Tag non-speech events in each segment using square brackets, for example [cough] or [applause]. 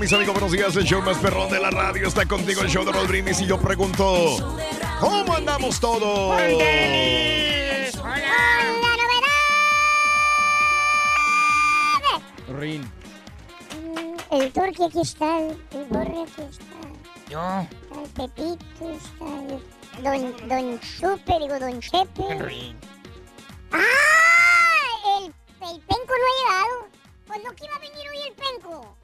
Mis amigos, buenos días. El show más perrón de la radio está contigo, el show de Brindis. Y yo pregunto, ¿cómo andamos todos? Rin. Mm, El Turqui aquí está, el, Borre aquí está, Yo. el Pepito está, el Don, don Chupe, digo Don Chepe. Rin. ¡Ah! El, el Penco no ha llegado. Pues no que iba a venir hoy el Penco.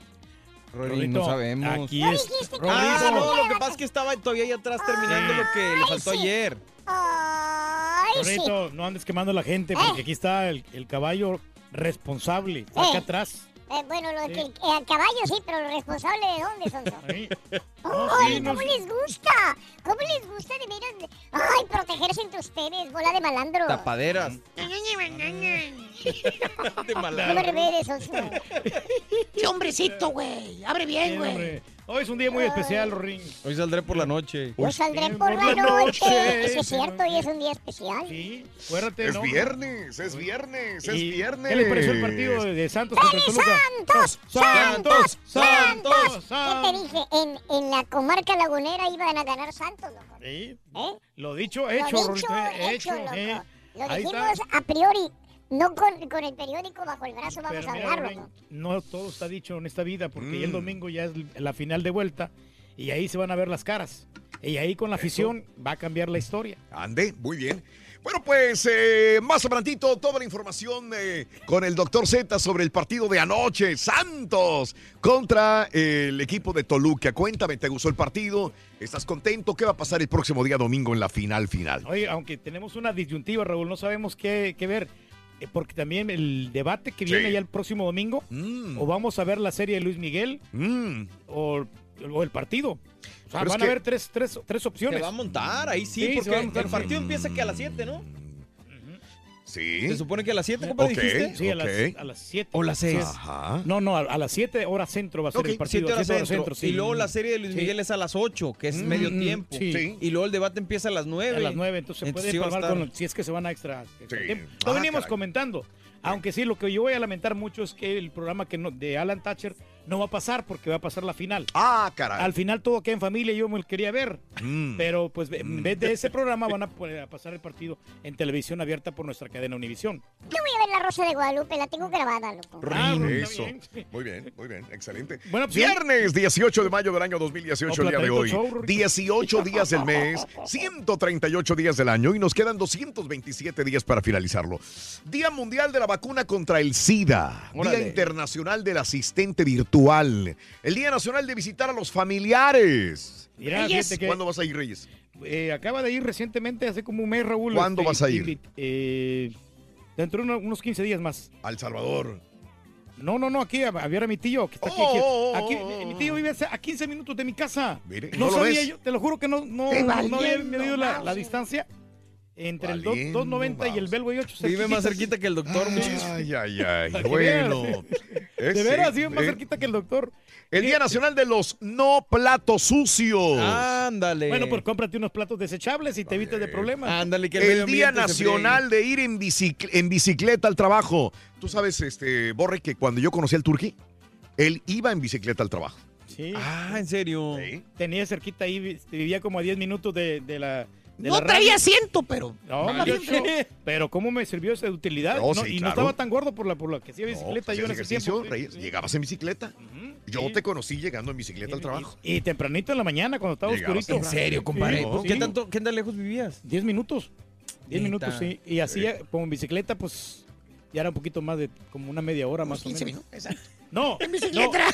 Rorín, no sabemos. Aquí ¿No es. Ah, no lo que pasa es que estaba todavía ahí atrás terminando lo que le faltó sí. ayer. Ay, sí. Rorrito, no andes quemando a la gente, porque aquí está el, el caballo responsable. Está acá Eh. atrás. Eh, bueno, lo de que Sí. el, el caballo sí, pero el responsable de dónde son. [laughs] No, ¡Ay, sí, no, cómo les gusta! ¿Cómo les gusta de veras? ¡Ay, protegerse entre ustedes, bola de malandro! Tapaderas. [laughs] No De me malandro. reveres, oso. ¡Qué hombrecito, güey! ¡Abre bien, Bien, güey! Hoy es un día muy especial, Rorín. Hoy saldré por la noche. Yo saldré por por la la noche. noche. Eso es cierto, hoy es un día especial. Sí, acuérdate, Es ¿no? viernes, es viernes, es viernes. ¿Qué les pareció el partido de, Santos contra ¡Feliz Toluca? Santos! ¡Santos! ¡Santos! ¿Qué te ¡Santos! dije? En, en la comarca lagunera iban a ganar Santos, loco. Sí, ¿Eh? Lo dicho, Lo hecho, dicho, Rorrito. eh, hecho, loco. eh. Lo dijimos a priori. No con, con el periódico bajo el brazo vamos Pero a hablar, no todo está dicho en esta vida, porque el Mm. domingo ya es la final de vuelta y ahí se van a ver las caras. Y ahí con la afición va a cambiar la historia. Ande, muy bien. Bueno, pues eh, más adelantito toda la información eh, con el doctor Z sobre el partido de anoche, Santos contra eh, el equipo de Toluca. Cuéntame, ¿te gustó el partido? ¿Estás contento? ¿Qué va a pasar el próximo día domingo en la final final? Oye, aunque tenemos una disyuntiva, Raúl, no sabemos qué, qué ver. Eh, Porque también el debate que viene Sí. ya el próximo domingo, Mm, o vamos a ver la serie de Luis Miguel, mm. o, o el partido. O sea, van a haber tres, tres, tres Se opciones. va a montar, ahí sí, Sí, se porque el partido empieza que a las 7, ¿no? Sí. Se supone que a las 7, ¿cómo Ok. dijiste? Sí, a Ok. las, a las 7. O las seis. Ajá. No, no, a, a las 7 horas centro va a ser Ok, el partido. 7 horas siete centro. sí. Y luego la serie de Luis Sí. Miguel es a las 8, que es Mm, medio tiempo. sí. Sí. Y luego el debate empieza a las 9. A las 9, entonces se Entonces puede palmar estar. con, si es que se van a extra. extra Sí. tiempo. Ah, Lo venimos caray. comentando. Aunque sí, lo que yo voy a lamentar mucho es que el programa que no- de Alan Thatcher no va a pasar porque va a pasar la final. Ah, caray. Al final todo queda en familia y yo me lo quería ver. Mm. Pero pues en vez de ese programa [laughs] van a, pasar el partido en televisión abierta por nuestra cadena Univisión. Yo voy a ver la Rosa de Guadalupe, la tengo grabada, loco. Ah, bueno, Eso. bien. Muy bien, muy bien, excelente. Buena opción. Viernes 18 de mayo del año 2018, el día de hoy. show, Rorrito. 18 días del mes, [laughs] 138 días del año y nos quedan 227 días para finalizarlo. Día Mundial de la Vacuna contra el SIDA. Órale. Día Internacional del Asistente Virtual. El Día Nacional de Visitar a los Familiares. Mira, Reyes, fíjate que ¿Cuándo vas a ir, Reyes? eh, acaba de ir recientemente, hace como un mes, Raúl. ¿Cuándo este, vas a ir? eh, dentro de uno- unos 15 días más. Al Salvador. No, no, no, aquí a, a ver a mi tío, que está aquí. Oh, oh, oh, oh, mi- tío vive a a 15 minutos de mi casa. Mire, No, ¿no lo sabía ves? yo, te lo juro que no, no, no había medido la, distancia entre el do- Valiendo, 290 y el. Belway 8. Vive más cerquita que el doctor, muchachos. Ay, ay, ay. Bueno. De veras, vive más ¿eh? cerquita que el doctor. El Día Nacional de los No Platos Sucios. Ándale. Bueno, pues cómprate unos platos desechables y te evitas de problemas. Ándale, que el, El Día Nacional de ir en, bicic- en bicicleta al trabajo. Tú sabes, este, Borre, que cuando yo conocí al Turqui, él iba en bicicleta al trabajo. Sí. Ah, ¿en serio? Sí. Tenía cerquita ahí, vi- vivía como a 10 minutos de, de la. De No traía asiento, pero. No, [laughs] pero cómo me sirvió esa utilidad. No, No, sí, y no estaba tan gordo por la, por la que hacía bicicleta pues, yo en ese ejercicio, tiempo. Reyes, Sí. Llegabas en bicicleta. Yo sí. te conocí llegando en bicicleta al trabajo. Y, y tempranito en la mañana cuando estaba Llegabas oscurito. ¿En serio, compadre? Sí, ¿Qué, sí. tanto, ¿Qué tan lejos vivías? 10 minutos. 10 Neta. minutos, sí. Y como en bicicleta, pues ya era un poquito más de como una media hora más o 15 menos. minutos. Exacto. No, En bicicleta. [laughs]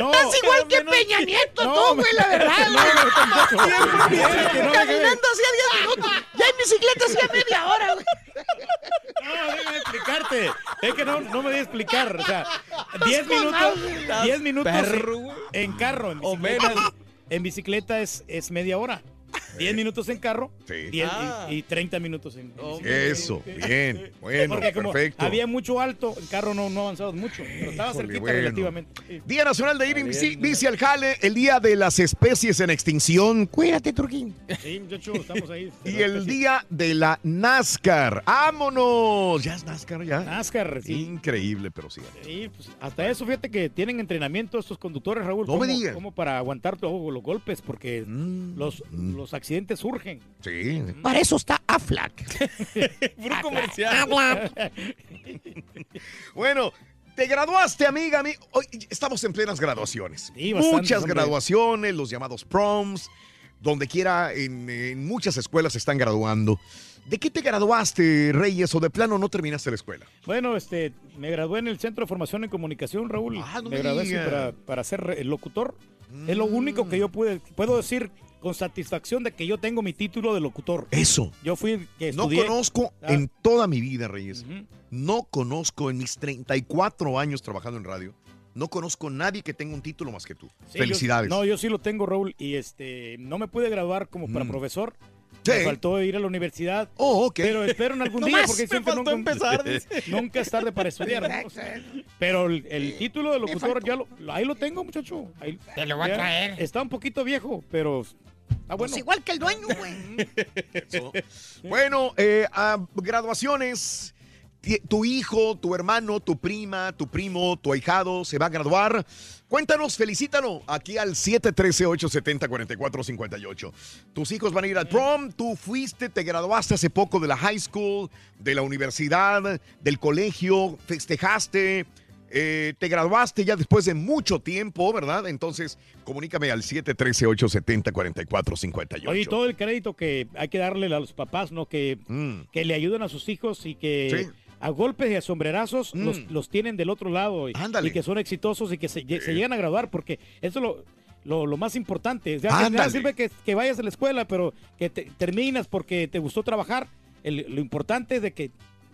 no. Estás igual que menos- Peña Nieto, No, tú, güey, la verdad. [laughs] No, no, no, [laughs] Caminando hacía 10 minutos. Ya en bicicleta hacía media hora, güey. No, déjame explicarte. Es que no, no me voy a explicar. O sea, 10 con minutos, madre. 10 minutos perro, en, en carro, en O menos. En bicicleta es, es media hora. [laughs] 10 minutos en carro Sí. 10 Ah. y, y 30 minutos en, Oh. Eso, bien. Bueno, Porque como perfecto. había mucho alto, en carro no, no avanzamos mucho, pero estaba Híjole, cerquita bueno. relativamente. Sí. Día Nacional de ir en bici, bici al jale, el Día de las Especies en Extinción Cuídate, Turquín. Sí, muchachos, estamos ahí. y el Día de la NASCAR. ¡Vámonos! Ya es NASCAR, ya. NASCAR, sí. Increíble, pero sí. Sí, pues, hasta eso, fíjate que tienen entrenamiento estos conductores, Raúl. No me como- digas. como para aguantar todos los golpes, porque Mm, los, mm. Los accidentes surgen. Sí. Para eso está Aflac. [laughs] Puro comercial. Aflac. [laughs] Bueno, te graduaste, amiga. ami- Hoy estamos en plenas graduaciones. Sí, muchas hombre. graduaciones, los llamados proms, donde quiera, en, en muchas escuelas se están graduando. ¿De qué te graduaste, Reyes, o de plano no terminaste la escuela? Bueno, este, me gradué en el Centro de Formación en Comunicación, Raúl. Ah, no me me gradué para, para ser locutor. Es lo único que yo pude, puedo decir con satisfacción de que yo tengo mi título de locutor. Eso. Yo fui el que No estudié. conozco Ah. en toda mi vida, Reyes. No conozco en mis 34 años trabajando en radio. No conozco nadie que tenga un título más que tú. Sí, Felicidades. yo- no, yo sí lo tengo, Raúl, y este, no me pude graduar como para Mm. profesor. Sí. Me faltó ir a la universidad. Oh, ok. Pero espero en [laughs] algún No día, más, porque Me siempre faltó nunca, empezar. [laughs] nunca es tarde para estudiar. ¿no? Pero el, el título de locutor ya lo, ahí lo tengo, muchacho. Ahí- Te lo voy a traer. Está un poquito viejo, pero está bueno. Pues igual que el dueño, güey. [laughs] Bueno, eh, ah, graduaciones. Tu hijo, tu hermano, tu prima, tu primo, tu ahijado se va a graduar. Cuéntanos, felicítalo aquí al 713-870-4458. Tus hijos van a ir al prom. Tú fuiste, te graduaste hace poco de la high school, de la universidad, del colegio, festejaste. Eh, te graduaste ya después de mucho tiempo, ¿verdad? Entonces, comunícame al 713-870-4458. Oye, y todo el crédito que hay que darle a los papás, ¿no? Que, Mm. que le ayuden a sus hijos y que Sí. a golpes y a sombrerazos Mm. los, los tienen del otro lado y, que son exitosos y que se, se llegan a graduar, porque eso es lo, lo, lo más importante. De nada sirve que, que vayas a la escuela, pero que te- terminas porque te gustó trabajar. El- lo importante es de que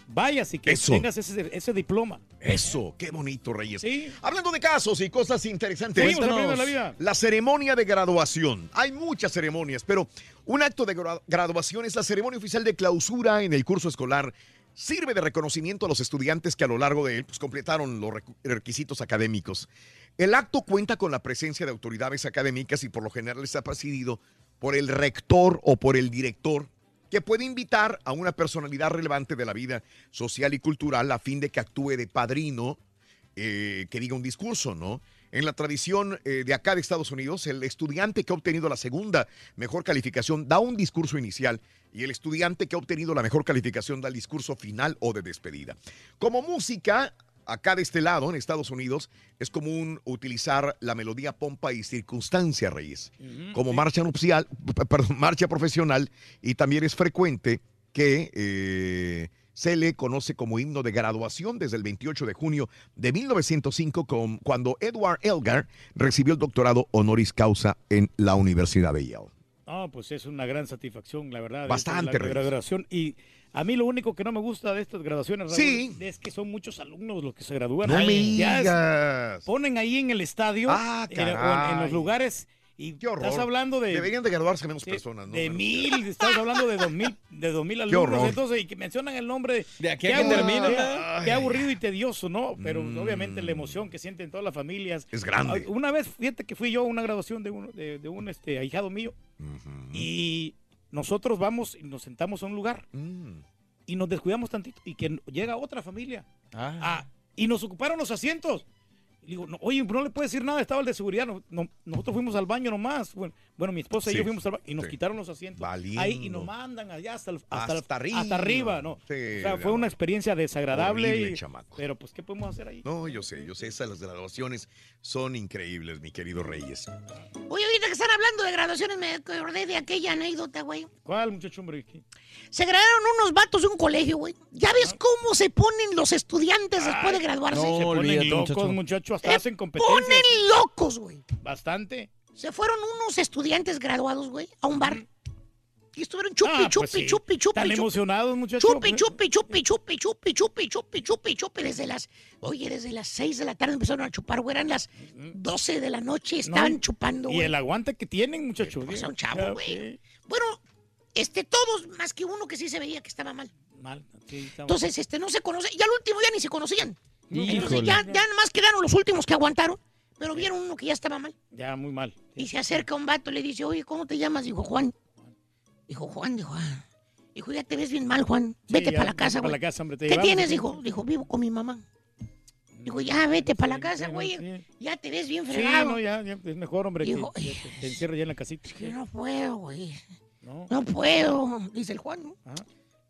vayas y que Eso. tengas ese, ese diploma. Eso, qué bonito, Reyes. Sí. Hablando de casos y cosas interesantes. La vida. La ceremonia de graduación. Hay muchas ceremonias, pero un acto de gra- graduación es la ceremonia oficial de clausura en el curso escolar. Sirve de reconocimiento a los estudiantes que a lo largo de él pues, completaron los requisitos académicos. El acto cuenta con la presencia de autoridades académicas y por lo general está presidido por el rector o por el director que puede invitar a una personalidad relevante de la vida social y cultural a fin de que actúe de padrino eh, que diga un discurso, ¿no? En la tradición eh, de acá de Estados Unidos, el estudiante que ha obtenido la segunda mejor calificación da un discurso inicial y el estudiante que ha obtenido la mejor calificación da el discurso final o de despedida. Como música, acá de este lado, en Estados Unidos, es común utilizar la melodía pompa y circunstancia, Reyes, como marcha nupcial, perdón, marcha profesional y también es frecuente que eh, se le conoce como himno de graduación desde el 28 de junio de 1905, con- cuando Edward Elgar recibió el doctorado honoris causa en la Universidad de Yale. No, pues es una gran satisfacción, la verdad. Bastante, La graduación. Y a mí lo único que no me gusta de estas graduaciones, Raúl, Sí. es que son muchos alumnos los que se gradúan. No me ahí. Ya es- digas. ponen ahí en el estadio, Ah, en, o en- los lugares, y Qué horror. estás hablando de... Deberían de graduarse menos de- personas, ¿no? De mil, estás hablando de dos mil, de dos mil alumnos, horror. entonces, y que mencionan el nombre. De aquí a que termina, qué- aburrido y tedioso, ¿no? Pero Mm. obviamente la emoción que sienten todas las familias. Es grande. Ah, Una vez, fíjate que fui yo a una graduación de un, de, de un este, ahijado mío, y nosotros vamos y nos sentamos a un lugar, Mm. y nos descuidamos tantito, y que llega otra familia. Ah. Ah, y nos ocuparon los asientos. Y digo, no, oye, no le puedes decir nada, estaba el de seguridad. no- no- nosotros fuimos al baño nomás. Bueno, bueno, mi esposa y Sí, yo fuimos al baño y nos sí. quitaron los asientos. Valiendo. Ahí y nos mandan allá hasta, el- hasta, el- Hasta arriba. hasta arriba, ¿no? Sí, o sea, fue una experiencia desagradable. Horrible, y- pero pues, ¿qué podemos hacer ahí? No, yo sé, yo sé, esas las graduaciones son increíbles, mi querido Reyes. Oye, ahorita que están hablando de graduaciones, me acordé de aquella anécdota, güey. ¿Cuál, muchacho, hombre? ¿Qué? Se graduaron unos vatos de un colegio, güey. ¿Ya ves cómo se ponen los estudiantes después de graduarse? no. Se ponen olvídate, locos, muchacho. muchacho, hasta Se hacen competencias. ponen locos, güey. Bastante. Se fueron unos estudiantes graduados, güey, a un bar. Y estuvieron chupi, Ah, chupi, pues sí. chupi, chupi, Tan chupi. emocionados, muchacho. Chupi, chupi, chupi, chupi, chupi, chupi, chupi, chupi, chupi, desde las, oye, desde las 6 de la tarde empezaron a chupar, güey, eran las 12 de la noche, estaban No, chupando, Y el aguante que tienen, muchacho. Pues, son chavos, Ya, güey. Bueno, este, todos, más que uno que sí se veía que estaba mal. Mal. sí, Entonces, este, no se conoce, ya al último ya ni se conocían. Entonces, Híjole. ya, ya nada más quedaron los últimos que aguantaron, pero vieron uno que ya estaba mal. Ya, muy mal. Y se acerca un vato le dice, oye, ¿cómo te llamas? Dijo, Juan. Dijo, Juan, dijo, ah. Dijo, ya te ves bien mal, Juan. Sí, Vete para la casa, Para güey. la casa, hombre. te ¿Qué llevamos, tienes? sí. Dijo, dijo, vivo con mi mamá. Dijo, ya vete para la Sí, casa, sí, güey. sí. Ya te ves bien Sí, fregado. no, ya, ya, es mejor, hombre, que Dijo, que te, te encierres ya en la casita. Yo no puedo, güey. No, No puedo, dice el Juan. ¿no? Ajá.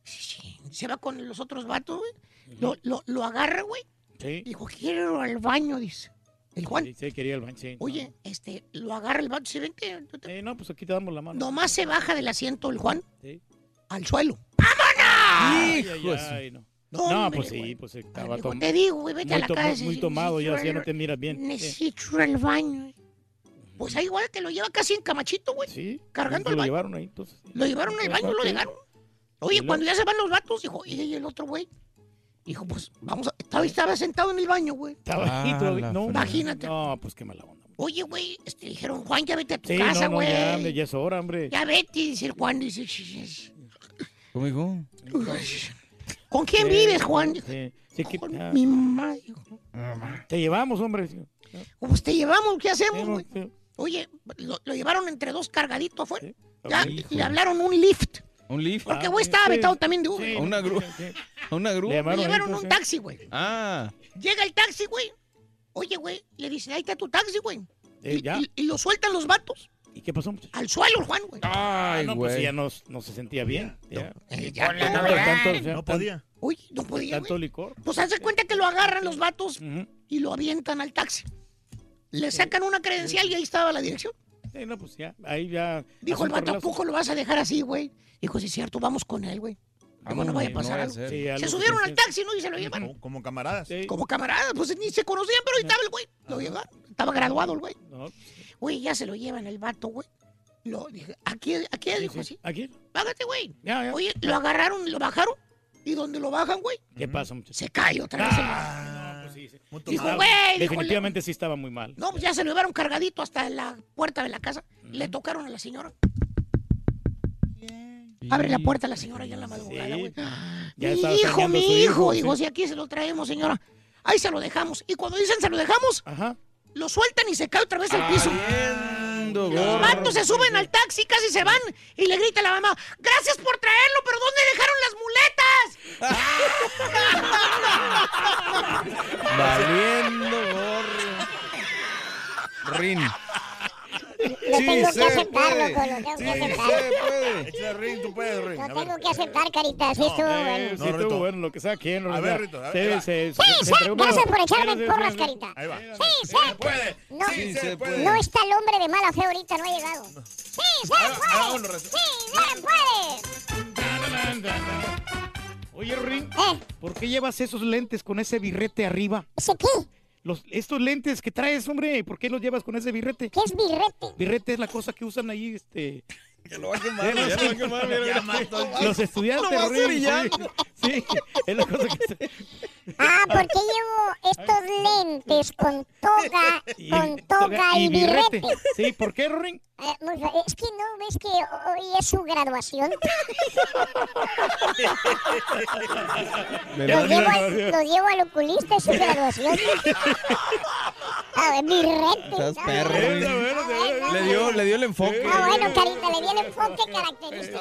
Sí, Se va con los otros vatos, güey. Lo, lo, lo agarra, güey. sí. Dijo, quiero ir al baño, dice. El Juan. Sí, sí, quería el baño, sí. Oye, este, lo agarra el vato. ¿Se ven que No. Sí, no, pues aquí te damos la mano. nomás se baja del asiento el Juan Sí. al suelo? Ay, ay, Hijo su- ay, no. No, No, pues sí, pues estaba tom- te digo, güey, vete a muy, la casa. muy sí, tomado, ya, ya no te miras bien. Sí. Necesito al baño. Pues ahí, güey, que lo lleva casi en camachito, güey. Sí, Cargando sí, el lo baño. llevaron ahí, entonces. Lo llevaron al baño, lo Sí. dejaron. Oye, cuando ya se van los vatos, dijo, y el otro güey. Dijo, pues vamos a. Estaba, estaba sentado en el baño, güey. Estaba ahí Ah, todavía. la No. Imagínate. No, pues qué mala onda. Oye, güey, este, dijeron, Juan, ya vete a tu Sí, casa, no, no, güey. ya, hombre, ya es hora, hombre. Ya vete, dice el Juan, dice. ¿Cómo dijo? ¿Con quién Sí, vives, Juan? Dijo, Sí, sí, que- Con ah, mi mamá. Dijo, te llevamos, hombre. Pues te llevamos, ¿qué hacemos, güey? sí. Oye, lo, lo llevaron entre dos cargaditos afuera. Sí. Ya, Hijo. le hablaron un lift. ¿Un lift? Porque, Ah, güey, estaba sí. vetado también de Uber. Sí, ¿A una grúa? ¿A una grúa? Llamaron llevaron un taxi, güey. Ah, Llega el taxi, güey. Oye, güey, le dicen, ahí está tu taxi, güey. Eh, Y, ya. y- y lo sueltan los vatos ¿Y qué pasó, al suelo, el Juan, güey. Ah, ay, no, pues güey. ya no, no se sentía bien. Ya. Eh, no, ¿verdad? tanto, o sea, No tan- podía. Uy, no podía, Tanto güey. licor. Pues hace cuenta que lo agarran los vatos y lo avientan al taxi. Le sacan una credencial y ahí estaba la dirección. Sí, no, pues ya, ahí ya. Dijo el vato, ¿a arreglado. poco lo vas a dejar así, güey? Dijo, sí, es cierto, vamos con él, güey. Digo, no vaya a pasar algo. ser. Sí, algo Se subieron al taxi, ¿no? Y se lo llevaron. Como, como camaradas. Sí. Como camaradas, pues ni se conocían, pero ahí estaba el güey. Lo llevaron. Estaba graduado el güey. No, Güey, ya se lo llevan el vato, güey. Lo dije, aquí, aquí, sí, dijo sí. así. ¿Aquí? Págate, güey. Ya, ya. Oye, lo agarraron, lo bajaron. Y donde lo bajan, güey, ¿Qué pasa, muchacho? se cae otra vez. el- Ah, sí, sí. Muy Dijo, tomado. güey, dijo, Definitivamente sí estaba muy mal. No, pues ya se lo llevaron cargadito hasta la puerta de la casa. Le tocaron a la señora. Abre la puerta a la señora ya en la madrugada, güey. Mi hijo, mi hijo. sí. si aquí se lo traemos, señora. Ahí se lo dejamos. Y cuando dicen se lo dejamos, Ajá. lo sueltan y se cae otra vez al piso. Los vatos se suben al taxi, casi se van. Y le grita a la mamá, gracias por traerlo, pero ¿dónde dejaron las muletas? Valiendo, gordo. Rin. Lo tengo se que aceptar, puede. loco, lo tengo Sí que aceptar. se puede. Échale, Rin, tú puedes, Rin. Lo tengo que aceptar, carita. Sí, estuvo Eh, bueno. sí, No, estuvo bueno, lo que sea quien. A ver, Rito, a ver. Sí, se, Sí, sí, entregó, gracias por echarme porras, carita. Ahí va. Sí, sí. puede. No, Sí se se puede. no está el hombre de mala fe ahorita, no ha llegado. Sí, se puede. Sí, se puede. Oye, Rin, Eh, ¿por qué llevas esos lentes con ese birrete arriba? ¿ese qué? Los, estos lentes que traes, hombre, ¿por qué los llevas con ese birrete? ¿Qué es birrete? Birrete es la cosa que usan ahí, este, Ya lo va a quemar, ya lo va a quemar. mira, Ya mira. mató. Los estudiantes. Lo Rin, sí, es la cosa que se... Ah, ¿por qué llevo estos lentes con toga, Y- con toga y, birrete? Sí, ¿por qué, Rin? Eh, es que no ves que hoy es su graduación. Los llevo, al, los llevo al oculista, es su graduación. A ver, birrete. Estás ¿no? perro, Ah, Rin. bueno, bueno, Le dio, le dio el enfoque. Ah, bueno, Carita, le di el enfoque característico.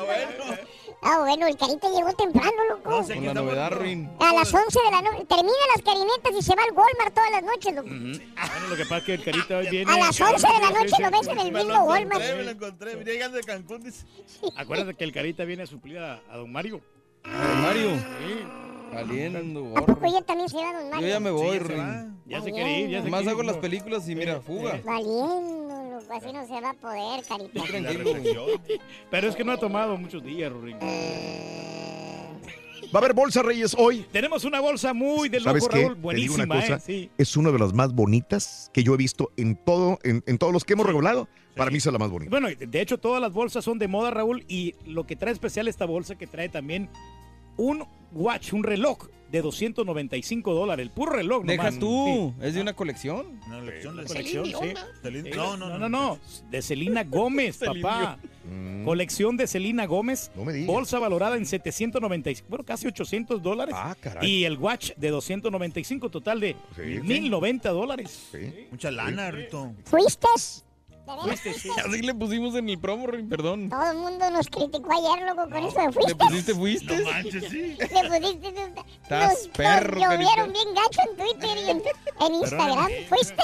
Ah, bueno, el Carita llegó temprano, loco. Con la novedad, Rin. A las 11 de la noche. Termina las carinetas y se va al Walmart todas las noches, loco. Bueno, lo que pasa es que el carita hoy viene... A las 11 de la noche lo ves en el mismo Walmart. me lo encontré. Venía llegando de Cancún. Acuérdate que el carita viene a suplir a, a don Mario. Mario. Valiendo, ¿A poco ya también se va Don Yo Mario? ya me voy, Sí. Rin. Ya se quiere ir, ya se Más quiere hago las películas y mira, fuga. Valiendo, loco. Así no se va a poder, Carita. Pero es que no ha tomado muchos días, Rin. Va a haber bolsa Reyes hoy. Tenemos una bolsa muy de ¿Sabes lujo, qué? Raúl. Te digo Buenísima, una cosa. ¿eh? Sí. Es una de las más bonitas que yo he visto en todo, en, en todos los que hemos regalado. Para mí es la más bonita. Bueno, de hecho todas las bolsas son de moda, Raúl, y lo que trae especial esta bolsa que trae también un watch, un reloj de 295 dólares, el puro reloj. nomás. Dejas tú. Es de una colección. Una lección. Sí, la- colección, sí. Sí. No, no, no, no, no, de Celina [laughs] Gómez, papá. Mm, Colección de Celina Gómez. no me digas. Bolsa valorada en 795, bueno, casi 800 dólares. Ah, caray. Y el watch de 295, total de Sí. 1090 dólares. Sí. Mucha lana, Rito. ¿Fuiste? ¿De veras Fuiste, sí. [laughs] Así le pusimos en el promo, Rin, perdón. Todo el mundo nos criticó ayer, loco, con eso de ¿Le fuiste. pusiste fuiste? No manches, sí. Le pusiste. Estás perro, nos llovieron bien gacho en Twitter y en, en Instagram. ¿Fuiste?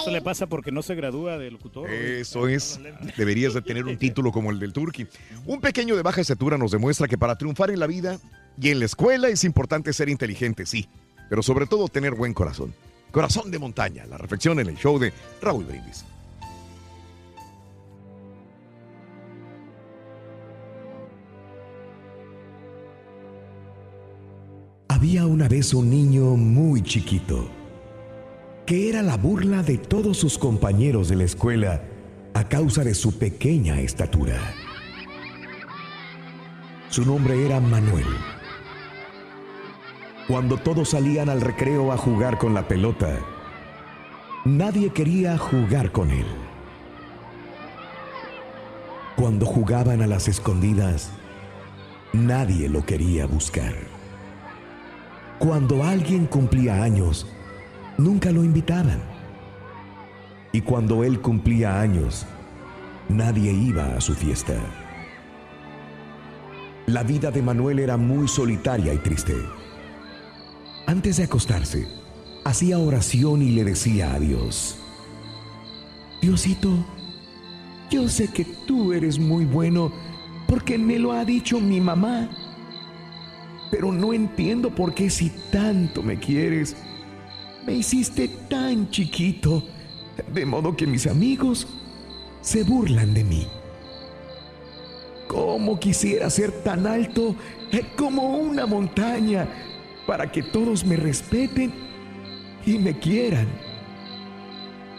Eso le pasa porque no se gradúa de locutor. Eso es. Deberías de tener un título como el del Turqui. Un pequeño de baja estatura nos demuestra que para triunfar en la vida y en la escuela es importante ser inteligente, sí, pero sobre todo tener buen corazón. Corazón de montaña, la reflexión en el show de Raúl Brindis. Había una vez un niño muy chiquito, que era la burla de todos sus compañeros de la escuela a causa de su pequeña estatura. Su nombre era Manuel. Cuando todos salían al recreo a jugar con la pelota, nadie quería jugar con él. Cuando jugaban a las escondidas, nadie lo quería buscar. Cuando alguien cumplía años, nunca lo invitaban. Y cuando él cumplía años, nadie iba a su fiesta. La vida de Manuel era muy solitaria y triste. Antes de acostarse, hacía oración y le decía a Dios, Diosito, yo sé que tú eres muy bueno porque me lo ha dicho mi mamá pero no entiendo por qué si tanto me quieres, me hiciste tan chiquito, de modo que mis amigos se burlan de mí. ¿Cómo quisiera ser tan alto eh, como una montaña para que todos me respeten y me quieran?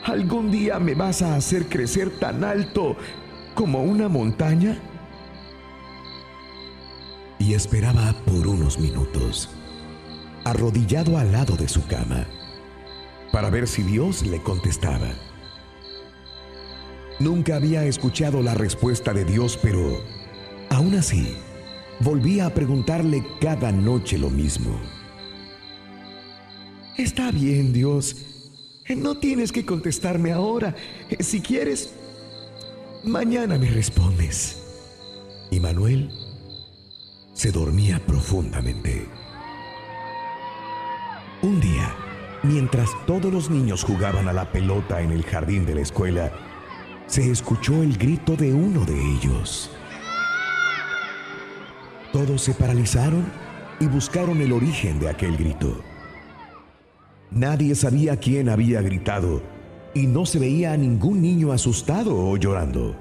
¿Algún día me vas a hacer crecer tan alto como una montaña? y esperaba por unos minutos, arrodillado al lado de su cama, para ver si Dios le contestaba. Nunca había escuchado la respuesta de Dios, pero aún así, volvía a preguntarle cada noche lo mismo. Está bien, Dios. No tienes que contestarme ahora. Si quieres, mañana me respondes. Y Manuel se dormía profundamente. Un día, mientras todos los niños jugaban a la pelota en el jardín de la escuela, se escuchó el grito de uno de ellos. Todos se paralizaron y buscaron el origen de aquel grito. Nadie sabía quién había gritado y no se veía a ningún niño asustado o llorando.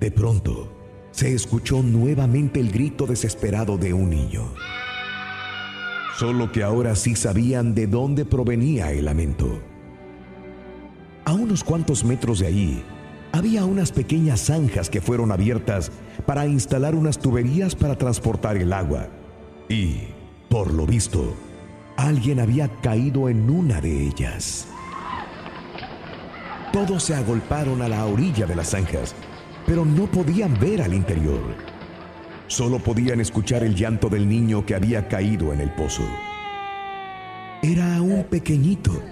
De pronto, se escuchó nuevamente el grito desesperado de un niño. Solo que ahora sí sabían de dónde provenía el lamento. A unos cuantos metros de allí, había unas pequeñas zanjas que fueron abiertas para instalar unas tuberías para transportar el agua. Y, por lo visto, alguien había caído en una de ellas. Todos se agolparon a la orilla de las zanjas, pero no podían ver al interior. Solo podían escuchar el llanto del niño que había caído en el pozo. Era un pequeñito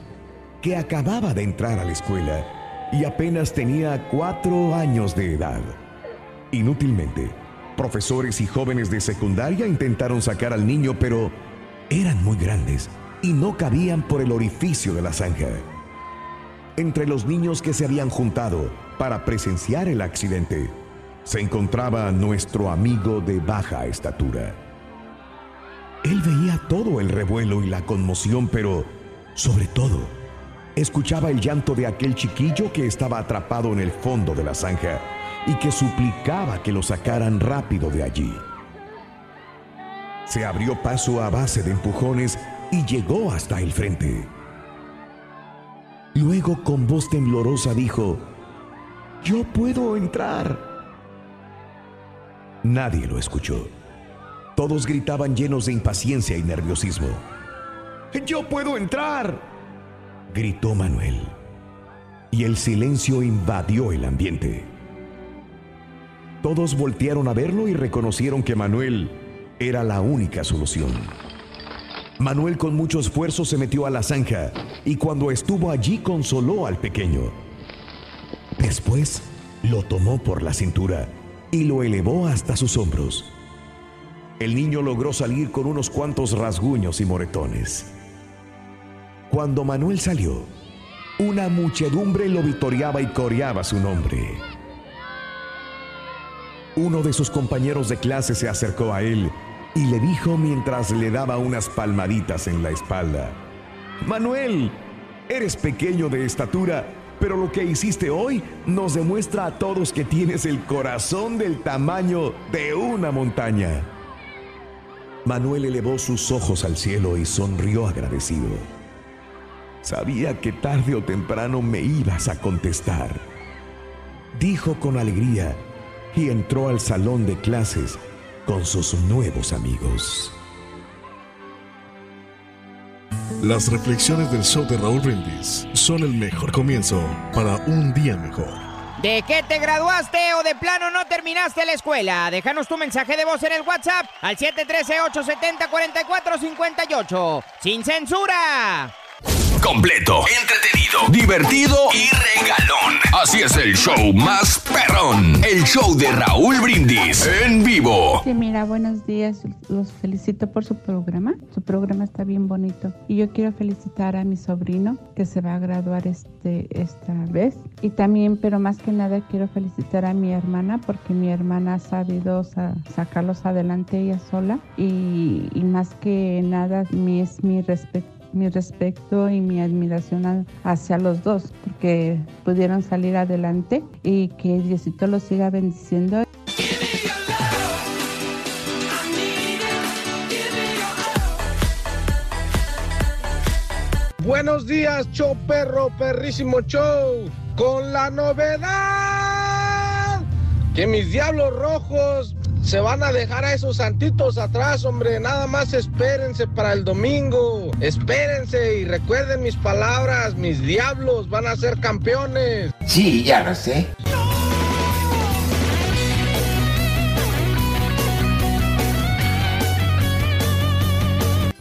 que acababa de entrar a la escuela y apenas tenía cuatro años de edad. Inútilmente, profesores y jóvenes de secundaria intentaron sacar al niño, pero eran muy grandes y no cabían por el orificio de la zanja. Entre los niños que se habían juntado para presenciar el accidente, se encontraba nuestro amigo de baja estatura. Él veía todo el revuelo y la conmoción, pero sobre todo, escuchaba el llanto de aquel chiquillo que estaba atrapado en el fondo de la zanja y que suplicaba que lo sacaran rápido de allí. Se abrió paso a base de empujones y llegó hasta el frente. Luego con voz temblorosa dijo, Yo puedo entrar. Nadie lo escuchó. Todos gritaban llenos de impaciencia y nerviosismo. Yo puedo entrar, gritó Manuel. Y el silencio invadió el ambiente. Todos voltearon a verlo y reconocieron que Manuel era la única solución. Manuel con mucho esfuerzo se metió a la zanja y cuando estuvo allí consoló al pequeño. Después lo tomó por la cintura y lo elevó hasta sus hombros. El niño logró salir con unos cuantos rasguños y moretones. Cuando Manuel salió, una muchedumbre lo vitoreaba y coreaba su nombre. Uno de sus compañeros de clase se acercó a él y le dijo mientras le daba unas palmaditas en la espalda, Manuel, eres pequeño de estatura, pero lo que hiciste hoy nos demuestra a todos que tienes el corazón del tamaño de una montaña. Manuel elevó sus ojos al cielo y sonrió agradecido. Sabía que tarde o temprano me ibas a contestar. Dijo con alegría y entró al salón de clases con sus nuevos amigos. Las reflexiones del show de Raúl Brindis son el mejor comienzo para un día mejor. ¿De qué te graduaste o de plano no terminaste la escuela? Déjanos tu mensaje de voz en el WhatsApp al 713-870-4458. ¡Sin censura! Completo, entretenido, divertido y regalón. Así es el show más perrón. El show de Raúl Brindis en vivo. Sí, mira, buenos días. Los felicito por su programa. Su programa está bien bonito. Y yo quiero felicitar a mi sobrino que se va a graduar este, esta vez. Y también, pero más que nada, quiero felicitar a mi hermana porque mi hermana ha sabido sa- sacarlos adelante ella sola. Y, y más que nada, mi, es mi respeto mi respeto y mi admiración hacia los dos, porque pudieron salir adelante y que Diosito los siga bendiciendo. Buenos días, show perro, perrísimo show. Con la novedad que mis diablos rojos se van a dejar a esos santitos atrás, hombre. Nada más espérense para el domingo. Espérense y recuerden mis palabras. Mis diablos van a ser campeones. Sí, ya lo sé.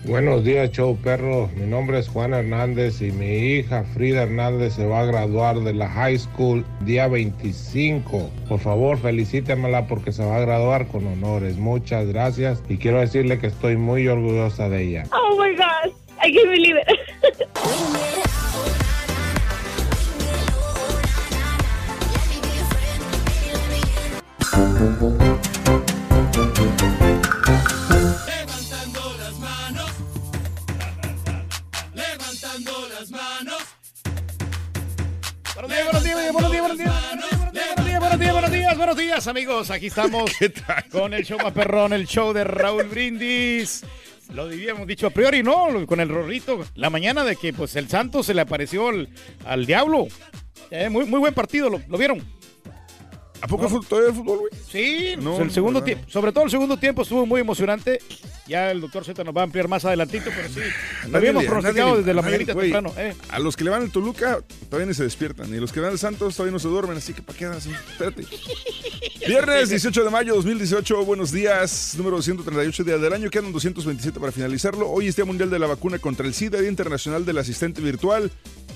Buenos días, show perro. Mi nombre es Juan Hernández y mi hija Frida Hernández se va a graduar de la high school día 25. Por favor, felicítemela porque se va a graduar con honores. Muchas gracias y quiero decirle que estoy muy orgullosa de ella. Oh my gosh, I can't believe it. [laughs] días, buenos días, buenos días, buenos días, buenos días, buenos días, amigos. Aquí estamos [laughs] con el show más perrón, el show de Raúl Brindis. Lo habíamos dicho a priori, ¿no? Con el rorrito. La mañana de que pues el Santos se le apareció al, al diablo. Eh, muy, muy buen partido, ¿lo, lo vieron? ¿A poco fue todavía el fútbol, güey? Sí, No, pues el no, segundo no. tiempo, sobre todo el segundo tiempo estuvo muy emocionante. Ya el doctor Z nos va a ampliar más adelantito, pero sí, lo habíamos pronosticado desde la mañanita temprano. eh. A los que le van al Toluca todavía ni se despiertan. Y los que van al Santos todavía no se duermen. Así que ¿para qué así? Espérate. [laughs] Viernes 18 de mayo 2018. Buenos días. Número 238 día del año. Quedan 227 para finalizarlo. Hoy es Día Mundial de la Vacuna contra el SIDA. Día Internacional del Asistente Virtual.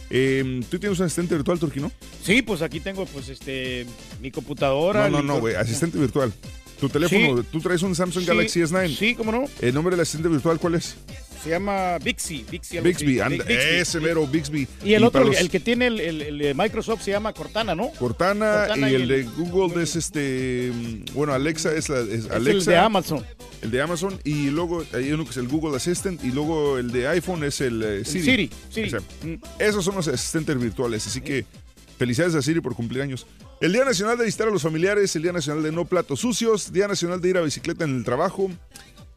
Eh, ¿Tú tienes un asistente virtual, Turquino? Sí, pues aquí tengo pues este mi computadora. No, no, no, güey. Asistente virtual. Tu teléfono, Sí. tú traes un Samsung Sí, Galaxy S9. Sí, cómo no. ¿El nombre del asistente virtual cuál es? Se llama Bixby. Bixby, Bixby, anda, Bixby. ese mero Bixby. Y el otro, el- los- el que tiene el, el- el de Microsoft se llama Cortana, ¿no? Cortana, Cortana y y el el- de Google es este, mm, bueno, Alexa es, la, es el Alexa. de Amazon. El de Amazon y luego hay uno que es el Google Assistant y luego el de iPhone es el eh, Siri. Siri, Siri. O sea, esos son los asistentes virtuales, así que felicidades a Siri por cumplir años. El Día Nacional de visitar a los familiares, el Día Nacional de no platos sucios, Día Nacional de ir a bicicleta en el trabajo,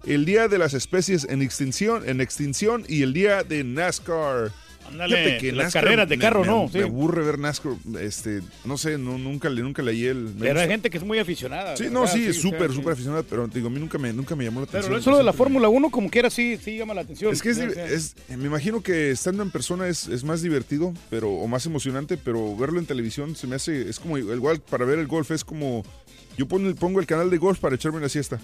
el Día de las especies en extinción, en extinción y el Día de NASCAR. Ándale, Fíjate las carreras de me- carro, me- ¿no? Me Sí. aburre ver NASCAR, este, no sé, no, nunca, nunca leí el... Pero hay gente que es muy aficionada. Sí, no, sí, súper, sí. súper aficionado, pero digo, a mí nunca me, nunca me llamó la atención. Pero eso de la Fórmula 1, como quiera, sí, sí llama la atención. Es que es, es- me imagino que estando en persona es, es más divertido, pero o más emocionante, pero verlo en televisión se me hace, es como igual para ver el golf es como yo pongo, el canal de golf para echarme una siesta.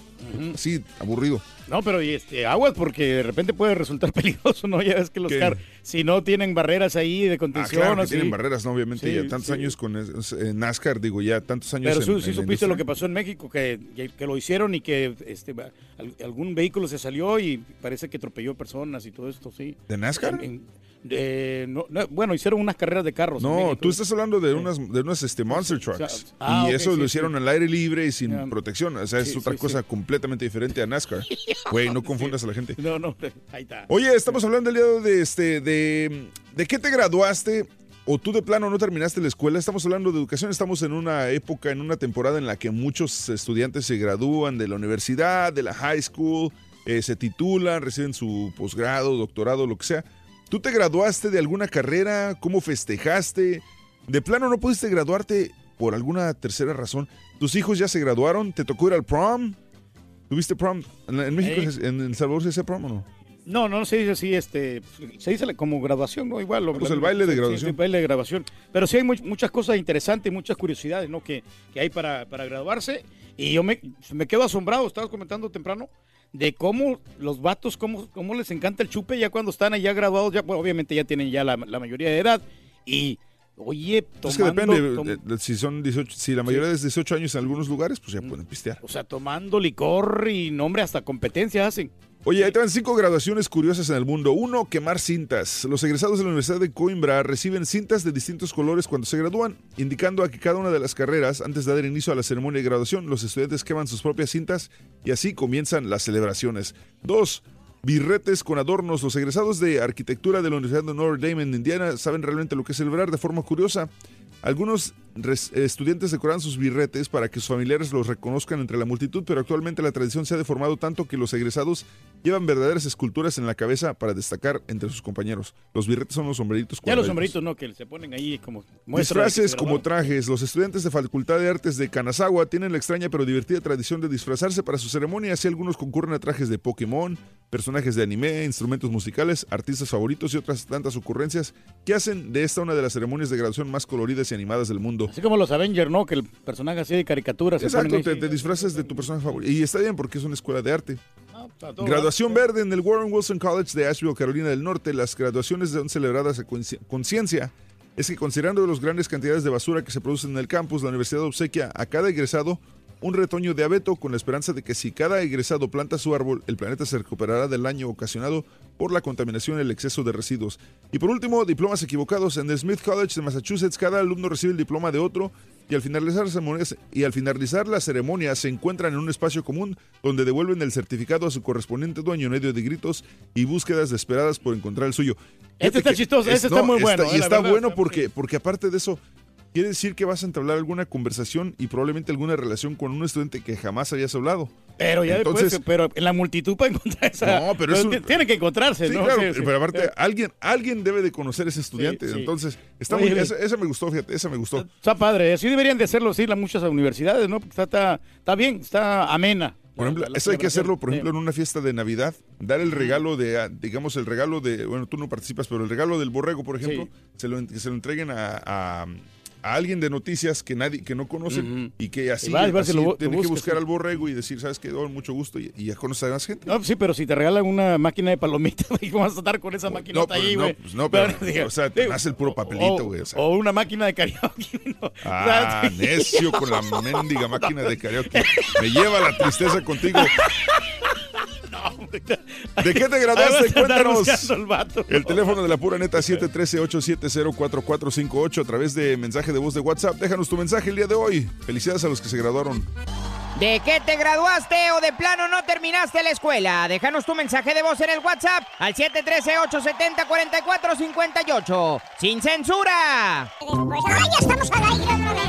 Sí, aburrido. No, pero y este, aguas porque de repente puede resultar [laughs] peligroso, ¿no? Ya ves que los carros, si no tienen barreras ahí de Ah, contención. claro que así. tienen barreras, ¿no? Obviamente, Sí, ya tantos sí. años con eh, NASCAR, digo, ya tantos años Pero en- sí, en supiste lo que pasó en México, que, que, lo hicieron y que este, al- algún vehículo se salió y parece que atropelló personas y todo esto, sí. ¿De NASCAR? En- en- de- no, no, bueno, hicieron unas carreras de carros. No, tú estás hablando de unas, de unas este, Monster Trucks. Ah, y ok, eso sí, lo hicieron al aire libre y sin protección. O sea, es otra cosa completamente diferente a NASCAR. [laughs] Güey, no confundas a la gente. No, no, [laughs] ahí está. Oye, estamos hablando el día de este, de, de qué te graduaste o tú de plano no terminaste la escuela. Estamos hablando de educación. Estamos en una época, en una temporada en la que muchos estudiantes se gradúan de la universidad, de la high school, eh, se titulan, reciben su posgrado, doctorado, lo que sea. ¿Tú te graduaste de alguna carrera? ¿Cómo festejaste? ¿De plano no pudiste graduarte por alguna tercera razón? ¿Tus hijos ya se graduaron? ¿Te tocó ir al prom? ¿Tuviste prom? ¿En, en México, Eh. en El Salvador se hace prom o no? No, no se dice así, este, se dice como graduación, ¿no? Igual. lo- Pues el baile de sí, graduación. el baile de graduación. Pero sí hay mu- muchas cosas interesantes, muchas curiosidades, ¿no? Que, que hay para, para graduarse. Y yo me, me quedo asombrado, estabas comentando temprano, de cómo los vatos, cómo, cómo les encanta el chupe ya cuando están allá graduados, ya, bueno, obviamente ya tienen ya la, la mayoría de edad. Y, oye, tomando... Es que depende, tom- de- si son 18, si la mayoría es 18 años en algunos lugares, pues ya pueden pistear. o sea, tomando licor y nombre hasta competencia hacen. Oye, ahí van cinco graduaciones curiosas en el mundo. Uno, quemar cintas. Los egresados de la Universidad de Coimbra reciben cintas de distintos colores cuando se gradúan, indicando a que cada una de las carreras, antes de dar inicio a la ceremonia de graduación, los estudiantes queman sus propias cintas y así comienzan las celebraciones. Dos, birretes con adornos. Los egresados de arquitectura de la Universidad de Notre Dame en Indiana saben realmente lo que es celebrar de forma curiosa. Algunos estudiantes decoran sus birretes para que sus familiares los reconozcan entre la multitud, pero actualmente la tradición se ha deformado tanto que los egresados llevan verdaderas esculturas en la cabeza para destacar entre sus compañeros. Los birretes son los sombreritos Ya los sombreritos, ¿no? Que se ponen ahí como... Disfraces como trajes. Los estudiantes de Facultad de Artes de Kanazawa tienen la extraña pero divertida tradición de disfrazarse para su ceremonia. Así algunos concurren a trajes de Pokémon, personajes de anime, instrumentos musicales, artistas favoritos y otras tantas ocurrencias que hacen de esta una de las ceremonias de graduación más coloridas y animadas del mundo. Así como los Avengers, ¿no? Que el personaje así de caricatura se Exacto, ponen te, te disfrazas de tu personaje favorito. Y está bien porque es una escuela de arte. Está todo Graduación verde en el Warren Wilson College de Asheville, Carolina del Norte. Las graduaciones son celebradas a conciencia. Es que considerando las grandes cantidades de basura que se producen en el campus, la universidad obsequia a cada egresado un retoño de abeto con la esperanza de que si cada egresado planta su árbol, el planeta se recuperará del daño ocasionado por la contaminación y el exceso de residuos. Y por último, diplomas equivocados. En el Smith College de Massachusetts, cada alumno recibe el diploma de otro y al finalizar la ceremonia, y al finalizar la ceremonia se encuentran en un espacio común donde devuelven el certificado a su correspondiente dueño en medio de gritos y búsquedas desesperadas por encontrar el suyo. Este está chistoso, es- este está muy bueno, Y eh, está bueno está- porque, porque aparte de eso, quiere decir que vas a entablar alguna conversación y probablemente alguna relación con un estudiante que jamás habías hablado. Pero ya Entonces- después, pero en la multitud para encontrar esa. No, pero eso- ti- Tiene que encontrarse, Sí, ¿no? claro, Sí, sí. pero aparte, alguien, alguien debe de conocer a ese estudiante. Entonces, está Oye, muy, esa, esa me gustó, fíjate, esa me gustó. Está padre, así deberían de hacerlo, sí, las muchas universidades, ¿no? Porque está, está, está bien, está amena. Por ejemplo, eso hay que hacerlo, por ejemplo, en una fiesta de Navidad. Dar el regalo de, ah, digamos, el regalo de, bueno, tú no participas, pero el regalo del borrego, por ejemplo, se lo, que se lo entreguen a, a- a alguien de noticias que nadie, que no conocen y que así, vas, vas lo tiene que buscar sí. al borrego y decir, ¿sabes qué? Oh, mucho gusto y, y ya conoces a más gente. No, sí, pero si te regalan una máquina de palomitas, [laughs] ¿cómo vas a estar con esa maquinota No, pues, ahí, no, güey? pues, no, pero, [laughs] o sea, te digo, hace el puro papelito, güey. o sea. O una máquina de karaoke. [laughs] ¿no? Ah, O sea, necio con la mendiga máquina de karaoke. Me lleva la tristeza contigo. ¿De qué te graduaste? Cuéntanos. buscando el vato. El teléfono de la pura neta 713-870-4458 a través de mensaje de voz de WhatsApp. Déjanos tu mensaje el día de hoy. Felicidades a los que se graduaron. ¿De qué te graduaste o de plano no terminaste la escuela? Déjanos tu mensaje de voz en el WhatsApp al 713-870-4458. ¡Sin censura! Pues, ¡ay, ya estamos al aire otra vez!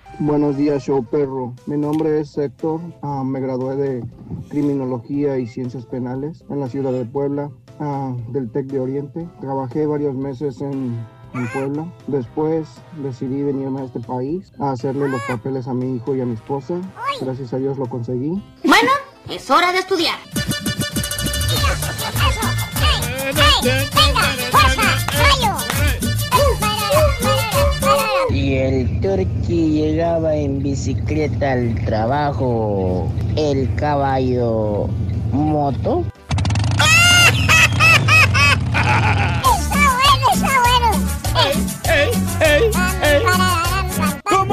Buenos días, show perro. Mi nombre es Héctor. Ah, me gradué de Criminología y Ciencias Penales en la ciudad de Puebla, ah, del TEC de Oriente. Trabajé varios meses en, en Puebla. Después decidí venirme a este país a hacerle los papeles a mi hijo y a mi esposa. Gracias a Dios lo conseguí. Bueno, es hora de estudiar. Y el turqui llegaba en bicicleta al trabajo. El caballo moto. ¿Cómo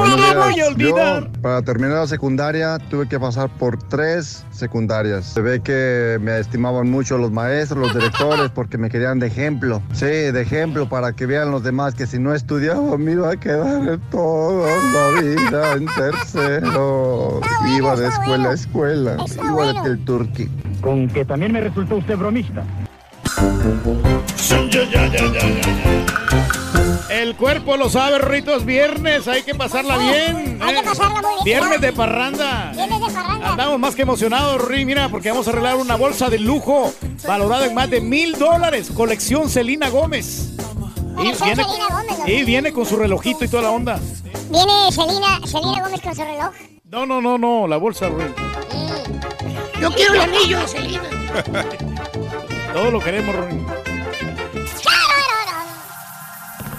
Buenos no voy a olvidar? Yo, para terminar la secundaria, tuve que pasar por tres secundarias. Se ve que me estimaban mucho los maestros, los directores, porque me querían de ejemplo. Sí, de ejemplo para que vean los demás que si no estudiaba me iba a quedar toda la vida en tercero. Iba de escuela a escuela, igual que el turqui. Con que también me resultó usted bromista. El cuerpo lo sabe, Rorrito, es viernes, hay que pasarla bien. Hay que ¿eh? pasarla muy bien. Viernes de parranda. Viernes de parranda. Andamos más que emocionados, Rui, mira, porque vamos a arreglar una bolsa de lujo valorada en más de mil dólares, colección Celina Gómez. Y viene, Celina Gómez, ¿no? y viene con su relojito y toda la onda. Viene Selena, Selena Gómez con su reloj. No, no, no, no, la bolsa, Rui. Yo quiero el anillo Selena. [laughs] Todo lo queremos, Rui.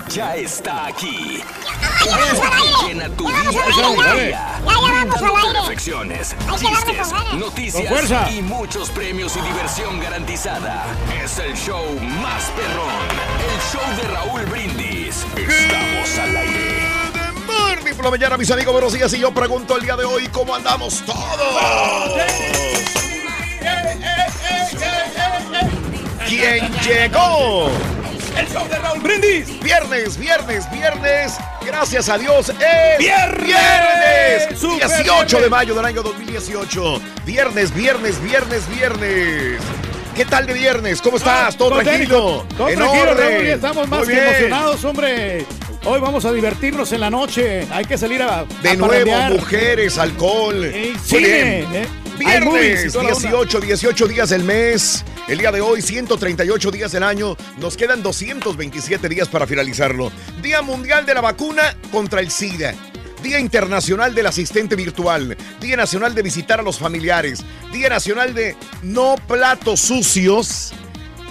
Ya está aquí. Show que llena tu día de al aire. alegría. Ya, ya vamos al Brindándote aire. reflexiones, chistes, noticias y muchos premios y diversión garantizada. Es el show más perrón. El show de Raúl Brindis. Estamos al aire. Morning por la mañana, mis amigos, buenos días. Y yo pregunto el día de hoy, ¿cómo andamos todos? ¿Quién llegó? El show de Raúl Brindis. Viernes, viernes, viernes. Gracias a Dios. Es Viernes. viernes. Super 18 de mayo del año 2018. Viernes, viernes, viernes, viernes. ¿Qué tal de viernes? ¿Cómo estás? ¿Todo Con tranquilo? Todo En tranquilo. Raúl, estamos más que emocionados, hombre. Hoy vamos a divertirnos en la noche. Hay que salir a De nuevo, parrandear. mujeres, alcohol. Eh, cine, bien. eh. Viernes, toda la onda. 18, 18 días del mes. El día de hoy, 138 días del año. Nos quedan 227 días para finalizarlo. Día Mundial de la Vacuna contra el SIDA. Día Internacional del Asistente Virtual. Día Nacional de Visitar a los Familiares. Día Nacional de No Platos Sucios.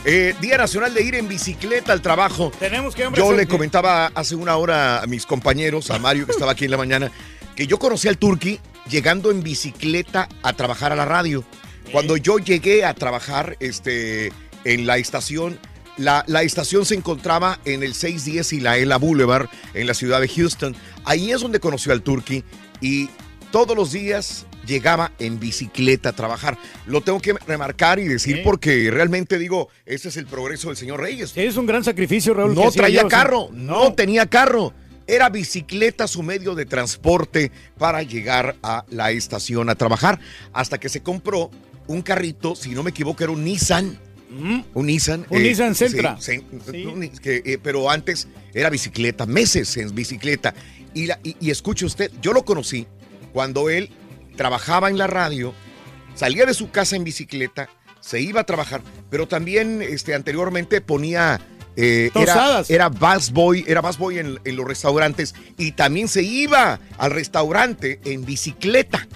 Eh, Día Nacional de Ir en Bicicleta al Trabajo. Tenemos que, Yo le comentaba hace una hora a mis compañeros, a Mario que estaba aquí en la mañana, que yo conocí al Turqui llegando en bicicleta a trabajar a la radio. Cuando yo llegué a trabajar este, en la estación, la, la estación se encontraba en el 610 y la Ela Boulevard en la ciudad de Houston. Ahí es donde conoció al Turqui y todos los días llegaba en bicicleta a trabajar. Lo tengo que remarcar y decir Sí. porque realmente digo, ese es el progreso del señor Reyes. Es un gran sacrificio, Raúl. No traía yo, carro, no tenía carro. Era bicicleta su medio de transporte para llegar a la estación a trabajar. Hasta que se compró un carrito, si no me equivoco, era un Nissan. Un Nissan. Un Nissan Sentra. sí, sí, eh, pero antes era bicicleta, meses en bicicleta. Y, la- y- y escuche usted, yo lo conocí cuando él trabajaba en la radio, salía de su casa en bicicleta, se iba a trabajar, pero también este, anteriormente ponía... eh, era, era busboy, era busboy en, en los restaurantes y también se iba al restaurante en bicicleta.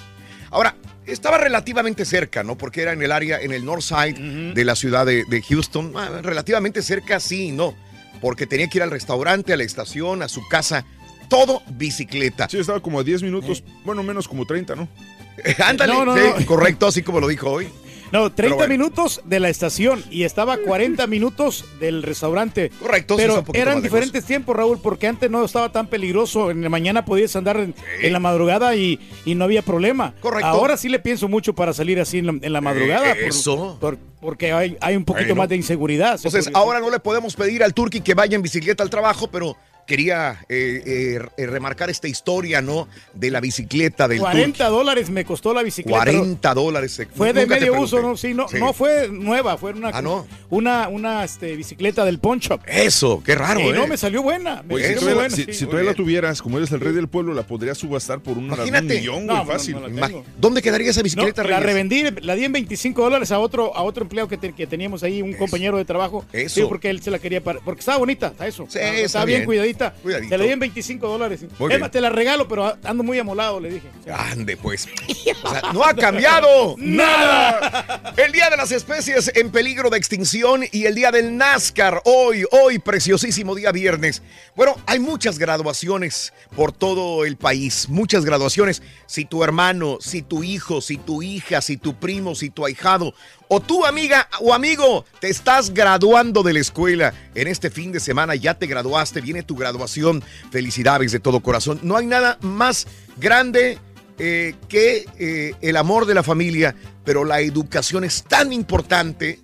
Ahora, estaba relativamente cerca, ¿no? Porque era en el área, en el north side de la ciudad de, de Houston. Ah, relativamente cerca, sí, no. Porque tenía que ir al restaurante, a la estación, a su casa. Todo bicicleta. Sí, estaba como a 10 minutos, bueno, menos como 30, ¿no? [laughs] Ándale, No, no, sí, no. correcto, así como lo dijo hoy. No, 30 Pero bueno. minutos de la estación y estaba a 40 minutos del restaurante. Correcto, Pero eran diferentes tiempos, Raúl, porque antes no estaba tan peligroso. En la mañana podías andar en, en la madrugada y, y no había problema. Correcto. Ahora sí le pienso mucho para salir así en la, en la madrugada. Eh, por- eso. por- porque hay, hay un poquito Bueno. más de inseguridad. Entonces, ahora no le podemos pedir al Turqui que vaya en bicicleta al trabajo, pero quería eh, eh, eh, remarcar esta historia, ¿no? De la bicicleta del 40 dólares me costó la bicicleta. pero 40 dólares. Fue de medio uso, ¿no? Sí, no, Sí. no fue nueva, fue una, Ah, ¿no? una, una este, bicicleta del Pawn Shop. Eso, qué raro, Y ¿eh? no, me salió buena. Me Oye, si salió todavía, buena, si, sí. si todavía la tuvieras, como eres el rey del pueblo, la podrías subastar por una, un Imagínate. millón, No, güey, no, fácil. no. ¿Dónde quedaría esa No, bicicleta, la revendí, la di en 25 dólares a otro, a otro empleado que, te- que teníamos ahí, un compañero de trabajo. Eso. Sí, porque él se la quería para, porque estaba bonita, está eso. Sí, estaba, está bien, bien. Cuidadita. Cuidadito. Te la di en 25 dólares. Es más, te la regalo, pero ando muy amolado, le dije. Ande, pues. [laughs] O sea, no ha cambiado [laughs] nada. El día de las especies en peligro de extinción y el día del NASCAR. Hoy, hoy, preciosísimo día viernes. Bueno, hay muchas graduaciones por todo el país. Muchas graduaciones. Si tu hermano, si tu hijo, si tu hija, si tu primo, si tu ahijado o tu amiga o amigo te estás graduando de la escuela en este fin de semana, ya te graduaste, viene tu graduación. Felicidades de todo corazón. No hay nada más grande eh, que eh, el amor de la familia, pero la educación es tan importante,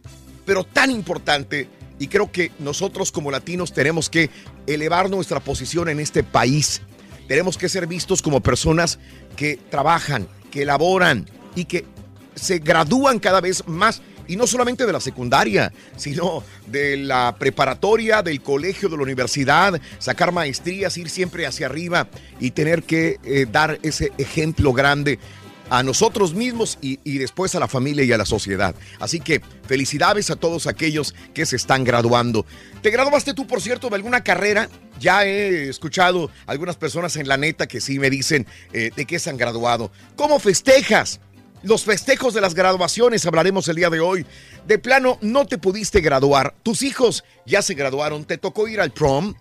pero tan importante. Y creo que nosotros como latinos tenemos que elevar nuestra posición en este país. Tenemos que ser vistos como personas que trabajan, que elaboran y que se gradúan cada vez más. Y no solamente de la secundaria, sino de la preparatoria, del colegio, de la universidad, sacar maestrías, ir siempre hacia arriba y tener que eh, dar ese ejemplo grande a nosotros mismos y, y después a la familia y a la sociedad. Así que felicidades a todos aquellos que se están graduando. ¿Te graduaste tú, por cierto, de alguna carrera? Ya he escuchado algunas personas en la neta que sí me dicen eh, de qué se han graduado. ¿Cómo festejas? Los festejos de las graduaciones hablaremos el día de hoy. De plano, no te pudiste graduar. Tus hijos ya se graduaron. Te tocó ir al prom.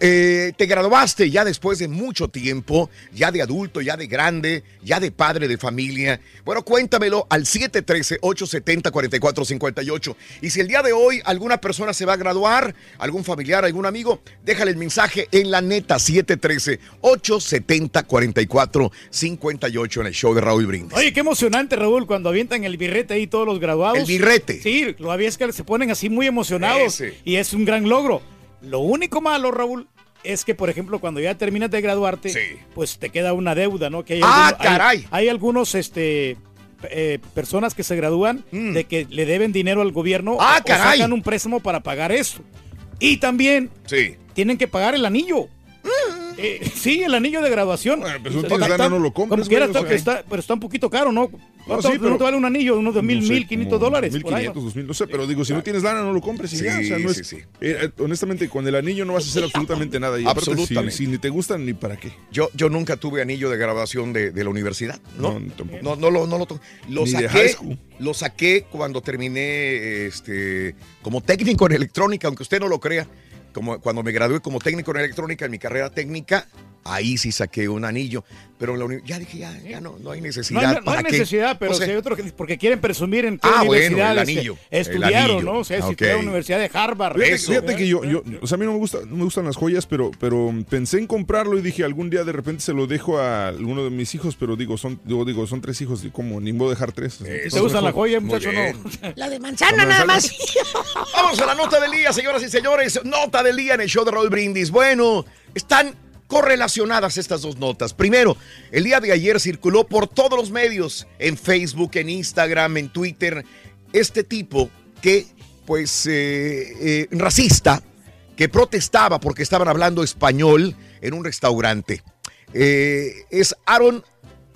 Eh, te graduaste ya después de mucho tiempo, ya de adulto, ya de grande, ya de padre de familia. Bueno, cuéntamelo al 713-870-4458. Y si el día de hoy alguna persona se va a graduar, algún familiar, algún amigo, déjale el mensaje en la neta 713-870-4458 en el show de Raúl Brindis. Oye, qué emocionante, Raúl, cuando avientan el birrete ahí todos los graduados. El birrete. Sí, lo había es que se ponen así muy emocionados Ese. y es un gran logro. Lo único malo, Raúl, es que, por ejemplo, cuando ya terminas de graduarte, pues te queda una deuda, ¿no? Que hay ¡Ah, algunos- caray! Hay, algunos, este... eh, personas que se gradúan de que le deben dinero al gobierno Mm. ¡Ah, o- sacan un préstamo para pagar eso. Y también Sí. tienen que pagar el anillo. Eh, sí, el anillo de graduación. pues no Está- tienes lana, no lo Como o sea. está- pero está un poquito caro, ¿no? ¿Cuánto, sí, pero- cuánto vale un anillo? Unos dos mil, No sé, mil quinientos como dólares. por ahí, 1500, ¿no? 2000, no sé, pero digo, si no tienes lana, no lo compres y Sí, ya. O sea, no es, sí, sí. eh, honestamente, con el anillo no vas a hacer absolutamente nada. Y aparte, si- Absolutamente. Si, ni te gustan, ni para qué. Yo, yo nunca tuve anillo de graduación de, de la universidad, ¿no? No, tampoco. No, no lo, no lo, lo Ni de saqué. Lo saqué cuando terminé este, como técnico en electrónica, aunque usted no lo crea. Cuando me gradué como técnico en electrónica en mi carrera técnica, Ahí sí saqué un anillo, pero la ya dije, ya, ya no, no hay necesidad. No hay, no ¿para hay qué? necesidad, pero O sea, si hay otros que porque quieren presumir en qué Ah, bueno, el este, anillo, estudiaron, el anillo. ¿no? O sea, si fue a la Universidad de Harvard. Fíjate, eso, fíjate que yo, yo, o sea, a mí no me, gusta, no me gustan las joyas, pero, pero pensé en comprarlo y dije, algún día de repente se lo dejo a alguno de mis hijos, pero digo, son, digo, digo, son tres hijos, y como ni modo dejar tres. ¿Te gustan las joyas, muchacho? No. [laughs] La de manzana nada más. [laughs] Vamos a la nota del día, señoras y señores. Nota del día en el show de Raúl Brindis. Bueno, están correlacionadas estas dos notas. Primero, el día de ayer circuló por todos los medios, en Facebook, en Instagram, en Twitter, este tipo que, pues, eh, eh, racista, que protestaba porque estaban hablando español en un restaurante. Eh, es Aaron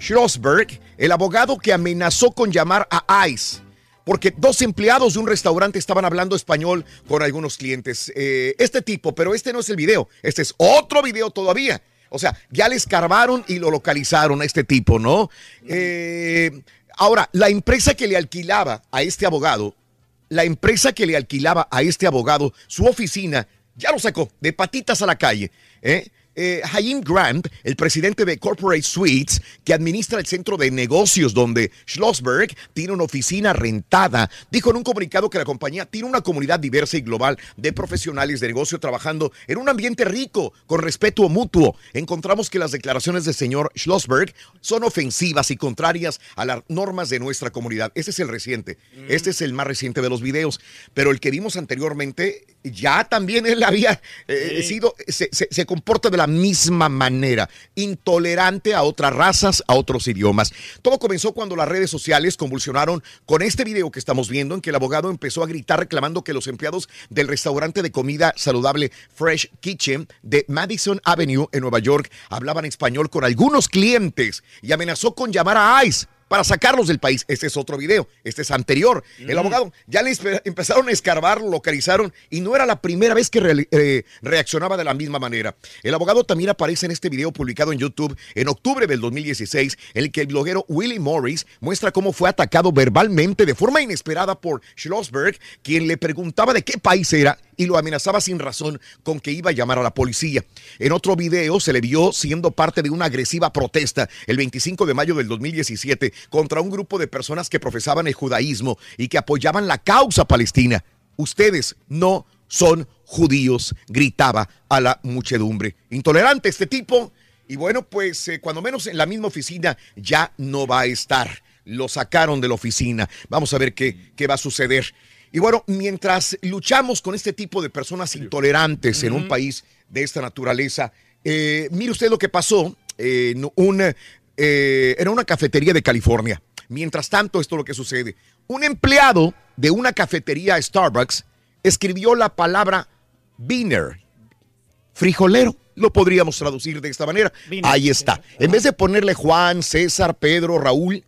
Schlossberg, el abogado que amenazó con llamar a ICE porque dos empleados de un restaurante estaban hablando español con algunos clientes. Eh, este tipo, pero este no es el video, este es otro video todavía. O sea, ya le escarbaron y lo localizaron a este tipo, ¿no? Eh, ahora, la empresa que le alquilaba a este abogado, la empresa que le alquilaba a este abogado su oficina, ya lo sacó de patitas a la calle. ¿eh? Eh, Haim Grant, el presidente de Corporate Suites, que administra el centro de negocios donde Schlossberg tiene una oficina rentada, dijo en un comunicado que la compañía tiene una comunidad diversa y global de profesionales de negocio trabajando en un ambiente rico, con respeto mutuo. Encontramos que las declaraciones del señor Schlossberg son ofensivas y contrarias a las normas de nuestra comunidad. Este es el reciente, este es el más reciente de los videos, pero el que vimos anteriormente, ya también él había eh, sido, se, se- se comporta de la misma manera, intolerante a otras razas, a otros idiomas. Todo comenzó cuando las redes sociales convulsionaron con este video que estamos viendo, en que el abogado empezó a gritar reclamando que los empleados del restaurante de comida saludable Fresh Kitchen de Madison Avenue en Nueva York hablaban español con algunos clientes y amenazó con llamar a ICE para sacarlos del país. Este es otro video, este es anterior. El abogado ya le empezaron a escarbar, lo localizaron y no era la primera vez que re- eh, reaccionaba de la misma manera. El abogado también aparece en este video publicado en YouTube en octubre del 2016, en el que el bloguero Willie Morris muestra cómo fue atacado verbalmente de forma inesperada por Schlossberg, quien le preguntaba de qué país era y lo amenazaba sin razón con que iba a llamar a la policía. En otro video se le vio siendo parte de una agresiva protesta el 25 de mayo del 2017 contra un grupo de personas que profesaban el judaísmo y que apoyaban la causa palestina. Ustedes no son judíos, gritaba a la muchedumbre. Intolerante este tipo. Y bueno, pues eh, cuando menos en la misma oficina ya no va a estar. Lo sacaron de la oficina. Vamos a ver qué, qué va a suceder. Y bueno, mientras luchamos con este tipo de personas intolerantes en un país de esta naturaleza, eh, mire usted lo que pasó en una, eh, en una cafetería de California. Mientras tanto, esto es lo que sucede. Un empleado de una cafetería Starbucks escribió la palabra beaner, frijolero. Lo podríamos traducir de esta manera. Beaner. Ahí está. En vez de ponerle Juan, César, Pedro, Raúl,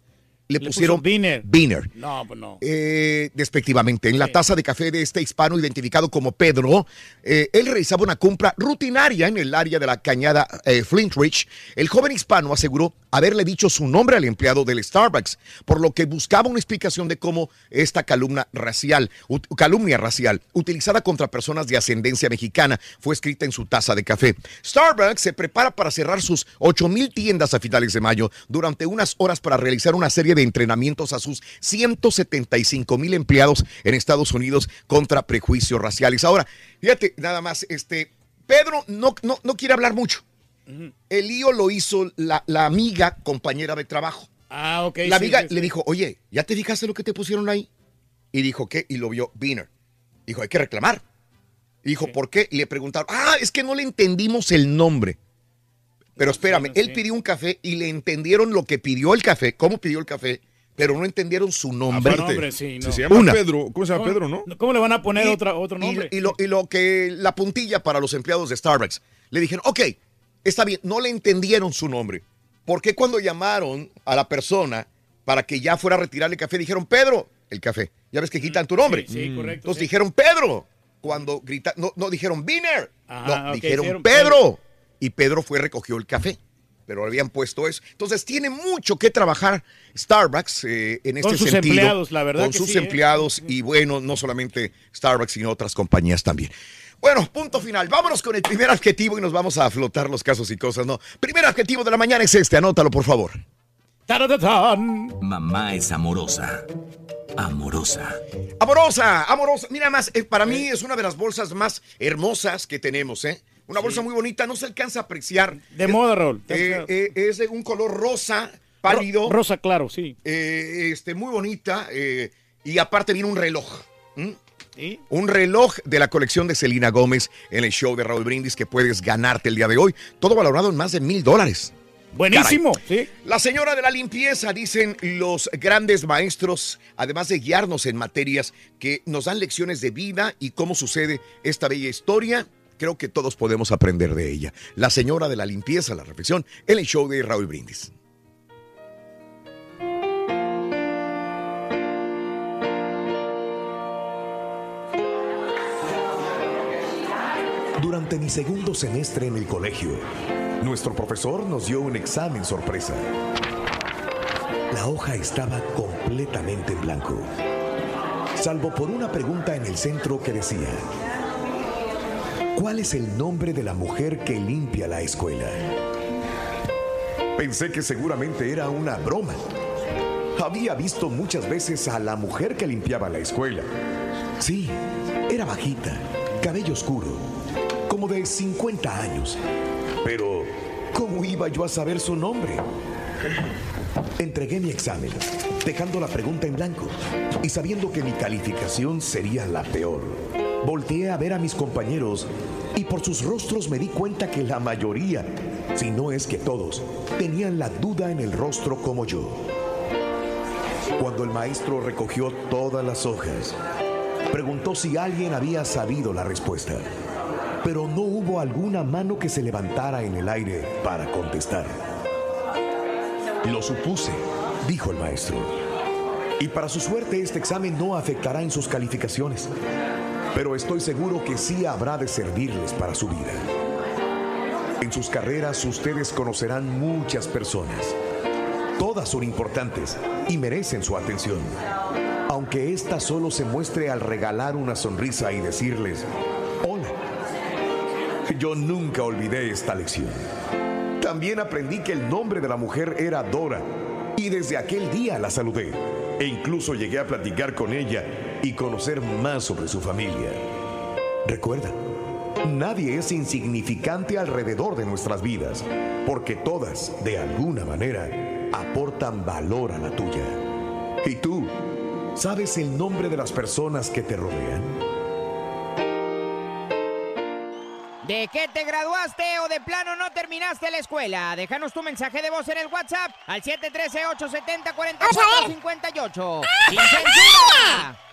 le, pusieron beaner. beaner. No, pues no. Eh, despectivamente. En la taza de café de este hispano identificado como Pedro, eh, él realizaba una compra rutinaria en el área de la cañada eh, Flintridge. El joven hispano aseguró haberle dicho su nombre al empleado del Starbucks, por lo que buscaba una explicación de cómo esta calumnia racial, calumnia racial utilizada contra personas de ascendencia mexicana fue escrita en su taza de café. Starbucks se prepara para cerrar sus 8 mil tiendas a finales de mayo durante unas horas para realizar una serie de entrenamientos a sus 175 mil empleados en Estados Unidos contra prejuicios raciales. Ahora, fíjate, nada más, este, Pedro no, no, no quiere hablar mucho. El lío lo hizo la, la amiga compañera de trabajo. Ah, ok. La amiga sí, sí. le dijo, oye, ¿ya te fijaste lo que te pusieron ahí? Y dijo, ¿qué? Y lo vio Beaner. Dijo, hay que reclamar. Y dijo, ¿por qué? Y le preguntaron, ah, es que no le entendimos el nombre. Pero espérame, él pidió un café y le entendieron lo que pidió el café, cómo pidió el café, pero no entendieron su nombre. Aparte, nombre, sí, no. Si se llama Una. Pedro, ¿cómo se llama Pedro, no? ¿Cómo le van a poner Y- otra, otro y- nombre? Y, lo, y lo que la puntilla para los empleados de Starbucks le dijeron, ok, está bien, no le entendieron su nombre. ¿Por qué cuando llamaron a la persona para que ya fuera a retirarle el café, dijeron Pedro, el café? Ya ves que quitan tu nombre. Sí, sí, correcto, Entonces sí. dijeron Pedro. Cuando grita, no, no dijeron Biner. Ajá, no, ok, dijeron dijeron Pedro. Y Pedro fue, recogió el café. Pero habían puesto eso. Entonces tiene mucho que trabajar Starbucks eh, en Con este sus sentido. empleados, la verdad Con que sus sí, ¿eh? empleados y bueno, no solamente Starbucks, sino otras compañías también. Bueno, punto final. Vámonos con el primer adjetivo y nos vamos a flotar los casos y cosas, ¿no? Primer adjetivo de la mañana es este, anótalo, por favor. Mamá es amorosa. Amorosa. Amorosa, amorosa. Mira más, eh, para mí es una de las bolsas más hermosas que tenemos, ¿eh? Una bolsa muy bonita, no se alcanza a apreciar. De Es- moda, Raúl. eh, eh, es de un color rosa, pálido. Ro- rosa claro, sí. eh, este, muy bonita. eh, y aparte viene un reloj. Un reloj de la colección de Selena Gómez en el show de Raúl Brindis que puedes ganarte el día de hoy. Todo valorado en más de mil dólares. Buenísimo, Caray. La señora de la limpieza, dicen los grandes maestros, además de guiarnos en materias que nos dan lecciones de vida y cómo sucede esta bella historia. Creo que todos podemos aprender de ella. La señora de la limpieza, la reflexión, en el show de Raúl Brindis. Durante mi segundo semestre en el colegio, nuestro profesor nos dio un examen sorpresa. La hoja estaba completamente en blanco, salvo por una pregunta en el centro que decía, ¿cuál es el nombre de la mujer que limpia la escuela? Pensé que seguramente era una broma. Había visto muchas veces a la mujer que limpiaba la escuela. Sí, era bajita, cabello oscuro, como de 50 años. Pero, ¿cómo iba yo a saber su nombre? Entregué mi examen, dejando la pregunta en blanco y sabiendo que mi calificación sería la peor. Volteé a ver a mis compañeros y por sus rostros me di cuenta que la mayoría, si no es que todos, tenían la duda en el rostro como yo. Cuando el maestro recogió todas las hojas, preguntó si alguien había sabido la respuesta, pero no hubo alguna mano que se levantara en el aire para contestar. Lo supuse, dijo el maestro. Y para su suerte este examen no afectará en sus calificaciones, pero estoy seguro que sí habrá de servirles para su vida. En sus carreras ustedes conocerán muchas personas. Todas son importantes y merecen su atención. Aunque ésta solo se muestre al regalar una sonrisa y decirles, hola. Yo nunca olvidé esta lección. También aprendí que el nombre de la mujer era Dora y desde aquel día la saludé e incluso llegué a platicar con ella y conocer más sobre su familia. Recuerda, nadie es insignificante alrededor de nuestras vidas, porque todas, de alguna manera, aportan valor a la tuya. ¿Y tú? ¿Sabes el nombre de las personas que te rodean? ¿De qué te graduaste o de plano no terminaste la escuela? Déjanos tu mensaje de voz en el WhatsApp al 713-870-4458. ¡Sin censura!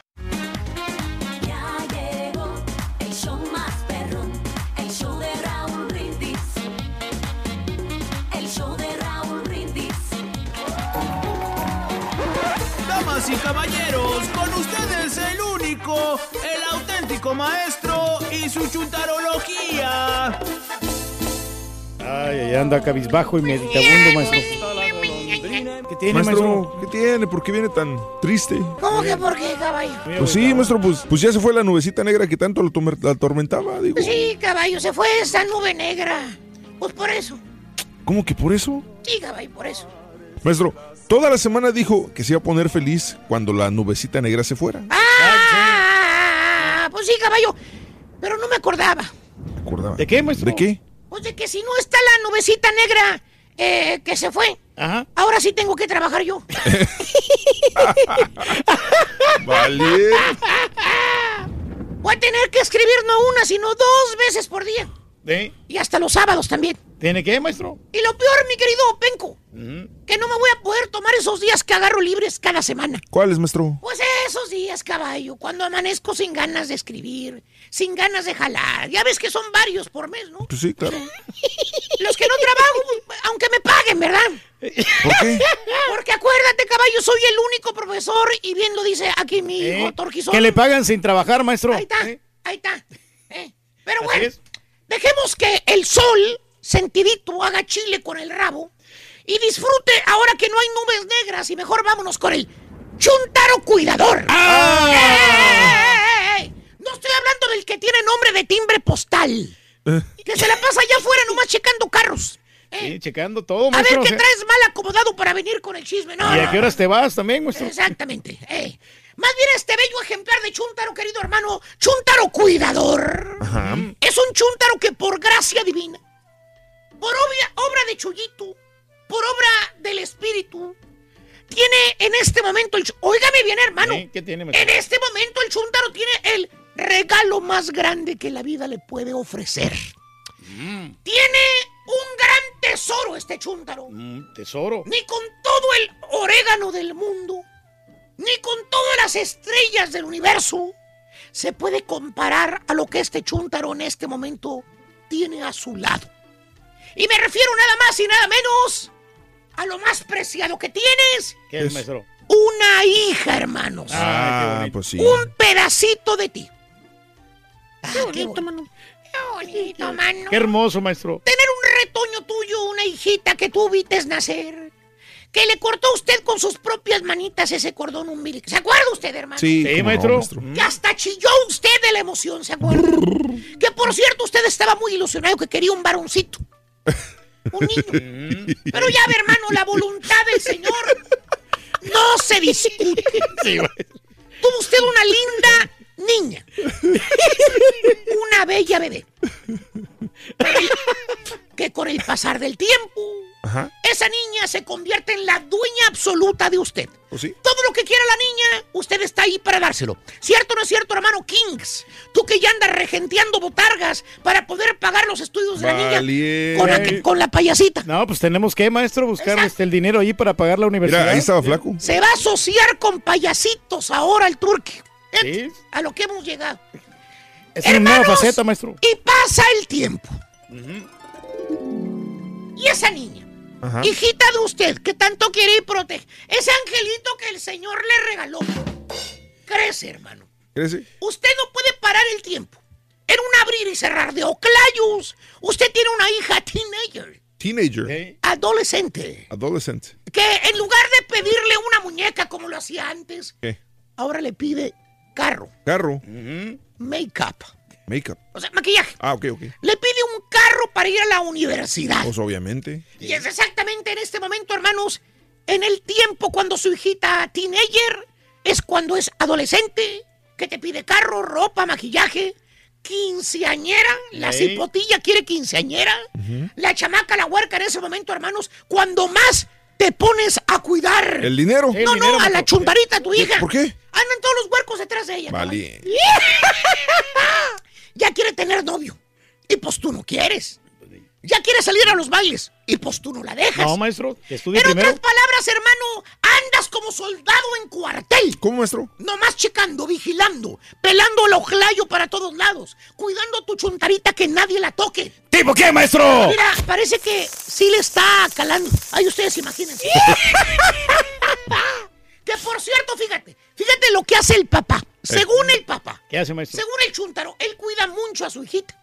Damas y caballeros, con ustedes el único, el auténtico maestro y su chuntarología. Ay, ay, anda cabizbajo y meditabundo, maestro. ¿Qué tiene, maestro? maestro, ¿qué tiene? ¿Por qué viene tan triste? ¿Cómo que por qué, caballo? Pues sí, maestro, pues, pues ya se fue la nubecita negra que tanto la atormentaba, digo. Pues sí, caballo, se fue esa nube negra. Pues por eso. ¿Cómo que por eso? Sí, caballo, por eso. Maestro, toda la semana dijo que se iba a poner feliz cuando la nubecita negra se fuera. Ah, pues sí, caballo. Pero no me acordaba. Acordaba. ¿De qué, maestro? ¿De qué? Pues de que si no está la nubecita negra eh, que se fue, ahora sí tengo que trabajar yo. [laughs] Vale. Voy a tener que escribir no una, sino dos veces por día. Y hasta los sábados también. ¿Tiene qué, maestro? Y lo peor, mi querido Penco, que no me voy a poder tomar esos días que agarro libres cada semana. ¿Cuál es, maestro? Pues esos días, caballo, cuando amanezco sin ganas de escribir, sin ganas de jalar. Ya ves que son varios por mes, ¿no? Pues sí, claro. [laughs] Los que no trabajo, aunque me paguen, ¿verdad? ¿Por qué? [laughs] Porque acuérdate, caballo, soy el único profesor y bien lo dice aquí mi hijo ¿Eh? Torquizón. Que le pagan sin trabajar, maestro. Ahí está, ahí está. Eh, Pero Así bueno, es. Dejemos que el sol, sentidito, haga chile con el rabo y disfrute ahora que no hay nubes negras y mejor vámonos con el chuntaro cuidador. ¡Ey, ey! No estoy hablando del que tiene nombre de timbre mal. Que se la pasa allá afuera nomás checando carros. Sí, checando todo, A maestro. ver qué traes mal acomodado para venir con el chisme. No, ¿Y a qué horas te vas también, maestro? Exactamente. eh. Más bien este bello ejemplar de Chuntaro, querido hermano, Chuntaro cuidador. Ajá. Es un Chuntaro que por gracia divina, por obvia, obra de Chuyito, por obra del Espíritu, tiene en este momento el... Óigame bien, hermano. ¿Qué tiene? En este momento el Chuntaro tiene el regalo más grande que la vida le puede ofrecer. Mm, Tiene un gran tesoro este Chuntaro. mm, tesoro. Ni con todo el orégano del mundo, ni con todas las estrellas del universo, se puede comparar a lo que este Chuntaro en este momento tiene a su lado. Y me refiero nada más y nada menos a lo más preciado que tienes. ¿Qué es, maestro? Una hija, hermanos. Ah, pues sí. Un pedacito de ti. qué bonito, mano. Qué bonito, mano. Qué hermoso, maestro. Tener un retoño tuyo, una hijita que tú vites nacer. Que le cortó usted con sus propias manitas ese cordón umbilical. ¿Se acuerda usted, hermano? Sí, Sí, no, maestro. Que hasta chilló usted de la emoción, ¿se acuerda? que por cierto, usted estaba muy ilusionado que quería un varoncito. Un niño. [laughs] Pero ya ve, hermano, la voluntad del Señor no se discute. Tuvo usted una linda niña. Una bella bebé. Que con el pasar del tiempo, Ajá. esa niña se convierte en la dueña absoluta de usted. Todo lo que quiera la niña, usted está ahí para dárselo. ¿Cierto o no es cierto, hermano Kings? Tú que ya andas regenteando botargas para poder pagar los estudios de la niña con la, con la payasita. No, pues tenemos que, maestro, buscar este, el dinero ahí para pagar la universidad. Mira, ahí estaba flaco. Se va a asociar con payasitos ahora el turque. Sí. A lo que hemos llegado. Es una nueva faceta, maestro. Y pasa el tiempo. Y esa niña, Ajá. hijita de usted, que tanto quiere y protege, ese angelito que el Señor le regaló, crece, hermano. ¿Crece? Usted no puede parar el tiempo. En un abrir y cerrar de oclayos, usted tiene una hija teenager, Teenager. adolescente, Adolescent. que en lugar de pedirle una muñeca como lo hacía antes, ¿Qué? ahora le pide carro, Carro. make-up, Makeup. o sea, maquillaje. Ah, ok, ok. Le pide un carro para ir a la universidad. Pues obviamente. Y es exactamente en este momento, hermanos, en el tiempo cuando su hijita teenager es cuando es adolescente, que te pide carro, ropa, maquillaje, quinceañera, la cipotilla quiere quinceañera, la chamaca, la huerca en ese momento, hermanos, cuando más te pones a cuidar. ¿El dinero? El no, dinero, no, a la chumbarita, tu hija. ¿Por qué? Andan todos los huercos detrás de ella. Vale. [laughs] ya quiere tener novio. Y pues tú no quieres. Ya quiere salir a los bailes. Y pues tú no la dejas. No, maestro, que estudie en primero. otras palabras, hermano, andas como soldado en cuartel. ¿Cómo, maestro? Nomás checando, vigilando, pelando el ojlayo para todos lados, cuidando tu chuntarita que nadie la toque. ¿Tipo qué, maestro? Mira, parece que sí le está calando. Ay, ustedes imagínense. [laughs] que por cierto, fíjate, fíjate lo que hace el papá. Según el papá, ¿Qué hace, maestro? según el chuntaro, él cuida mucho a su hijita.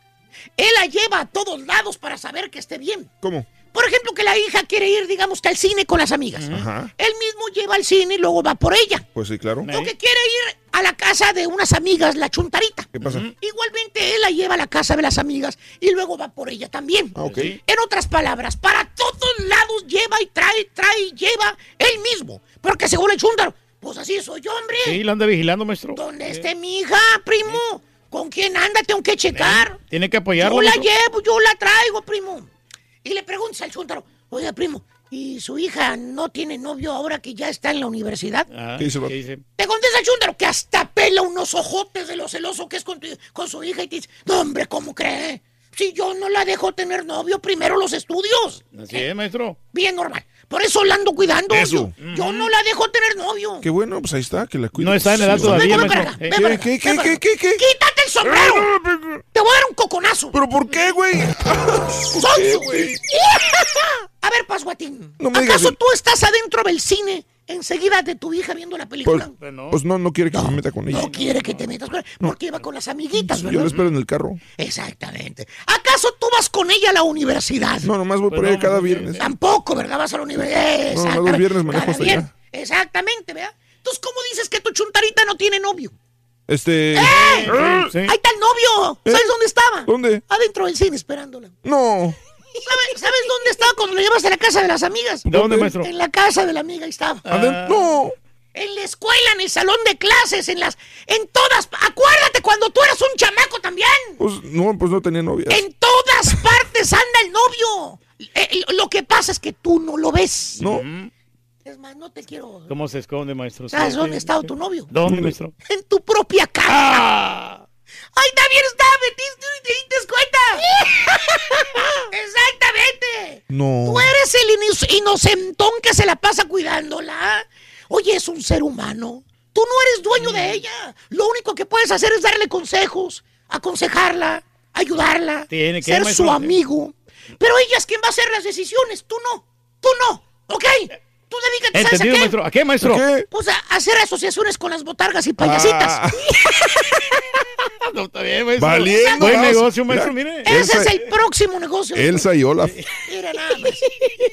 Él la lleva a todos lados para saber que esté bien. ¿Cómo? Por ejemplo, que la hija quiere ir, digamos, que al cine con las amigas. Ajá. Él mismo lleva al cine y luego va por ella. Pues sí, claro. O que quiere ir a la casa de unas amigas, la chuntarita. ¿Qué pasa? Igualmente él la lleva a la casa de las amigas y luego va por ella también. Ah, ok. En otras palabras, para todos lados lleva y trae, trae y lleva él mismo. Porque según el chúntaro, pues así soy yo, hombre. Sí, la anda vigilando, maestro. ¿Dónde esté mi hija, primo? ¿Con quién anda? Tengo que checar. Tiene que apoyarlo. Yo la maestro. llevo, yo la traigo, primo. Y le preguntas al chúntaro, oiga, primo, ¿y su hija no tiene novio ahora que ya está en la universidad? Ah, ¿Qué dice. Te contesta el chúntaro que hasta pela unos ojotes de lo celoso que es con, tu- con su hija y te dice, no, hombre, ¿cómo cree? Si yo no la dejo tener novio, primero los estudios. Así es, maestro. Bien normal. Por eso la ando cuidando. Eso. Yo, yo no la dejo tener novio. Qué bueno, pues ahí está, que la cuida. No está en edad Sí, todavía, Ven, ven para maestro. acá, Eh, ven para ¿Qué, acá, qué, qué, acá. qué, qué? ¡Quítate el sombrero! Te voy a dar un coconazo. ¿Pero por qué, güey? [laughs] [laughs] [laughs] A ver, Pasguatín. No digas ¿Acaso tú estás adentro del cine enseguida de tu hija viendo la Pues, película? pues no, no quiere que me meta con ella. No quiere que te metas con ella, porque va con las amiguitas, Yo ¿verdad? la espero en el carro. Exactamente. ¿Acaso tú vas con ella a la universidad? No, nomás voy por Pues no, cada no, viernes. Tampoco, ¿verdad? Vas a la universidad. No, nomás los viernes manejo Cada hasta allá. Exactamente, ¿verdad? Entonces, ¿cómo dices que tu chuntarita no tiene novio? Este. Sí, ¡Eh! sí. Ahí está el novio. novio. ¿Sabes dónde estaba? ¿Dónde? Adentro del cine esperándola. No. ¿Sabes, sabes dónde estaba cuando lo llevas a la casa de las amigas? ¿Dónde, maestro? En la casa de la amiga, ahí estaba. Aden- No. En la escuela, en el salón de clases, en las... En todas... Acuérdate cuando tú eras un chamaco también. Pues no, pues no tenía novia. En todas partes anda el novio. Eh, lo que pasa es que tú no lo ves. No. Es más, no te quiero... ¿Cómo se esconde, maestro? ¿Sabes dónde ha estado tu novio? ¿Dónde, maestro? En tu propia casa. Ah. ¡Ay, también está! ¿Metiste y te diste cuenta? [laughs] ¡Exactamente! No. Tú eres el ino- inocentón que se la pasa cuidándola. Oye, es un ser humano. Tú no eres dueño de ella. Lo único que puedes hacer es darle consejos, aconsejarla, ayudarla, Tiene que, ser su amigo. Pero ella es quien va a hacer las decisiones. Tú no. Tú no. ¿Ok? Tú dedícate, ¿sabes a ¿Entendido, qué? maestro? ¿A qué, maestro? Pues a hacer asociaciones con las botargas y payasitas. Ah. [laughs] No, está bien, maestro. Valiendo, Buen negocio, maestro, Mira. mire. Ese Elsa- es el próximo negocio. Elsa y Olaf. Mira nada más.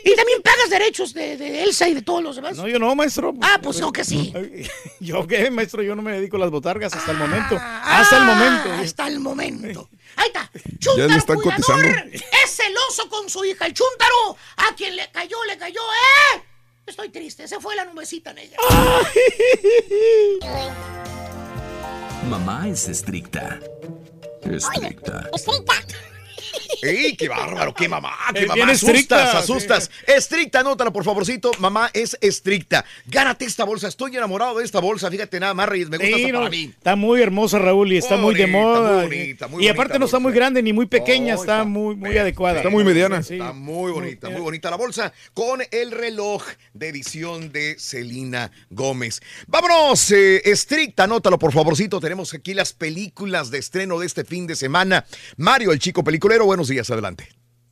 Y también pagas derechos de, de Elsa y de todos los demás. No, yo no, maestro. Ah, pues no que sí. [laughs] ¿Yo qué, maestro? Yo no me dedico a las botargas hasta el momento. hasta el momento. Ah, Hasta el momento. Ahí está. Ya Chúntaro le están cuidador. cotizando. Es celoso con su hija, el chúntaro. A quien le cayó, le cayó, ¿eh? Estoy triste. Se fue la nubecita negra. Mamá es estricta. Estricta. Estricta. ¡Ey, qué bárbaro! ¡Qué mamá! ¡Qué Es mamá! Asustas, estricta, asustas. Estricta, anótala, por favorcito. Mamá es estricta. Gánate esta bolsa. Estoy enamorado de esta bolsa. Fíjate nada más, Reyes. Me gusta Sí, hasta no, para mí. está muy hermosa, Raúl, y está muy, de moda. muy bonita, muy y aparte bonita no está muy grande ni muy pequeña, Oh, está, está muy, muy adecuada. Está muy mediana. Sí. Está muy bonita, muy bonita la bolsa con el reloj de edición de Celina Gómez. Vámonos, eh, estricta, anótalo por favorcito. Tenemos aquí las películas de estreno de este fin de semana. Mario, el chico peliculero, buenos días, adelante.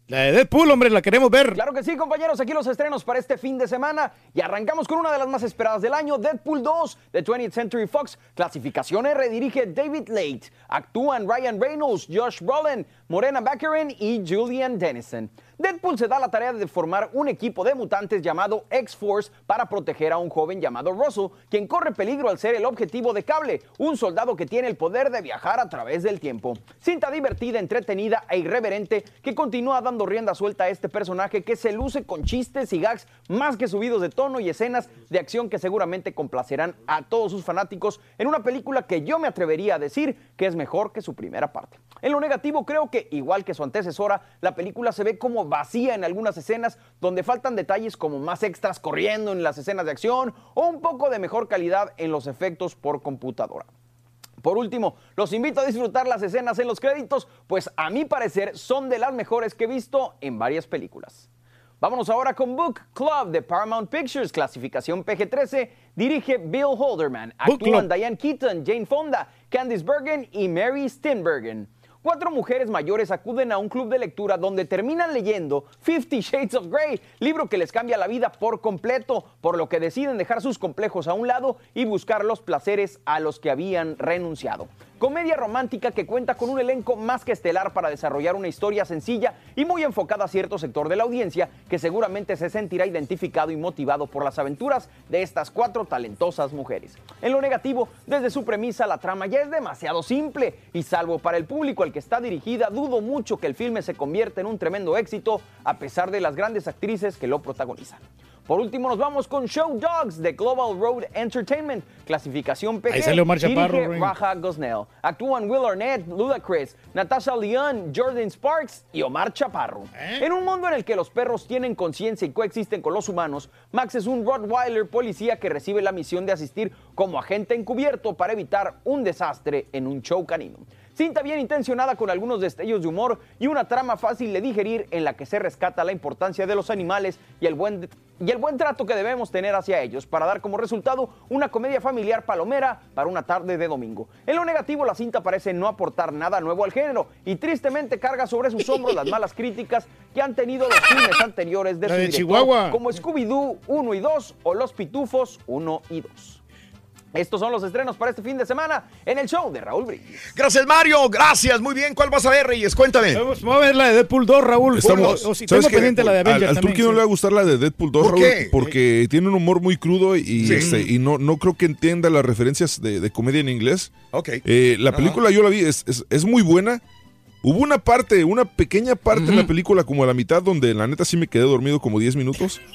La de Deadpool, hombre, la queremos ver. Claro que sí, compañeros, aquí los estrenos para este fin de semana y arrancamos con una de las más esperadas del año, Deadpool 2 de 20th Century Fox. Clasificación R dirige David Late. Actúan Ryan Reynolds, Josh Brolin, Morena Baccarin y Julian Dennison. Deadpool se da la tarea de formar un equipo de mutantes llamado X-Force para proteger a un joven llamado Russell, quien corre peligro al ser el objetivo de Cable, un soldado que tiene el poder de viajar a través del tiempo. Cinta divertida, entretenida e irreverente que continúa dando rienda suelta a este personaje que se luce con chistes y gags más que subidos de tono y escenas de acción que seguramente complacerán a todos sus fanáticos en una película que yo me atrevería a decir que es mejor que su primera parte. En lo negativo creo que, igual que su antecesora, la película se ve como vacía en algunas escenas donde faltan detalles como más extras corriendo en las escenas de acción o un poco de mejor calidad en los efectos por computadora. Por último, los invito a disfrutar las escenas en los créditos, pues a mi parecer son de las mejores que he visto en varias películas. Vámonos ahora con Book Club de Paramount Pictures, clasificación PG-13. Dirige Bill Holderman. Actúan. Diane Keaton, Jane Fonda, Candice Bergen y Mary Steenburgen. Cuatro mujeres mayores acuden a un club de lectura donde terminan leyendo Fifty Shades of Grey, libro que les cambia la vida por completo, por lo que deciden dejar sus complejos a un lado y buscar los placeres a los que habían renunciado. Comedia romántica que cuenta con un elenco más que estelar para desarrollar una historia sencilla y muy enfocada a cierto sector de la audiencia que seguramente se sentirá identificado y motivado por las aventuras de estas cuatro talentosas mujeres. En lo negativo, desde su premisa la trama ya es demasiado simple y salvo para el público al que está dirigida, dudo mucho que el filme se convierta en un tremendo éxito a pesar de las grandes actrices que lo protagonizan. Por último, nos vamos con Show Dogs de Global Road Entertainment, clasificación PG. Ahí salió Omar Chaparro. Raja Gosnell. Actúan Will Arnett, Ludacris, Natasha Leon, Jordan Sparks y Omar Chaparro. En un mundo en el que los perros tienen conciencia y coexisten con los humanos, Max es un Rottweiler policía que recibe la misión de asistir como agente encubierto para evitar un desastre en un show canino. Cinta bien intencionada con algunos destellos de humor y una trama fácil de digerir en la que se rescata la importancia de los animales y el buen, y el buen trato que debemos tener hacia ellos para dar como resultado una comedia familiar palomera para una tarde de domingo. En lo negativo, la cinta parece no aportar nada nuevo al género y tristemente carga sobre sus hombros las malas críticas que han tenido los filmes anteriores de su de director, Chihuahua. como Scooby-Doo 1 y 2 o Los Pitufos 1 y 2. Estos son los estrenos para este fin de semana en el show de Raúl Brindis. Gracias, Mario. Gracias. Muy bien. ¿Cuál vas a ver, Reyes? Cuéntame. Vamos a ver la de Deadpool 2, Raúl. Estamos- o, o si ¿sabes tengo pendiente la de Al- Avengers Al. Turki no le va a gustar la de Deadpool 2, ¿Por Raúl, qué? porque tiene un humor muy crudo y, Sí. este, y no, no creo que entienda las referencias de, de comedia en inglés. Ok. Eh, la película yo la vi, es, es- es muy buena. Hubo una parte, una pequeña parte en la película, como a la mitad, donde la neta sí me quedé dormido como 10 minutos. [laughs]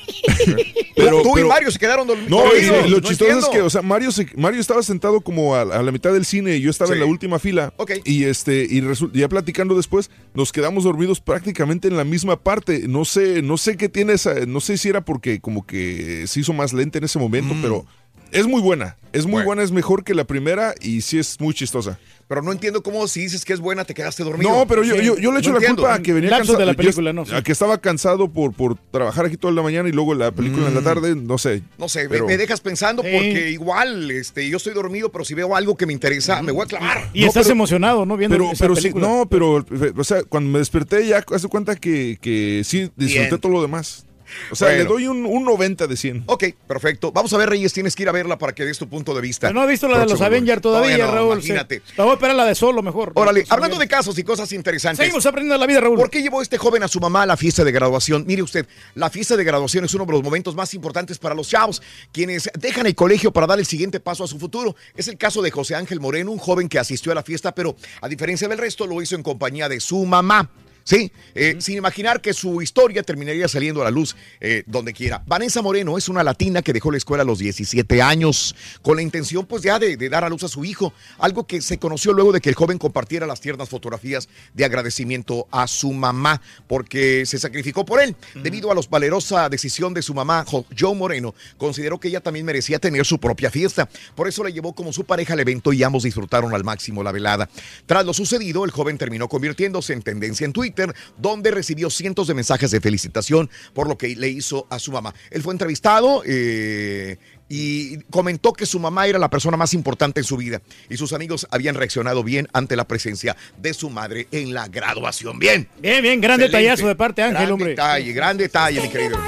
Tú y Mario se quedaron dorm- No, dormidos. lo No chistoso es que, o sea, Mario, se- Mario estaba sentado como a, a la mitad del cine y yo estaba en la última fila. Y este, y ya platicando después, nos quedamos dormidos prácticamente en la misma parte. No sé, no sé qué tiene esa, no sé si era porque como que se hizo más lenta en ese momento, pero es muy buena. Es muy buena, es mejor que la primera y sí es muy chistosa. Pero no entiendo cómo si dices que es buena te quedaste dormido. No, pero yo, yo, yo le echo No la entiendo. culpa a que venía Lapsos de la yo- película, no, sí. A que estaba cansado por, por trabajar aquí toda la mañana y luego la película en la tarde, no sé. No sé, me- Pero- me dejas pensando Sí. porque igual este, yo estoy dormido, pero si veo algo que me interesa, me voy a clavar. Y No, estás pero- emocionado, ¿no? Viendo Pero, esa pero sí, no, pero, o sea, cuando me desperté ya hace cuenta que, que sí disfruté Bien. todo lo demás. O sea, Bueno. le doy un, un 90 de 100. Ok, perfecto. Vamos a ver, Reyes, tienes que ir a verla para que des tu punto de vista. Pero no he visto la de los Avengers lunes. todavía, no, Raúl. sí. Imagínate. La voy a esperar la de solo mejor. Órale, hablando de casos y cosas interesantes. Seguimos aprendiendo la vida, Raúl. ¿Por qué llevó este joven a su mamá a la fiesta de graduación? Mire usted, la fiesta de graduación es uno de los momentos más importantes para los chavos, quienes dejan el colegio para dar el siguiente paso a su futuro. Es el caso de José Ángel Moreno, un joven que asistió a la fiesta, pero a diferencia del resto, lo hizo en compañía de su mamá. Sí, eh, sin imaginar que su historia terminaría saliendo a la luz eh, donde quiera. Vanessa Moreno es una latina que dejó la escuela a los 17 años con la intención pues ya de, de dar a luz a su hijo, algo que se conoció luego de que el joven compartiera las tiernas fotografías de agradecimiento a su mamá porque se sacrificó por él. Debido a la valerosa decisión de su mamá, Jo- Joe Moreno, consideró que ella también merecía tener su propia fiesta. Por eso la llevó como su pareja al evento y ambos disfrutaron al máximo la velada. Tras lo sucedido, el joven terminó convirtiéndose en tendencia en Twitter, donde recibió cientos de mensajes de felicitación por lo que le hizo a su mamá. Él fue entrevistado eh, y comentó que su mamá era la persona más importante en su vida y sus amigos habían reaccionado bien ante la presencia de su madre en la graduación. Bien. Bien, bien, gran Excelente. detallazo de parte, Ángel, Gran hombre. detalle, gran detalle, mi querido.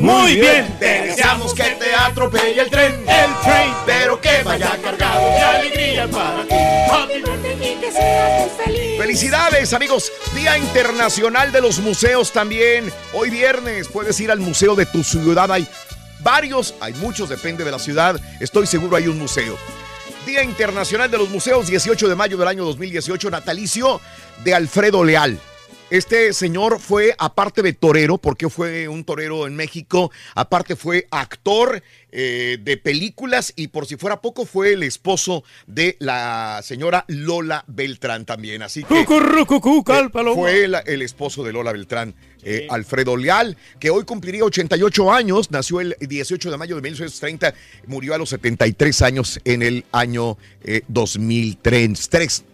Muy bien. Te deseamos que te atropelle el tren, el tren, pero que vaya cargado de alegría para ti. Felicidades amigos, Día Internacional de los Museos también. Hoy viernes puedes ir al museo de tu ciudad. Hay varios, hay muchos, depende de la ciudad. Estoy seguro hay un museo. Día Internacional de los Museos, 18 de mayo del año 2018, natalicio de Alfredo Leal. Este señor fue, aparte de torero, porque fue un torero en México, aparte fue actor eh, de películas y por si fuera poco fue el esposo de la señora Lola Beltrán también. Así que fue la- el esposo de Lola Beltrán, eh, Alfredo Leal, que hoy cumpliría 88 años, nació el 18 de mayo de 1930, murió a los 73 años en el año eh, 2003.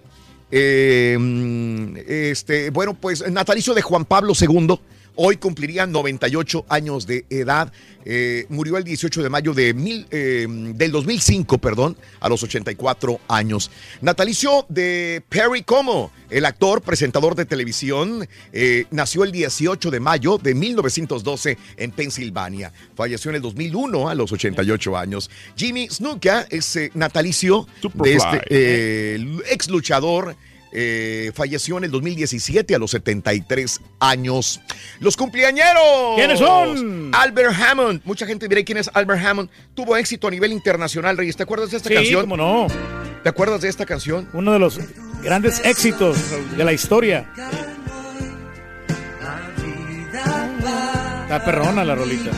Eh, mm, este, bueno, pues natalicio de Juan Pablo II. Hoy cumpliría 98 años de edad. Eh, murió el 18 de mayo de mil, eh, del 2005, perdón, a los 84 años. Natalicio de Perry Como, el actor, presentador de televisión, eh, nació el 18 de mayo de 1912 en Pensilvania. Falleció en el 2001 a los 88 años. Jimmy Snuka es natalicio de Superfly. este ex luchador. Eh, falleció en el 2017 a los 73 años. Los cumpleañeros. ¿Quiénes son? Albert Hammond. Mucha gente dirá quién es Albert Hammond. Tuvo éxito a nivel internacional, Reyes. ¿Te acuerdas de esta Sí, canción? cómo no. ¿Te acuerdas de esta canción? Uno de los grandes éxitos de la historia. Está perrona la rolita.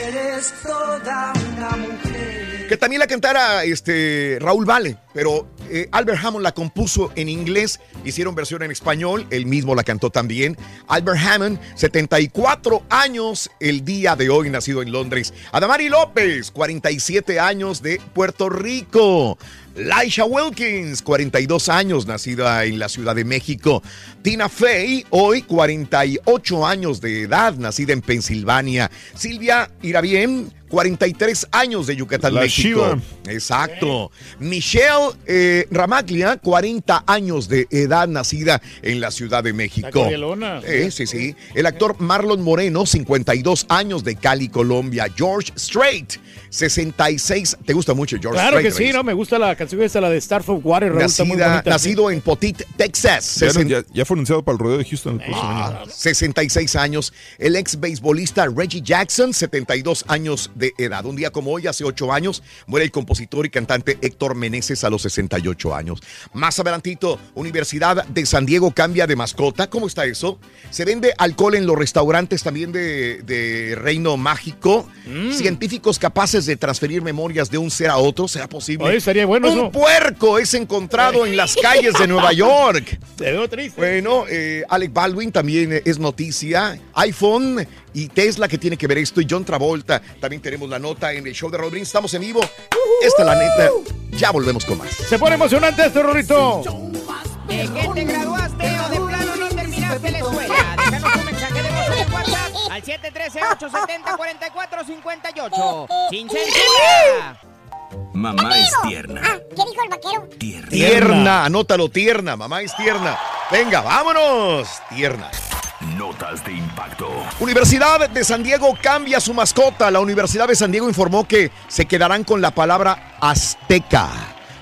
Eres toda una mujer. Que también la cantara este, Raúl Vale, pero eh, Albert Hammond la compuso en inglés, hicieron versión en español, él mismo la cantó también. Albert Hammond, 74 años el día de hoy, nacido en Londres. Adamari López, 47 años de Puerto Rico. Laisha Wilkins, 42 años, nacida en la Ciudad de México. Tina Fey, hoy 48 años de edad, nacida en Pensilvania. Silvia Irabien, 43 años de Yucatán, La México. Shiva. Exacto. Michelle eh, Ramaglia, 40 años de edad, nacida en la Ciudad de México. cordialona. Eh, sí, sí. El actor Marlon Moreno, 52 años de Cali, Colombia. George Strait, 66. ¿Te gusta mucho George Claro que Strait? sí? ¿no? Me gusta la canción esta, la de Starford Water. Raúl, está muy Nacida- bonita. nacido en Potit, Texas. Ya, Sesen- ya- ya fue anunciado para el rodeo de Houston el próximo Ah, año. 66 años. El ex beisbolista Reggie Jackson, 72 años de edad. Un día como hoy, hace 8 años, muere el compositor y cantante Héctor Meneses a los 68 años. Más adelantito, Universidad de San Diego cambia de mascota. ¿Cómo está eso? Se vende alcohol en los restaurantes también de, de Reino Mágico. Mm. Científicos capaces de transferir memorias de un ser a otro. ¿Será posible? Oye, estaría bueno Un eso. puerco es encontrado en las calles de Nueva York. [laughs] Veo triste. Bueno, eh, Alec Baldwin también es noticia. iPhone y Tesla que tiene que ver esto. Y John Travolta. También tenemos la nota en el show de Rodríguez. Estamos en vivo. Esta es la neta. Ya volvemos con más. Se pone emocionante esto, Rorrito. ¿De qué te graduaste o de plano no terminaste la escuela? Déjanos un mensaje de voz en el WhatsApp al 713-870-4458. ¡Sin censura! Mamá es tierna. Ah, ¿qué dijo el vaquero? Tierna. Anótalo, tierna. Mamá es tierna. Venga, vámonos. Tierna. Notas de impacto. Universidad de San Diego cambia su mascota. La Universidad de San Diego informó que se quedarán con la palabra azteca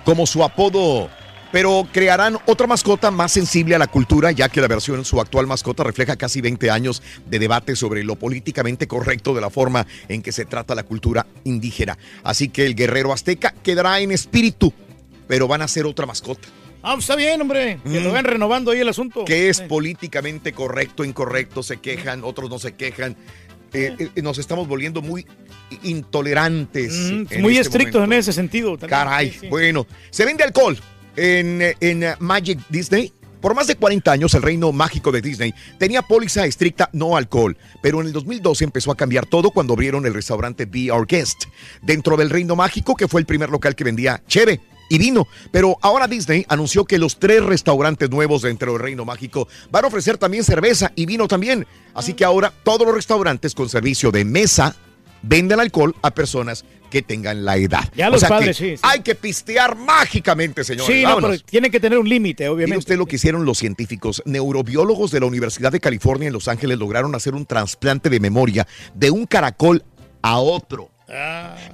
como su apodo, pero crearán otra mascota más sensible a la cultura, ya que la versión su actual mascota refleja casi 20 años de debate sobre lo políticamente correcto de la forma en que se trata la cultura indígena. Así que el guerrero azteca quedará en espíritu, pero van a ser otra mascota. Ah, pues está bien, hombre. Que lo Mm. van renovando ahí el asunto. que es políticamente correcto, incorrecto, se quejan, otros no se quejan. Eh, eh, nos estamos volviendo muy intolerantes. Mm, muy este estrictos momento. en ese sentido. también. Caray, Sí, sí. bueno, se vende alcohol en, eh, en Magic Disney. Por más de 40 años, el reino mágico de Disney tenía póliza estricta no alcohol, pero en el 2012 empezó a cambiar todo cuando abrieron el restaurante Be Our Guest, dentro del reino mágico, que fue el primer local que vendía cheve y vino. Pero ahora Disney anunció que los tres restaurantes nuevos dentro del reino mágico van a ofrecer también cerveza y vino también. Así que ahora todos los restaurantes con servicio de mesa venden alcohol a personas que tengan la edad. Ya O los sea que sí, sí. Hay que pistear mágicamente, señores. Sí, no, pero tiene que tener un límite, Mire obviamente. usted lo que hicieron los científicos. Neurobiólogos de la Universidad de California en Los Ángeles lograron hacer un trasplante de memoria de un caracol a otro.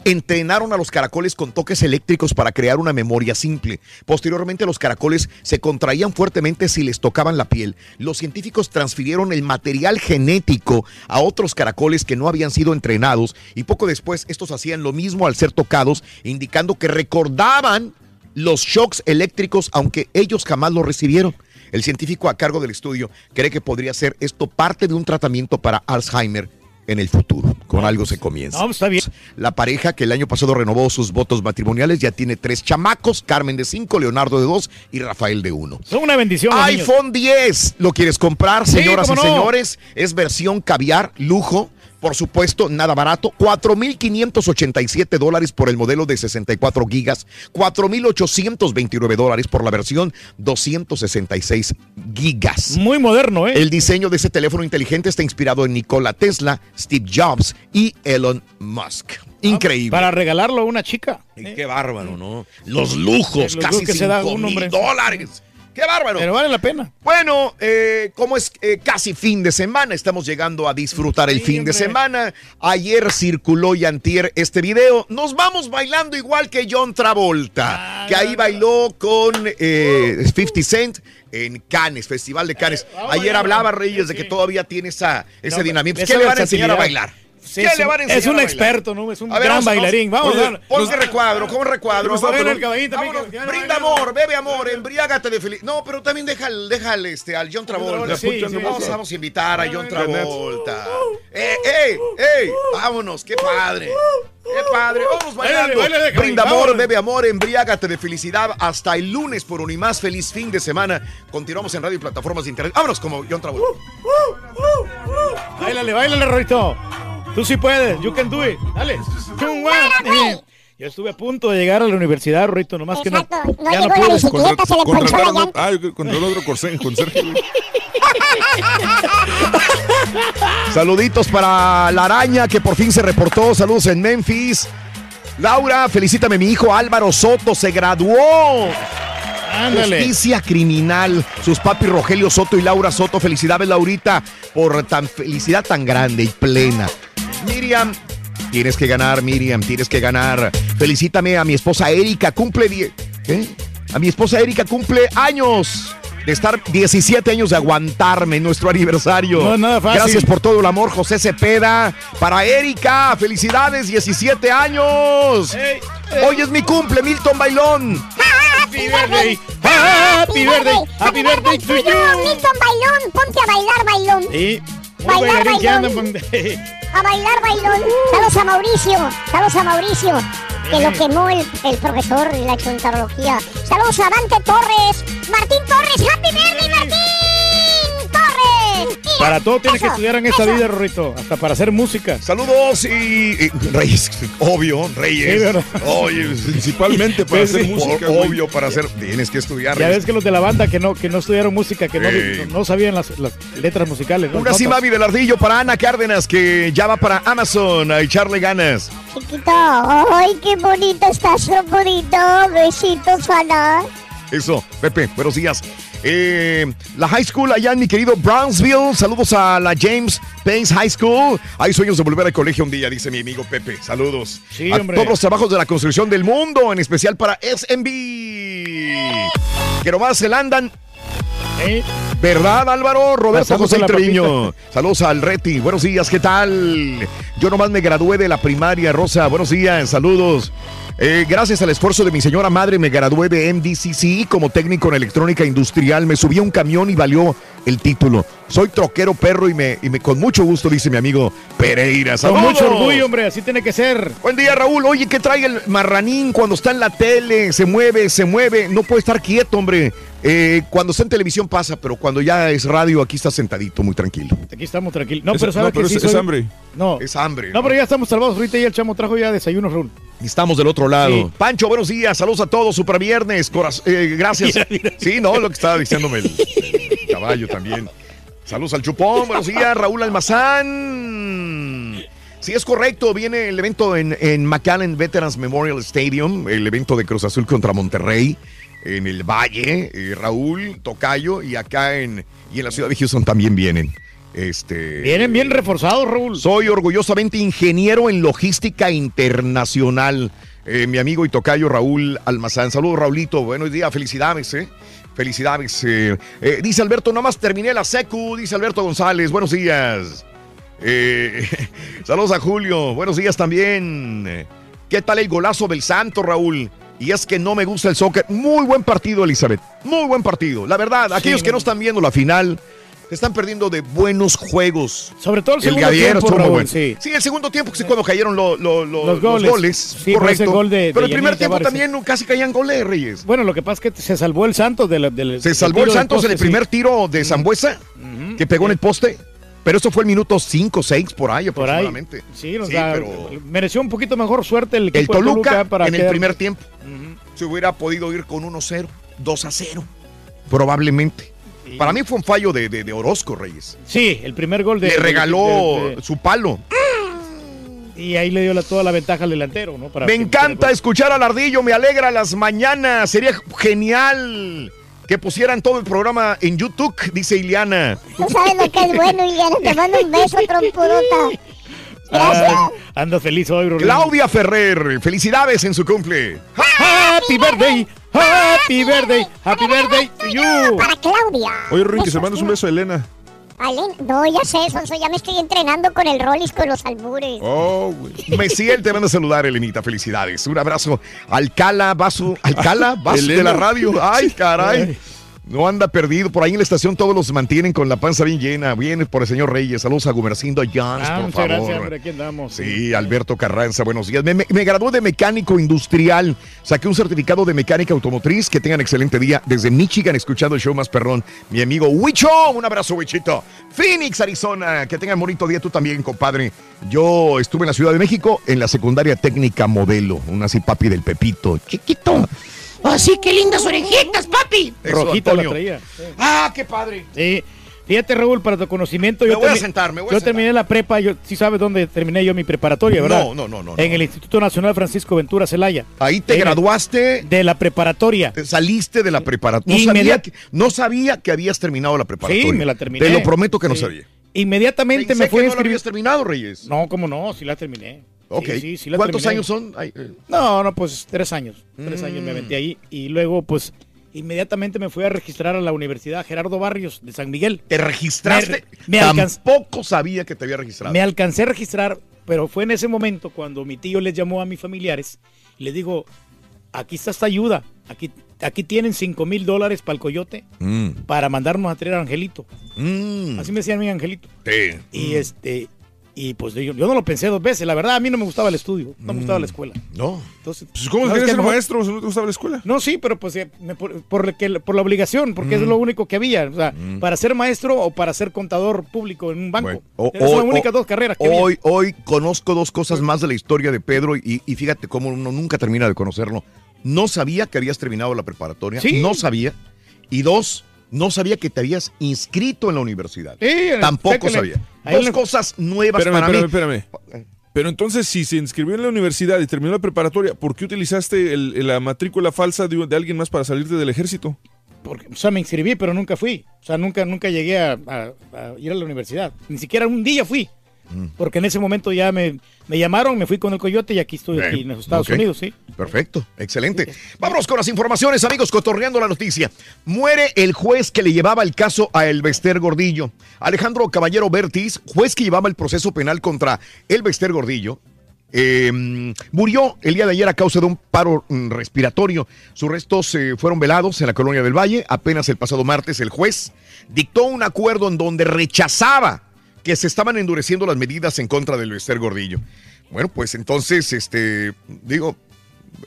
Entrenaron a los caracoles con toques eléctricos para crear una memoria simple. Posteriormente los caracoles se contraían fuertemente si les tocaban la piel. Los científicos transfirieron el material genético a otros caracoles que no habían sido entrenados y poco después estos hacían lo mismo al ser tocados, indicando que recordaban los shocks eléctricos aunque ellos jamás lo recibieron. El científico a cargo del estudio cree que podría ser esto parte de un tratamiento para Alzheimer en el futuro. Con algo se comienza. No, está bien. La pareja que el año pasado renovó sus votos matrimoniales ya tiene tres chamacos, Carmen de cinco, Leonardo de dos y Rafael de uno. Son una bendición. iPhone 10, ¿lo quieres comprar, Sí, señoras y no. señores? Es versión caviar, lujo. Por supuesto, nada barato. 4.587 dólares por el modelo de 64 gigas. 4.829 dólares por la versión 266 gigas. Muy moderno, ¿eh? El diseño de ese teléfono inteligente está inspirado en Nikola Tesla, Steve Jobs y Elon Musk. Increíble. Para regalarlo a una chica. Qué bárbaro, ¿no? Los lujos, Los casi lujos que se da 5 un mil dólares. ¡Qué bárbaro! Pero vale la pena. Bueno, eh, como es eh, casi fin de semana, estamos llegando a disfrutar el fin de semana. Ayer circuló y antier este video. Nos vamos bailando igual que John Travolta, que ahí bailó con eh, 50 Cent en Cannes, Festival de Cannes. Ayer hablaba Reyes de que todavía tiene esa, ese No, dinamismo. ¿Qué le van a enseñar a bailar? Sí, ¿Qué es le un- van a enseñar es un a bailar? experto, ¿no? Es un A gran bailarín. Vamos, Oye, a ver. Pon qué recuadro, ¿cómo recuadro? Vámonos. también, Vámonos. que- Brinda amor, bebe amor, embriágate de feliz. No, pero también déjale, déjale este, al John Travolta. Sí, sí, vamos, sí. vamos a invitar a John Travolta. ¡Eh, ey, ey! Vámonos, qué padre. ¡Qué padre! Vamos bailando. Báilale, báilale, Brinda vámonos. amor, bebe amor, embriágate de felicidad. Hasta el lunes por Unimás. Feliz fin de semana. Continuamos en radio y plataformas de internet. Vámonos como John Travolta. Báilale, báilale, Rorito. Tú sí puedes. You can do it. Dale. [laughs] Yo estuve a punto de llegar a la universidad, Rorito, nomás que no. Exacto, no ya llegó no la bicicleta, se le ponchó la Contrataron, llanta. ah, yo contrataron otro conserje, güey. [laughs] Saluditos para la araña que por fin se reportó. Saludos en Memphis. Laura, felicítame, mi hijo Álvaro Soto se graduó. Ándale. Justicia criminal. Sus papis Rogelio Soto y Laura Soto. Felicidades, Laurita, por tan felicidad tan grande y plena. Miriam, tienes que ganar, Miriam, tienes que ganar. Felicítame a mi esposa Erika, cumple. die- ¿Qué? A mi esposa Erika cumple años de estar 17 años de aguantarme en nuestro aniversario. No nada fácil. Gracias por todo el amor, José Cepeda. Para Erika, felicidades, 17 años. Hoy es mi cumple, Milton Bailón. Happy birthday. Happy birthday. Happy birthday to you. Milton Bailón, ponte a bailar, Bailón. Sí. Un Bailar, bailarín que anda bailón. [laughs] A bailar, Bailón. Saludos a Mauricio. Saludos a Mauricio. Que lo quemó el, el profesor de la chontarología. Saludos a Dante Torres. Martín Torres. Happy birthday, Martín Para todo tienes que estudiar en esta vida, Rorrito. Hasta para hacer música. Saludos y, y Reyes, obvio, Reyes. Oye, Principalmente para Sí, hacer sí. música. obvio para hacer, tienes que estudiar. Ya Reyes. ves que los de la banda que no, que no estudiaron música, que no, no sabían las, las letras musicales. ¿no? Una Notas. Mavi del Ardillo para Ana Cárdenas que ya va para Amazon a echarle ganas. Chiquito. Ay, qué bonito estás, bonito. Besitos, Ana. Eso, Pepe, buenos días. Eh, la high school allá en mi querido Brownsville. Saludos a la James Payne High School. Hay sueños de volver al colegio un día, dice mi amigo Pepe. Saludos. Sí, a hombre. todos los trabajos de la construcción del mundo, en especial para SMB. Que nomás se la andan. ¿Verdad, Álvaro? Roberto José Treviño. Saludos al Reti. Buenos días, ¿qué tal? Yo nomás me gradué de la primaria, Rosa. Buenos días, saludos. Eh, gracias al esfuerzo de mi señora madre me gradué de MDCC como técnico en electrónica industrial. Me subí a un camión y valió el título. Soy troquero perro y me, y me con mucho gusto, dice mi amigo Pereira. Con Saludos. mucho orgullo, hombre, así tiene que ser. Buen día, Raúl. Oye, ¿qué trae el marranín cuando está en la tele? Se mueve, se mueve. No puede estar quieto, hombre. Eh, cuando está en televisión pasa, pero cuando ya es radio, aquí está sentadito, muy tranquilo. Aquí estamos tranquilos. No, Es- pero sabe no, pero que es- sí es soy- hambre. No. Es hambre. No, pero ya estamos salvados. Ahorita ya el chamo trajo ya desayuno, Raúl. Y Estamos del otro lado. Sí. Pancho, buenos días. Saludos a todos. Super viernes. coraz- eh, gracias. Mira, mira. Sí, no, lo que estaba diciéndome el, el caballo también. Saludos al Chupón. Buenos días, Raúl Almazán. Sí, es correcto. Viene el evento en, en McAllen Veterans Memorial Stadium, el evento de Cruz Azul contra Monterrey, en el Valle. eh, Raúl, Tocayo, y acá en, y en la ciudad de Houston también vienen. Este, Vienen bien reforzados, Raúl. soy orgullosamente ingeniero en logística internacional. Eh, mi amigo y tocayo Raúl Almazán. Saludos, Raulito. Buenos días, felicidades, ¿eh? Felicidades. eh. Eh, dice Alberto, nada más terminé la secu, dice Alberto González. Buenos días. Eh, [laughs] saludos a Julio. Buenos días también. ¿Qué tal el golazo del Santo, Raúl? Y es que no me gusta el soccer. Muy buen partido, Elizabeth. Muy buen partido. La verdad, aquellos que no están viendo la final, se están perdiendo de buenos juegos. Sobre todo el El segundo Gadier tiempo, Raúl, bueno. sí. Sí, el segundo tiempo, sí, cuando cayeron lo- lo- lo- Los los goles. goles. Sí, por ese correcto. gol de- de Pero el primer tiempo Tavares. también casi caían goles, Reyes. Bueno, lo que pasa es que se salvó el Santos del. del- Se salvó el Santos en el primer tiro de Zambuesa, que pegó en el poste. Pero eso fue el minuto 5, 6, por ahí Por ahí. aproximadamente. Sí, o Sí, sea, pero- mereció un poquito mejor suerte el equipo El de Toluca, para en el quedar- primer tiempo se hubiera podido ir con 1-0, 2-0, probablemente. Para mí fue un fallo de, de- de Orozco, Reyes. Sí, el primer gol de. Le regaló de- su palo. y ahí le dio la- toda la ventaja al delantero, ¿no? Para Me encanta escuchar al ardillo, me alegra las mañanas. Sería genial que pusieran todo el programa en YouTube, dice Ileana. Tú sabes lo que es bueno, Iliana. Te mando un beso, trompudota. Gracias. Ah, anda feliz hoy, Rolín. Claudia Ferrer, felicidades en su cumple. Happy birthday, happy birthday, happy birthday to you. Para Claudia. Oye, Ruin, que se mandes un beso a Elena. Alen- no, ya sé, Sonso, ya me estoy entrenando con el Rollis con los albures. Oh, güey. Mesiel te manda a saludar, Elenita. Felicidades. Un abrazo. Alcala, Vaso. Alcala, Vaso de la radio. Ay, caray. No anda perdido. Por ahí en la estación todos los mantienen con la panza bien llena. Viene por el señor Reyes. Saludos a Gumercindo Jones, Ah, por muchas favor. gracias, hombre, aquí andamos. Sí, Alberto Carranza, buenos días. Me, me- me gradué de mecánico industrial. Saqué un certificado de mecánica automotriz. Que tengan excelente día. Desde Michigan, escuchando el show más perrón. Mi amigo Huicho. Un abrazo, Huichito. Phoenix, Arizona. Que tengan bonito día tú también, compadre. Yo estuve en la Ciudad de México en la secundaria técnica modelo. Un así papi del Pepito. Chiquito. Así, qué lindas orejitas, papi. Rojita la traía. Ah, qué padre. Sí. Fíjate, Raúl, para tu conocimiento. Me yo voy a sentar, me voy a Yo sentar. terminé la prepa, yo, sí sabes dónde terminé yo mi preparatoria, ¿verdad? No, no, no, no, En no. el Instituto Nacional Francisco Ventura Celaya. Ahí te En graduaste. De la preparatoria. Saliste de la preparatoria. No, Inmediat- sabía que, no sabía que habías terminado la preparatoria. Sí, me la terminé. Te lo prometo que no Sí. sabía. Inmediatamente Pensé me fui que a no la inscribir. habías terminado, Reyes. No, cómo no, sí la terminé. Ok. Sí, sí, sí la ¿Cuántos terminé. años son? Ay, eh, No, no, pues tres años. Tres Mm. años me aventé ahí. Y luego, pues, inmediatamente me fui a registrar a la Universidad Gerardo Barrios de San Miguel. ¿Te registraste? Me, me Tampoco sabía que te había registrado. me alcancé a registrar, pero fue en ese momento cuando mi tío les llamó a mis familiares y les digo, aquí está esta ayuda, aquí, aquí tienen 5 mil dólares para el coyote Mm, para mandarnos a traer a Angelito. mm, Así me decían mi Angelito. sí. Y este, y pues yo, yo no lo pensé dos veces, la verdad a mí no me gustaba el estudio, no me gustaba la escuela. No. Entonces, Pues, ¿Cómo ¿sabes querías qué? ser maestro si no te gustaba la escuela? No, sí, pero pues eh, me- por, por la que- por la obligación, porque es Mm. lo único que había. O sea, para ser maestro o para ser contador público en un banco. Bueno, Esas son las únicas dos carreras que había. Hoy, hoy conozco dos cosas más de la historia de Pedro y, y fíjate cómo uno nunca termina de conocerlo. No sabía que habías terminado la preparatoria. Sí. No sabía. Y dos, no sabía que te habías inscrito en la universidad. Sí, Tampoco sabía. Ahí Dos le- cosas nuevas Espérame, para espérame, mí. espérame. Pero entonces, si se inscribió en la universidad y terminó la preparatoria, ¿por qué utilizaste el- el- la matrícula falsa de, de alguien más para salirte del ejército? Porque, o sea, me inscribí, pero nunca fui. O sea, nunca, nunca llegué a, a- a ir a la universidad. Ni siquiera un día fui. Mm. Porque en ese momento ya me, me llamaron, me fui con el coyote y aquí estoy Bien, aquí en los Estados. Unidos, sí. Perfecto, excelente. Vámonos con las informaciones, amigos, cotorreando la noticia. Muere el juez que le llevaba el caso a Elvester Gordillo. Alejandro Caballero Bertis, juez que llevaba el proceso penal contra Elvester Gordillo, eh, murió el día de ayer a causa de un paro mm, respiratorio. Sus restos eh, fueron velados en la colonia del Valle. Apenas el pasado martes el juez dictó un acuerdo en donde rechazaba que se estaban endureciendo las medidas en contra del Elvester Gordillo. Bueno, pues entonces, este, digo,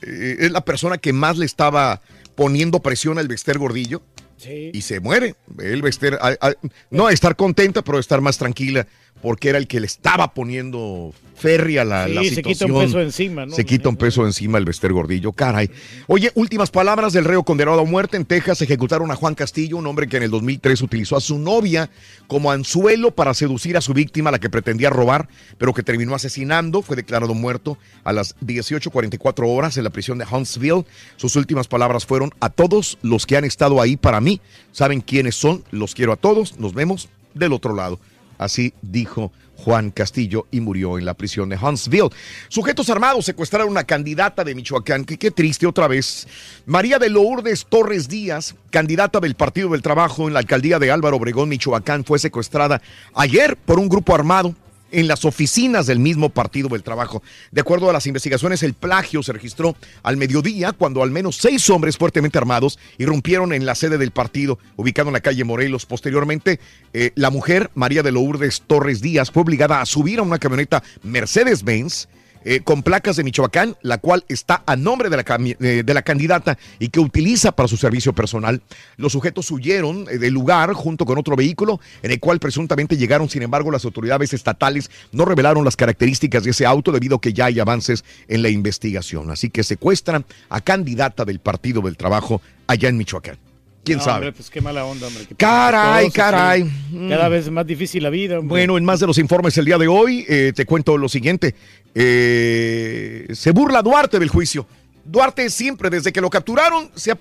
eh, es la persona que más le estaba poniendo presión al Bester Gordillo Sí. y se muere. El Bester, a- a- no a estar contenta, pero a estar más tranquila, porque era el que le estaba poniendo ferry a la, Sí, la se quita situación. un peso encima, ¿no? Se quita un peso encima el Bester Gordillo, caray. Oye, últimas palabras del reo condenado a muerte. En Texas ejecutaron a Juan Castillo, un hombre que en el 2003 utilizó a su novia como anzuelo para seducir a su víctima, la que pretendía robar, pero que terminó asesinando. Fue declarado muerto a las 18.44 horas en la prisión de Huntsville. Sus últimas palabras fueron, a todos los que han estado ahí para mí, saben quiénes son, los quiero a todos, nos vemos del otro lado. Así dijo Juan Castillo y murió en la prisión de Huntsville. Sujetos armados secuestraron a una candidata de Michoacán. Que qué triste otra vez. María de Lourdes Torres Díaz, candidata del Partido del Trabajo en la alcaldía de Álvaro Obregón, Michoacán, fue secuestrada ayer por un grupo armado en las oficinas del mismo Partido del Trabajo. De acuerdo a las investigaciones, el plagio se registró al mediodía cuando al menos seis hombres fuertemente armados irrumpieron en la sede del partido, ubicado en la calle Morelos. Posteriormente, eh, la mujer, María de Lourdes Torres Díaz, fue obligada a subir a una camioneta Mercedes-Benz eh, con placas de Michoacán, la cual está a nombre de la, eh, de la candidata y que utiliza para su servicio personal. Los sujetos huyeron eh, del lugar junto con otro vehículo en el cual presuntamente llegaron, sin embargo, las autoridades estatales no revelaron las características de ese auto debido a que ya hay avances en la investigación. Así que secuestran a candidata del Partido del Trabajo allá en Michoacán. ¿Quién No, sabe? hombre, pues qué mala onda, hombre. Caray, caray. Cada vez más difícil la vida, hombre. Bueno, en más de los informes el día de hoy, eh, te cuento lo siguiente. Eh, se burla Duarte del juicio. Duarte siempre, desde que lo capturaron, se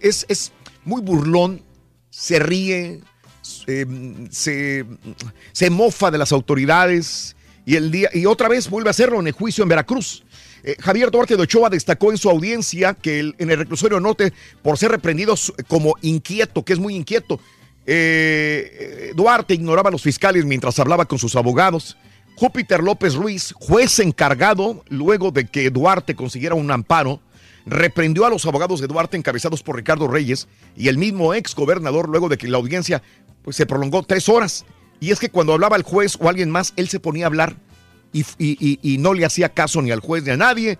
es, es muy burlón, se ríe, se, se, se mofa de las autoridades y, el día, y otra vez vuelve a hacerlo en el juicio en Veracruz. Eh, Javier Duarte de Ochoa destacó en su audiencia que el- en el reclusorio norte, por ser reprendido como inquieto, que es muy inquieto, eh, eh, Duarte ignoraba a los fiscales mientras hablaba con sus abogados. Júpiter López Ruiz, juez encargado, luego de que Duarte consiguiera un amparo, reprendió a los abogados de Duarte encabezados por Ricardo Reyes y el mismo ex gobernador luego de que la audiencia pues, se prolongó tres horas. Y es que cuando hablaba el juez o alguien más, él se ponía a hablar y, y- y- y no le hacía caso ni al juez ni a nadie.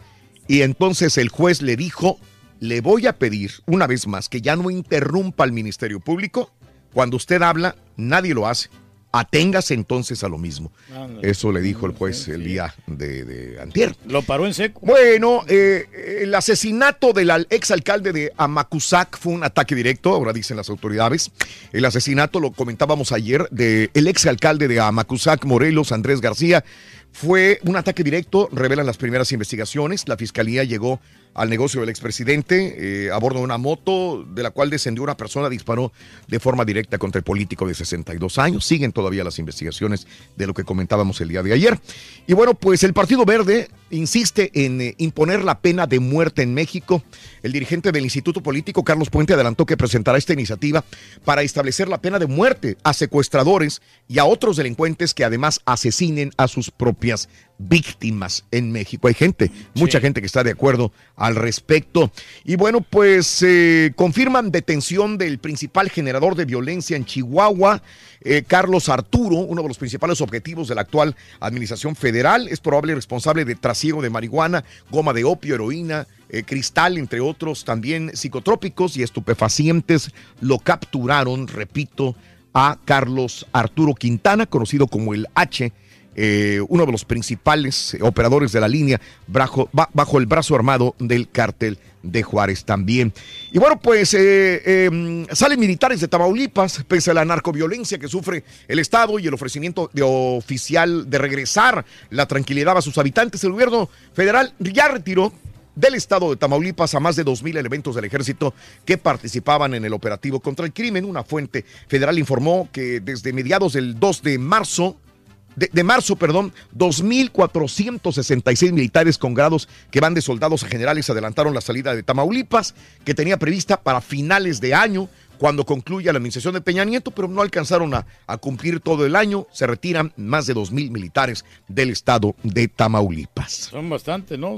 Y entonces el juez le dijo, le voy a pedir una vez más que ya no interrumpa al Ministerio Público. Cuando usted habla, nadie lo hace. Aténgase entonces a lo mismo. Ándale. Eso le dijo el juez el día de, de antier. Lo paró en seco. Bueno, eh, el asesinato del al- exalcalde de Amacuzac fue un ataque directo, ahora dicen las autoridades. El asesinato, lo comentábamos ayer, del el exalcalde de Amacuzac, Morelos, Andrés García, fue un ataque directo, revelan las primeras investigaciones. La fiscalía llegó al negocio del expresidente eh, a bordo de una moto de la cual descendió una persona, disparó de forma directa contra el político de 62 años. Siguen todavía las investigaciones de lo que comentábamos el día de ayer. Y bueno, pues el Partido Verde insiste en eh, imponer la pena de muerte en México. El dirigente del Instituto Político, Carlos Puente, adelantó que presentará esta iniciativa para establecer la pena de muerte a secuestradores y a otros delincuentes que además asesinen a sus propias víctimas en México. Hay gente, mucha gente que está de acuerdo al respecto. Y bueno, pues eh, confirman detención del principal generador de violencia en Chihuahua, eh, Carlos Arturo, uno de los principales objetivos de la actual administración federal. Es probable responsable de trasiego de marihuana, goma de opio, heroína, eh, cristal, entre otros, también psicotrópicos y estupefacientes. Lo capturaron, repito, a Carlos Arturo Quintana, conocido como el H eh, uno de los principales eh, operadores de la línea bajo, ba- bajo el brazo armado del cártel de Juárez también. Y bueno, pues eh, eh, salen militares de Tamaulipas, pese a la narcoviolencia que sufre el Estado y el ofrecimiento de oficial de regresar la tranquilidad a sus habitantes. El gobierno federal ya retiró del estado de Tamaulipas a más de 2.000 elementos del ejército que participaban en el operativo contra el crimen. Una fuente federal informó que desde mediados del 2 de marzo de, de marzo, perdón, 2.466 militares con grados que van de soldados a generales adelantaron la salida de Tamaulipas, que tenía prevista para finales de año, cuando concluya la administración de Peña Nieto, pero no alcanzaron a, a cumplir todo el año. Se retiran más de 2.000 militares del estado de Tamaulipas. Son bastantes, ¿no?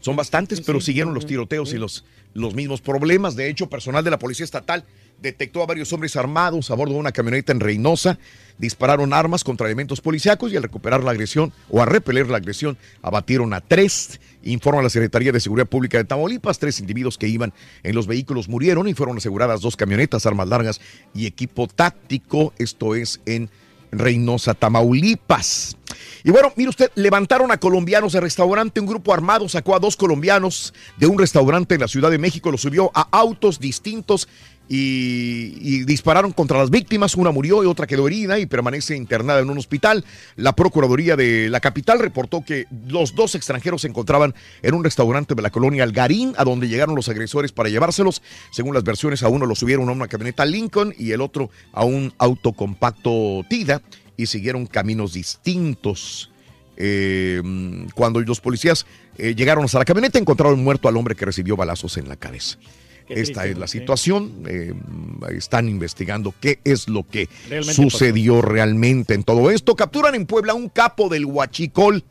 Son bastantes, pero siguieron los tiroteos y los, los mismos problemas. De hecho, personal de la Policía Estatal detectó a varios hombres armados a bordo de una camioneta en Reynosa. Dispararon armas contra elementos policíacos y al recuperar la agresión o a repeler la agresión, abatieron a tres. Informa la Secretaría de Seguridad Pública de Tamaulipas. Tres individuos que iban en los vehículos murieron y fueron aseguradas dos camionetas, armas largas y equipo táctico. Esto es en Reynosa, Tamaulipas. Y bueno, mire usted, levantaron a colombianos de restaurante. Un grupo armado sacó a dos colombianos de un restaurante en la Ciudad de México, los subió a autos distintos y, dispararon contra las víctimas. Una murió y otra quedó herida y permanece internada en un hospital. La Procuraduría de la capital reportó que los dos extranjeros se encontraban en un restaurante de la colonia Algarín, a donde llegaron los agresores para llevárselos. Según las versiones, a uno lo subieron a una camioneta Lincoln y el otro a un auto compacto Tida y siguieron caminos distintos. Eh, cuando los policías eh, llegaron hasta la camioneta, encontraron muerto al hombre que recibió balazos en la cabeza. Qué Esta triste, es la situación. eh, están investigando qué es lo que Realmente sucedió realmente en todo esto. Capturan en Puebla un capo del Huachicol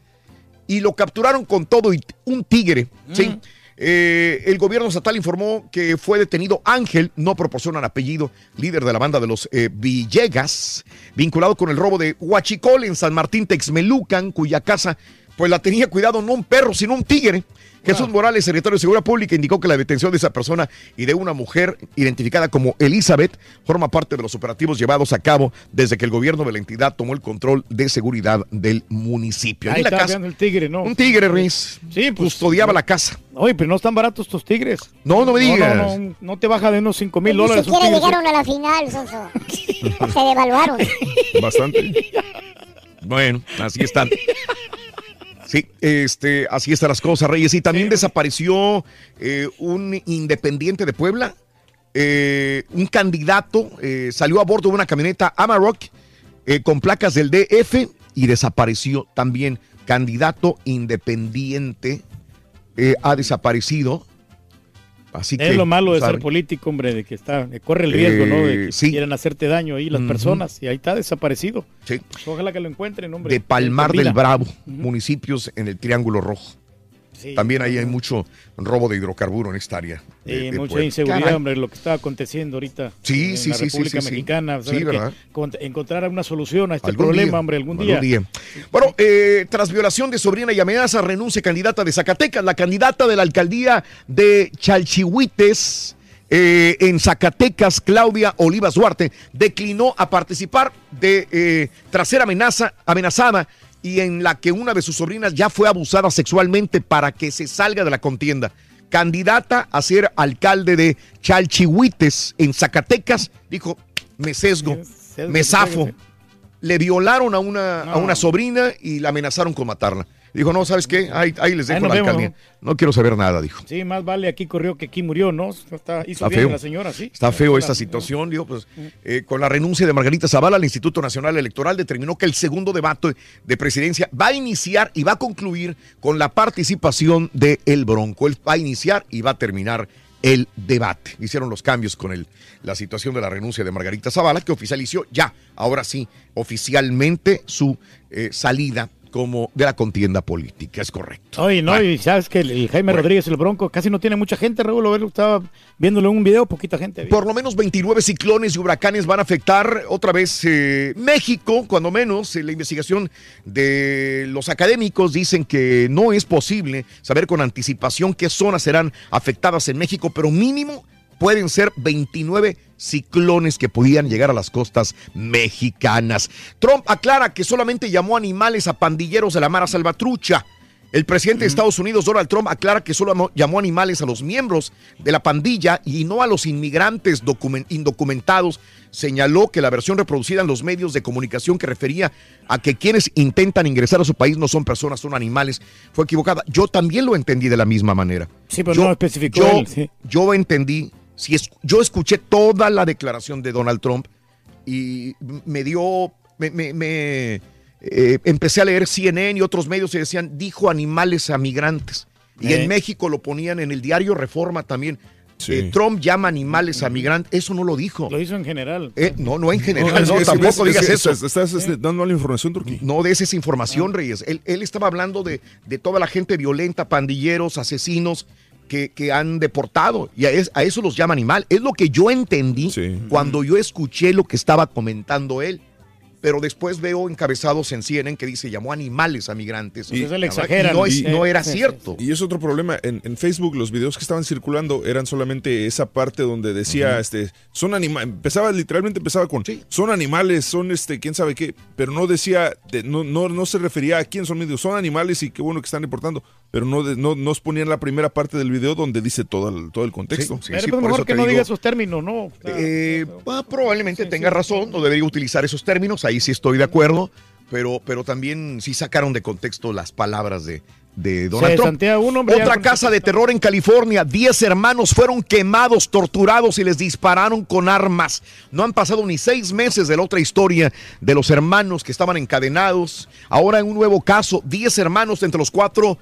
y lo capturaron con todo y un tigre. ¿sí? Eh, el gobierno estatal informó que fue detenido Ángel, no proporcionan apellido, líder de la banda de los eh, Villegas, vinculado con el robo de Huachicol en San Martín Texmelucan, cuya casa pues la tenía cuidado no un perro, sino un tigre. Jesús Morales, secretario de Seguridad Pública, indicó que la detención de esa persona y de una mujer identificada como Elizabeth forma parte de los operativos llevados a cabo desde que el gobierno de la entidad tomó el control de seguridad del municipio. Ahí la está casa- el tigre, ¿no? un tigre, Reyes. Sí, pues. Custodiaba la casa. Oye, pero no están baratos estos tigres. No, no me digas. No, no, no te baja de unos 5 mil Ni dólares. un siquiera llegaron a la final, Sonso. [laughs] Se devaluaron. Bastante. [laughs] Bueno, así están. Sí, este, así están las cosas, Reyes. Y también desapareció eh, un independiente de Puebla. eh, un candidato eh, salió a bordo de una camioneta Amarok eh, con placas del DF y desapareció también. Candidato independiente ha desaparecido. Así que es lo malo de ¿saben? ser político, hombre, de que está, que corre el riesgo, ¿no? De que Eh, sí. quieran hacerte daño ahí las personas y ahí está desaparecido. Sí. Pues ojalá que lo encuentren, hombre. de Palmar Con del. Bravo, municipios en el Triángulo Rojo. Sí. También ahí hay mucho robo de hidrocarburo en esta área. Y mucha Puebla. inseguridad, Caray. hombre, lo que está aconteciendo ahorita Sí, en sí, la República sí, sí. Mexicana. Que ¿verdad? cont- encontrar una solución a este Algún problema, día, hombre, algún algún día. Bueno, eh, tras violación de sobrina y amenaza, renuncia candidata de Zacatecas, la candidata de la alcaldía de Chalchihuites, Eh, en Zacatecas, Claudia Olivas Duarte declinó a participar de, eh, tras ser amenaza, amenazada y en la que una de sus sobrinas ya fue abusada sexualmente para que se salga de la contienda. Candidata a ser alcalde de Chalchihuites en Zacatecas, dijo, me sesgo, me zafo. Le violaron a una, a una sobrina y la amenazaron con matarla. Dijo, no, ¿sabes qué? Ahí, ahí les dejo la vemos, alcaldía. No quiero saber nada, dijo. Sí, más vale aquí corrió que aquí murió, ¿no? Está, hizo Está bien feo. la señora, sí. Está feo esta situación, digo, pues, eh, con la renuncia de Margarita Zavala, el Instituto Nacional Electoral determinó que el segundo debate de presidencia va a iniciar y va a concluir con la participación de El Bronco. Él va a iniciar y va a terminar el debate. Hicieron los cambios con el, la situación de la renuncia de Margarita Zavala, que oficializó ya, ahora sí, oficialmente su eh, salida como de la contienda política. Es correcto. Oye, no, y sabes que el, el Jaime Rodríguez, el Bronco, casi no tiene mucha gente, Raúl. Estaba viéndolo en un video, poquita gente. había. Por lo menos 29 ciclones y huracanes van a afectar otra vez eh, México, cuando menos. En la investigación de los académicos dicen que no es posible saber con anticipación qué zonas serán afectadas en México, pero mínimo pueden ser 29 ciclones que podían llegar a las costas mexicanas. Trump aclara que solamente llamó animales a pandilleros de la Mara Salvatrucha. El presidente de Estados Unidos, Donald Trump, aclara que solo llamó animales a los miembros de la pandilla y no a los inmigrantes documen- indocumentados. Señaló que la versión reproducida en los medios de comunicación que refería a que quienes intentan ingresar a su país no son personas, son animales, fue equivocada. Yo también lo entendí de la misma manera. Sí, pero Yo- no especificó yo, él, sí. yo entendí, si es, yo escuché toda la declaración de Donald Trump y me dio, me, me- me, eh, empecé a leer CNN y otros medios y decían, dijo animales a migrantes. Y Eh. en México lo ponían en el diario Reforma también. Eh, Trump llama animales a migrantes. Eso no lo dijo. Lo hizo en general. Eh, no, no en general. No, [laughs] tampoco es- digas es- eso. Estás, estás, dando mala información, Turquía. No des esa información, Reyes. Él, él estaba hablando de, de toda la gente violenta, pandilleros, asesinos que, que han deportado. Y a, es- a eso los llama animal. Es lo que yo entendí cuando yo escuché lo que estaba comentando él. Pero después veo encabezados en CNN que dice llamó animales a migrantes. Pues Y- y no, es- no era cierto. Y es otro problema. En, en Facebook, los videos que estaban circulando eran solamente esa parte donde decía, Ujú. este, son animales. Empezaba, literalmente empezaba con, son animales, son este, quién sabe qué. Pero no decía, de- no, no, no se refería a quién son medios. Son animales y qué bueno que están deportando. Pero no, de- no nos ponían la primera parte del video donde dice todo el, todo el contexto. Sí, Pero sí, pues por mejor eso que te no digo- diga esos términos, ¿no? Eh, ah, probablemente tenga razón, no debería utilizar esos términos, ahí sí estoy de acuerdo, pero, pero también sí sacaron de contexto las palabras de, de Donald Trump. un Otra casa de terror en California, 10 hermanos fueron quemados, torturados y les dispararon con armas. No han pasado ni seis meses de la otra historia de los hermanos que estaban encadenados. Ahora en un nuevo caso, 10 hermanos entre los cuatro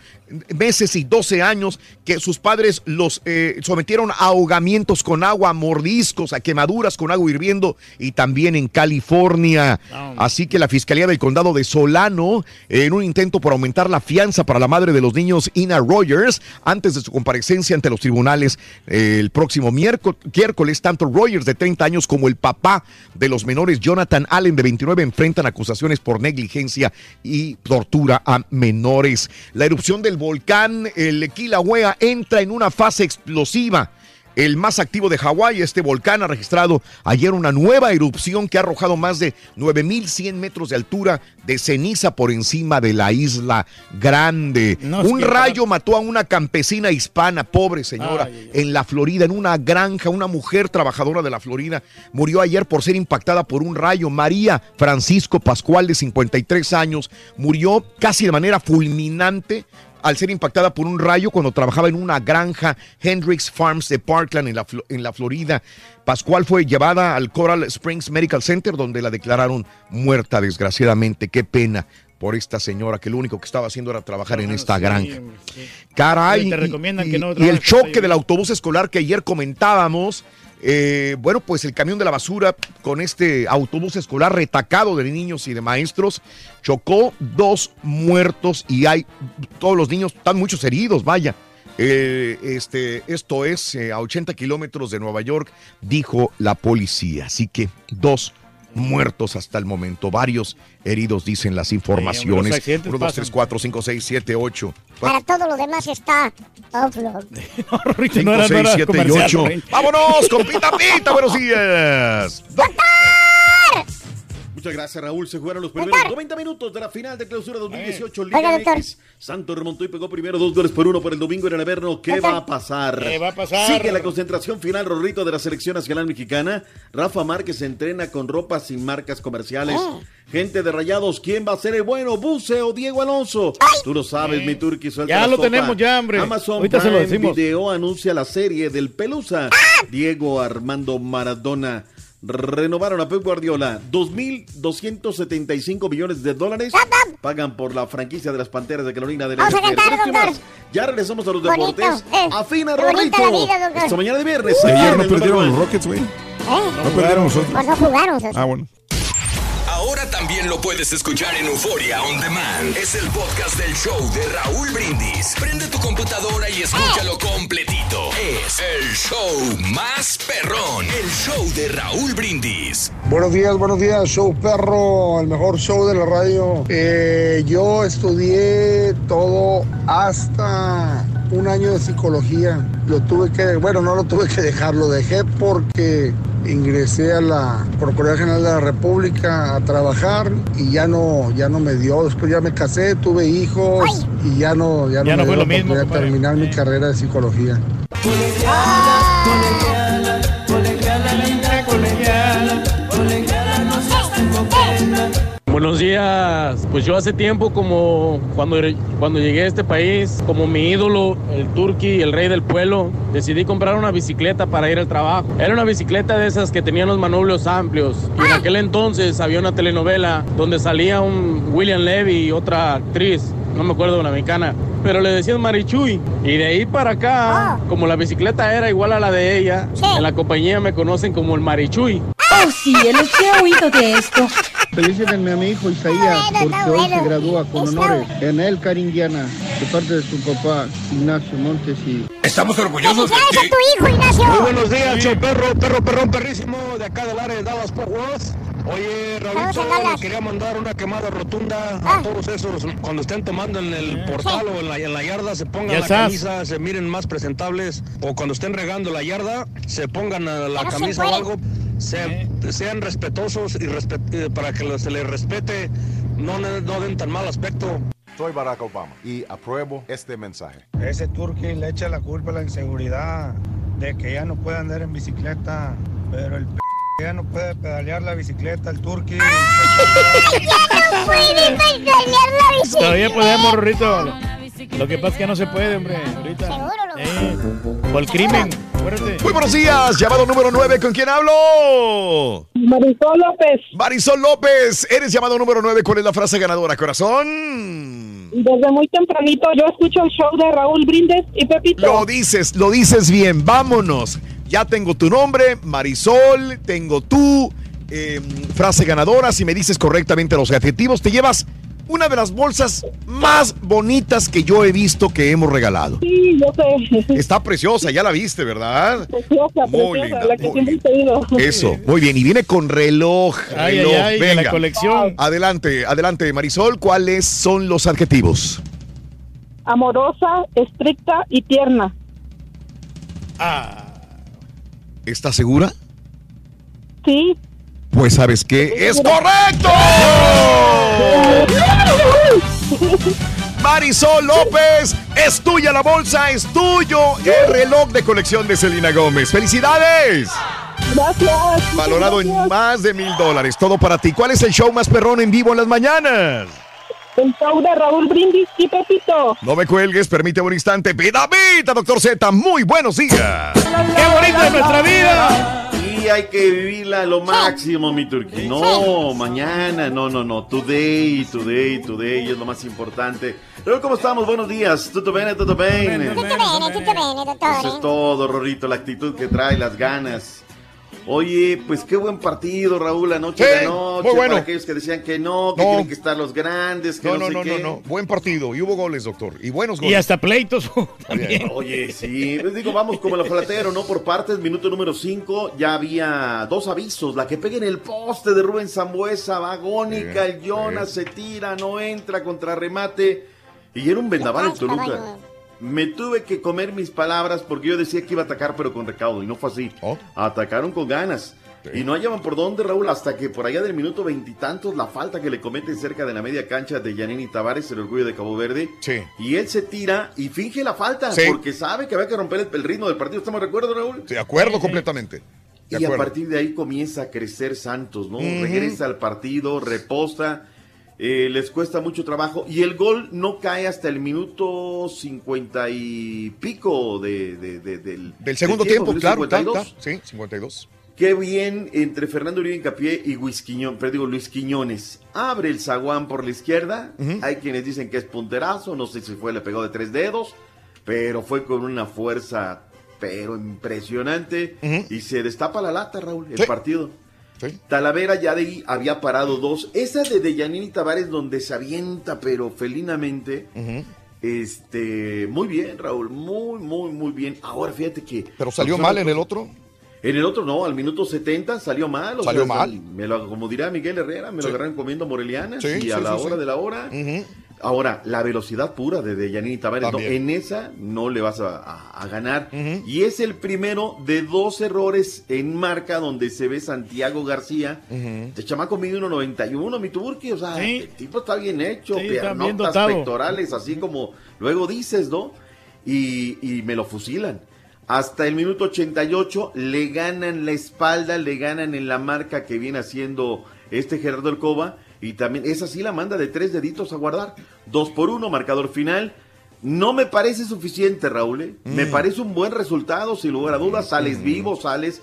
meses y 12 años que sus padres los eh, sometieron a ahogamientos con agua, a mordiscos, a quemaduras con agua hirviendo y también en California. Así que la Fiscalía del Condado de Solano, en un intento por aumentar la fianza para la madre de los niños, Ina Rogers, antes de su comparecencia ante los tribunales eh, el próximo miércoles, tanto Rogers de 30 años como el papá de los menores, Jonathan Allen de 29, enfrentan acusaciones por negligencia y tortura a menores. La erupción del volcán, el Kilauea, entra en una fase explosiva. El más activo de Hawái, este volcán ha registrado ayer una nueva erupción que ha arrojado más de 9.100 metros de altura de ceniza por encima de la isla grande. No, Un que- rayo mató a una campesina hispana, pobre señora, en la Florida, en una granja. Una mujer trabajadora de la Florida murió ayer por ser impactada por un rayo. María Francisco Pascual, de 53 años, murió casi de manera fulminante al ser impactada por un rayo cuando trabajaba en una granja Hendricks Farms de Parkland en la, en la Florida. Pascual fue llevada al Coral Springs Medical Center donde la declararon muerta desgraciadamente. Qué pena por esta señora que lo único que estaba haciendo era trabajar en esta granja. Caray. Te y- recomiendan y, que no y trabajes el choque del autobús escolar que ayer comentábamos. Eh, bueno, pues el camión de la basura con este autobús escolar retacado de niños y de maestros chocó dos muertos y hay todos los niños, están muchos heridos, vaya. Eh, este, esto es eh, a 80 kilómetros de Nueva York, dijo la policía. Así que dos muertos hasta el momento. Varios heridos, dicen las informaciones. los accidentes 1, 2, pasan. 3, 4, 5, 6, 7, 8. Para todo lo demás está offload. [laughs] 5, no era- no 6, era 7 y comercial, 8. Rey. ¡Vámonos con Pita Pita! ¡Buenos días! Muchas gracias, Raúl. Se jugaron los primeros 90 minutos de la final de clausura 2018 Liga Oiga, doctor. MX. Santos remontó y pegó primero dos goles por uno por el domingo en el Averno. ¿Qué Doctor. va a pasar? ¿Qué va a pasar? Sigue la concentración final, Rorrito, de la selección nacional mexicana. Rafa Márquez entrena con ropa sin marcas comerciales. Ah. Gente de Rayados, ¿quién va a ser el bueno? ¿Buce o Diego Alonso? Tú lo sabes, mi turqui. Ya lo sopa. tenemos ya, hombre. Amazon Ahorita se lo Prime decimos. Video anuncia la serie del Pelusa. Diego Armando Maradona. Renovaron a Pep Guardiola. 2.275 millones de dólares pagan por la franquicia de las Panteras de Carolina del Vamos a Este. Ya regresamos a los Bonito, deportes. eh. Afina Rorrito. Esta mañana de viernes. Ayer en no perdieron los uno. Rockets, güey. ¿Eh? No perdieron nosotros. Pues no jugaron. Ah, bueno. Ahora también lo puedes escuchar en Euforia On Demand. Es el podcast del show de Raúl Brindis. Prende tu computadora y escúchalo completito. Es el show más perrón. El show de Raúl Brindis. Buenos días, buenos días, show perro, el mejor show de la radio. Eh, yo estudié todo hasta un año de psicología. Lo tuve que, bueno, no lo tuve que dejar, lo dejé porque ingresé a la Procuraduría General de la República a trabajar y ya no, ya no me dio. Después ya me casé, tuve hijos y ya no, ya no Ya no me fue dio lo la mismo, terminar mi carrera de psicología. Buenos días. Pues yo hace tiempo, como cuando, cuando llegué a este país, como mi ídolo, el Turqui, el rey del pueblo, decidí comprar una bicicleta para ir al trabajo. Era una bicicleta de esas que tenían los manubrios amplios. Y en aquel entonces había una telenovela donde salía un William Levy y otra actriz, no me acuerdo, una mexicana, pero le decían Marichuy. Y de ahí para acá, como la bicicleta era igual a la de ella, en la compañía me conocen como el Marichuy. Oh, cielos, ¿qué he oído de esto? Felicítenme a mi hijo Isaías Bueno, porque hoy se gradúa con honores en el Caringiana de parte de su papá Ignacio Montes y Estamos orgullosos de ¡Felicidades a ti. tu hijo, Ignacio! Muy buenos días, show perro, perro, perrón, perrísimo, de acá del área de Dallas, Fort Worth. Oye, Raúl, quería mandar una quemada rotunda Ah. a todos esos, cuando estén tomando en el portal o en la, en la yarda, se pongan Ya la estás. camisa, se miren más presentables, o cuando estén regando la yarda, se pongan a la camisa o algo, sean, sean respetuosos y eh, para que se les respete, no, no den tan mal aspecto. Soy Barack Obama y apruebo este mensaje. Ese turqui le echa la culpa a la inseguridad de que ya no puede andar en bicicleta, pero el p ya no puede pedalear la bicicleta, el turqui. ¡Ya no puede pedalear la bicicleta! Todavía podemos, Rorrito. Lo que pasa es que no se puede, hombre. Ahorita. Seguro, Eh, por el crimen. Muy buenos días, llamado número 9, ¿con quién hablo? Marisol López, Marisol López, eres llamado número 9, ¿cuál es la frase ganadora, corazón? desde muy tempranito yo escucho el show de Raúl Brindes y Pepito. Lo dices, lo dices bien, vámonos. Ya tengo tu nombre, Marisol, tengo tu eh, frase ganadora. Si me dices correctamente los adjetivos, te llevas una de las bolsas más bonitas que yo he visto que hemos regalado. Sí, yo sé. Está preciosa, ya la viste, ¿verdad? [laughs] Preciosa, Muy preciosa, linda, la que muy siempre he. Eso, muy bien. Y viene con reloj. Ay, reloj. ay, ay, de la Venga. colección. Adelante, adelante, Marisol. ¿Cuáles son los adjetivos? Amorosa, estricta y tierna. Ah, ¿Estás segura? Sí. Pues sabes que es correcto. Marisol López, es tuya la bolsa, es tuyo el reloj de colección de Selena Gómez. ¡Felicidades! Gracias. Valorado en más de mil dólares. Todo para ti. ¿Cuál es el show más perrón en vivo en las mañanas? El show de Raúl Brindis y Pepito. No me cuelgues, permíteme un instante. Pida, pida, doctor Z. Muy buenos días. ¡Qué bonita es nuestra vida! Hay que vivirla lo máximo, mi turqui. No, mañana, no, no, no. Today, today, today es lo más importante. Pero ¿cómo estamos? Buenos días. ¿Tutto bene? ¿Tutto bene? Tutto bene, tutto bene, Eso es todo, Rorrito, la actitud que trae, las ganas. Oye, pues qué buen partido, Raúl, anoche Sí, de noche. muy bueno. Para aquellos que decían que no, que No. tienen que estar los grandes, que No, no, no, sé no, qué. no, no. Buen partido. Y hubo goles, doctor. Y buenos goles. Y hasta pleitos también. Oye, sí, les digo, vamos como el ojolatero, ¿no? Por partes, minuto número 5, ya había dos avisos. La que pega en el poste de Rubén Zambuesa, va agónica, el Jonas se tira, no entra, contrarremate. Y era un vendaval en Toluca. Me tuve que comer mis palabras porque yo decía que iba a atacar, pero con recaudo, y no fue así. Atacaron con ganas. Y no hallaban por dónde, Raúl, hasta que por allá del minuto veintitantos, la falta que le cometen cerca de la media cancha de Yanini Tavares, el orgullo de Cabo Verde. Y él se tira y finge la falta, Sí. porque sabe que había que romper el, el ritmo del partido. ¿Estamos de acuerdo, Raúl? De acuerdo completamente. De Y a partir de ahí comienza a crecer Santos, ¿no? Regresa al partido, reposta, eh, les cuesta mucho trabajo y el gol no cae hasta el minuto cincuenta y pico de, de- de- del, Del segundo tiempo, minuto claro. ta, 52. ta. Sí, 52. Qué bien entre Fernando Uribe Incapié y Luis Quiñón, pero digo Luis Quiñones. Abre el zaguán por la izquierda. Hay quienes dicen que es punterazo, no sé si fue, le pegó de tres dedos, pero fue con una fuerza, pero impresionante. Y se destapa la lata, Raúl, el partido. Talavera ya de ahí había parado dos. Esa de Deyanini Tavares donde se avienta, pero felinamente. Este, muy bien, Raúl, muy, muy, muy bien. Ahora fíjate que. Pero salió mal en el otro. En el otro no, al minuto 70 salió mal. o Salió sea, mal. Me lo, como dirá Miguel Herrera, me Sí. lo agarran comiendo morelianas Sí, y a la hora de la hora. Ahora, la velocidad pura de Deyanini Tavares, no, en esa no le vas a, a- a ganar. Y es el primero de dos errores en marca donde se ve Santiago García. De chamaco mide 1.91, mi turqui, o sea, el tipo está bien hecho, Sí, piernotas, pectorales, así como luego dices, ¿no? Y, y me lo fusilan. Hasta el minuto 88 le ganan la espalda, le ganan en la marca que viene haciendo este Gerardo Alcoba. Y también, esa sí la manda de tres deditos a guardar. Dos por uno, marcador final. No me parece suficiente, Raúl. ¿eh? Me Mm. parece un buen resultado, sin lugar a dudas. Sales vivo, sales.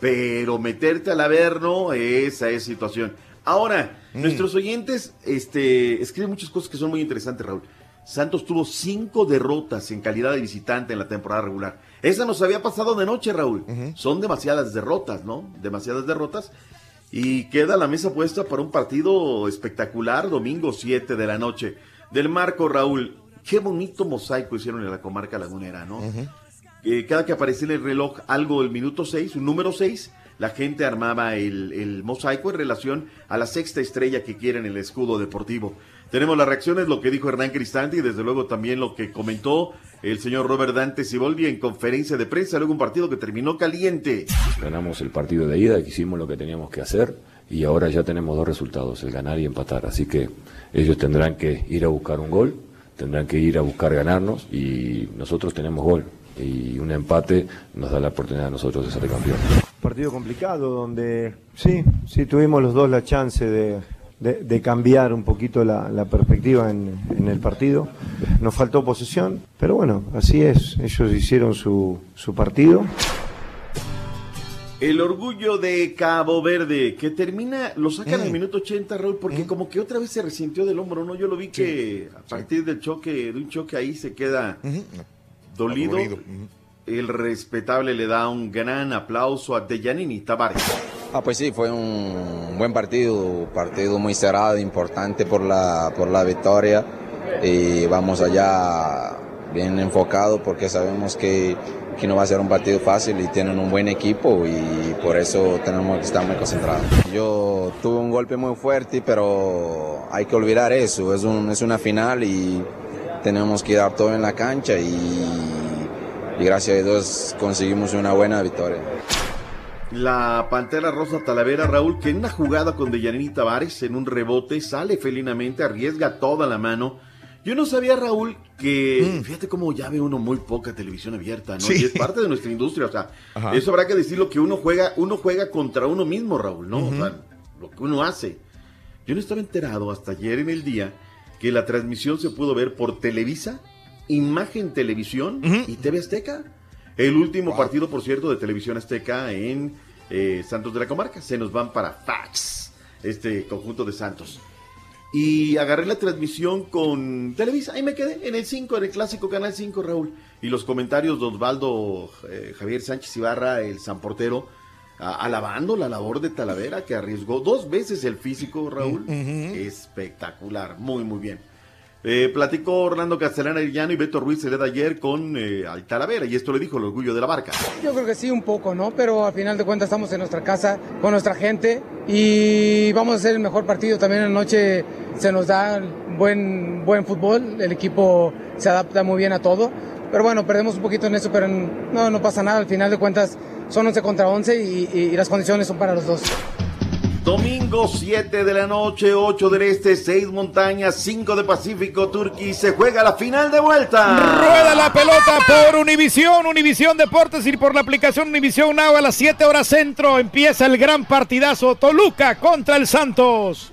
Pero meterte al averno, esa es situación. Ahora, Mm. nuestros oyentes este, escriben muchas cosas que son muy interesantes, Raúl. Santos tuvo cinco derrotas en calidad de visitante en la temporada regular. Esa nos había pasado de noche, Raúl. Son demasiadas derrotas, ¿no? Demasiadas derrotas. Y queda la mesa puesta para un partido espectacular, domingo 7 de la noche. Del marco, Raúl, qué bonito mosaico hicieron en la comarca lagunera, ¿no? Eh, cada que aparecía en el reloj algo del minuto 6, un número 6, la gente armaba el, el mosaico en relación a la sexta estrella que quiere en el escudo deportivo. Tenemos las reacciones, lo que dijo Hernán Cristante y desde luego también lo que comentó el señor Robert Dante Siboldi en conferencia de prensa, luego un partido que terminó caliente. Ganamos el partido de ida, que hicimos lo que teníamos que hacer y ahora ya tenemos dos resultados, el ganar y empatar. Así que ellos tendrán que ir a buscar un gol, tendrán que ir a buscar ganarnos y nosotros tenemos gol. Y un empate nos da la oportunidad a nosotros de ser campeones. Partido complicado donde sí, sí tuvimos los dos la chance de, de- de cambiar un poquito la, la perspectiva en, en el partido. Nos faltó posesión, pero bueno, así es. Ellos hicieron su, su partido. El orgullo de Cabo Verde, que termina, lo sacan al minuto 80, Raúl, porque como que otra vez se resintió del hombro, ¿no? Yo lo vi que a partir del choque, de un choque ahí se queda dolido. Adolorido. El respetable le da un gran aplauso a Dejanini Tavares. Ah, pues sí, fue un buen partido, partido muy cerrado, importante por la, por la victoria. Y vamos allá bien enfocado porque sabemos que, que no va a ser un partido fácil y tienen un buen equipo y por eso tenemos que estar muy concentrados. Yo tuve un golpe muy fuerte, pero hay que olvidar eso, es, un, es una final y tenemos que dar todo en la cancha y, y gracias a Dios conseguimos una buena victoria. La Pantera Rosa Talavera, Raúl, que en una jugada con Dejanini Tavares, en un rebote, sale felinamente, arriesga toda la mano. Yo no sabía, Raúl, que fíjate cómo ya ve uno muy poca televisión abierta, ¿no? Sí. Y es parte de nuestra industria, o sea, Ajá. eso habrá que decirlo que uno juega, uno juega contra uno mismo, Raúl, ¿no? O sea, lo que uno hace. Yo no estaba enterado hasta ayer en el día que la transmisión se pudo ver por Televisa, Imagen Televisión y TV Azteca. El último partido, por cierto, de Televisión Azteca en eh, Santos de la Comarca. Se nos van para Fax, este conjunto de Santos. Y agarré la transmisión con Televisa. Ahí me quedé en el 5, en el clásico Canal 5, Raúl. Y los comentarios de Osvaldo eh, Javier Sánchez Ibarra, el San Portero, a- alabando la labor de Talavera, que arriesgó dos veces el físico, Raúl. Espectacular, muy, muy bien. Eh, platicó Orlando Castellana Arellano y Beto Ruiz el de ayer con eh, al Talavera, y esto le dijo el orgullo de la barca. Yo creo que sí, un poco, ¿no? Pero al final de cuentas estamos en nuestra casa, con nuestra gente y vamos a hacer el mejor partido. También en la noche se nos da buen, buen fútbol, el equipo se adapta muy bien a todo. Pero bueno, perdemos un poquito en eso, pero no, no pasa nada. Al final de cuentas son 11 contra 11 y, y- y las condiciones son para los dos. Domingo 7 de la noche, 8 del Este, 6 montañas, 5 de Pacífico, Turquía, se juega la final de vuelta. Rueda la pelota por Univisión, Univisión Deportes y por la aplicación Univisión Now a las 7 horas centro. Empieza el gran partidazo Toluca contra el Santos.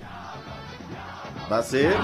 Va a ser.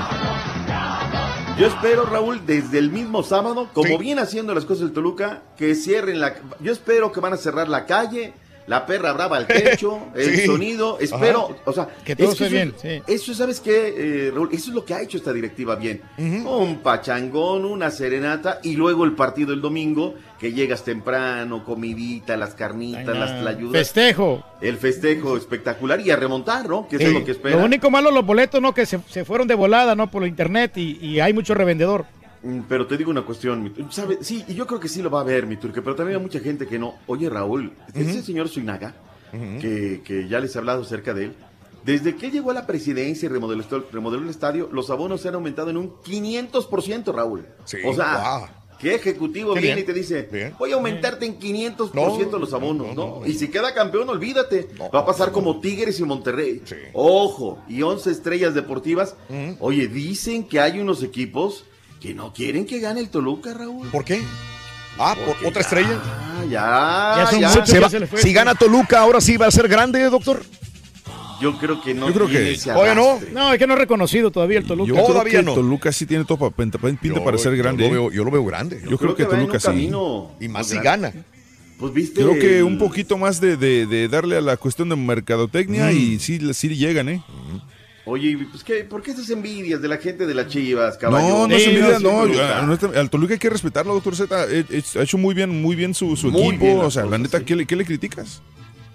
Yo espero, Raúl, desde el mismo sábado, como viene haciendo las cosas el Toluca, que cierren la. Yo espero que van a cerrar la calle, la perra brava al techo, [laughs] el Sí. sonido. Espero, Ajá. o sea, Que todo es esté bien, sí. Eso, ¿sabes qué, eh, Raúl? Eso es lo que ha hecho esta directiva bien. Un pachangón, una serenata y luego el partido el domingo, que llegas temprano, comidita, las carnitas, las tlayudas. Festejo. El festejo espectacular y a remontar, ¿no? Que eso es lo que espera. Lo único malo los boletos, ¿no? Que se, se fueron de volada, ¿no? Por internet y, y hay mucho revendedor. Mm, Pero te digo una cuestión, ¿sabe? Sí, y yo creo que sí lo va a ver, mi turque, pero también hay mucha gente que no. Oye, Raúl, ese señor Suinaga, que, que ya les he hablado acerca de él, desde que llegó a la presidencia y remodeló, remodeló el estadio, los abonos se han aumentado en un 500%, Raúl. o sea. ¿qué ejecutivo Qué viene y te dice, voy a aumentarte en 500% los abonos, ¿no? Y si queda campeón, olvídate. Va a pasar como Tigres y Monterrey. Ojo, y 11 estrellas deportivas. Oye, dicen que hay unos equipos que no quieren que gane el Toluca, Raúl. ¿Por qué? Ah, por otra estrella. Ah, ya, Se- ya. se va- si gana Toluca, ahora sí va a ser grande, doctor. Yo creo que no Yo creo que- Todavía no. No, es que no es reconocido todavía el Toluca. Yo creo que Toluca sí tiene todo pinta, para ser yo grande. lo veo- yo lo veo grande. Yo, creo, que, Toluca sí. camino Y más muy si grande. gana. Pues viste. Creo que el- un poquito más de, de- de darle a la cuestión de mercadotecnia Mm. y sí, sí llegan, ¿eh? Oye, pues ¿qué? ¿por qué esas envidias de la gente de las chivas, caballo? No, no es envidia, no. Nuestra- Al Toluca hay que respetarlo, doctor Z. eh, eh, Ha hecho muy bien, muy bien su, su Muy equipo. bien o sea, la neta, sí. ¿qué, le, qué le criticas?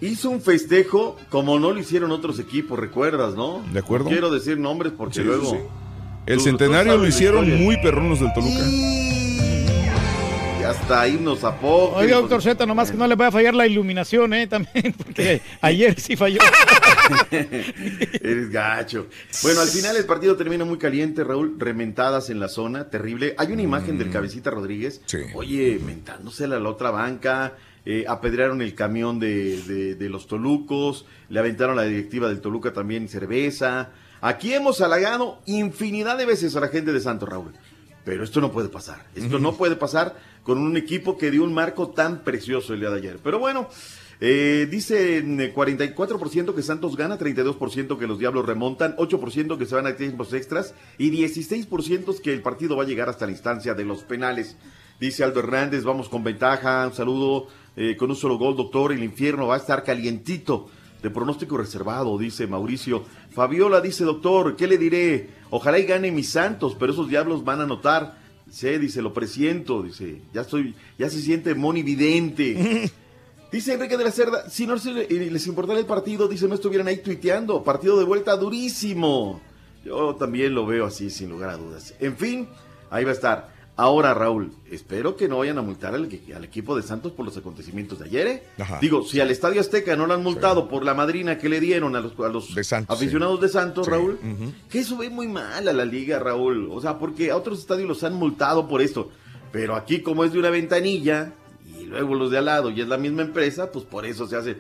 Hizo un festejo como no lo hicieron otros equipos, ¿recuerdas, no? De acuerdo. No quiero decir nombres porque Sí, luego... sí. El Tú- centenario tú lo hicieron muy perronos del Toluca. Y hasta irnos a poco. Oiga, doctor Z, nomás que no le vaya a fallar la iluminación, ¿eh? También, [laughs] porque [laughs] ayer sí falló. [laughs] Eres gacho. Bueno, al final el partido termina muy caliente, Raúl. Rementadas en la zona, terrible. Hay una imagen Mm. del cabecita Rodríguez. Oye, mentándosela a la otra banca. eh, apedrearon el camión de, de- de los Tolucos. Le aventaron a la directiva del Toluca también cerveza. Aquí hemos halagado infinidad de veces a la gente de Santos, Raúl. Pero esto no puede pasar. Esto no puede pasar con un equipo que dio un marco tan precioso el día de ayer. Pero bueno, eh, dicen eh, 44% que Santos gana, 32% que los Diablos remontan, 8% que se van a tiempos extras y 16% que el partido va a llegar hasta la instancia de los penales. Dice Aldo Hernández, vamos con ventaja, un saludo eh, con un solo gol, doctor, el infierno va a estar calientito. De pronóstico reservado, dice Mauricio. Fabiola dice, doctor, ¿qué le diré? Ojalá y gane mis santos, pero esos diablos van a anotar. Sí, dice, lo presiento, dice, ya estoy, ya se siente monividente. [laughs] Dice Enrique de la Cerda, si no les importara el partido, dice, no estuvieran ahí tuiteando. Partido de vuelta durísimo. Yo también lo veo así, sin lugar a dudas. En fin, ahí va a estar. Ahora, Raúl, espero que no vayan a multar al, al equipo de Santos por los acontecimientos de ayer. ¿eh? Digo, si al Estadio Azteca no lo han multado por la madrina que le dieron a los, a los aficionados de Santos, Raúl, que eso ve muy mal a la liga, Raúl. O sea, porque a otros estadios los han multado por esto. Pero aquí, como es de una ventanilla, y luego los de al lado, y es la misma empresa, pues por eso se hace.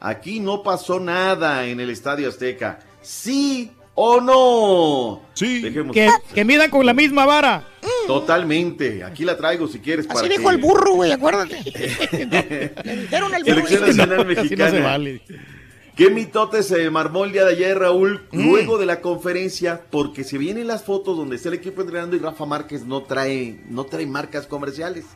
Aquí no pasó nada en el Estadio Azteca. ¿Sí o no? Sí. Que, que midan con la misma vara. Totalmente. Aquí la traigo si quieres. Así para dijo que- el burro, güey, acuérdate. [laughs] Le dijeron el burro. Selección Nacional Así no Mexicana. se vale. ¿Qué mitote se marmó el día de ayer, Raúl? Mm. Luego de la conferencia, porque se vienen las fotos donde está el equipo entrenando y Rafa Márquez no trae, no trae marcas comerciales.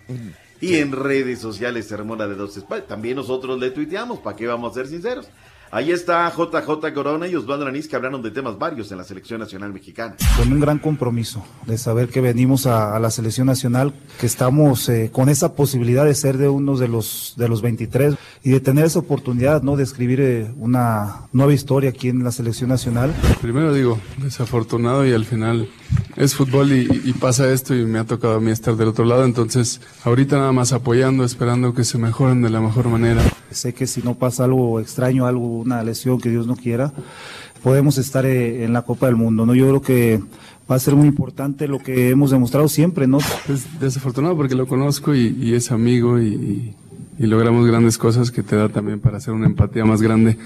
Y en redes sociales se de dos espaldas. También nosotros le tuiteamos, ¿para qué vamos a ser sinceros? Ahí está JJ Corona y Osvaldo Lanís que hablaron de temas varios en la selección nacional mexicana. con un gran compromiso de saber que venimos a, a la selección nacional, que estamos eh, con esa posibilidad de ser de uno de los de los 23 y de tener esa oportunidad, ¿no? De escribir eh, una nueva historia aquí en la selección nacional. Primero digo, desafortunado y al final es fútbol y, y pasa esto y me ha tocado a mí estar del otro lado, entonces ahorita nada más apoyando, esperando que se mejoren de la mejor manera. Sé que si no pasa algo extraño, algo, una lesión que Dios no quiera, podemos estar eh, en la Copa del Mundo, ¿no? Yo creo que va a ser muy importante lo que hemos demostrado siempre, ¿no? Es desafortunado porque lo conozco y, y es amigo y, y- y logramos grandes cosas que te da también para hacer una empatía más grande.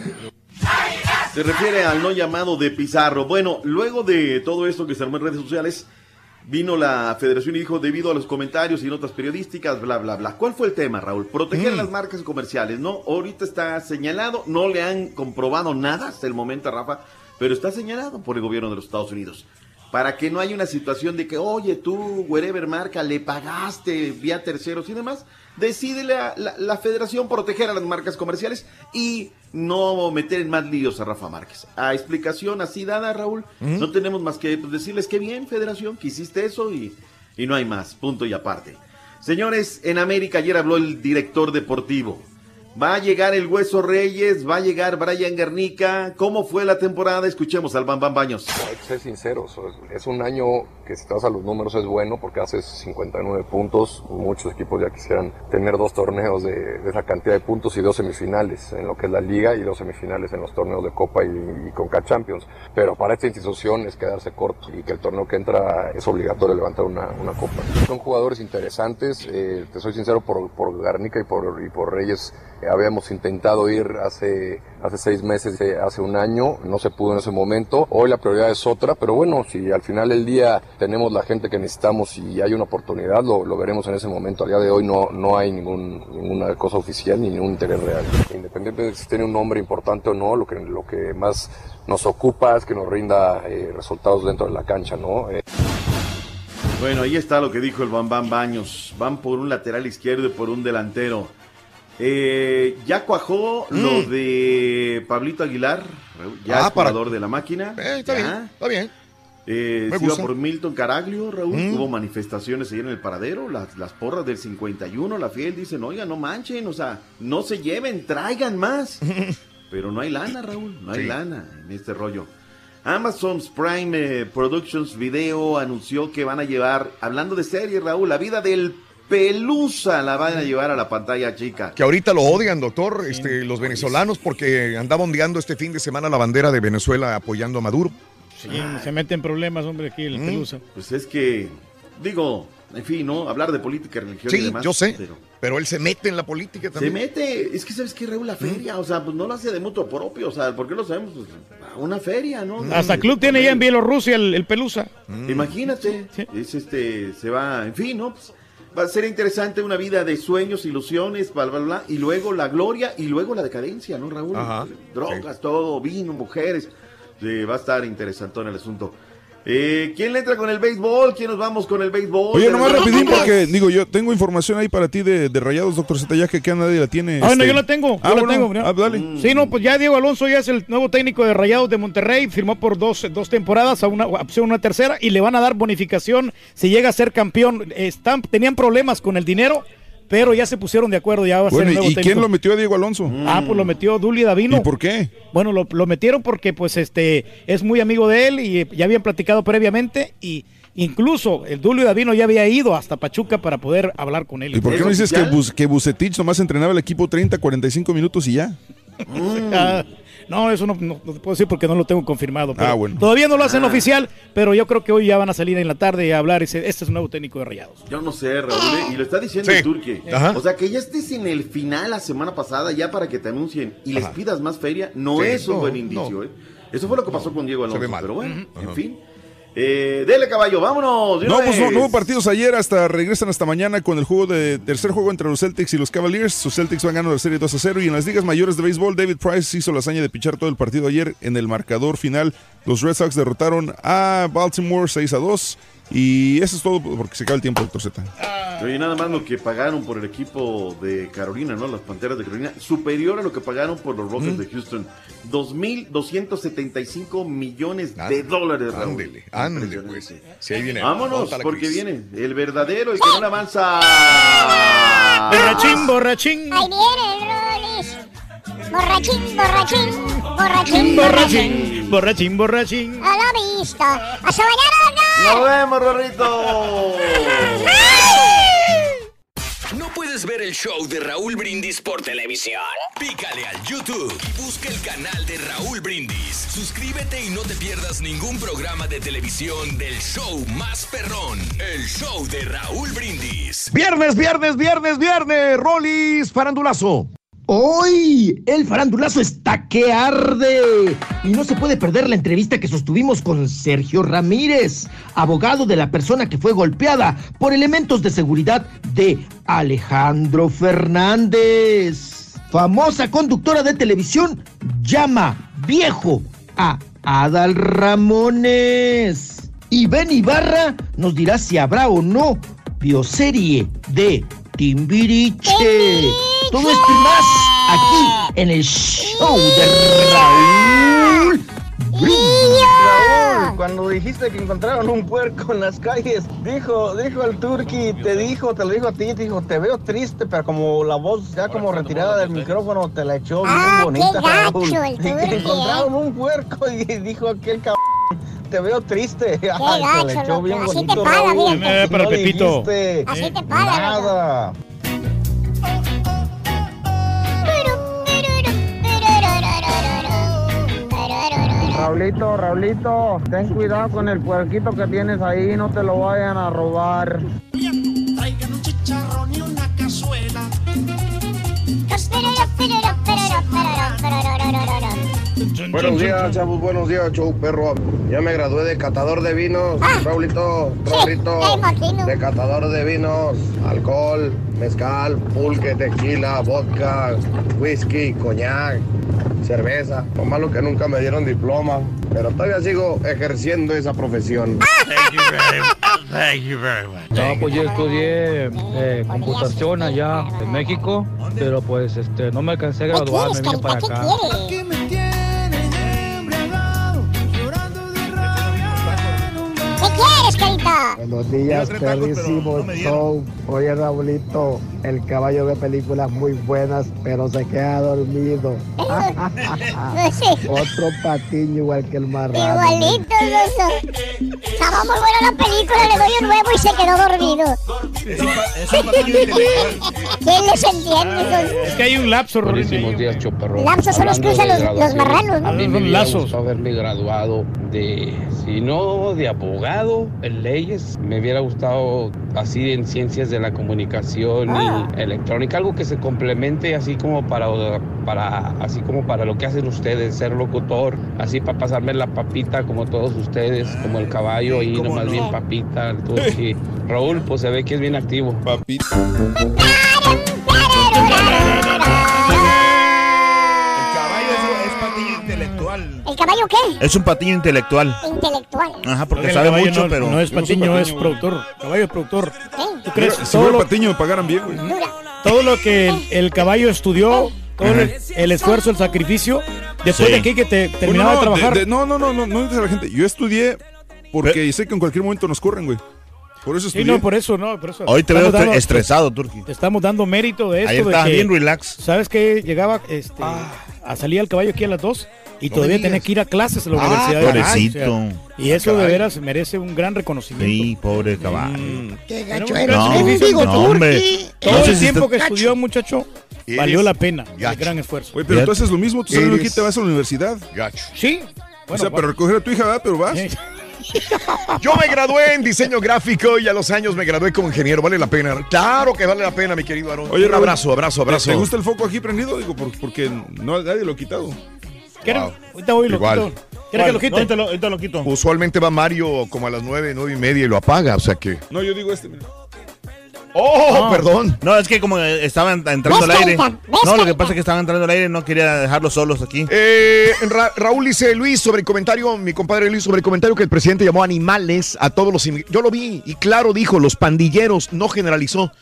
Se refiere al no llamado de Pizarro. Bueno, luego de todo esto que se armó en redes sociales, vino la federación y dijo, debido a los comentarios y notas periodísticas, bla, bla, bla. ¿Cuál fue el tema, Raúl? Proteger Mm. las marcas comerciales, ¿no? Ahorita está señalado, no le han comprobado nada hasta el momento a Rafa, pero está señalado por el gobierno de los Estados Unidos. Para que no haya una situación de que, oye, tú, wherever marca, le pagaste vía terceros y demás, decide la, la- la federación proteger a las marcas comerciales y no meter en más líos a Rafa Márquez. A explicación así dada, Raúl, no tenemos más que pues, decirles que bien, federación, que hiciste eso y, y no hay más, punto y aparte. Señores, en América ayer habló el director deportivo. Va a llegar el Hueso Reyes, va a llegar Brian Guernica. ¿Cómo fue la temporada? Escuchemos al Bam Baños. Hay que ser sinceros, es- un año que si te vas a los números es bueno porque haces 59 puntos, muchos equipos ya quisieran tener dos torneos de, esa cantidad de puntos y dos semifinales en lo que es la liga y dos semifinales en los torneos de Copa y, y Conca Champions, pero para esta institución es quedarse corto y que el torneo que entra es obligatorio levantar una, una copa. Son jugadores interesantes, eh, te soy sincero, por, por Garnica y por, y por Reyes habíamos intentado ir hace, hace seis meses, eh, hace un año, no se pudo en ese momento. Hoy la prioridad es otra, pero bueno, si al final del día tenemos la gente que necesitamos y hay una oportunidad, lo, lo veremos en ese momento. Al día de hoy no, no hay ningún, ninguna cosa oficial ni ningún interés real. Independientemente de si tiene un nombre importante o no, lo que, lo que más nos ocupa es que nos rinda eh, resultados dentro de la cancha, ¿no? Eh, Bueno, ahí está lo que dijo el Bam Bam Baños. Van por un lateral izquierdo y por un delantero. Eh, ya cuajó lo de Pablito Aguilar, ya Mm. Ah, es para- jugador de la máquina. Eh, está bien, está bien. Eh, se iba por Milton Caraglio, Raúl. Mm. Hubo manifestaciones ayer en el paradero. Las, las porras del 51, la fiel dicen, oiga, no manchen, o sea, no se lleven, traigan más. [laughs] Pero no hay lana, Raúl, no hay Sí. lana en este rollo. Amazon Prime eh, Productions Video anunció que van a llevar, hablando de series, Raúl, la vida del Pelusa la van a llevar a la pantalla chica. Que ahorita lo odian, doctor, este, los venezolanos, porque andaba ondeando este fin de semana la bandera de Venezuela apoyando a Maduro. Sí, se mete en problemas, hombre, aquí el Mm. Pelusa. Pues es que, digo, en fin, ¿no? Hablar de política, religión y Sí, demás. yo sé, pero- pero él se mete en la política Se también. mete, es que sabes que Raúl la feria, o sea, pues no lo hace de mutuo propio, o sea, ¿por qué lo sabemos? Pues, una feria, ¿no? Hasta club tiene ya en Bielorrusia el, el Pelusa. Imagínate, es este, se va, en fin, ¿no? Pues, va a ser interesante una vida de sueños, ilusiones, bla, bla, bla, y luego la gloria y luego la decadencia, ¿no, Raúl? Ajá, Drogas, todo, vino, mujeres. Sí, va a estar interesante en el asunto. Eh, ¿Quién le entra con el béisbol? ¿Quién nos vamos con el béisbol? Oye, nomás rapidín porque, digo, yo tengo información ahí para ti de, de Rayados, doctor Z, ya que nadie la tiene. Ah, bueno, este- yo la tengo, yo Ah, la bueno, tengo. mira. ah, dale. Sí, no, pues ya Diego Alonso ya es el nuevo técnico de Rayados de Monterrey, firmó por dos, dos temporadas, a una opción una tercera, y le van a dar bonificación si llega a ser campeón. Están, tenían problemas con el dinero, pero ya se pusieron de acuerdo, ya va a ser Bueno, el nuevo ¿y quién lo metió a Diego Alonso? Ah, pues lo metió Duli Davino. ¿Y por qué? Bueno, lo, lo metieron porque pues este es muy amigo de él y ya habían platicado previamente y incluso el Dulio Davino ya había ido hasta Pachuca para poder hablar con él. ¿Y por qué no dices que, Bus, que Bucetich nomás entrenaba el equipo 30, 45 minutos y ya? [laughs] Ah, no, eso no, no- no te puedo decir porque no lo tengo confirmado. pero Ah, bueno. Todavía no lo hacen Ah. oficial, pero yo creo que hoy ya van a salir en la tarde a hablar. y se- Este es un nuevo técnico de Rayados. Yo no sé, Raúl, ¿eh? y lo está diciendo Sí. el Turque. Ajá. O sea, que ya estés en el final la semana pasada ya para que te anuncien y les Ajá. pidas más feria, no Sí, es un no, buen indicio, no. ¿eh? Eso fue lo que pasó con Diego Se ve Alonso, mal. pero bueno, en fin. Eh, dele caballo, vámonos. No, pues no, vez. no hubo partidos ayer, hasta regresan hasta mañana con el juego de tercer juego entre los Celtics y los Cavaliers. Sus Celtics van ganando la serie 2 a 0 y en las ligas mayores de béisbol, David Price hizo la hazaña de pichar todo el partido ayer en el marcador final. Los Red Sox derrotaron a Baltimore 6 a 2 y eso es todo porque se acaba el tiempo, doctor Z. Oye, nada más lo que pagaron por el equipo de Carolina, ¿no? Las Panteras de Carolina, superior a lo que pagaron por los Rockets de Houston. 2.275 millones de dólares, Raúl. Ándele, ándele, pues. Si ahí viene. Vámonos, porque viene el verdadero, el que no avanza. Borrachín, borrachín. Ahí viene el Rolis. Borrachín, borrachín, borrachín, borrachín. Borrachín, borrachín. A la vista. Hasta mañana, Nos vemos, Rorrito. ¿No puedes ver el show de Raúl Brindis por televisión? Pícale al YouTube y busca el canal de Raúl Brindis. Suscríbete y no te pierdas ningún programa de televisión del show más perrón, el show de Raúl Brindis. Viernes, viernes, viernes, viernes. Rolis, farandulazo. Hoy el farandulazo está que arde y no se puede perder la entrevista que sostuvimos con Sergio Ramírez, abogado de la persona que fue golpeada por elementos de seguridad de Alejandro Fernández. Famosa conductora de televisión llama viejo a Adal Ramones. Y Ben Ibarra nos dirá si habrá o no bioserie de Timbiriche. Todo esto y más aquí en el show de Raúl. Raúl, cuando dijiste que encontraron un puerco en las calles, dijo, dijo el turqui, te dijo, te lo dijo a ti, te dijo, te veo triste, pero como la voz ya como retirada del micrófono te la echó bien Ah, bonita, qué gacho Raúl. el Y que turqui, encontraron un puerco y dijo aquel cabrón, te veo triste. [laughs] Ay, te gacho, la echó bien así te bonito, paga, Raúl. fíjate. No para Pepito. Así te paga, loco. Nada. Raulito, Raulito, ten cuidado con el puerquito que tienes ahí, no te lo vayan a robar. Buenos días, chavos, buenos días, show perro. Ya me gradué de catador de vinos, Raulito, Ah. imagino. de catador de vinos, alcohol, mezcal, pulque, tequila, vodka, whisky, coñac, cerveza. Lo malo que nunca me dieron diploma, pero todavía sigo ejerciendo esa profesión. No, pues yo estudié eh, computación allá en México, pero pues este no me alcancé a graduar, me vine para acá. ¿Qué Buenos días, perrísimo no show. Oye, Raulito, el caballo ve películas muy buenas, pero se queda dormido. [laughs] Otro patiño igual que el marrano. Igualito, loco. Estaba muy buena la película, le doy un nuevo y se quedó dormido. [laughs] ¿Quién les entiende? esos- Es que hay un lapso. Buenísimos días, Choperrón. Lapsos son los que usan los- los marranos, ¿no? A mí me lazos. haberme graduado de, si no de abogado, en leyes, me hubiera gustado así en ciencias de la comunicación Ah. y electrónica, algo que se complemente así como para, para, así como para lo que hacen ustedes, ser locutor, así para pasarme la papita como todos ustedes, como el caballo y ¿cómo nomás no? bien papita, el turqui. Raúl, pues se ve que es bien activo. Papita. ¿El caballo qué? Es un patiño intelectual. Intelectual. Ajá, porque sabe mucho, no, pero. No es no patiño, es patiño, güey. productor. Caballo es productor. ¿Tú Mira, crees? Si fuera lo, patiño me pagaran bien, güey. todo lo que el, el caballo estudió, todo el, el esfuerzo, el sacrificio, después Sí. de aquí que te Bueno, terminaba no, de trabajar. de- no, no, no, no, no dices a la gente. Yo estudié porque sé que en cualquier momento nos corren, güey. Por eso Sí, estudié. no, por eso, no, por eso. Hoy te veo dando- estresado, Turki. Te estamos dando mérito de esto. Ayer de estabas que, bien relax. ¿Sabes que Llegaba este, a salir al caballo aquí a las 2 y No todavía digas. que ir a clases a la Ah, universidad. de pobrecito. Aragón, o sea, y eso de veras merece un gran reconocimiento. Sí, pobre caballo. Qué gacho gran No, no, muchacho. hombre. Todo No sé el si tiempo está- que estudió, muchacho, valió la pena. El gran esfuerzo. Güey, pero tú haces lo mismo. Tú y Eres- te vas a la universidad. Gacho. Sí. o sea, para recoger a tu hija, ¿verdad? Pero vas. [laughs] Yo me gradué en diseño gráfico y a los años me gradué como ingeniero. Vale la pena. Claro que vale la pena, mi querido Aaron. Oye, un abrazo, abrazo, ¿te- abrazo. ¿Te gusta el foco aquí prendido? Digo, por- porque no nadie lo ha quitado. ¿Quieres? Ahorita voy y lo Igual. quito. ¿Quieres que lo quite? ahorita lo, ahorita lo quito. Usualmente va Mario como a las nueve, nueve y media y lo apaga, o sea que. No, yo digo este, mira. Oh, perdón. No, es que como eh, estaban entrando al aire. No, lo que pasa es que estaban entrando al aire y no quería dejarlos solos aquí. Eh, Ra- Raúl dice Luis sobre el comentario, mi compadre Luis, sobre el comentario que el presidente llamó animales a todos los inmigrantes. Yo lo vi y claro dijo, los pandilleros, no generalizó.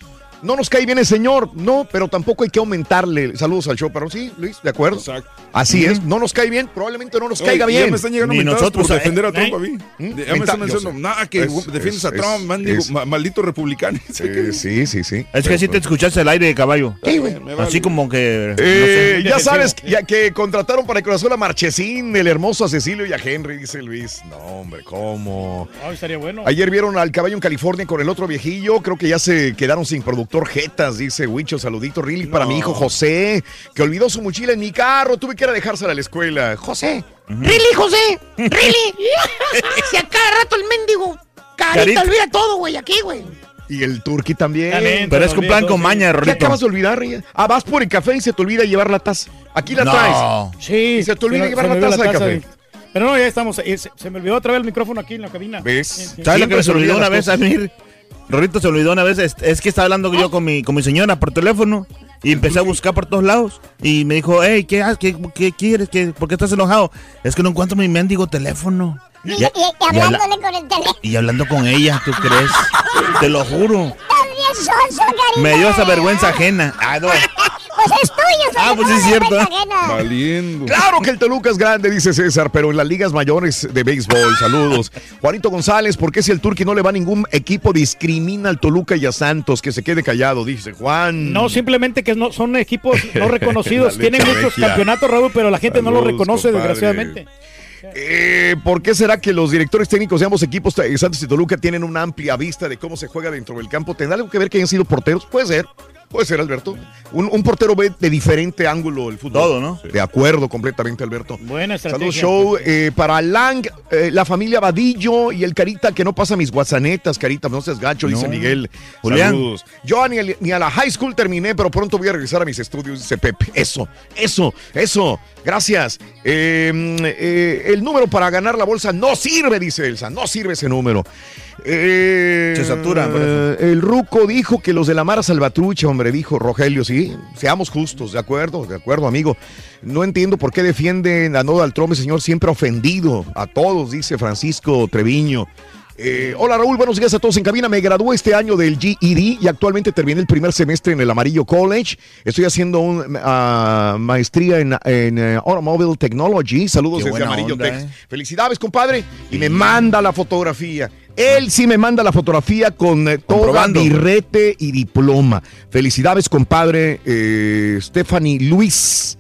No nos cae bien el señor, no, pero tampoco hay que aumentarle. Saludos al show, pero sí, Luis, de acuerdo. Así es, no nos cae bien, probablemente no nos Oye, caiga ya bien. me están llegando Ni nosotros, por ¿eh? defender a Trump ¿Eh? a mí. ¿Mm? Ya me están sé. nada, que Es- defiendes a es- Trump, mendigo, es- ma- maldito republicano. [laughs] Eh, sí, sí, sí. Es que si te escuchaste el aire de caballo. Así como que. Eh, no sé. ya sabes ya que contrataron para el corazón a Marchesín, el hermoso a Cecilio y a Henry, dice Luis. No, hombre, ¿cómo? Ay, estaría bueno. Ayer vieron al caballo en California con el otro viejillo. Creo que ya se quedaron sin jetas, dice Huicho. Saludito, really, para mi hijo José, que olvidó su mochila en mi carro. Tuve que ir a dejársela a la escuela. José. Really, José. Really. [laughs] si a cada rato el mendigo carita, Carita. olvida todo, güey, aquí, güey. Y el turqui también. Pero es que un plan con maña, ¿Qué Rorrito. acabas de olvidar? Ah, vas por el café y se te olvida llevar la taza. Aquí la No. traes. Sí. Y se te olvida se- llevar se la taza de café. de- Pero no, ya estamos. eh, Se, se me olvidó otra vez el micrófono aquí en la cabina. ¿Ves? ¿Sabes lo que me se olvidó una vez a cosas. mí? Rorrito se olvidó una vez. Es, es que estaba hablando yo con mi, con mi señora por teléfono. Y empecé a buscar por todos lados. Y me dijo, hey, ¿qué, qué, qué quieres? ¿Qué, ¿Por qué estás enojado? Es que no encuentro mi mendigo teléfono. Y, Y, y- y habla- hablándole con el teléfono. y hablando con ella, ¿tú crees? Te lo juro. También. Me dio esa vergüenza ajena. Ah, no. Pues es tuyo, Ah, pues es cierto. Valiendo. Claro que el Toluca es grande, dice César, pero en las ligas mayores de béisbol, saludos. Juanito González, ¿por qué si el Turqui no le va a ningún equipo discrimina al Toluca y a Santos? Que se quede callado, dice Juan. No, simplemente que no, son equipos no [laughs] reconocidos. Tienen muchos regia. campeonatos, Raúl, pero la gente no los Saludos, reconoce, compadre. desgraciadamente. Eh, ¿Por qué será que los directores técnicos de ambos equipos, eh, Santos y Toluca, tienen una amplia vista de cómo se juega dentro del campo? ¿Tendrá algo que ver que hayan sido porteros? Puede ser. Puede ser, Alberto. Un, un portero ve de diferente ángulo el fútbol. Todo, ¿no? De acuerdo completamente, Alberto. Buena Saludos, estrategia. show. eh, para Lang, eh, la familia Vadillo y el Carita que no pasa mis guasanetas, Carita, no seas gacho, dice. Miguel. Julián. Saludos. Yo ni, ni a la high school terminé, pero pronto voy a regresar a mis estudios, dice Pepe. Eso, eso, eso. Gracias. Eh, eh, el número para ganar la bolsa no sirve, dice Elsa. No sirve ese número. Eh, Se eso. el Ruco dijo que los de la Mara Salvatrucha, hombre, dijo Rogelio, sí, seamos justos, de acuerdo, de acuerdo, amigo. No entiendo por qué defienden a Donald Trump, el señor siempre ofendido a todos, dice Francisco Treviño. Eh, hola Raúl, buenos días a todos en cabina. Me gradué este año del GED y actualmente terminé el primer semestre en el Amarillo College. Estoy haciendo una maestría en, en, eh, Automobile Technology. Saludos Qué desde Amarillo onda, eh. Felicidades, compadre. Y me manda la fotografía. Él sí me manda la fotografía con eh, toda birrete y diploma. Felicidades, compadre eh, Stephanie Luis.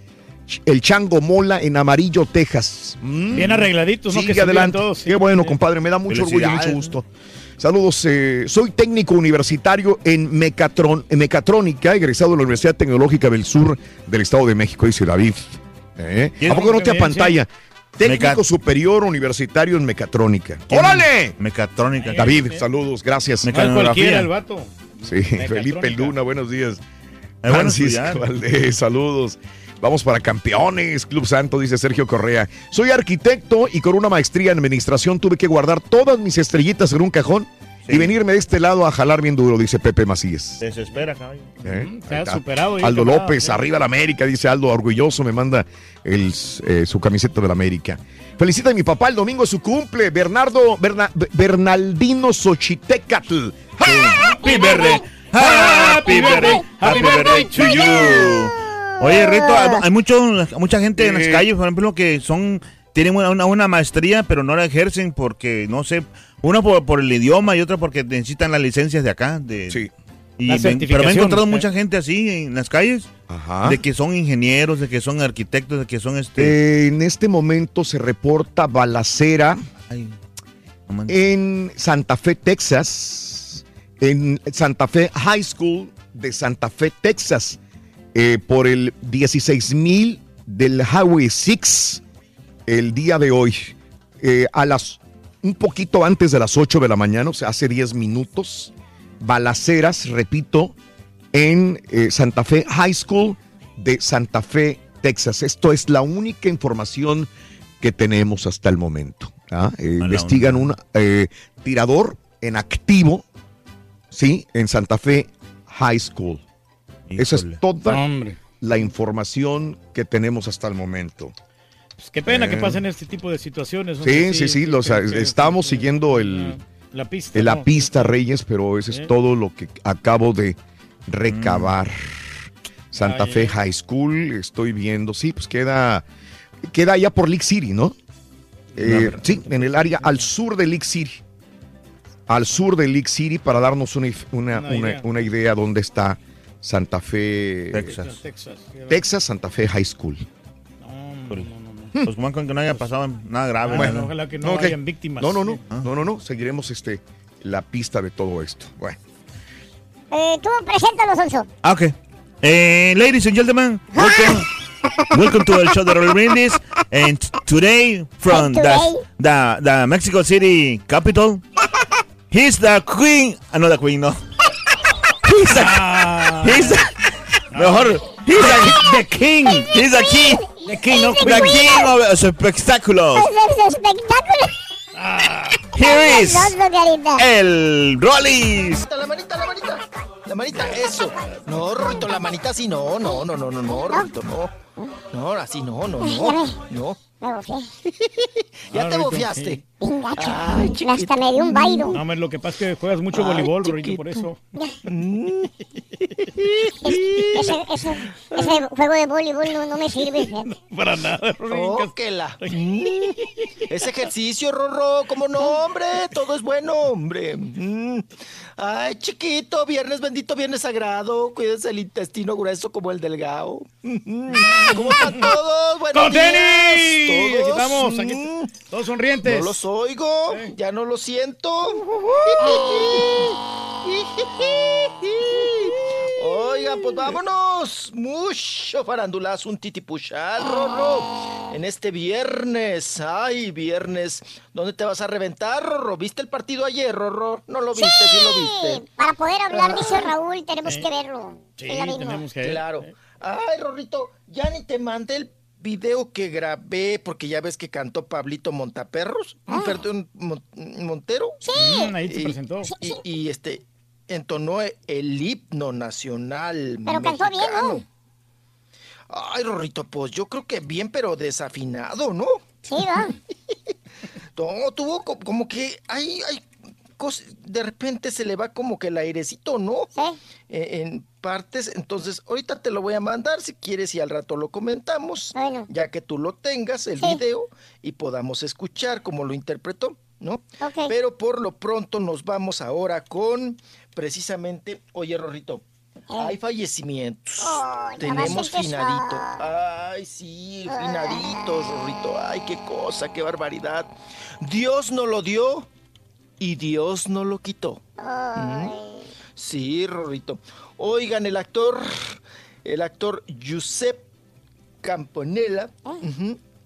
El Chango Mola en Amarillo, Texas. Mm. Bien arregladitos, ¿no? Sigue Que adelante. todos, sí. Qué bueno, compadre. Me da mucho orgullo y mucho gusto. Saludos. eh, soy técnico universitario en, mecatron- en mecatrónica, egresado de la Universidad Tecnológica del Sur del Estado de México, dice David. ¿Eh? ¿A poco no te apantalla? Técnico superior universitario en mecatrónica. ¡Órale! Mecatrónica. David, saludos, gracias. Mecanografía. el vato. Sí. [laughs] Felipe Luna, buenos días. Es bueno Francisco. Valdés, saludos. Vamos para campeones, Club Santo, dice Sergio Correa. Soy arquitecto y con una maestría en administración tuve que guardar todas mis estrellitas en un cajón y venirme de este lado a jalar bien duro, dice Pepe Macías. Desespera, caballo. ¿Eh? Se está. superado. ya, Aldo López, sí. arriba la América, dice Aldo, orgulloso, me manda el, eh, su camiseta de la América. Felicita a mi papá, el domingo es su cumple, Bernardo, Berna- Bernaldino Xochitecatl. Happy birthday. Happy birthday. Happy birthday to you. Oye, Rito, hay, mucho, mucha gente en las calles, por ejemplo, que son tienen una, una- una maestría, pero no la ejercen porque, no sé, una por, por el idioma y otra porque necesitan las licencias de acá. De, Sí. Y pero me he encontrado eh. mucha gente así en las calles, Ajá. de que son ingenieros, de que son arquitectos, de que son este... Eh, en este momento se reporta balacera ay, no en Santa Fe, Texas, en Santa Fe High School de Santa Fe, Texas, eh, por el 16.000 del Highway 6 el día de hoy, eh, a las un poquito antes de las 8 de la mañana, o sea, hace 10 minutos, balaceras, repito, en eh, Santa Fe High School de Santa Fe, Texas. Esto es la única información que tenemos hasta el momento. ¿ah? Eh, investigan un eh, tirador en activo, ¿sí? En Santa Fe High School. Esa es toda Hombre. la información que tenemos hasta el momento. Pues qué pena que Eh. pasen este tipo de situaciones. ¿no? Sí, sí, sí, los, que- que- estamos siguiendo el, la pista. la ¿no? pista, Reyes, pero eso Eh. es todo lo que acabo de recabar. Santa Ay, Fe. High School, estoy viendo, sí, pues queda, queda allá por League City, ¿no? Eh, sí, en el área al sur de League City. Al sur de League City para darnos una, una, Una idea. una idea dónde está Santa Fe, Texas. Texas. Texas, Santa Fe High School. Pues con que no haya pasado nada grave. Bueno, ¿no? ojalá que no ok. hayan víctimas. No, no, no, no, no, no, seguiremos este, la pista de todo esto. Bueno. Eh, tú preséntalo, Sonso. Ah, ok. Eh, ladies and gentlemen, welcome, welcome to the show de Raúl Brindis. And today, from the, the, the Mexico City capital, he's the queen. Ah, no, the queen, no. He's the, he's the, mejor, he's the, the king. He's the king. The king of The king of uh, espectáculos. Es el espectáculo. Here is el Rollis. La manita, la manita. La manita, eso. No, Rorrito, la manita así no, no, no, no, no, no, Rorrito, no. No, así no, no, no. No. Me bofé. [laughs] Ya te bofiaste. Pingacho. Ay, Hasta me dio un bailo. No, hombre, lo que pasa es que juegas mucho Ay, voleibol, chiquito. por eso. [laughs] Ese, ese, ese juego de voleibol no, no me sirve. [laughs] Para nada, Rorrito. Que la. [laughs] Mm. Ese ejercicio, Rorro, como no, hombre, todo es bueno, hombre. Mm. Ay, chiquito, viernes bendito, viernes sagrado. Cuídense el intestino grueso como el delgado. Mm. ¿Cómo están todos? Buenos ¡Con días. tenis! Aquí ¿Todos? estamos, aquí Mm. todos sonrientes. No oigo, ya no los siento. Oigan, pues vámonos. Mucho farandulazo, un titipuchal, Rorro. En este viernes. Ay, viernes. ¿Dónde te vas a reventar, Rorro? ¿Viste el partido ayer, Rorro? No lo viste, sí, lo viste. Para poder hablar, dice [laughs] Raúl, tenemos que verlo. Sí, lo tenemos que Claro. Ay, Rorrito, ya ni te mandé el video que grabé porque ya ves que cantó Pablito Montaperros, perdón, Mon- Montero. Mm, ahí se Y- presentó. Y, y, este entonó el himno nacional Pero cantó bien. ¿no? Ay, Rorrito, pues yo creo que bien, pero desafinado, ¿no? Sí, va. [laughs] No, tuvo co- como que hay, hay cosas, de repente se le va como que el airecito, ¿no? Sí. En partes, entonces ahorita te lo voy a mandar si quieres y al rato lo comentamos, Bueno. ya que tú lo tengas, el Sí. video, y podamos escuchar cómo lo interpretó, ¿no? Pero por lo pronto nos vamos ahora con precisamente, oye Rorrito, hay fallecimientos. Eh. Ay, ya Tenemos finadito. Ay, sí, finaditos, Rorrito. Ay, qué cosa, qué barbaridad. Dios nos lo dio y Dios nos lo quitó. ¿Mm? Sí, Rorrito. Oigan, el actor, el actor Giuseppe Campanella,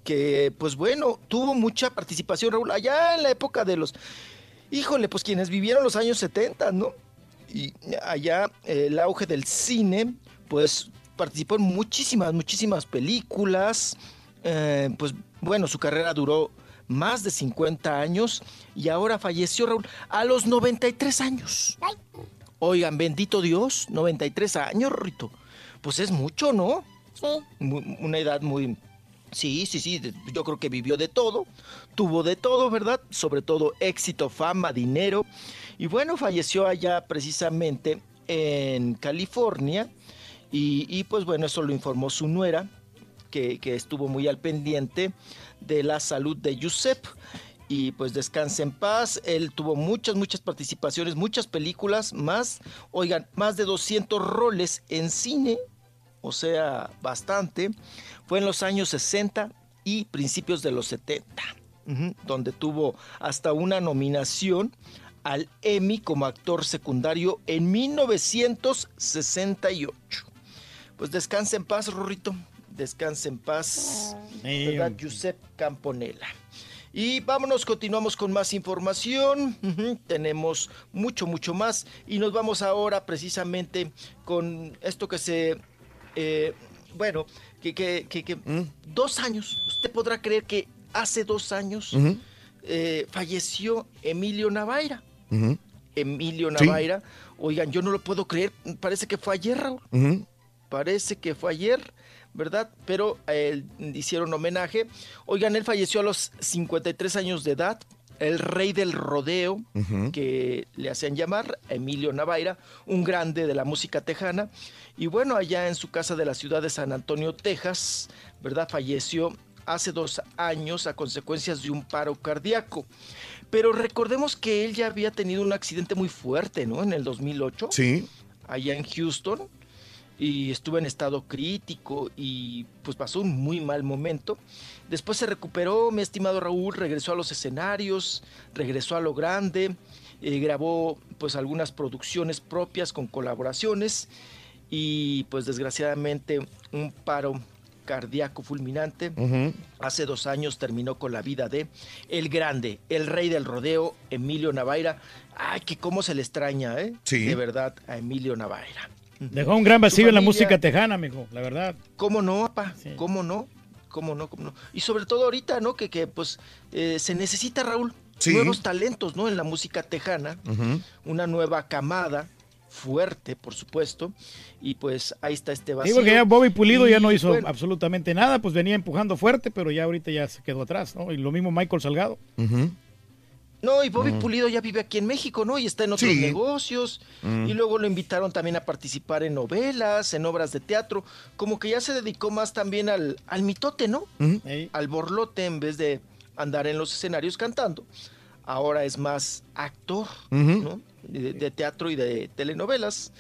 que pues bueno, tuvo mucha participación, Raúl, allá en la época de los, híjole, pues quienes vivieron los años 70, ¿no? Y allá eh, el auge del cine, pues participó en muchísimas, muchísimas películas. eh, pues bueno, su carrera duró más de 50 años y ahora falleció Raúl a los 93 años. Oigan, bendito Dios, 93 años, Rito. Pues es mucho, ¿no? Sí. Una edad muy... Sí, sí, sí, yo creo que vivió de todo, tuvo de todo, ¿verdad? Sobre todo éxito, fama, dinero. Y bueno, falleció allá precisamente en California. Y, y, pues bueno, eso lo informó su nuera, que, que estuvo muy al pendiente de la salud de Giuseppe. Y pues descanse en paz. Él tuvo muchas, muchas participaciones, muchas películas, más, oigan, más de 200 roles en cine, o sea, bastante. Fue en los años 60 y principios de los 70, ujú, donde tuvo hasta una nominación al Emmy como actor secundario en 1968. Pues descanse en paz, Rorrito. Descanse en paz. ¿Verdad, Giuseppe Camponella? Y vámonos, continuamos con más información. Tenemos mucho, mucho más. Y nos vamos ahora precisamente con esto que se... eh, bueno, que, que, que- que dos años. Usted podrá creer que hace dos años eh, falleció Emilio Navaira. Emilio Sí. Navaira. Oigan, yo no lo puedo creer, parece que fue ayer, Raúl. Parece que fue ayer, ¿verdad? Pero eh, hicieron homenaje. Oigan, él falleció a los 53 años de edad. El rey del rodeo, que le hacían llamar Emilio Navaira, un grande de la música tejana. Y bueno, allá en su casa de la ciudad de San Antonio, Texas, ¿verdad? Falleció hace dos años a consecuencias de un paro cardíaco. Pero recordemos que él ya había tenido un accidente muy fuerte, ¿no? En el 2008 Sí. allá en Houston y estuvo en estado crítico y pues pasó un muy mal momento. Después se recuperó, mi estimado Raúl, regresó a los escenarios, regresó a lo grande, eh, grabó pues algunas producciones propias con colaboraciones y pues desgraciadamente un paro cardíaco fulminante. Hace dos años terminó con la vida de el grande, el rey del rodeo, Emilio Navaira. Ay, que cómo se le extraña, ¿eh? Sí. De verdad, a Emilio Navaira. Dejó un gran vacío en la música tejana, amigo, la verdad. ¿Cómo no, papá? ¿Cómo no? ¿Cómo no? ¿Cómo no? Y sobre todo ahorita, ¿no? Que, que pues eh, se necesita, Raúl, Sí. nuevos talentos, ¿no? En la música tejana, una nueva camada fuerte, por supuesto. Y pues ahí está este vacío. Sí, porque ya Bobby Pulido ya no hizo bueno, absolutamente nada, pues venía empujando fuerte, pero ya ahorita ya se quedó atrás, ¿no? Y lo mismo Michael Salgado. No, y Bobby Mm. Pulido ya vive aquí en México, ¿no? Y está en otros Sí. negocios. Mm. Y luego lo invitaron también a participar en novelas, en obras de teatro. Como que ya se dedicó más también al, al mitote, ¿no? Al borlote en vez de andar en los escenarios cantando. Ahora es más actor. ¿no? De, de teatro y de telenovelas.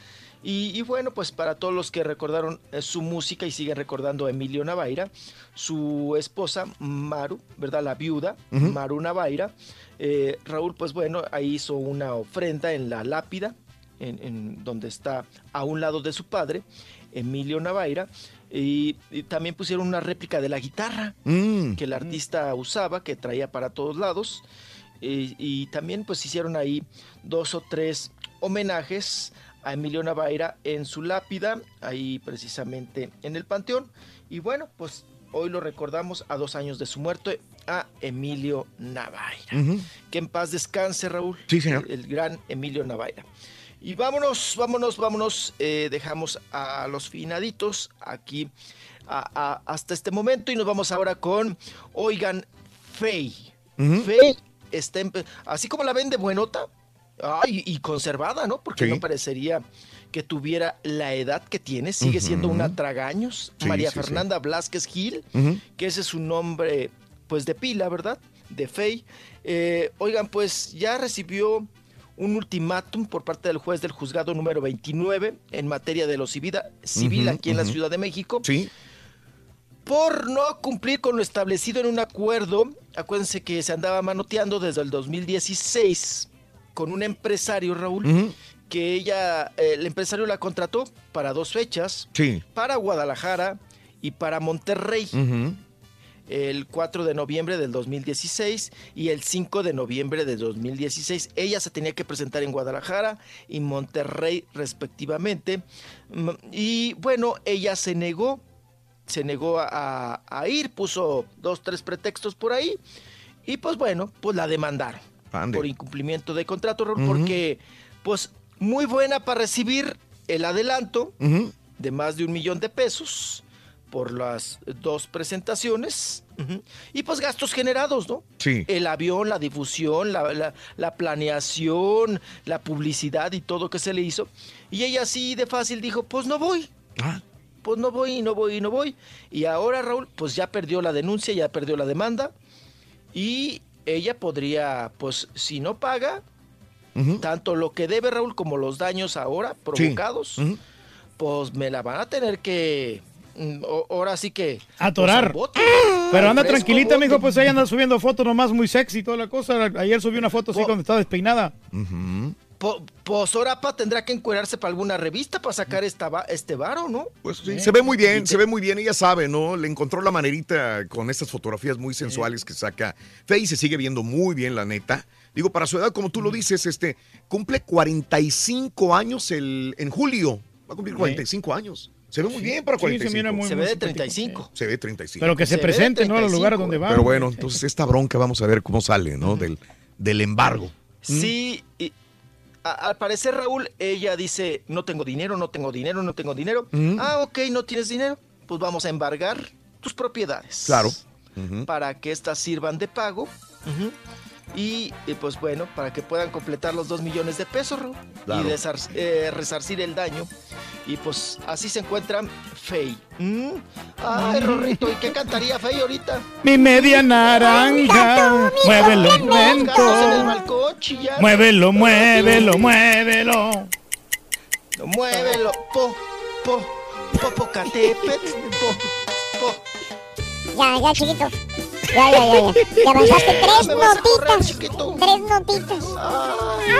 Y, y bueno, pues para todos los que recordaron eh, su música y siguen recordando a Emilio Navaira, su esposa Maru, ¿verdad? La viuda. Maru Navaira. eh, Raúl, pues bueno, ahí hizo una ofrenda en la lápida, en, en donde está a un lado de su padre, Emilio Navaira. Y, y también pusieron una réplica de la guitarra Mm. que el artista usaba, que traía para todos lados. Y, y también pues hicieron ahí dos o tres homenajes a Emilio Navaira en su lápida, ahí precisamente en el Panteón. Y bueno, pues hoy lo recordamos a dos años de su muerte a Emilio Navaira. Que en paz descanse, Raúl. Sí, señor. El, el gran Emilio Navaira. Y vámonos, vámonos, vámonos. eh, dejamos a los finaditos aquí a- a- hasta este momento y nos vamos ahora con, oigan, Fey. Ujú. Fey está, así como la vende buenota, ay, y conservada, ¿no? Porque Sí. no parecería que tuviera la edad que tiene. Sigue siendo una tragaños. Sí, María sí. Fernanda Blasquez Gil que ese es su nombre, pues de pila, ¿verdad? De Fey. Eh, oigan, pues ya recibió un ultimátum por parte del juez del juzgado número 29 en materia de lo civil, aquí en la. Ciudad de México. Sí. Por no cumplir con lo establecido en un acuerdo, acuérdense que se andaba manoteando desde el 2016 con un empresario, Raúl, que ella, eh, el empresario la contrató para dos fechas, Sí. para Guadalajara y para Monterrey el 4 de noviembre del 2016 y el 5 de noviembre del 2016. Ella se tenía que presentar en Guadalajara y Monterrey respectivamente. Mm, Y bueno, ella se negó, se negó a- a ir, puso dos, tres pretextos por ahí y pues bueno, pues la demandaron Ande. por incumplimiento de contrato, Raúl, Ujú. porque pues muy buena para recibir el adelanto de más de un millón de pesos por las dos presentaciones y pues gastos generados, ¿no? Sí. El avión, la difusión, la, la- la planeación, la publicidad y todo que se le hizo. Y ella así de fácil dijo, pues no voy. Ah. Pues no voy, y no voy, y no voy. Y ahora Raúl, pues ya perdió la denuncia, ya perdió la demanda. Y ella podría, pues si no paga, tanto lo que debe Raúl como los daños ahora provocados, pues me la van a tener que mm, o- ahora sí que Atorar. pues, bote. Pero anda tranquilita, mijo, pues ella anda subiendo fotos nomás muy sexy y toda la cosa. Ayer subió una foto así cuando estaba despeinada. Po- Pues ahora pa tendrá que encuerarse para alguna revista para sacar esta va- este varo, ¿no? Pues sí, se ve muy bien, se ve muy bien, ella sabe, ¿no? Le encontró la manerita con estas fotografías muy sensuales que saca Faye y se sigue viendo muy bien, la neta. Digo, para su edad, como tú lo dices, este, cumple 45 años el, en julio. Va a cumplir 45 años. Se ve muy bien para Sí, se 45. mira muy- Se muy ve de simpático. 35. Se ve 35. Pero que se, Se presente, ¿no? A los 35, lugares donde va. Pero bueno, entonces esta bronca vamos a ver cómo sale, ¿no? Del, del embargo. Sí, y- al parecer, Raúl, ella dice, no tengo dinero, no tengo dinero, no tengo dinero. Mm. Ah, ok, no tienes dinero. Pues vamos a embargar tus propiedades. Claro. Para que éstas sirvan de pago. Ujú. Y, pues bueno, para que puedan completar los dos millones de pesos. Claro. Y desar- eh, resarcir el daño. Y pues así se encuentran Fey. ¿Mm? Ay, Rorrito, ¿y qué cantaría Fey ahorita? Mi media naranja. Muévelo. Muévelo, muévelo, muévelo. Muévelo, po, po, popocatépetl, po, po. Ya, ya, chiquito. Ya, ya, ya, ya. Te avanzaste [laughs] tres correr, notitas. Tres notitas. Ay,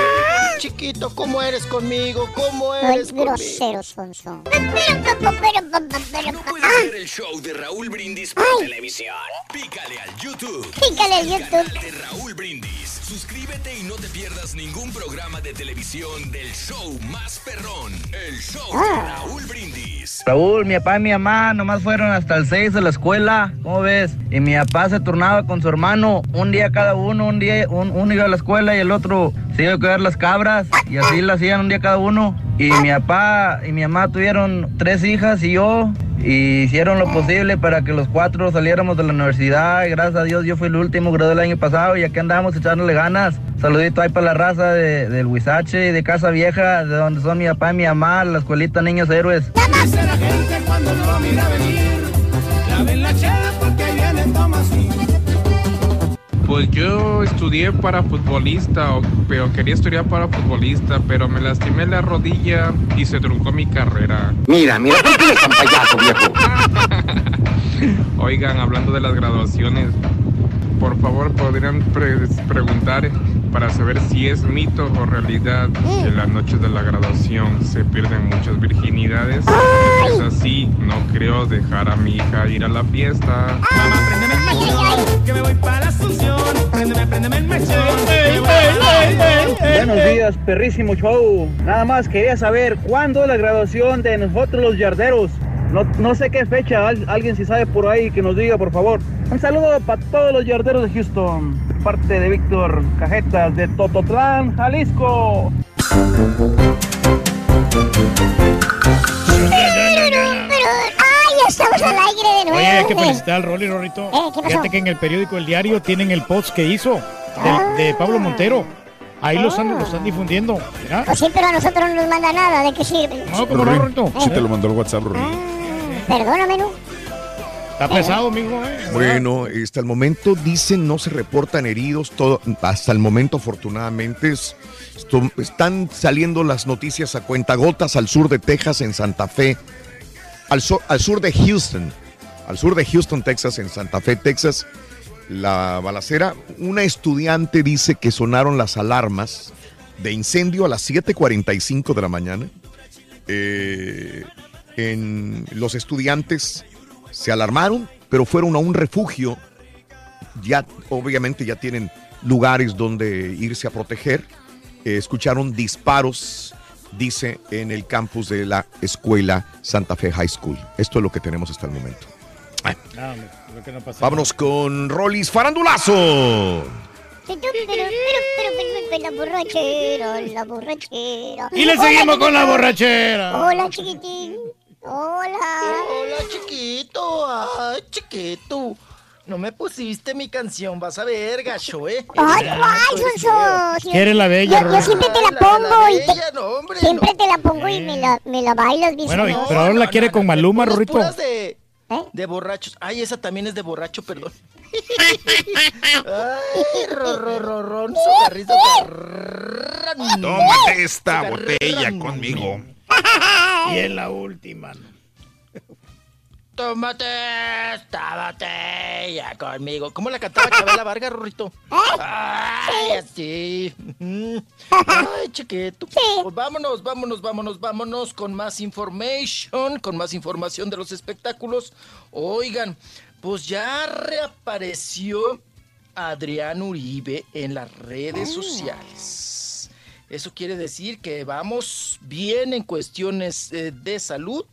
chiquito, ¿cómo eres conmigo? ¿Cómo Ay, eres conmigo? grosero, Sonso. ¿No puedes ver el show de Raúl Brindis por televisión? Pícale al YouTube. Pícale al YouTube. De Raúl Brindis. Suscríbete y no te pierdas ningún programa de televisión del show más perrón. El show de Ah. Raúl Brindis. Raúl, mi papá y mi mamá nomás fueron hasta el 6 de la escuela, ¿cómo ves? Y mi papá se turnaba con su hermano, un día cada uno, un día un- uno iba a la escuela y el otro se iba a cuidar las cabras, y así lo hacían un día cada uno. Y mi papá y mi mamá tuvieron tres hijas y yo, y hicieron lo posible para que los cuatro saliéramos de la universidad, y gracias a Dios yo fui el último, gradué el año pasado, y aquí andamos echándole ganas. Saludito ahí para la raza de, del Huizache y de Casa Vieja, de donde son mi papá y mi mamá, la escuelita Niños Héroes. Dice la Pues yo estudié para futbolista, o- pero quería estudiar para futbolista, pero me lastimé la rodilla y se truncó mi carrera. Mira, mira, ¿por qué eres tan payaso, viejo? [laughs] Oigan, hablando de las graduaciones, por favor podrían pre- preguntar para saber si es mito o realidad que las noches de la graduación se pierden muchas virginidades. Si es así, no creo dejar a mi hija ir a la fiesta. Que me voy para la Asunción. Préndeme, préndeme el mechón. Buenos días, perrísimo show. Nada más quería saber cuándo es la graduación de nosotros los yarderos. No, no sé qué fecha, al- alguien si sabe por ahí que nos diga, por favor. Un saludo para todos los yarderos de Houston. Parte de Víctor Cajetas de Tototlán, Jalisco. ¡Ay, ya estamos al aire de nuevo! Oye, hay que felicitar al Rolly, Rorrito. Eh, ¿qué pasó? Fíjate que en el periódico El Diario tienen el post que hizo de, Pablo Montero. Ahí lo están, lo están difundiendo. Pues sí, pero a nosotros no nos manda nada. ¿De qué sirve? No, como no, Rorrito. Sí te lo mandó el WhatsApp, Rory. Perdóname, ¿no? Está pesado, mijo. eh. Bueno, hasta el momento dicen no se reportan heridos, todo, hasta el momento afortunadamente es- esto- están saliendo las noticias a cuentagotas al sur de Texas, en Santa Fe, al, sur- al sur de Houston, al sur de Houston, Texas, en Santa Fe, Texas, la balacera, una estudiante dice que sonaron las alarmas de incendio a las 7.45 de la mañana. Eh, en, los estudiantes se alarmaron, pero fueron a un refugio. Ya, obviamente, ya tienen lugares donde irse a proteger. Eh, escucharon disparos, dice, en el campus de la escuela Santa Fe High School. Esto es lo que tenemos hasta el momento. No, hombre, creo que no pasa Vámonos con Rollis Farandulazo. La borrachera, la borrachera. Y le Hola, seguimos con la borrachera. Hola, chiquitín. Hola. Hola, chiquito. Ay, chiquito. No me pusiste mi canción, vas a ver, gacho, ¿eh? Ay, ay, Sonso. ¿Quieres la bella, Yo, yo siempre te la La- pongo la y te- bella, no, hombre, siempre te la pongo y me la, me la bailas, mi Bueno, señor. pero ahora la quiere con Maluma, Rorrito. de, ¿Eh? de borrachos. Ay, esa también es de borracho, perdón. [laughs] Ay, ro, ro, ro, ron, socarrito. Tómate esta botella conmigo. Y es la última. Tómate esta botella conmigo. ¿Cómo la cantaba Chabela Vargas, Rorrito? Ay, así. [laughs] Ay, chiquito. Pues vámonos, vámonos, vámonos, vámonos con más information, con más información de los espectáculos. Oigan, pues ya reapareció Adrián Uribe en las redes sociales. Eso quiere decir que vamos bien en cuestiones eh, de salud,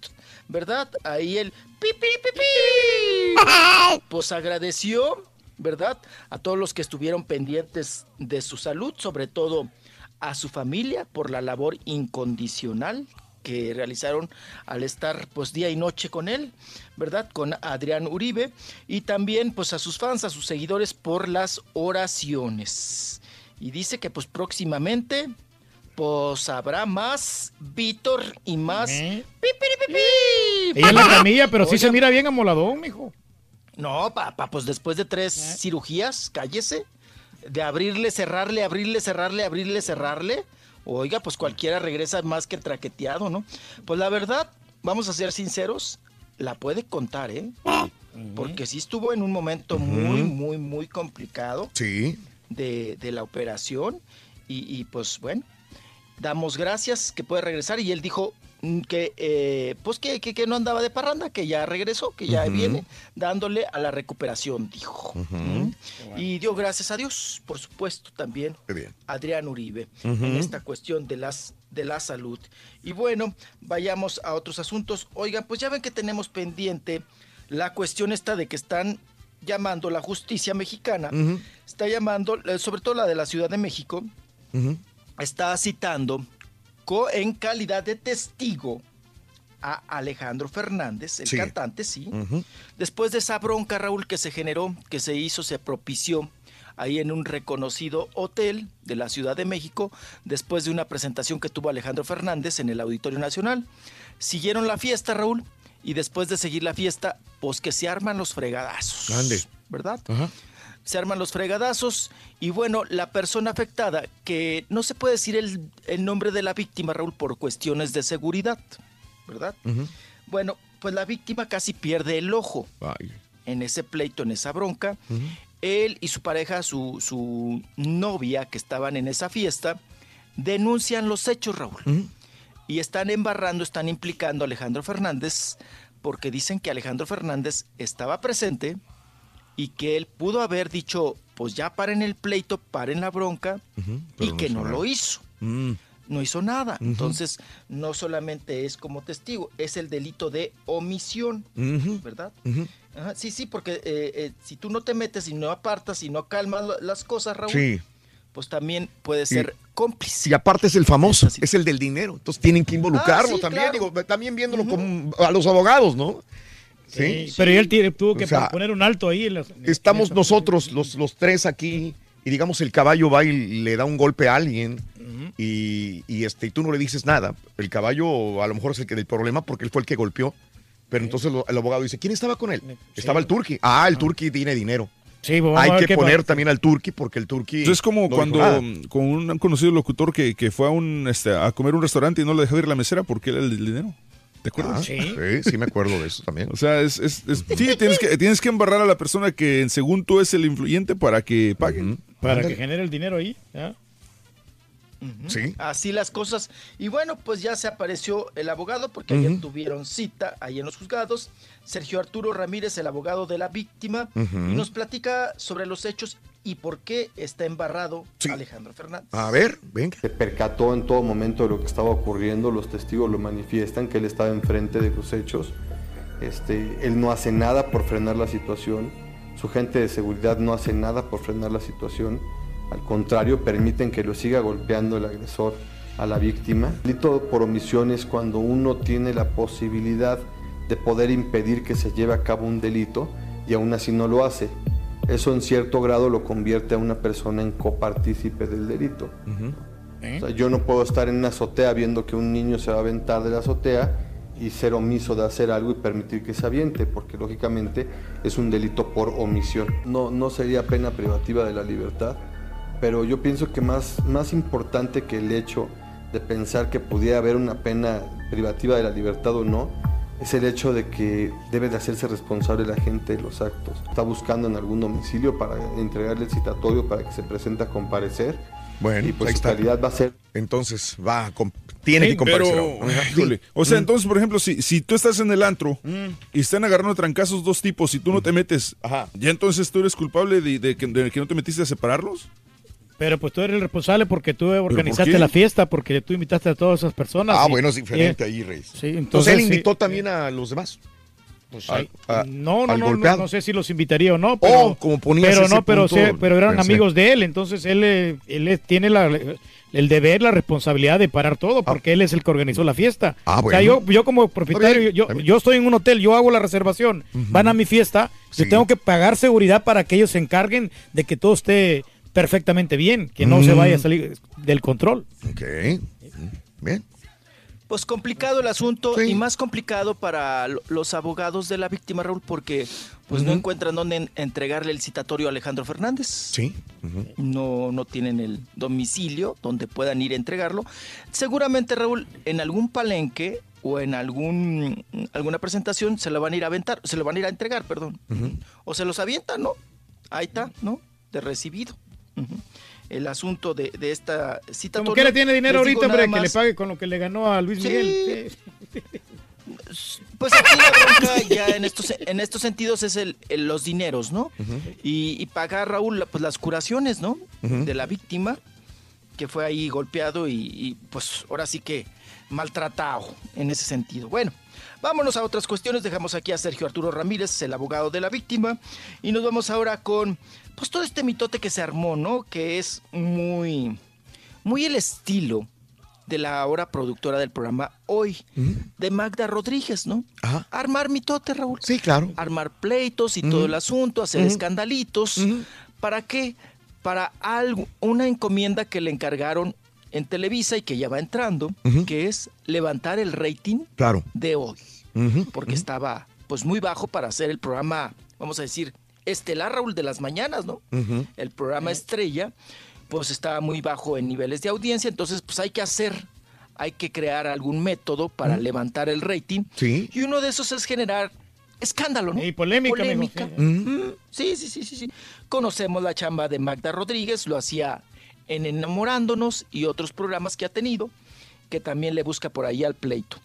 ¿verdad? Ahí el pi, pi, pi, pi, [laughs] pues agradeció, ¿verdad? A todos los que estuvieron pendientes de su salud, sobre todo a su familia por la labor incondicional que realizaron al estar pues día y noche con él, ¿verdad? Con Adrián Uribe y también pues a sus fans, a sus seguidores por las oraciones. Y dice que pues próximamente pues habrá más Víctor y más ¿Eh? pipiripipi. Ella en la camilla, pero sí se mira bien amoladón, mijo. No, papá, pues después de tres cirugías, cállese. De abrirle, cerrarle, abrirle, cerrarle, abrirle, cerrarle. Oiga, pues cualquiera regresa más que traqueteado, ¿no? Pues la verdad, vamos a ser sinceros, la puede contar, ¿eh? Porque sí estuvo en un momento muy, muy, muy complicado Sí. De, de la operación. Y, y, pues bueno, damos gracias que puede regresar. Y él dijo mm, que eh, pues que, que- que no andaba de parranda, que ya regresó, que ya viene dándole a la recuperación, dijo. ¿Mm? Y dio gracias a Dios, por supuesto, también bien. Adrián Uribe en esta cuestión de las de la salud. Y bueno, vayamos a otros asuntos. Oigan, pues ya ven que tenemos pendiente la cuestión esta de que están llamando la justicia mexicana, está llamando, eh, sobre todo la de la Ciudad de México, está citando co- en calidad de testigo a Alejandro Fernández, el Sí. cantante, sí. Después de esa bronca, Raúl, que se generó, que se hizo, se propició ahí en un reconocido hotel de la Ciudad de México, después de una presentación que tuvo Alejandro Fernández en el Auditorio Nacional. Siguieron la fiesta, Raúl, y después de seguir la fiesta, pues que se arman los fregadazos. Ande. ¿Verdad? Ajá. se arman los fregadazos y bueno, la persona afectada, que no se puede decir el, el nombre de la víctima, Raúl, por cuestiones de seguridad, ¿verdad? Bueno, pues la víctima casi pierde el ojo Ay. en ese pleito, en esa bronca. Él y su pareja, su, su novia que estaban en esa fiesta, denuncian los hechos, Raúl. Y están embarrando, están implicando a Alejandro Fernández porque dicen que Alejandro Fernández estaba presente y que él pudo haber dicho, pues ya paren el pleito, paren la bronca, y no que no nada. lo hizo. Mm. No hizo nada. Entonces, no solamente es como testigo, es el delito de omisión. ¿verdad? Ajá, sí, sí, porque eh, eh, si tú no te metes y no apartas y no calmas la- las cosas, Raúl, Sí. Pues también puede ser cómplice. Y aparte es el famoso, es el del dinero. Entonces tienen que involucrarlo Ah, sí, también. claro. Digo, también viéndolo como a los abogados, ¿no? Sí, pero él tiene- tuvo que O sea, poner un alto ahí. En Estamos nosotros, los, los tres aquí, y digamos el caballo va y le da un golpe a alguien. Y, y, este, y tú no le dices nada. El caballo a lo mejor es el que del problema porque él fue el que golpeó. Pero entonces lo- el abogado dice, ¿quién estaba con él? Estaba el turqui. Ah, el turqui tiene dinero. Sí, vamos a Hay ver que qué poner pasa. también al turqui porque el turqui. Entonces es como no cuando con un conocido locutor que, que fue a un este, a comer a un restaurante y no le dejaba ir a la mesera porque era el dinero. ¿Te acuerdas? Ah, sí, sí me acuerdo de eso también. O sea, es, es- es- sí, tienes que, tienes que embarrar a la persona que según tú es el influyente para que paguen. Para que genere el dinero ahí. ¿ya? Sí. Así las cosas. Y bueno, pues ya se apareció el abogado porque ayer Ujú. tuvieron cita ahí en los juzgados. Sergio Arturo Ramírez, el abogado de la víctima, y nos platica sobre los hechos y por qué está embarrado Alejandro Fernández. A ver, venga. Se percató en todo momento de lo que estaba ocurriendo, los testigos lo manifiestan, que él estaba enfrente de los hechos. Este, él no hace nada por frenar la situación, su gente de seguridad no hace nada por frenar la situación, al contrario, permiten que lo siga golpeando el agresor a la víctima. El delito por omisión es cuando uno tiene la posibilidad de poder impedir que se lleve a cabo un delito y aún así no lo hace. Eso en cierto grado lo convierte a una persona en copartícipe del delito. O sea, yo no puedo estar en una azotea viendo que un niño se va a aventar de la azotea y ser omiso de hacer algo y permitir que se aviente, porque lógicamente es un delito por omisión. No, no sería pena privativa de la libertad, pero yo pienso que más, más importante que el hecho de pensar que pudiera haber una pena privativa de la libertad o no, es el hecho de que debe de hacerse responsable la gente de los actos. Está buscando en algún domicilio para entregarle el citatorio para que se presente a comparecer. Bueno, y pues ahí su está. calidad va a ser Entonces va, a tiene Sí, que comparecer. pero, ahora. Ajá. híjole. O sea, Mm. entonces, por ejemplo, si, si tú estás en el antro y están agarrando trancazos dos tipos y tú no te metes, ya entonces tú eres culpable de, de que, de que no te metiste a separarlos. Pero pues tú eres el responsable porque tú organizaste la fiesta, porque tú invitaste a todas esas personas. Ah, y- bueno, es diferente y- ahí, Reyes. Sí, Entonces, entonces él sí. invitó también a los demás. Pues, Ay, a- a- no, no, no, no, no sé si los invitaría o no, pero, Oh, como pero no, pero, punto, sí, pero eran pensé. amigos de él, entonces él, eh, él eh, tiene la, el deber, la responsabilidad de parar todo, porque él es el que organizó la fiesta. Ah, O sea, bueno. yo, yo como propietario, yo, yo estoy en un hotel, yo hago la reservación, van a mi fiesta, yo tengo que pagar seguridad para que ellos se encarguen de que todo esté perfectamente bien, que no se Mm. vaya a salir del control. Ok. Bien. Pues complicado el asunto y más complicado para lo- los abogados de la víctima, Raúl, porque pues no encuentran dónde en- entregarle el citatorio a Alejandro Fernández. Sí. No, no tienen el domicilio donde puedan ir a entregarlo. Seguramente, Raúl, en algún palenque o en algún alguna presentación se lo van a ir a aventar, se lo van a ir a entregar, perdón. O se los avientan, ¿no? Ahí está, ¿no? De recibido. El asunto de, de esta citatoria. Como que le tiene dinero ahorita, hombre, nada que le más- pague con lo que le ganó a Luis Sí. Miguel. Sí. [laughs] Pues aquí la bronca ya en estos, en estos sentidos es el, el- los dineros, ¿no? y, y pagar, Raúl, pues las curaciones, ¿no? De la víctima que fue ahí golpeado y, y, pues ahora sí que maltratado en ese sentido. Bueno, vámonos a otras cuestiones. Dejamos aquí a Sergio Arturo Ramírez, el abogado de la víctima, y nos vamos ahora con pues todo este mitote que se armó, ¿no? Que es muy, muy el estilo de la ahora productora del programa Hoy, de Magda Rodríguez, ¿no? Armar mitote, Raúl. Sí, claro. Armar pleitos y todo el asunto, hacer escandalitos. ¿Para qué? Para algo, una encomienda que le encargaron en Televisa y que ya va entrando, que es levantar el rating Claro. de hoy, porque estaba pues muy bajo para hacer el programa, vamos a decir, estelar Raúl de las mañanas, ¿no? El programa estrella, pues estaba muy bajo en niveles de audiencia, entonces pues hay que hacer, hay que crear algún método para levantar el rating. Sí. Y uno de esos es generar escándalo, ¿no? Y polémica, amigo, sí. Mm, Sí, sí, sí, sí, sí. Conocemos la chamba de Magda Rodríguez, lo hacía en Enamorándonos y otros programas que ha tenido, que también le busca por ahí al pleito.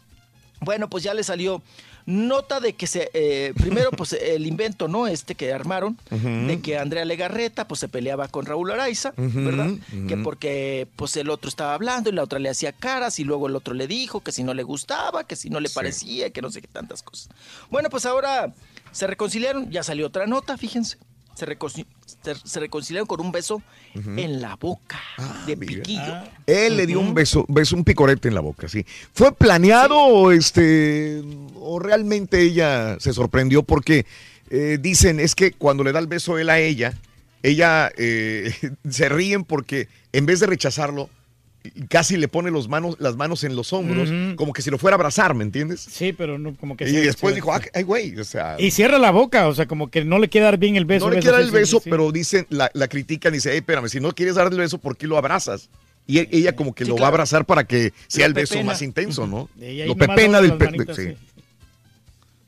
Bueno, pues ya le salió nota de que se, eh, primero pues [laughs] el invento, ¿no? Este que armaron, de que Andrea Legarreta pues se peleaba con Raúl Araiza, ¿verdad? Que porque pues el otro estaba hablando y la otra le hacía caras y luego el otro le dijo que si no le gustaba, que si no le parecía, que no sé qué tantas cosas. Bueno, pues ahora se reconciliaron, ya salió otra nota, fíjense. Se, reconci- se- se reconciliaron con un beso en la boca de piquillo. Él le dio un beso, beso, un picorete en la boca, sí. ¿Fue planeado o este o realmente ella se sorprendió porque eh, dicen es que cuando le da el beso él a ella, ella eh, [laughs] se ríen porque en vez de rechazarlo casi le pone los manos, las manos en los hombros, como que si lo fuera a abrazar, ¿me entiendes? Sí, pero no, como que Y después dijo, "Ah, ay, güey, o sea, Y cierra la boca, o sea, como que no le quiere dar bien el beso. no le beso, quiere dar sí, el sí, beso, sí. pero dicen, la, la critican y dice, hey, espérame, si no quieres dar el beso, ¿por qué lo abrazas? Y e- ella como que Sí, lo va a abrazar para que sea Lo el beso pepena. más intenso, ¿no? [laughs] Lo pepena del pe- manitas, sí. sí.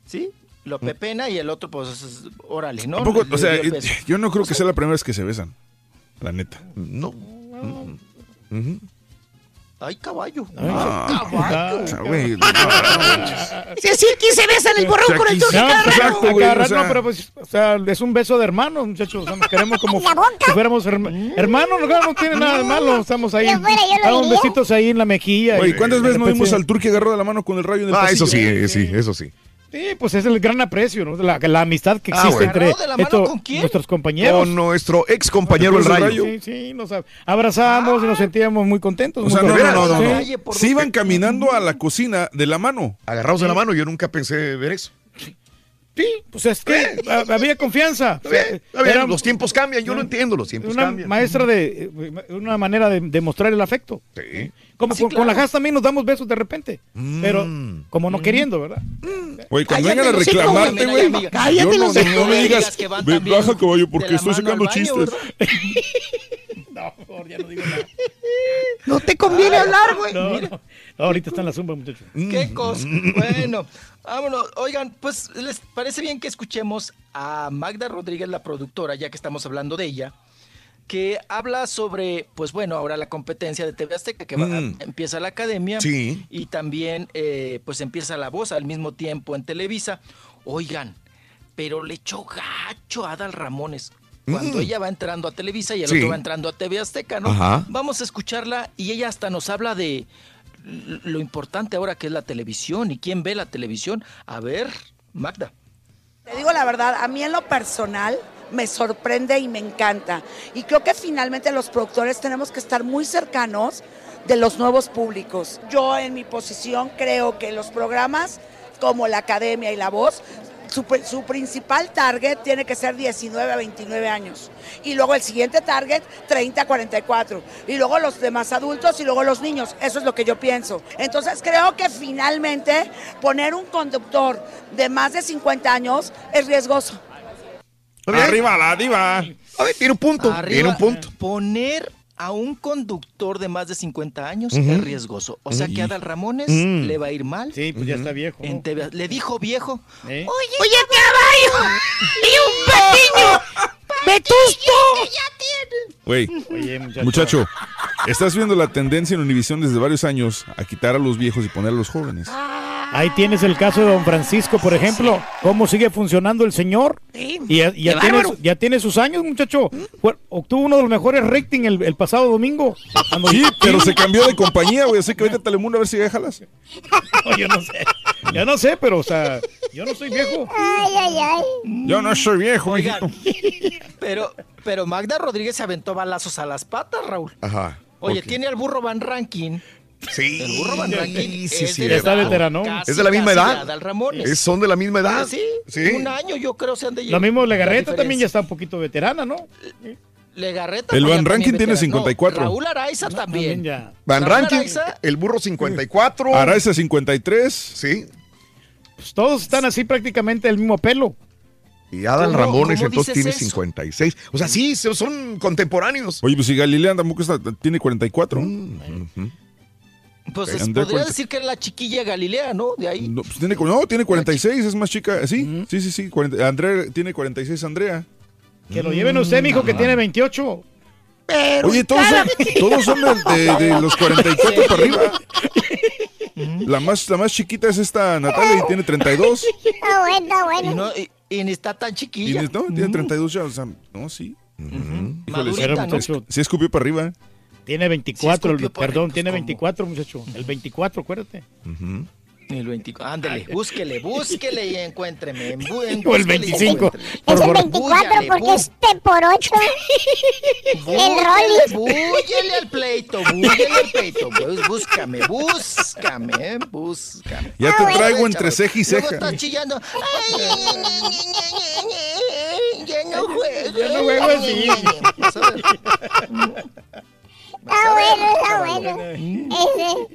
¿Sí? Lo pepena y el otro, pues, es- órale, ¿no? Tampoco, o sea, yo no creo que sea la primera vez que se besan. La neta. No. Ay, caballo. Ah, caballo. güey, Es decir, ¿quién se besa en el borrón con el turco No, cada rato? rato, no, pero pues, o sea, es un beso de hermanos, muchachos. O sea, nos queremos como [laughs] si fuéramos herma- hermanos, no, no tiene nada de malo. Estamos ahí, damos besitos ahí en la mejilla. ¿cuántas veces no vimos al turque agarrado de la mano con el rayo en el Ah, eso sí, eh, sí, eso sí. Sí, pues es el gran aprecio, ¿no? La, la amistad que Ah, existe bueno. entre ¿Agarrado de la mano esto- con quién? nuestros compañeros. Con nuestro ex compañero el ¿Te acuerdas rayo. Sí, sí, nos ab- abrazamos y nos sentíamos muy contentos. O muy sea, no, no, no, Se iban caminando a la cocina de la mano. Agarrados de la mano, yo nunca pensé ver eso. Sí, pues es que ha- había confianza. Está bien, está bien, Era los tiempos cambian, yo lo entiendo, los tiempos una cambian. maestra de eh, una manera de, de mostrar el afecto. Sí. Como Sí, con, con la. Has también nos damos besos de repente, pero Mm. como no queriendo, ¿verdad? Güey, cuando vengan a reclamarte, güey, Cállate, no, los no, no me digas, que van "Ve, también baja caballo porque estoy sacando baño, chistes. [laughs] No, por favor, ya no digo nada. No te conviene hablar, güey. No, no. No, ahorita está en la zumba, muchachos. ¿Qué cosa? Bueno, vámonos. Oigan, pues, ¿les parece bien que escuchemos a Magda Rodríguez, la productora, ya que estamos hablando de ella? que habla sobre, pues bueno, ahora la competencia de TV Azteca, que va- Mm. empieza la academia Sí. y también eh, pues empieza la voz al mismo tiempo en Televisa. Oigan, pero le echó gacho a Adal Ramones. Cuando Mm. ella va entrando a Televisa y el Sí. otro va entrando a TV Azteca, ¿no? Ajá. Vamos a escucharla y ella hasta nos habla de lo importante ahora que es la televisión y quién ve la televisión. A ver, Magda. Te digo la verdad, a mí en lo personal me sorprende y me encanta. Y creo que finalmente los productores tenemos que estar muy cercanos de los nuevos públicos. Yo en mi posición creo que los programas como la Academia y La Voz, su, pri- su principal target tiene que ser 19 a 29 años. Y luego el siguiente target, 30 a 44. Y luego los demás adultos y luego los niños. Eso es lo que yo pienso. Entonces creo que finalmente poner un conductor de más de 50 años es riesgoso. Arriba la diva. A ver, tiene un punto. tiene un punto. Poner a un conductor de más de 50 años es riesgoso. O sea que a Adal Ramones le va a ir mal. Sí, pues ya está viejo. ¿no? En TV le dijo viejo. ¿Eh? Oye, caballo. Y un patiño. [laughs] Vetusto. Güey, Oye, muchacho. muchacho, estás viendo la tendencia en Univisión desde varios años a quitar a los viejos y poner a los jóvenes. Ahí tienes el caso de don Francisco, por ejemplo. ¿Cómo sigue funcionando el señor? Sí. Y ya, ya tiene, ya sus años, muchacho. Fue- obtuvo uno de los mejores rating el, el pasado domingo. Cuando- Sí, pero se cambió de compañía, güey. Así que vete a Telemundo a ver si ya jalas. [laughs] No, yo no sé. Yo no sé, pero, o sea, yo no soy viejo. Ay, ay, ay. Yo no soy viejo, Oigan, pero, pero Magda Rodríguez se aventó balazos a las patas, Raúl. Ajá. Oye, tiene al burro Van Ranking. Sí. El burro Van Ranking sí, es sí, de está veterano. casi, ¿Es de la misma edad? Ramones. Es- son de la misma edad. Sí, Sí. un año yo creo se han de Lo mismo Legarreta también ya está un poquito veterana, ¿no? Legarreta. El Van Ranking tiene veterano. 54. No, Raúl Araiza también. También ya. Van Raúl Ranking, Araiza. el burro 54. Araiza 53. Sí. Pues todos están así prácticamente del mismo pelo. Y Adal ¿Cómo- Ramones entonces tiene eso? 56. O sea, sí, son contemporáneos. Oye, pues si Galilea tampoco está, tiene 44. Pues es- podría cuenta- decir que era la chiquilla Galilea, ¿no? De ahí. No, pues tiene, no, tiene 46, es más chica. Sí, sí, sí, sí. 40 Andrea tiene 46, Andrea. Que lo lleven usted, mijo, que tiene 28. Pero Oye, todos son, todos son de, de- de los 44 para arriba. La más, la más chiquita es esta Natalia y tiene 32. Está bueno, está Y, bueno. no, y, y ni está tan Y chiquilla. no, tiene 32 ya. O sea, no, sí. Híjole, Madurita, sí, ¿no? muchacho, sí escupió para arriba. Tiene 24, escupió el- por perdón, tiene ¿cómo? 24, muchacho. El 24, acuérdate. El 24. Ándele, búsquele, búsquele y encuéntreme. O el búsquele y 25. encuéntreme. Es el Por- 24 Búyale, porque bú- es T por 8. el Rollis. búyele al pleito, búyele al pleito. Bú- Búscame, búscame, eh, búscame. Ya Ah, te traigo entre ceja y Luego ceja. está chillando. Ay, ay, ay, ay, ay, ay, ay, Ya no juego. Ya no juego así. Está bueno, está bueno.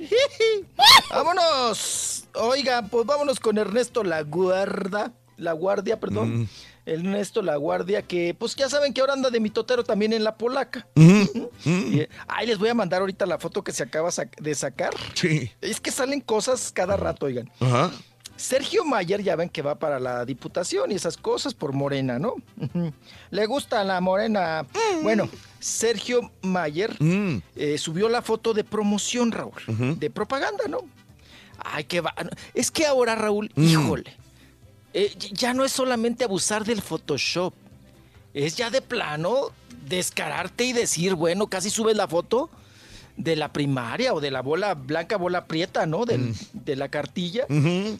Vámonos. Oiga, pues vámonos con Ernesto La Guarda. La Guardia, perdón. Mm. Ernesto La Guardia, que pues ya saben que ahora anda de mitotero también en la polaca. Y, eh, Ahí les voy a mandar ahorita la foto que se acaba de sacar. Sí. Es que salen cosas cada rato, oigan. Ajá. Sergio Mayer ya ven que va para la diputación y esas cosas por Morena, ¿no? [laughs] Le gusta la Morena. Bueno, Sergio Mayer Mm. eh, subió la foto de promoción, Raúl, de propaganda, ¿no? Ay, qué va. Es que ahora, Raúl, Mm. híjole, eh, ya no es solamente abusar del Photoshop, es ya de plano descararte y decir, bueno, casi subes la foto de la primaria o de la bola blanca, bola prieta, ¿no? Del- De la cartilla.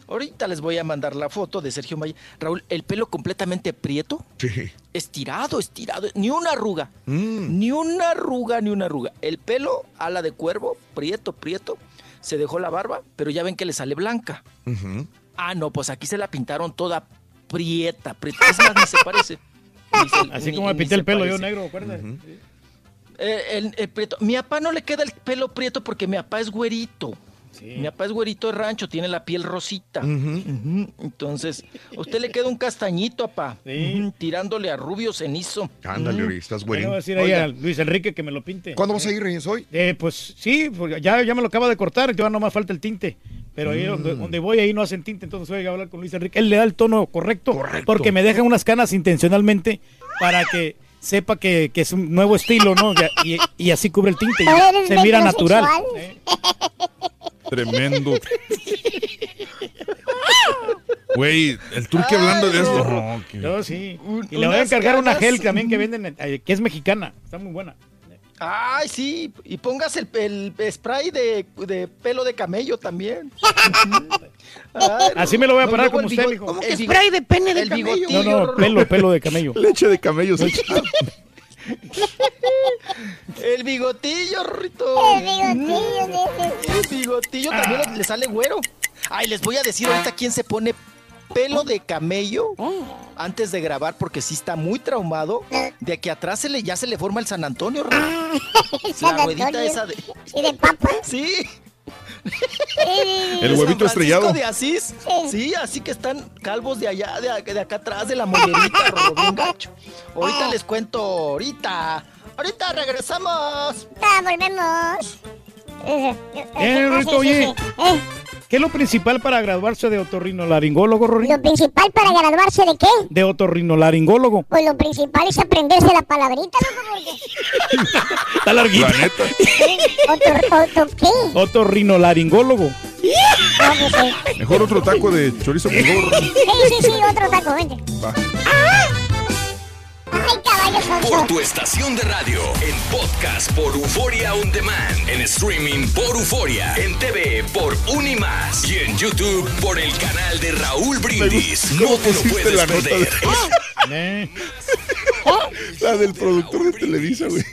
Ahorita les voy a mandar la foto de Sergio Mayer. Raúl, el pelo completamente prieto, Sí. estirado, estirado, ni una arruga. Mm. Ni una arruga, ni una arruga. El pelo, ala de cuervo, prieto, prieto. Se dejó la barba, pero ya ven que le sale blanca. Ah, no, pues aquí se la pintaron toda prieta, prieta. Es más, ni se parece. Ni se- Así ni- como me pinté el pelo yo negro, acuérdate. El, el prieto. Mi papá no le queda el pelo prieto porque mi papá es güerito. Mi papá es güerito de rancho, tiene la piel rosita. Entonces, a usted le queda un castañito, papá. Tirándole a rubio cenizo. Ándale. Uri, estás bueno. a decir ahí a Luis Enrique que me lo pinte. ¿Cuándo vas a ir, Reyes, hoy? Eh, pues sí, pues ya, ya me lo acaba de cortar, ya nomás falta el tinte. Pero ahí donde, Mm. donde voy, ahí no hacen tinte, entonces voy a hablar con Luis Enrique. Él le da el tono correcto, porque me dejan unas canas intencionalmente para que sepa que, que es un nuevo estilo, ¿no? Y, y así cubre el tinte. y se mira natural. Tremendo. [laughs] Güey, el turque hablando de esto. No, que- Yo sí. Y le voy a encargar una gel también que venden, eh, que es mexicana. Está muy buena. Ay, sí, y pongas el, el spray de, de pelo de camello también. [laughs] Ay, Así me lo voy a no, parar luego como usted, bigo- mijo. ¿Cómo que spray de pene de el camello? bigotillo, No, no, pelo, pelo de camello. [laughs] Leche de camello. [laughs] El bigotillo, Rito. El bigotillo, El bigotillo también le sale güero. Ay, les voy a decir ahorita quién se pone pelo de camello antes de grabar porque sí está muy traumado de que atrás se le, ya se le forma el San Antonio. San La ruedita Antonio. esa de... ¿Y de papa? Sí. El huevito estrellado. de Asís. Sí, así que están calvos de allá, de, acá- de acá atrás de la mollerita, [laughs] bien gacho. Ahorita les cuento, ahorita. Ahorita regresamos. Ah, volvemos. Eh, Ah, Rito, sí, sí, oye, sí. Eh, ¿qué es lo principal para graduarse de otorrinolaringólogo, Rorín? Lo principal para graduarse de qué? De otorrinolaringólogo. Pues lo principal es aprenderse la palabrita, loco, porque... [laughs] Está larguito. La neta. Otorrinolaringólogo. No, pues sí. Mejor otro taco de chorizo con huevo. Sí, sí, sí, otro taco, vente. Va. Ay, caballo Por tu estación de radio, en podcast por Euforia On Demand, en streaming por Euforia, en TV por Unimas y en YouTube por el canal de Raúl Brindis. No te lo puedes la nota perder. [laughs] Eh, La del productor de Televisa, güey.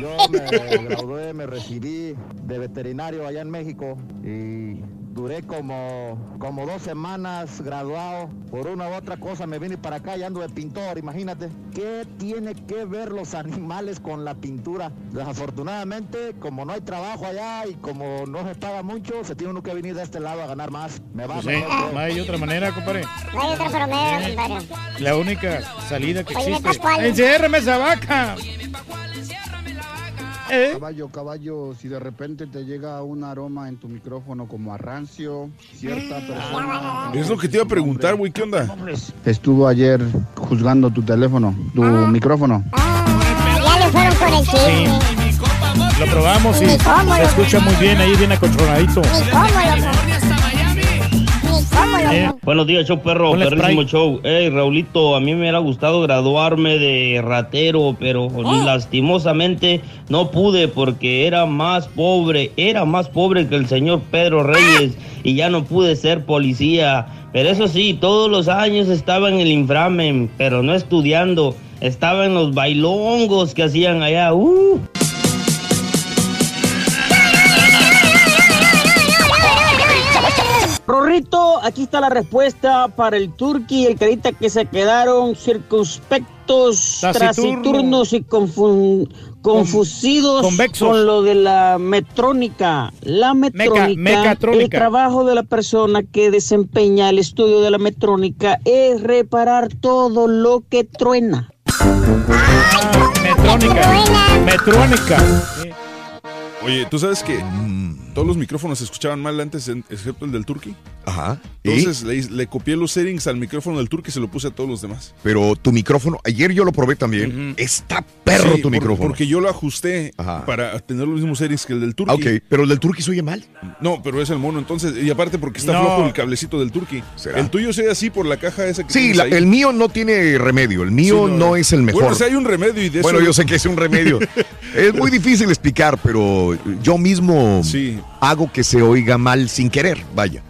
Yo me gradué, me recibí de veterinario allá en México y duré como, como dos semanas graduado. Por una u otra cosa me vine para acá y ando de pintor, imagínate. ¿Qué tiene que ver los animales con la pintura? Desafortunadamente, como no hay trabajo allá y como no se paga mucho, se tiene uno que venir de este lado a ganar más. Me va pues sí, mejor, creo. no hay otra manera, compadre. No hay otra compadre. La única salida que Oye, existe. Pascual. ¡Enciérrame esa vaca! ¿Eh? Caballo, caballo, si de repente te llega un aroma en tu micrófono como a rancio, cierta persona... Es lo que te iba a preguntar, güey. ¿Qué onda? Estuvo ayer juzgando tu teléfono, tu micrófono. Ya le fueron con el chisme. Lo probamos y se escucha muy bien, ahí bien acolchonadito. Eh, Buenos días, show perro, perrísimo show. Hey, Raulito, a mí me hubiera gustado graduarme de ratero, pero lastimosamente no pude porque era más pobre, era más pobre que el señor Pedro Reyes y ya no pude ser policía. Pero eso sí, todos los años estaba en el inframen, pero no estudiando. Estaba en los bailongos que hacían allá. ¡Uh! Aquí está la respuesta para el Turqui y el Carita que se quedaron circunspectos, Taciturno. taciturnos y confun- confusidos convexos. con lo de la metrónica. La metrónica, el trabajo de la persona que desempeña el estudio de la metrónica es reparar todo lo que truena. Metrónica. Metrónica. Oye, ¿tú sabes que todos los micrófonos se escuchaban mal antes, excepto el del Turkey? Ajá. Entonces le, le copié los settings al micrófono del Turkey y se lo puse a todos los demás. Pero tu micrófono, ayer yo lo probé también. Está perro Sí, tu por- micrófono. Porque yo lo ajusté para tener los mismos settings que el del Turkey. Ah, ok, pero el del Turkey se oye mal. No, pero es el mono, entonces. Y aparte porque está No. flojo el cablecito del Turkey. ¿Será? El tuyo se oye así por la caja esa que Sí, tienes la- ahí. el mío no tiene remedio. El mío Sí, no, es el mejor. Bueno, o sea, hay un remedio y de Bueno, eso- yo sé que es un remedio. [laughs] es muy difícil explicar, pero yo mismo hago que se oiga mal sin querer, vaya.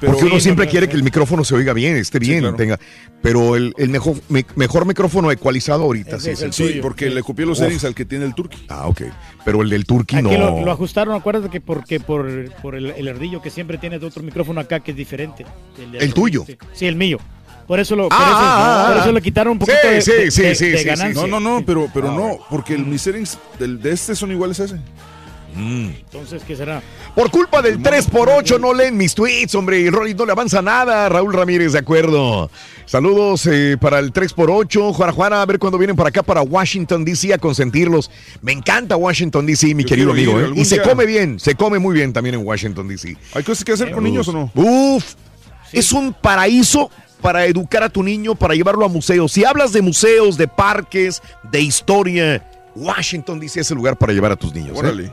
Pero- Porque uno Sí, siempre no, no, quiere no. que el micrófono se oiga bien, esté bien, claro. tenga. Pero el, el mejor, me- mejor micrófono ecualizado ahorita sí es el Sí, tuyo. porque le copié los settings al que tiene el Turkey. Ah, ok. Pero el del Turkey Aquí no. lo, lo ajustaron, acuérdate que porque por, por el, el ardillo que siempre tiene de otro micrófono acá que es diferente. de ¿El tuyo? Sí, sí, el mío. Por eso lo, por Ah, eso, ah, por ah. eso le quitaron un poquito Sí, de, sí, de- sí, de- sí, de sí, ganancia. No, no, no, pero, pero Ah, no, porque el, mis settings del- de este son iguales a ese. Entonces, ¿qué será? Por culpa del 3x8 no leen mis tweets, hombre. Y Rolly no le avanza nada. Raúl Ramírez, de acuerdo. Saludos eh, para el 3x8. Juana Juana, a ver cuándo vienen para acá, para Washington, D.C. a consentirlos. Me encanta Washington, D.C., mi Yo querido ir amigo. ¿eh? Y se come bien, se come muy bien también en Washington, D.C. ¿Hay cosas que hacer con niños o no? Uf, es un paraíso para educar a tu niño, para llevarlo a museos. Si hablas de museos, de parques, de historia, Washington DC es el lugar para llevar a tus niños. ¿eh? Órale.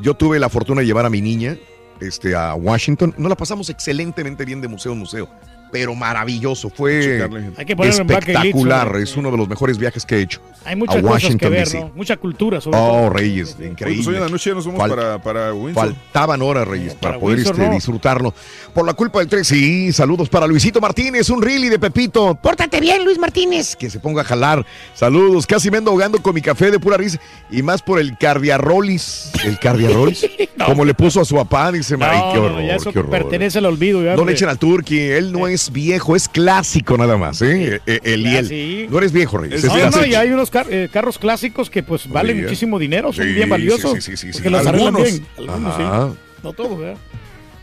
Yo tuve la fortuna de llevar a mi niña este, a Washington. Nos la pasamos excelentemente bien de museo en museo. Pero maravilloso. Fue Hay que en espectacular. Es uno de los mejores viajes que he hecho. Hay muchas a cosas que Washington, ver. ¿no? Mucha cultura, sobre Oh, todo. Reyes, Pues increíble. hoy en la noche ya nos vamos Fal- para, para Windsor. Faltaban horas, Reyes, para, para poder Windsor, este, ¿no? disfrutarlo. Por la culpa del tren, sí. Saludos para Luisito Martínez, un really de Pepito. Pórtate bien, Luis Martínez. Que se ponga a jalar. Saludos. Casi me ando ahogando con mi café de pura risa. Y más por el cardiarrolis. ¿El cardiarrolis? [laughs] Como le puso a su papá, dice, No, ay, qué no, horror, ya eso qué horror. pertenece al olvido. Ya, No le echen al turqui, él no es viejo, es clásico nada más, ¿eh? Eh, Eliel. sí. No eres viejo, Reyes. es No, no, y hay unos car- eh, carros clásicos que pues valen Sí, muchísimo dinero, son sí, bien valiosos. sí, sí, sí, sí, los Algunos. bien. Algunos, sí. No todos, ¿verdad?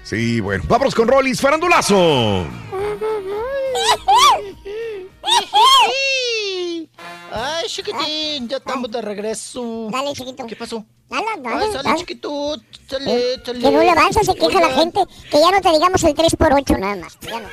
Sí, bueno. Vámonos con Rollis, farandulazo. Ay, chiquitín, ya estamos de regreso. Dale, chiquito. ¿Qué pasó? Dale, dale, Ay, sale, dale. chiquito. Sale, Eh, sale. Que no le avanza, se queja la gente. Que ya no te digamos el 3x8 nada más. Ya no.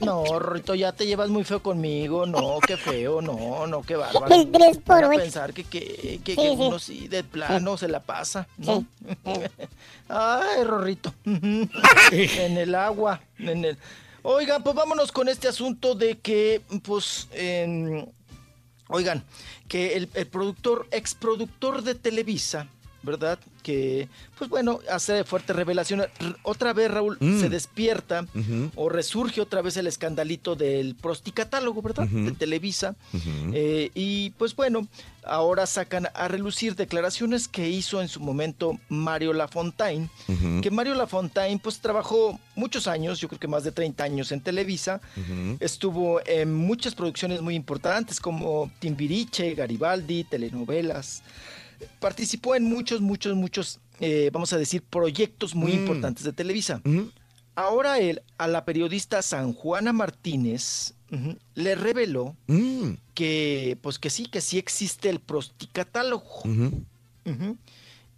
No, Rito, ya te llevas muy feo conmigo. No, qué feo, no, no, qué bárbaro. El por pensar que, que, que, Sí, que sí. uno sí de plano se la pasa, ¿no? [laughs] Ay, Rorrito. [laughs] [laughs] en el agua, en el... Oigan, pues vámonos con este asunto de que, pues, en- oigan, que el, el productor, exproductor de Televisa, ¿verdad? Que, pues bueno, hace fuertes revelaciones. R- Otra vez, Raúl, Mm. se despierta o resurge otra vez el escandalito del prosticatálogo, ¿verdad? De Televisa. Eh, y pues bueno, ahora sacan a relucir declaraciones que hizo en su momento Mario Lafontaine, que Mario Lafontaine pues trabajó muchos años, yo creo que más de 30 años en Televisa, estuvo en muchas producciones muy importantes como Timbiriche, Garibaldi, telenovelas, participó en muchos, muchos, muchos, eh, vamos a decir, proyectos muy Mm. importantes de Televisa. Ahora él, a la periodista San Juana Martínez, le reveló Mm. que, pues que sí, que sí existe el prosticatálogo.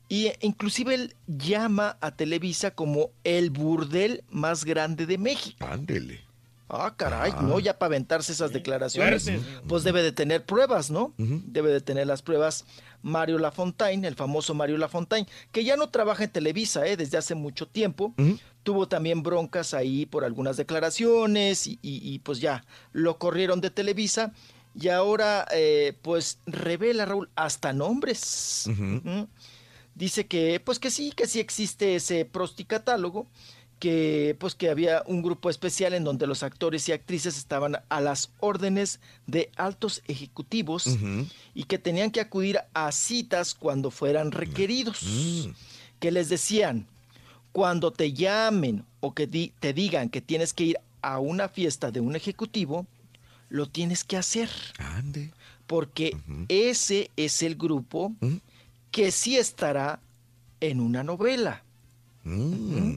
Y eh, inclusive él llama a Televisa como el burdel más grande de México. Ándele. Ah, caray, Ah. ¿no? Ya para aventarse esas declaraciones, pues debe de tener pruebas, ¿no? Debe de tener las pruebas Mario Lafontaine, el famoso Mario Lafontaine, que ya no trabaja en Televisa, ¿eh? Desde hace mucho tiempo. Tuvo también broncas ahí por algunas declaraciones y, y- y, pues ya lo corrieron de Televisa y ahora eh, pues revela Raúl hasta nombres. Dice que pues que sí, que sí existe ese prosticatálogo, que pues que había un grupo especial en donde los actores y actrices estaban a las órdenes de altos ejecutivos y que tenían que acudir a citas cuando fueran requeridos, Mm. que les decían, cuando te llamen o que di- te digan que tienes que ir a una fiesta de un ejecutivo, lo tienes que hacer, Ande. porque ese es el grupo Ujú. que sí estará en una novela. Mm.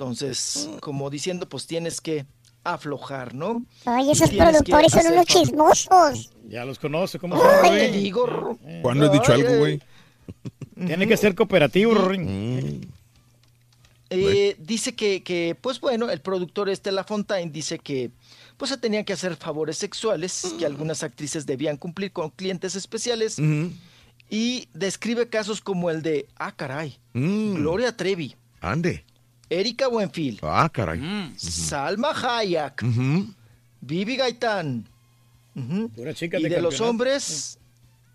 Entonces, como diciendo, pues tienes que aflojar, ¿no? Oye, esos productores son unos chismosos. Ya los conoce, ¿cómo son, Ay, te digo, ¿Cuándo he dicho Ay, algo, güey? Tiene que ser cooperativo, Rory. Mm. Eh, dice que, que, pues bueno, el productor este Lafontaine dice que pues se tenían que hacer favores sexuales que algunas actrices debían cumplir con clientes especiales y describe casos como el de, ah, caray, Mm. Gloria Trevi, Ande. Erika Buenfil, Ah, caray. Mm. Salma Hayek, Ujú. Vivi Gaitán, Pura chica y de de los hombres,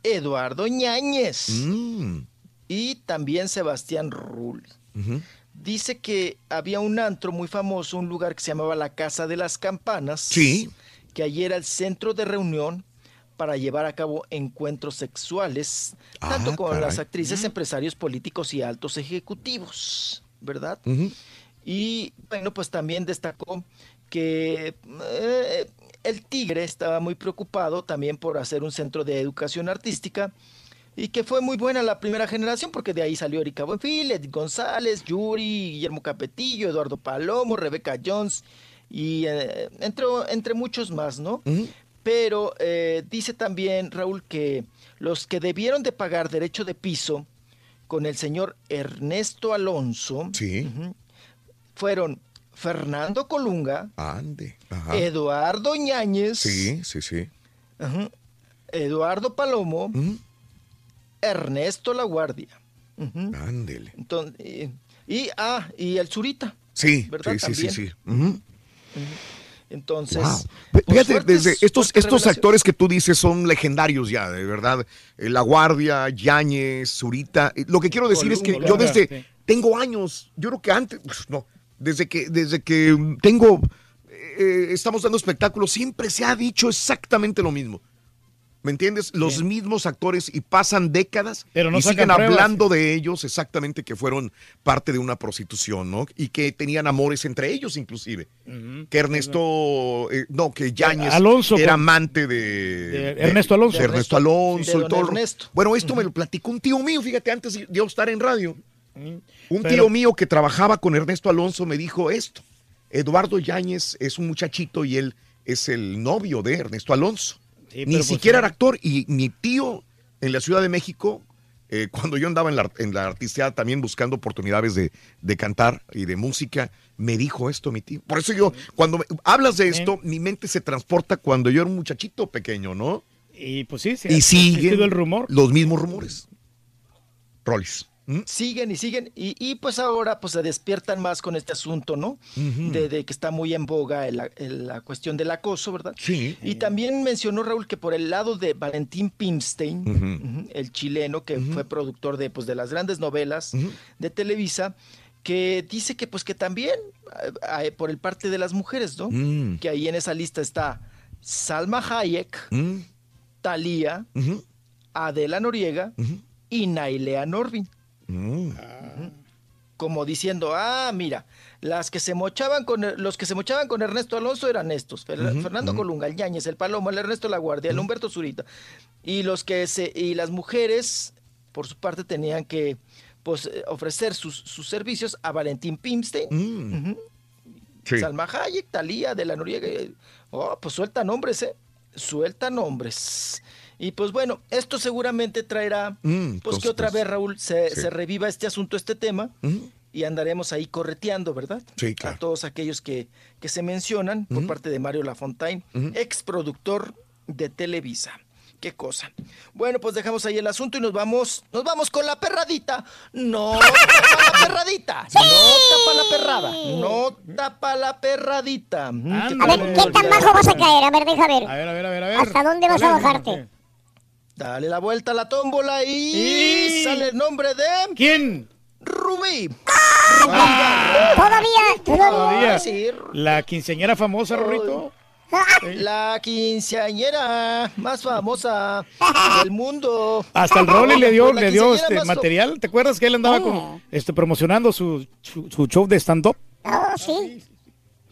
Eduardo Ñáñez Mm. y también Sebastián Rull. Dice que había un antro muy famoso, un lugar que se llamaba la Casa de las Campanas. Sí. Que allí era el centro de reunión para llevar a cabo encuentros sexuales, Ah, tanto con caray. las actrices, empresarios políticos y altos ejecutivos, ¿verdad? Y bueno, pues también destacó que eh, el Tigre estaba muy preocupado también por hacer un centro de educación artística y que fue muy buena la primera generación porque de ahí salió Erika Buenfil, Edith González, Yuri, Guillermo Capetillo, Eduardo Palomo, Rebeca Jones y eh, entre, entre muchos más, ¿no? Pero eh, dice también Raúl que los que debieron de pagar derecho de piso con el señor Ernesto Alonso Sí. fueron Fernando Colunga, Ande. Ajá. Eduardo Ñáñez, Sí, sí, sí. Eduardo Palomo. Ernesto La Guardia. Ándele. Entonces, y, y- ah, y el Zurita. Sí, ¿Verdad? sí, sí, sí, También. sí. Entonces, Wow. pues, Fíjate, fuertes- desde estos, estos actores que tú dices son legendarios ya, de verdad. Eh, La Guardia, Yáñez, Zurita. Eh, Lo que quiero decir es que yo desde sí. tengo años, yo creo que antes, pues, no, desde que, desde que mm, tengo, eh, estamos dando espectáculos, siempre se ha dicho exactamente lo mismo. ¿Me entiendes? Los mismos actores y pasan décadas Pero no y siguen pruebas. hablando de ellos exactamente que fueron parte de una prostitución, ¿no? Y que tenían amores entre ellos inclusive. Que Ernesto, eh, no, que Yáñez Alonso, era amante de, de Ernesto Alonso. de Ernesto De Alonso y todo. Ernesto. Bueno, esto me lo platicó un tío mío, fíjate, antes de yo estar en radio. Un Pero- tío mío que trabajaba con Ernesto Alonso me dijo esto. Eduardo Yáñez es un muchachito y él es el novio de Ernesto Alonso. Sí, Ni pues, siquiera era actor. Y mi tío en la Ciudad de México, eh, cuando yo andaba en la, en la artisteada también buscando oportunidades de, de cantar y de música, me dijo esto mi tío. Por eso yo, cuando me- hablas de esto, mi mente se transporta cuando yo era un muchachito pequeño, ¿no? Y pues sí, sí. y siguen el rumor. los mismos rumores. Rolis. Siguen y siguen, y, y, pues ahora pues se despiertan más con este asunto, ¿no? De, de que está muy en boga el- el- la cuestión del acoso, ¿verdad? Sí. Y también mencionó Raúl que por el lado de Valentín Pimstein, el chileno que fue productor de, pues, de las grandes novelas de Televisa, que dice que pues que también eh, eh, por el parte de las mujeres, ¿no? Mm. Que ahí en esa lista está Salma Hayek, Mm. Talía, Ujú. Adela Noriega y Nailea Norvin. Mm. Como diciendo, ah, mira, las que se mochaban con el- los que se mochaban con Ernesto Alonso eran estos, Fer- Fernando. Colunga, el Ñañez, el Palomo, el Ernesto La Guardia, el Humberto Zurita. Y los que se, y las mujeres, por su parte, tenían que pues, eh, ofrecer sus, sus servicios a Valentín Pimstein, Mm. Sí. Salma Hayek, Talía, de la Noriega. eh, Oh, pues suelta nombres, ¿eh? Suelta nombres. Y pues bueno, esto seguramente traerá, Mm, pues que otra vez, Raúl, se, sí. se reviva este asunto, este tema, y andaremos ahí correteando, ¿verdad? Sí, claro. A todos aquellos que, que se mencionan por parte de Mario Lafontaine, ex productor de Televisa. Qué cosa. Bueno, pues dejamos ahí el asunto y nos vamos, nos vamos con la perradita. No tapa la perradita. [laughs] No tapa la perrada. No tapa la perradita. Mm, A ver, ¿qué tan bajo vas a caer? A ver, deja ver. A ver, a ver, a ver, a ver. ¿Hasta dónde vas a bajarte? Dale la vuelta a la tómbola y, Y- sale el nombre de ¿Quién? Rubí. Todavía, todavía. Todavía. La quinceañera famosa, Rorrito. La quinceañera más famosa [laughs] del mundo. Hasta el Rolly le dio, le dio este material. ¿Te acuerdas que él andaba con, este, promocionando su, su, su show de stand-up? Oh, sí.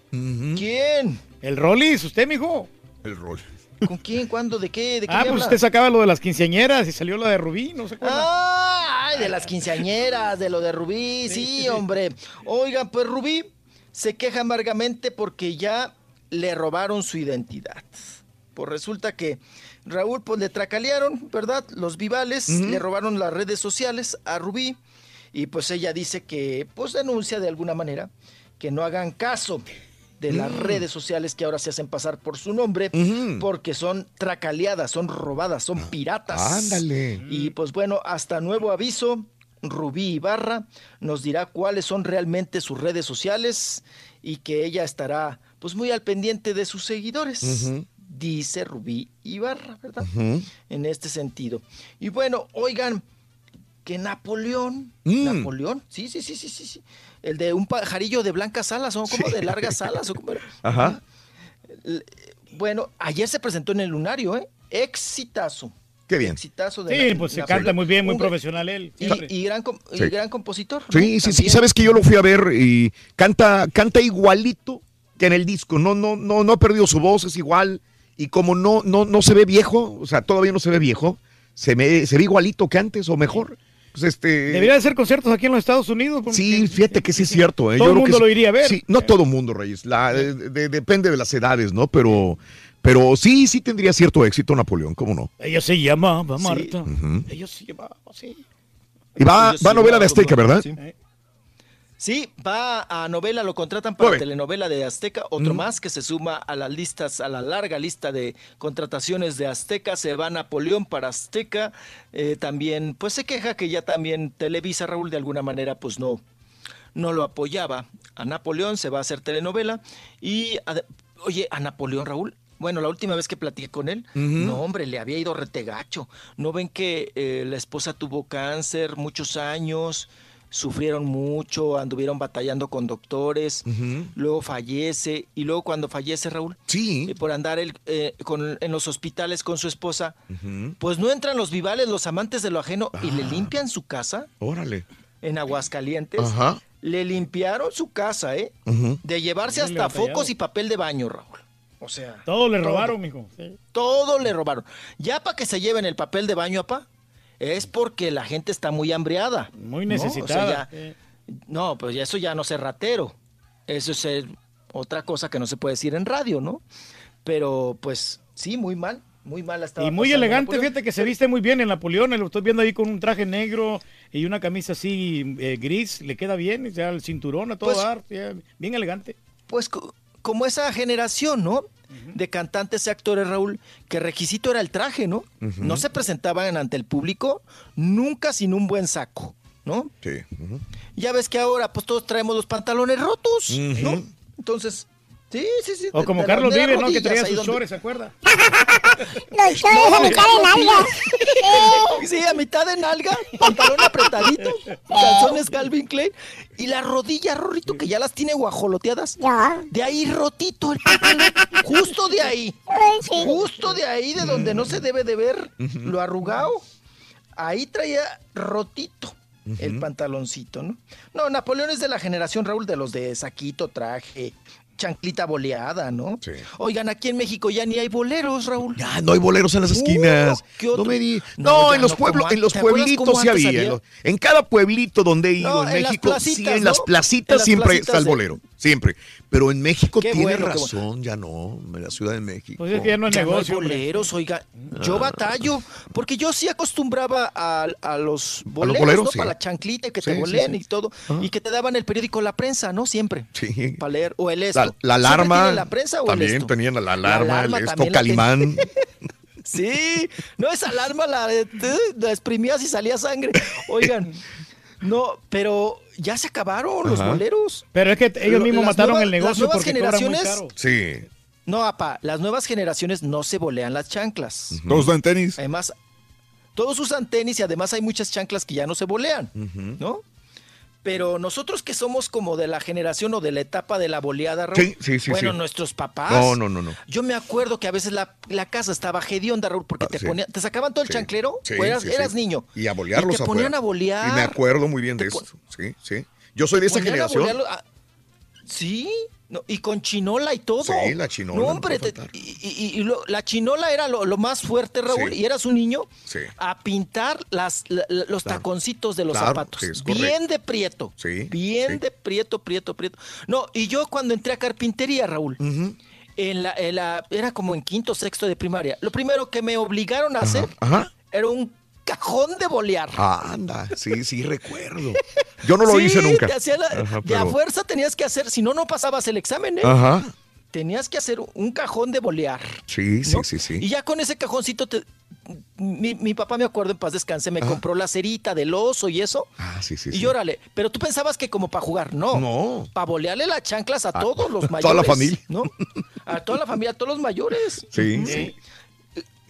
¿Quién? El Rollis, usted, mijo. El rol. ¿Con quién? ¿Cuándo? ¿De qué? ¿De qué Ah, pues usted sacaba lo de las quinceañeras y salió lo de Rubí, no se acuerda. Ah, ay, de las quinceañeras, de lo de Rubí, sí, hombre. Oigan, pues Rubí se queja amargamente porque ya le robaron su identidad. Pues resulta que Raúl, pues le tracalearon, ¿verdad? Los vivales le robaron las redes sociales a Rubí y pues ella dice que, pues denuncia de alguna manera que no hagan caso de las Mm. redes sociales que ahora se hacen pasar por su nombre porque son tracaleadas, son robadas, son piratas. Ándale. Y pues bueno, hasta nuevo aviso, Rubí Ibarra nos dirá cuáles son realmente sus redes sociales y que ella estará pues muy al pendiente de sus seguidores. Dice Rubí Ibarra, ¿verdad? En este sentido. Y bueno, oigan, que Napoleón, Mm. Napoleón, sí, sí, sí, sí, sí, sí. El de un pajarillo de blancas alas, o como Sí. de largas alas, o como... [laughs] Ajá. Bueno, ayer se presentó en el Lunario, ¿eh? Exitazo. Qué bien. Exitazo de Sí, pues se canta muy bien, muy Un profesional él. Y, y gran, com- y Sí. gran compositor. ¿no? Sí, sí, sí. Sabes que yo lo fui a ver y canta, canta igualito que en el disco. No, no, no, no ha perdido su voz, es igual. Y como no, no, no se ve viejo, o sea, todavía no se ve viejo, se ve, se ve igualito que antes o mejor. Pues este. Debería de hacer conciertos aquí en los Estados Unidos. Sí, fíjate que sí es cierto. ¿eh? Todo el que mundo lo iría a ver. Sí, no todo el mundo, Reyes. La, de- de- depende de las edades, ¿no? Pero, pero sí, sí tendría cierto éxito Napoleón, ¿cómo no? Ella se llamaba Sí. Marta. Ujú. Ella se llamaba, sí. Y va, va novela de Azteca, ¿verdad? sí. Sí, va a novela, lo contratan para Muy telenovela de Azteca, otro más que se suma a las listas, a la larga lista de contrataciones de Azteca, se va Napoleón para Azteca, eh, también, pues se queja que ya también Televisa, Raúl, de alguna manera, pues no, no lo apoyaba a Napoleón, se va a hacer telenovela. Y, ade- oye, a Napoleón, Raúl, bueno, la última vez que platiqué con él, no, hombre, le había ido retegacho. ¿No ven que eh, la esposa tuvo cáncer muchos años? Sufrieron mucho, anduvieron batallando con doctores, luego fallece, y luego cuando fallece Raúl, sí. por andar el- eh, con- en los hospitales con su esposa, pues no entran los vivales, los amantes de lo ajeno, y le limpian su casa Órale. en Aguascalientes. Ajá. Le limpiaron su casa, ¿eh? De llevarse Muy hasta focos y papel de baño, Raúl. O sea. Todo le robaron, mijo. Sí. Todo le robaron. Ya para que se lleven el papel de baño, apá, es porque la gente está muy hambriada. Muy ¿no? O sea, necesitada. ya- no, pues eso ya no es ratero. Eso es otra cosa que no se puede decir en radio, ¿no? Pero pues sí, muy mal. Muy mal Y muy elegante, fíjate que se viste muy bien en Napoleón. Lo estoy viendo ahí con un traje negro y una camisa así eh, gris. Le queda bien, ya el cinturón a todo Pues- ya, bien elegante. Pues como esa generación, ¿no? De cantantes y actores, Raúl, que requisito era el traje, ¿no? No se presentaban ante el público nunca sin un buen saco, ¿no? Sí. Ya ves que ahora pues todos traemos los pantalones rotos, ¿no? Entonces, sí, sí, sí. O como de Carlos Vives, ¿no? Que traía sus donde- chores, ¿se acuerda? [laughs] Los chores a mitad de nalga. [laughs] Sí, a mitad de nalga, pantalón apretadito, calzones Calvin Klein y la rodilla, Rorrito, que ya las tiene guajoloteadas. De ahí rotito el pantalón, justo de ahí. Justo de ahí, de donde no se debe de ver lo arrugado. Ahí traía rotito el pantaloncito, ¿no? No, Napoleón es de la generación, Raúl, de los de saquito, traje, chanclita boleada, ¿no? Oigan, aquí en México ya ni hay boleros, Raúl. Ah, no hay boleros en las esquinas. Uh, ¿qué otro? no me di- No, No, ya en los no, pueblos, en los an- ¿te acuerdas pueblitos sí había. había? en los- En cada pueblito donde he ido No, en en las México, sí, placitas, en las placitas En las siempre placitas está el bolero. Siempre. Pero en México Qué tiene bueno, razón, ya no, en la Ciudad de México. Pues es que ya no es Ya no hay negocio. hombre. boleros, oiga, yo Ah. batallo, porque yo sí acostumbraba a, a los boleros, boleros, ¿no? sí. Para la chanclita y que Sí, te sí, boleen sí. y todo, Ajá. y que te daban el periódico La Prensa, ¿no? Siempre. Sí. Para leer, o el esto. La, la ¿Siempre alarma. la prensa o también esto? tenían la, la La alarma, el esto, Calimán. [laughs] Sí, no, esa alarma la, la exprimías y salía sangre. Oigan, no, pero ya se acabaron los Ajá. boleros. Pero es que ellos Lo- mismos las mataron nuevas- el las negocio nuevas porque cobran muy generaciones- caro. Sí. No, apa, las nuevas generaciones no se bolean las chanclas. Todos dan tenis. Además, todos usan tenis y además hay muchas chanclas que ya no se bolean, ¿no? Pero nosotros que somos como de la generación o de la etapa de la boleada, Raúl, Sí, sí, sí, bueno, nuestros papás. No, no, no, no. Yo me acuerdo que a veces la, la casa estaba hedionda, Raúl, porque te sí. ponían, te sacaban todo el chanclero, sí, o eras, niño. Y a bolearlos Y te ponían afuera. a bolear. Y me acuerdo muy bien de eso. Sí, sí. Yo soy de esa a generación. bolearlo- ah, sí, no, y con chinola y todo. Sí, la chinola, No, no hombre, te- y, y- y lo- la chinola era lo, lo más fuerte, Raúl, Sí. y eras un niño Sí. a pintar las, la- la- los Claro. taconcitos de los Claro, zapatos. sí, bien de prieto. Sí, Bien de prieto, prieto, prieto. No, y yo cuando entré a carpintería, Raúl, en la, en la- era como en quinto, sexto de primaria, lo primero que me obligaron a hacer Ajá. era un cajón de bolear. Ah, anda, sí, sí, recuerdo. Yo no lo [laughs] Sí, hice nunca. te la- Ajá, De a fuerza tenías que hacer, si no, no pasabas el examen, ¿eh? Ajá. Tenías que hacer un cajón de bolear. Sí, sí, ¿no? sí, sí. Y ya con ese cajoncito, te- mi, mi papá, me acuerdo, en paz descanse, me compró la cerita del oso y eso. Ah, sí, sí, y sí. órale, pero tú pensabas que como para jugar, no. No. Para bolearle las chanclas a todos los mayores. [laughs] toda la familia. ¿no? A toda la familia, a todos los mayores. Sí, sí.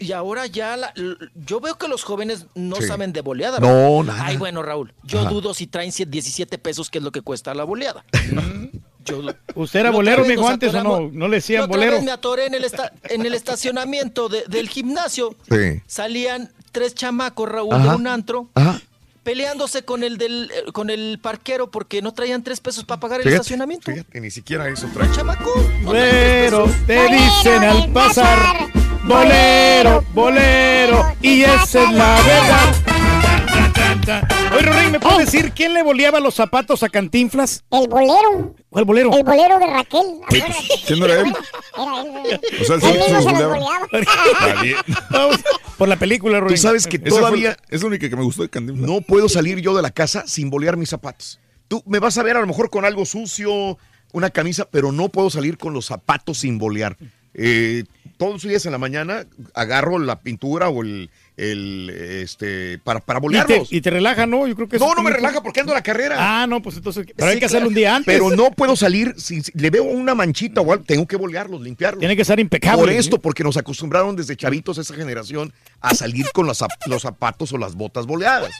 Y ahora ya, la- yo veo que los jóvenes no Sí. saben de boleada. No, nada. Ay, bueno, Raúl, yo Ajá. dudo si traen 17 pesos, que es lo que cuesta la boleada. [laughs] Yo- ¿Usted era bolero, mijo, antes o no? ¿No le decían la otra bolero? vez me atoré en el, esta- en el estacionamiento de- del gimnasio. Sí. Salían tres chamacos, Raúl, Ajá. de un antro, Ajá. peleándose con el del eh, con el parquero porque no traían tres pesos para pagar el Fíjate, estacionamiento. fíjate, ni siquiera eso trae. Chamacos. Bolero, te dicen al pasar. Bolero, bolero, y esa es la verdad. Oye, Rorín, ¿me puedes decir quién le boleaba los zapatos a Cantinflas? El bolero. ¿Cuál bolero? El bolero de Raquel. acuérdate. ¿Quién no era él? Era él. O sea, él él se- mismo se los se los boleaba. boleaba. Nadie. Vamos, Por la película, Rorín. Tú sabes que todavía es la única que me gustó de Cantinflas. no puedo salir yo de la casa sin bolear mis zapatos. Tú me vas a ver a lo mejor con algo sucio, una camisa, pero no puedo salir con los zapatos sin bolear. Eh, todos los días en la mañana agarro la pintura o el, el, este, para, para Y te, bolearlos. y te relaja, ¿no? Yo creo que No, no me relaja porque ando a la carrera. Ah, no, pues entonces. Pero hay que hacerlo claro. un día antes. Pero no puedo salir, si, si le veo una manchita o algo, tengo que bolearlos, limpiarlos. Tiene que ser impecable. Por esto, porque nos acostumbraron desde chavitos esa generación a salir con los, zap- los zapatos o las botas boleadas.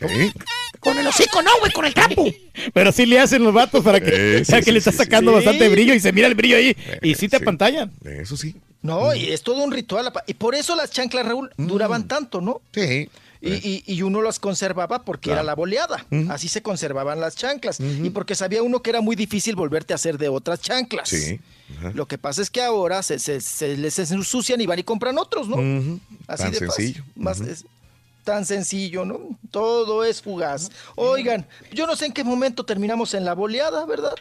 ¿Eh? Con el hocico, no, güey, con el trapo. [laughs] Pero sí le hacen los vatos para que, Eh, o sea, sí, que le está sí, sacando sí. bastante brillo y se mira el brillo ahí. y sí te sí. apantallan. Eso sí. No, y es todo un ritual. Y por eso las chanclas, Raúl, duraban tanto, ¿no? Sí. Y, y- y uno las conservaba porque era la boleada. Así se conservaban las chanclas. Y porque sabía uno que era muy difícil volverte a hacer de otras chanclas. Sí. Lo que pasa es que ahora se, se- se les ensucian y van y compran otros, ¿no? Ujú. Así Tan de sencillo. Más es tan sencillo, ¿no? Todo es fugaz. Oigan, yo no sé en qué momento terminamos en la boleada, ¿verdad?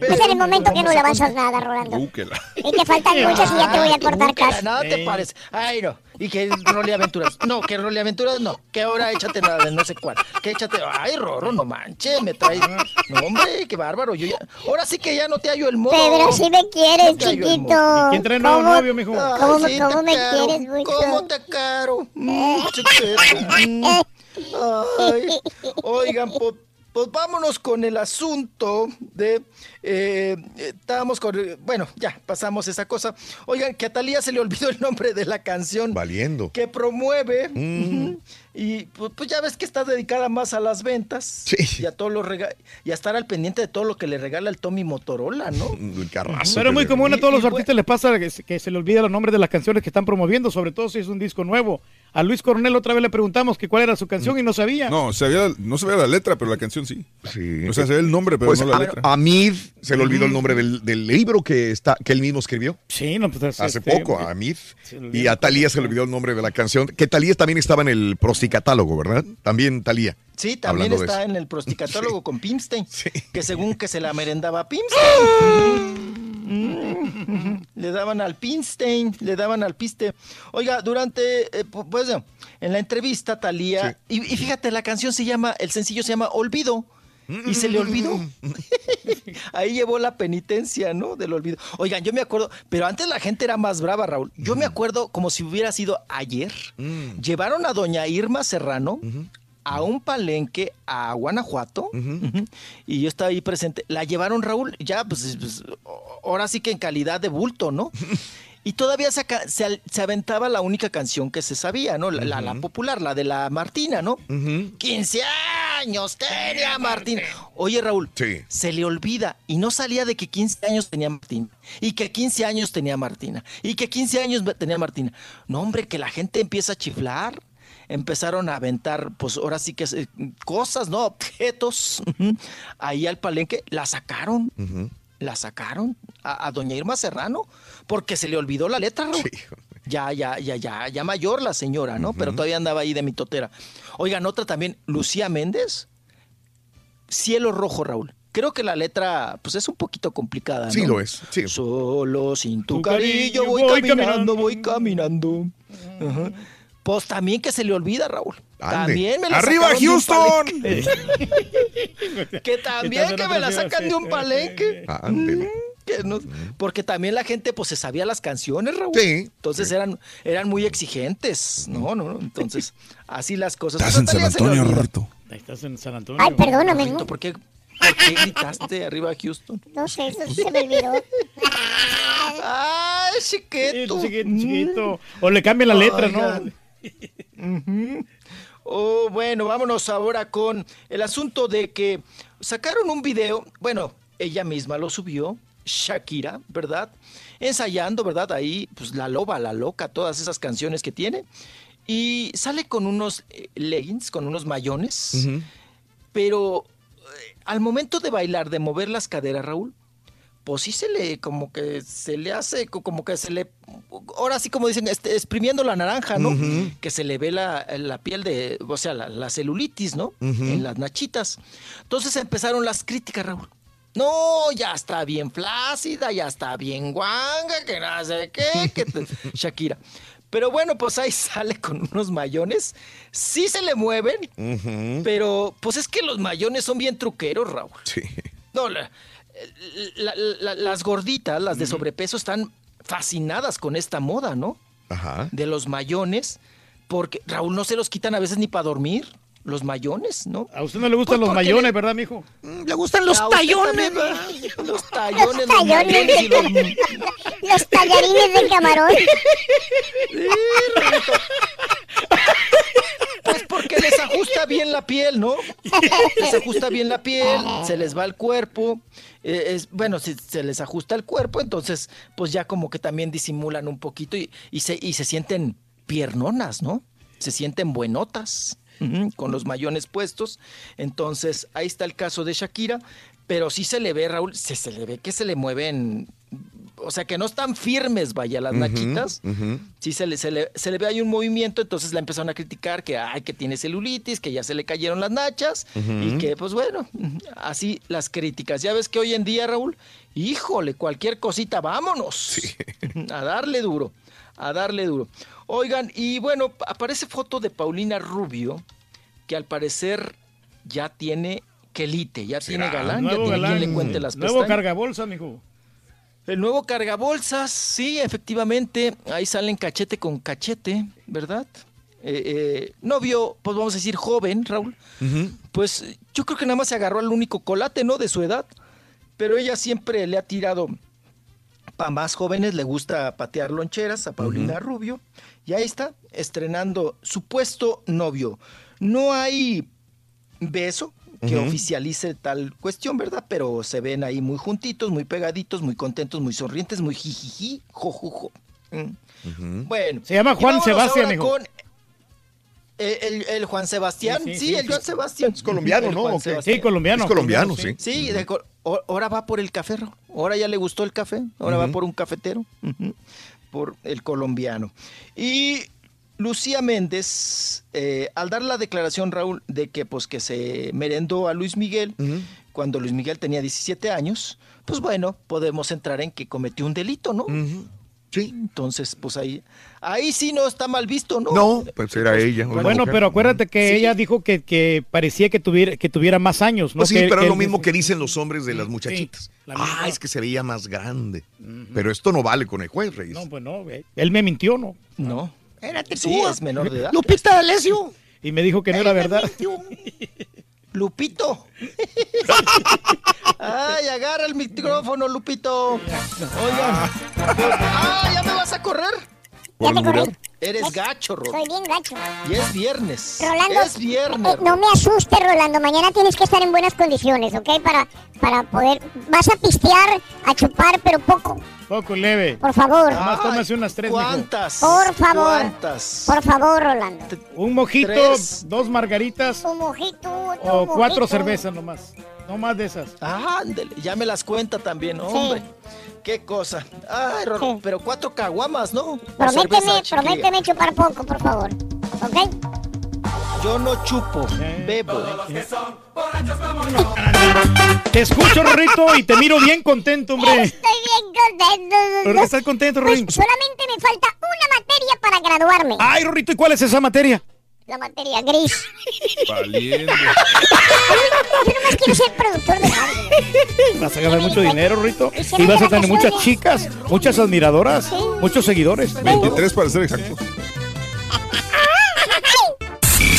Es en el momento que no le avanzas nada, Rolando. Uh, que la- Y te faltan muchas y ya te voy a cortar que cash. Nada te parece. Ay, no. Y que role aventuras. No, que role aventuras no. Que ahora échate nada de no sé cuál. Que échate. Ay, Rorro, no manches, me traes. No, hombre, qué bárbaro. Yo ya... Ahora sí que ya no te hallo el modo. Pedro, si me quieres, No chiquito. ¿Quién trae nuevo ¿Cómo- novio, mijo? Ay, ¿Cómo, me- sí cómo te me quiero. quieres mucho? ¿Cómo te caro? Mm. Ay, oigan, pues vámonos con el asunto de. Eh, estábamos con. Bueno, ya pasamos esa cosa. Oigan, que a Talía se le olvidó el nombre de la canción Valiendo. que promueve. Mm. Y pues, pues ya ves que está dedicada más a las ventas. Y a todos los rega- y a estar al pendiente de todo lo que le regala el Tommy Motorola, ¿no? El carrazo. Pero es muy común a todos los y- artistas les pasa que se, que se le olvida los nombres de las canciones que están promoviendo, sobre todo si es un disco nuevo. A Luis Coronel otra vez le preguntamos que cuál era su canción y no sabía. No, sabía, no sabía la letra, pero la canción sí. Sí. O sea, sabía el nombre, pero Pues no la a, letra. a Mid se le olvidó el nombre del, del libro que está que él mismo escribió. Sí, no, pues Hace este, poco, a olvidó. Y a Talía se le olvidó el nombre de la canción. Que Talía también estaba en el prosticatálogo, ¿verdad? También Talía. Sí, también Hablando de está en el prosticatólogo [laughs] con Pimstein, que según que se la merendaba a. Pimstein. le daban al Pimstein, le daban al piste. Oiga, durante, eh, pu- pues, en la entrevista, Talía, y, y fíjate, la canción se llama, el sencillo se llama Olvido. Y se le olvidó. [laughs] Ahí llevó la penitencia, ¿no? Del olvido. Oigan, yo me acuerdo, pero antes la gente era más brava, Raúl. Yo me acuerdo como si hubiera sido ayer. Llevaron a doña Irma Serrano a un palenque a Guanajuato y yo estaba ahí presente. La llevaron, Raúl, ya, pues, pues, ahora sí que en calidad de bulto, ¿no? [laughs] Y todavía se, aventaba la única canción que se sabía, ¿no? La, la- la popular, la de la Martina, ¿no? 15 años tenía Martina. Oye, Raúl, Sí. se le olvida y no salía de que 15 años tenía Martina y que 15 años tenía Martina y que 15 años tenía Martina. No, hombre, que la gente empieza a chiflar. Empezaron a aventar, pues ahora sí que eh, cosas, ¿no? Objetos. Ahí al palenque la sacaron. La sacaron a, a doña Irma Serrano porque se le olvidó la letra, Raúl. Ya, ya, ya, ya, ya mayor la señora, ¿no? Pero todavía andaba ahí de mitotera. Oigan, otra también, Lucía Méndez. Cielo rojo, Raúl. Creo que la letra, pues es un poquito complicada, ¿no? Sí lo es, sí. Solo sin tu, Tu cariño, cariño voy, voy caminando, caminando. voy caminando. Ajá. Pues también que se le olvida, Raúl. Ande. También me la ¡Arriba, sacaron de un Houston! palenque. [laughs] que también que me la sacan de un palenque. Ándele. Que porque también la gente pues se sabía las canciones, Raúl. Sí. Entonces eran, eran muy exigentes. No, no, no. Entonces, así las cosas. Estás en San Antonio. Ahí estás en San Antonio. Ay, perdóname. ¿Por qué, por qué gritaste [laughs] arriba Houston? No sé, eso sí se me olvidó. ¡Ay, chiquito! Chiquito, chiquito. O le cambian la letra, ¿no? Oh, bueno, vámonos ahora con el asunto de que sacaron un video, bueno, ella misma lo subió, Shakira, ¿verdad? Ensayando, ¿verdad? Ahí, pues la loba, la loca, todas esas canciones que tiene. Y sale con unos eh, leggings, con unos mayones, pero eh, al momento de bailar, de mover las caderas, Raúl, pues sí se le, como que se le hace, co- como que se le, ahora sí como dicen, este, exprimiendo la naranja, ¿no? Que se le ve la, la piel de, o sea, la, la celulitis, ¿no? En las nachitas. Entonces empezaron las críticas, Raúl. No, ya está bien flácida, ya está bien guanga, que no sé qué, que te- [laughs] Shakira. Pero bueno, pues ahí sale con unos mayones. Sí se le mueven, pero pues es que los mayones son bien truqueros, Raúl. Sí. No, la- la- la- las gorditas, las de sobrepeso, están fascinadas con esta moda, ¿no? Ajá. De los mayones, Porque, Raúl, no se los quitan a veces ni para dormir. Los mayones, ¿no? A usted no le gustan Pues los mayones, ¿verdad, mijo? Le gustan los tallones. también, ¿verdad? [laughs] Los tallones, Los los mayones y los... tallones. Los tallarines de camarón. [laughs] Pues porque les ajusta bien la piel, ¿no? Les ajusta bien la piel, se les va el cuerpo. eh, es, bueno, si se les ajusta el cuerpo, entonces pues ya como que también disimulan un poquito y, y se, y se sienten piernonas, ¿no? Se sienten buenotas con los mayones puestos. Entonces ahí está el caso de Shakira, pero sí se le ve, Raúl, se, se le ve que se le mueven, o sea que no están firmes, vaya, las nachitas. Sí, se le, se, le, se le ve ahí un movimiento, entonces la empezaron a criticar que, ay, que tiene celulitis, que ya se le cayeron las nachas y que, pues bueno, así las críticas. Ya ves que hoy en día, Raúl, híjole, cualquier cosita, vámonos [laughs] a darle duro, a darle duro. Oigan, y bueno, aparece foto de Paulina Rubio, que al parecer ya tiene quelite, ya tiene galán, ya Nuevo tiene quien le cuente las Nuevo pestañas. cargabolsa, mijo. El nuevo cargabolsas, sí, efectivamente, ahí salen cachete con cachete, ¿verdad? Eh, eh, novio, pues vamos a decir joven, Raúl. Pues yo creo que nada más se agarró al único colate, ¿no? De su edad. Pero ella siempre le ha tirado para más jóvenes, le gusta patear loncheras a Paulina Rubio. Y ahí está, estrenando supuesto novio. No hay beso que oficialice tal cuestión, ¿verdad? Pero se ven ahí muy juntitos, muy pegaditos, muy contentos, muy sonrientes, muy jijiji, jojujo. Mm. Bueno. Se llama Juan Sebastián, con el, el- el Juan Sebastián, Sí, sí, sí, sí, el sí. Juan Sebastián. Es colombiano, ¿no? Sí, colombiano. Es colombiano, sí. Sí, de ahora va por el café. Ahora ya le gustó el café, ahora va por un cafetero, por el colombiano. Y Lucía Méndez, eh, al dar la declaración, Raúl, de que pues que se merendó a Luis Miguel cuando Luis Miguel tenía 17 años, pues bueno, podemos entrar en que cometió un delito, ¿no? Sí. Entonces, pues ahí, ahí sí no está mal visto, ¿no? No, pues era ella. Bueno, mujer. pero acuérdate que Sí. ella dijo que, que parecía que tuviera, que tuviera más años, ¿no? Pues sí, Que- pero que es lo mismo que dicen los hombres de las muchachitas. la ah, es que se veía más grande. Pero esto no vale con el juez, Reyes. No, pues no, güey. Él me mintió, ¿no? No. Espérate tú. Sí, es menor de [laughs] edad. Lupita D'Alessio. Y me dijo que no era verdad. [laughs] Lupito. [laughs] Ay, agarra el micrófono, Lupito. Oigan. Ah, ¿ya me vas a correr? Ya te corrí. Eres gacho, Rod. Soy bien gacho. Y es viernes. Rolando, Es viernes. eh, no me asustes, Rolando. Mañana tienes que estar en buenas condiciones, ¿ok? Para, para poder... Vas a pistear, a chupar, pero poco. Poco leve. Por favor. Nomás tómase unas tres, mijo. ¿Cuántas? Por favor. ¿Cuántas? Por favor, Rolando. Un mojito, Tres. dos margaritas Un mojito, o cuatro cervezas nomás. No más de esas. Ah, ándele, ya me las cuenta también, hombre. Qué cosa. Ay, Rorro, pero cuatro caguamas, ¿no? Prométeme, prométeme chupar poco, por favor. ¿Ok? Yo no chupo, bebo. [laughs] Te escucho, Rorrito, y te miro bien contento, hombre. Estoy bien contento. ¿Por qué estás contento, Pues Rorín? solamente me falta una materia para graduarme. Ay, Rorrito, ¿y cuál es esa materia? La materia gris. Valiente. Yo nomás quiero ser productor de radio. Vas a ganar mucho dinero, Rorrito. Y vas a tener muchas chicas, muchas admiradoras, muchos seguidores. 23 para ser exactos.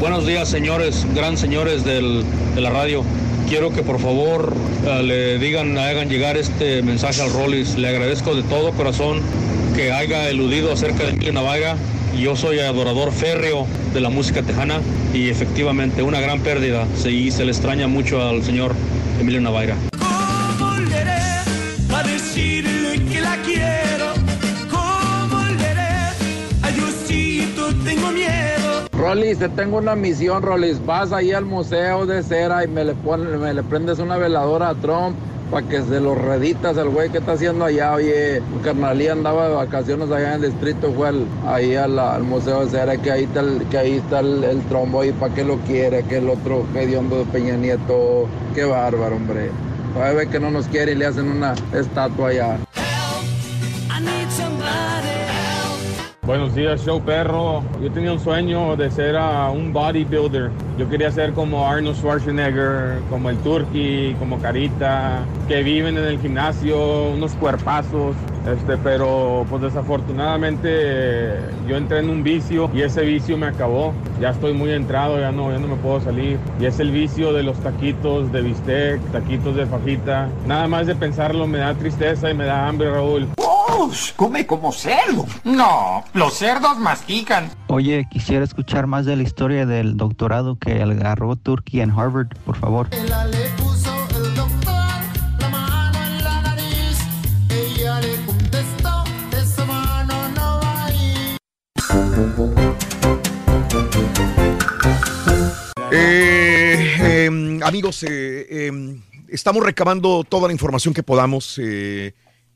Buenos días, señores, gran señores del- de la radio. Quiero que por favor eh, le digan, hagan llegar este mensaje al Rollis. Le agradezco de todo corazón que haya eludido acerca de Emilio Navaga. Yo soy adorador férreo de la música tejana y efectivamente una gran pérdida. Sí, se le extraña mucho al señor Emilio Navaga. Rolis, te tengo una misión, Rolis. Vas ahí al museo de cera y me le, pones, me le prendes una veladora a Trump para que se lo reditas al güey que está haciendo allá. Oye, mi carnalía andaba de vacaciones allá en el distrito, fue al- ahí al, museo de cera, que ahí está el, que ahí está el, el trombo y para qué lo quiere, que el otro hediondo de Peña Nieto. Qué bárbaro, hombre. Todavía ve que no nos quiere y le hacen una estatua allá. Buenos días, show perro. Yo tenía un sueño de ser ah, un bodybuilder. Yo quería ser como Arnold Schwarzenegger, como el Turkey, como Carita, que viven en el gimnasio, unos cuerpazos. Este, pero pues desafortunadamente yo entré en un vicio y ese vicio me acabó. Ya estoy muy entrado, ya no, ya no me puedo salir. Y es el vicio de los taquitos de bistec, taquitos de fajita. Nada más de pensarlo me da tristeza y me da hambre, Raúl. Come como cerdo. No, los cerdos mastican. Oye, quisiera escuchar más de la historia del doctorado que agarró Turkey en Harvard, por favor. Ella le contestó, esa mano no va a ir. Eh, em, amigos, eh, em, estamos recabando toda la información que podamos.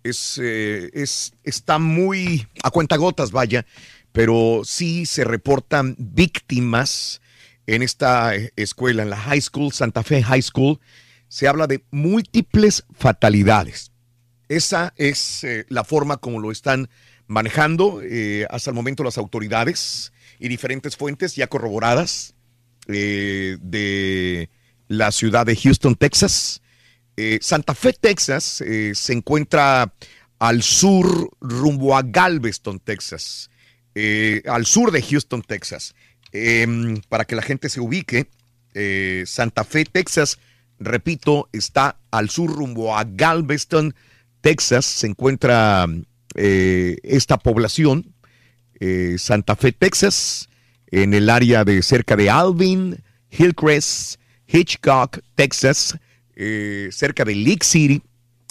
Es, eh, es- está muy a cuentagotas, vaya, pero sí se reportan víctimas en esta eh, escuela, en la High School, Santa Fe High School. Se habla de múltiples fatalidades. Esa es eh, la forma como lo están manejando hasta el momento las autoridades y diferentes fuentes ya corroboradas de la ciudad de Houston, Texas. Eh, Santa Fe, Texas, eh, se encuentra al sur rumbo a Galveston, Texas, eh, al sur de Houston, Texas. Em, para que la gente se ubique, Santa Fe, Texas, repito, está al sur rumbo a Galveston, Texas. Se encuentra esta población, Santa Fe, Texas, en el área de cerca de Alvin, Hillcrest, Hitchcock, Texas, eh, cerca de League City,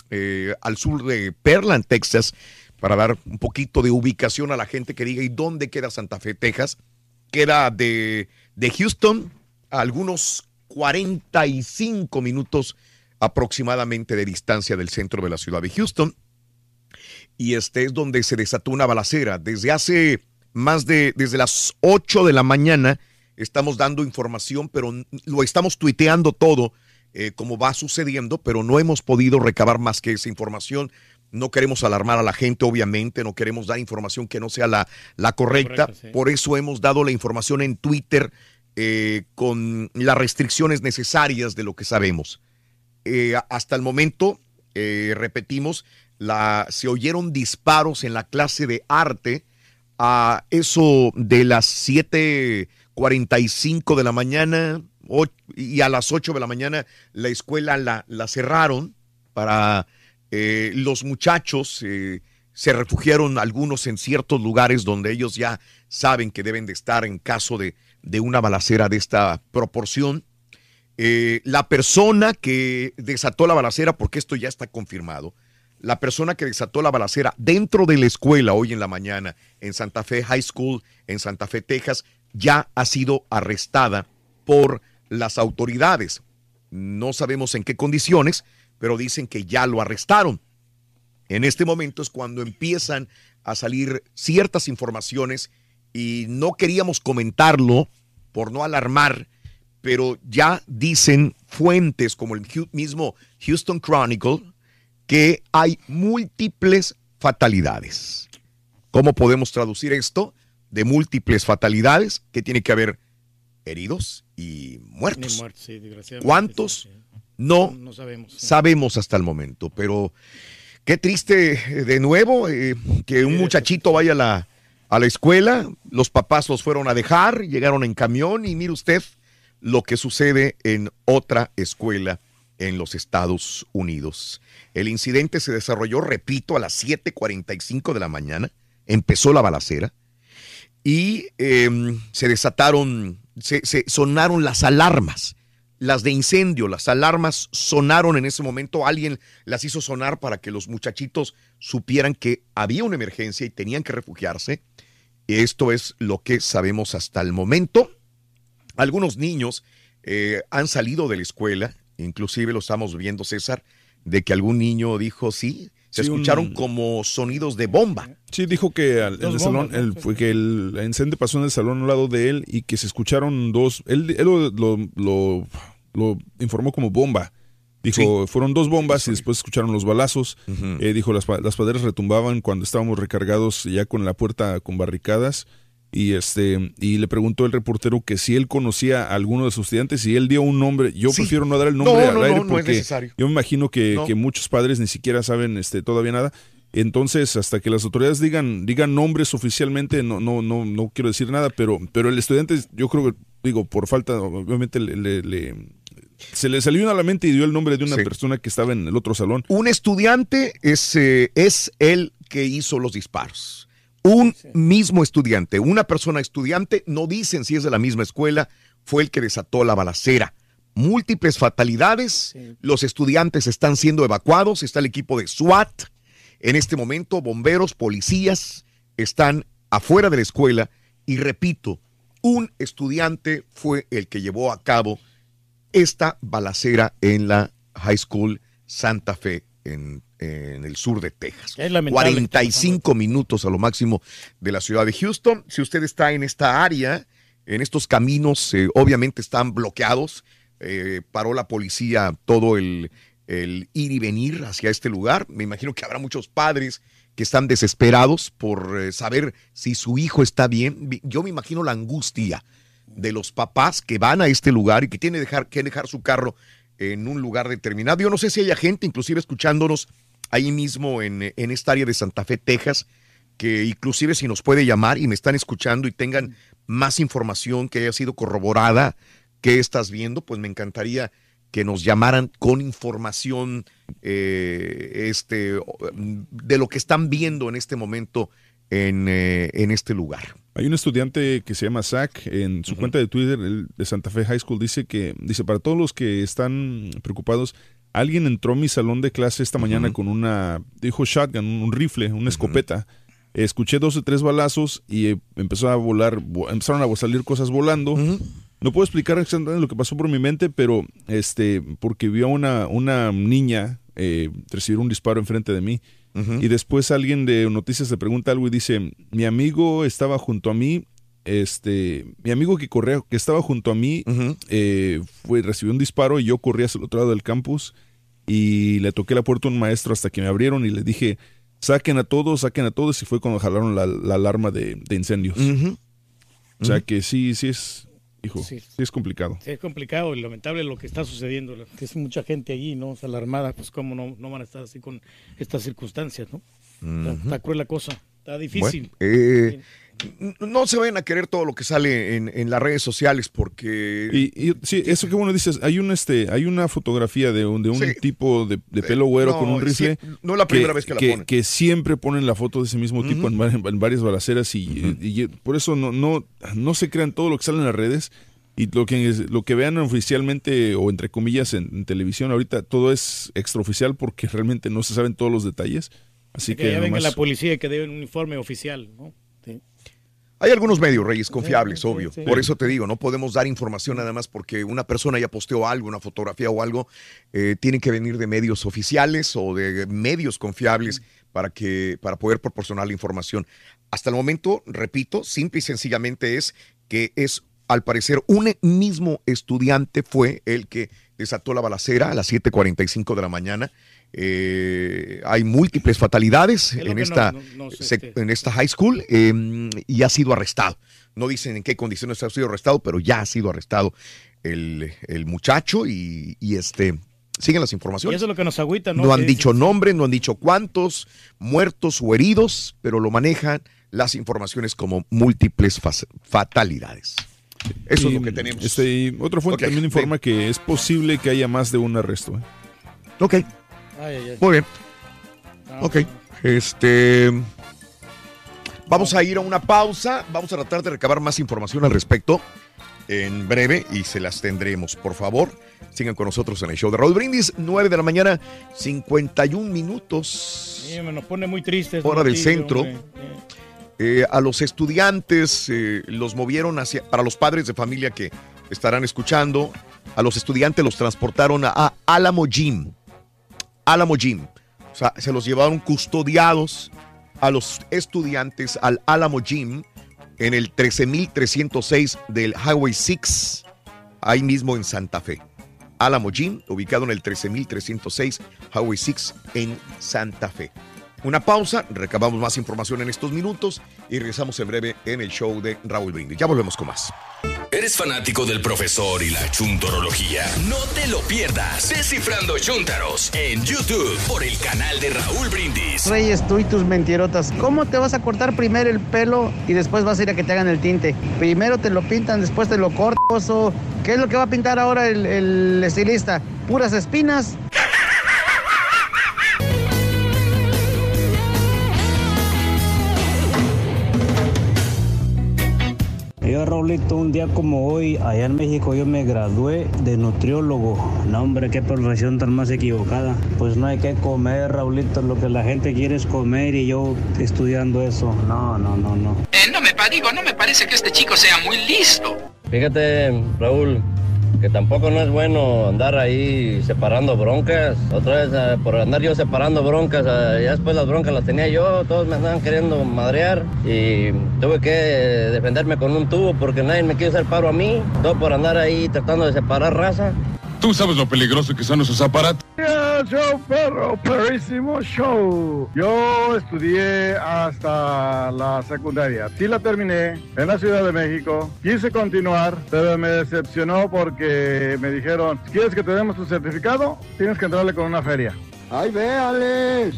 eh, al sur de Pearland, Texas, para dar un poquito de ubicación a la gente que diga, ¿y dónde queda Santa Fe, Texas? Queda de, de Houston a algunos 45 minutos aproximadamente de distancia del centro de la ciudad de Houston. Y este es donde se desató una balacera. Desde hace más de, desde las 8 de la mañana estamos dando información, pero lo estamos tuiteando todo eh, como va sucediendo, pero no hemos podido recabar más que esa información. No queremos alarmar a la gente, obviamente, no queremos dar información que no sea la, la correcta. Sí. Por eso hemos dado la información en Twitter eh, con las restricciones necesarias de lo que sabemos. Eh, hasta el momento, eh, repetimos, la, se oyeron disparos en la clase de arte a eso de las 7:45 de la mañana y a las 8 de la mañana la escuela la, la cerraron para eh, los muchachos. eh, se refugiaron algunos en ciertos lugares donde ellos ya saben que deben de estar en caso de, de una balacera de esta proporción. Eh, la persona que desató la balacera, porque esto ya está confirmado, la persona que desató la balacera dentro de la escuela hoy en la mañana en Santa Fe High School, en Santa Fe, Texas, ya ha sido arrestada por las autoridades. No sabemos en qué condiciones, pero dicen que ya lo arrestaron. En este momento es cuando empiezan a salir ciertas informaciones y no queríamos comentarlo por no alarmar, pero ya dicen fuentes como el mismo Houston Chronicle que hay múltiples fatalidades. ¿Cómo podemos traducir esto? De múltiples fatalidades, que tiene que haber heridos y muertos. Sí, ¿Cuántos? No, No sabemos. sabemos hasta el momento, pero qué triste eh, de nuevo eh, que un muchachito vaya a la, a la escuela, los papás los fueron a dejar, llegaron en camión y mire usted lo que sucede en otra escuela en los Estados Unidos. El incidente se desarrolló, repito, a las 7:45 de la mañana, empezó la balacera y eh, se desataron, se, sonaron las alarmas, las de incendio, las alarmas sonaron en ese momento, alguien las hizo sonar para que los muchachitos supieran que había una emergencia y tenían que refugiarse. Esto es lo que sabemos hasta el momento. Algunos niños eh, han salido de la escuela, inclusive lo estamos viendo, César, de que algún niño dijo, sí, se Sí, un- escucharon como sonidos de bomba. Sí, dijo que Dos el salón, el- fue que el incendio pasó en el salón al lado de él y que se escucharon dos, él, él lo, lo- lo- lo informó como bomba. Dijo, fueron dos bombas y después escucharon los balazos. Eh, dijo, las, las paredes retumbaban cuando estábamos recargados ya con la puerta con barricadas. Y este y le preguntó el reportero que si él conocía a alguno de sus estudiantes y él dio un nombre. Yo Sí. prefiero no dar el nombre No, al no, aire no, porque necesario. yo me imagino que, que muchos padres ni siquiera saben este, todavía nada. Entonces, hasta que las autoridades digan, digan nombres oficialmente, no, no, no, no quiero decir nada, pero, pero el estudiante, yo creo que, digo, por falta, obviamente le, le- le- se le salió a la mente y dio el nombre de una Sí. persona que estaba en el otro salón. Un estudiante es, eh, es el que hizo los disparos. Un mismo estudiante, una persona estudiante, no dicen si es de la misma escuela, fue el que desató la balacera. Múltiples fatalidades, los estudiantes están siendo evacuados, está el equipo de SWAT. En este momento, bomberos, policías están afuera de la escuela y repito, un estudiante fue el que llevó a cabo esta balacera en la High School Santa Fe en, en el sur de Texas. Es lamentable. 45 minutos a lo máximo de la ciudad de Houston. Si usted está en esta área, en estos caminos, eh, obviamente están bloqueados. Eh, paró la policía todo el, el ir y venir hacia este lugar. Me imagino que habrá muchos padres que están desesperados por eh, saber si su hijo está bien. Yo me imagino la angustia de los papás que van a este lugar y que tienen dejar, que dejar su carro en un lugar determinado. Yo no sé si haya gente, inclusive escuchándonos ahí mismo en, en esta área de Santa Fe, Texas, que inclusive si nos puede llamar y me están escuchando y tengan más información que haya sido corroborada, que estás viendo, pues me encantaría que nos llamaran con información eh, este, de lo que están viendo en este momento en, eh, en este lugar. Hay un estudiante que se llama Zach en su cuenta de Twitter el de Santa Fe High School dice que dice para todos los que están preocupados alguien entró a mi salón de clase esta mañana con una dijo shotgun un rifle una escopeta. Escuché dos o tres balazos y eh, empezó a volar vo- empezaron a salir cosas volando. No puedo explicar exactamente lo que pasó por mi mente pero este porque vio a una una niña eh, recibir un disparo enfrente de mí y después alguien de noticias le pregunta algo y dice, mi amigo estaba junto a mí, este, mi amigo que corría, que estaba junto a mí, eh, fue, recibió un disparo y yo corrí hacia el otro lado del campus y le toqué la puerta a un maestro hasta que me abrieron y le dije, saquen a todos, saquen a todos y fue cuando jalaron la, la alarma de, de incendios. O sea que sí, sí es, hijo, sí, es complicado. Sí, es complicado y lamentable lo que está sucediendo, que es mucha gente allí, ¿no? O sea, alarmada, pues cómo no, no van a estar así con estas circunstancias, ¿no? Está, Ujú. está cruel la cosa, está difícil. Bueno, eh, no se vayan a querer todo lo que sale en, en las redes sociales porque... Y, y- sí, eso que bueno dices, hay un este, hay una fotografía de un, de un Sí. tipo de, de pelo güero no, con un rifle. sí, no es la primera vez que la ponen. Que siempre ponen la foto de ese mismo tipo en, va- en varias balaceras y, y- y por eso no, no, no se crean todo lo que sale en las redes. Y lo que, es- lo que vean oficialmente o entre comillas en, en televisión ahorita todo es extraoficial porque [laughs] realmente no se saben todos los detalles. Así que, que, ya venga nomás- la policía que dé un informe oficial, ¿no? Hay algunos medios, Reyes, confiables, Sí, sí, obvio. sí. Por eso te digo, no podemos dar información nada más porque una persona ya posteó algo, una fotografía o algo. eh, tienen que venir de medios oficiales o de medios confiables para, que, para poder proporcionar la información. Hasta el momento, repito, simple y sencillamente es que es, al parecer, un mismo estudiante fue el que desató la balacera a las 7.45 de la mañana. Eh, hay múltiples fatalidades en esta, en esta high school eh, y ha sido arrestado. No dicen en qué condiciones ha sido arrestado, pero ya ha sido arrestado el, el muchacho y, y, este siguen las Y informaciones. eso es lo que nos agüita, ¿no? No han dicho nombres, no han dicho cuántos muertos o heridos, pero lo manejan las informaciones como múltiples fatalidades. Eso es Y, lo que tenemos. Este, y otra fuente también informa que es posible que haya más de un arresto. ¿eh? Ok, Ay, ay, ay. muy bien. Ah, Ok, este. Vamos a ir a una pausa. Vamos a tratar de recabar más información al respecto en breve y se las tendremos. Por favor, sigan con nosotros en el show de Raúl Brindis, 9 de la mañana, 51 minutos. Sí, me nos pone muy tristes. Hora del centro. Eh, a los estudiantes eh, los movieron hacia, para los padres de familia que estarán escuchando, a los estudiantes los transportaron a, a Alamo Gym. Alamo Gym. O sea, se los llevaron custodiados a los estudiantes al Alamo Gym en el 13306 del Highway 6, ahí mismo en Santa Fe. Alamo Gym, ubicado en el 13306 Highway 6 en Santa Fe. Una pausa, recabamos más información en estos minutos y regresamos en breve en el show de Raúl Brindis. Ya volvemos con más. ¿Eres fanático del profesor y la chuntorología? No te lo pierdas. Descifrando Chuntaros en YouTube por el canal de Raúl Brindis. Reyes, tú y tus mentirotas, ¿cómo te vas a cortar primero el pelo y después vas a ir a que te hagan el tinte? Primero te lo pintan, después te lo cortas o ¿qué es lo que va a pintar ahora el, el estilista? ¿Puras espinas? Yo, Raulito, un día como hoy, allá en México, yo me gradué de nutriólogo. No, hombre, qué profesión tan más equivocada. Pues no hay que comer, Raulito, lo que la gente quiere es comer y yo estudiando eso. No, no, no, no. Eh, no me digo, no me parece que este chico sea muy listo. Fíjate, Raúl, que tampoco no es bueno andar ahí separando broncas. Otra vez, eh, por andar yo separando broncas, eh, ya después las broncas las tenía yo, todos me andaban queriendo madrear y tuve que defenderme con un tubo porque nadie me quiso hacer paro a mí. Todo por andar ahí tratando de separar raza. Tú sabes lo peligroso que son esos aparatos. Show, perro, perrísimo show. Yo estudié hasta la secundaria. Sí la terminé en la Ciudad de México. Quise continuar, pero me decepcionó porque me dijeron, quieres que te demos tu certificado, tienes que entrarle con una feria. ¡Ay, véales!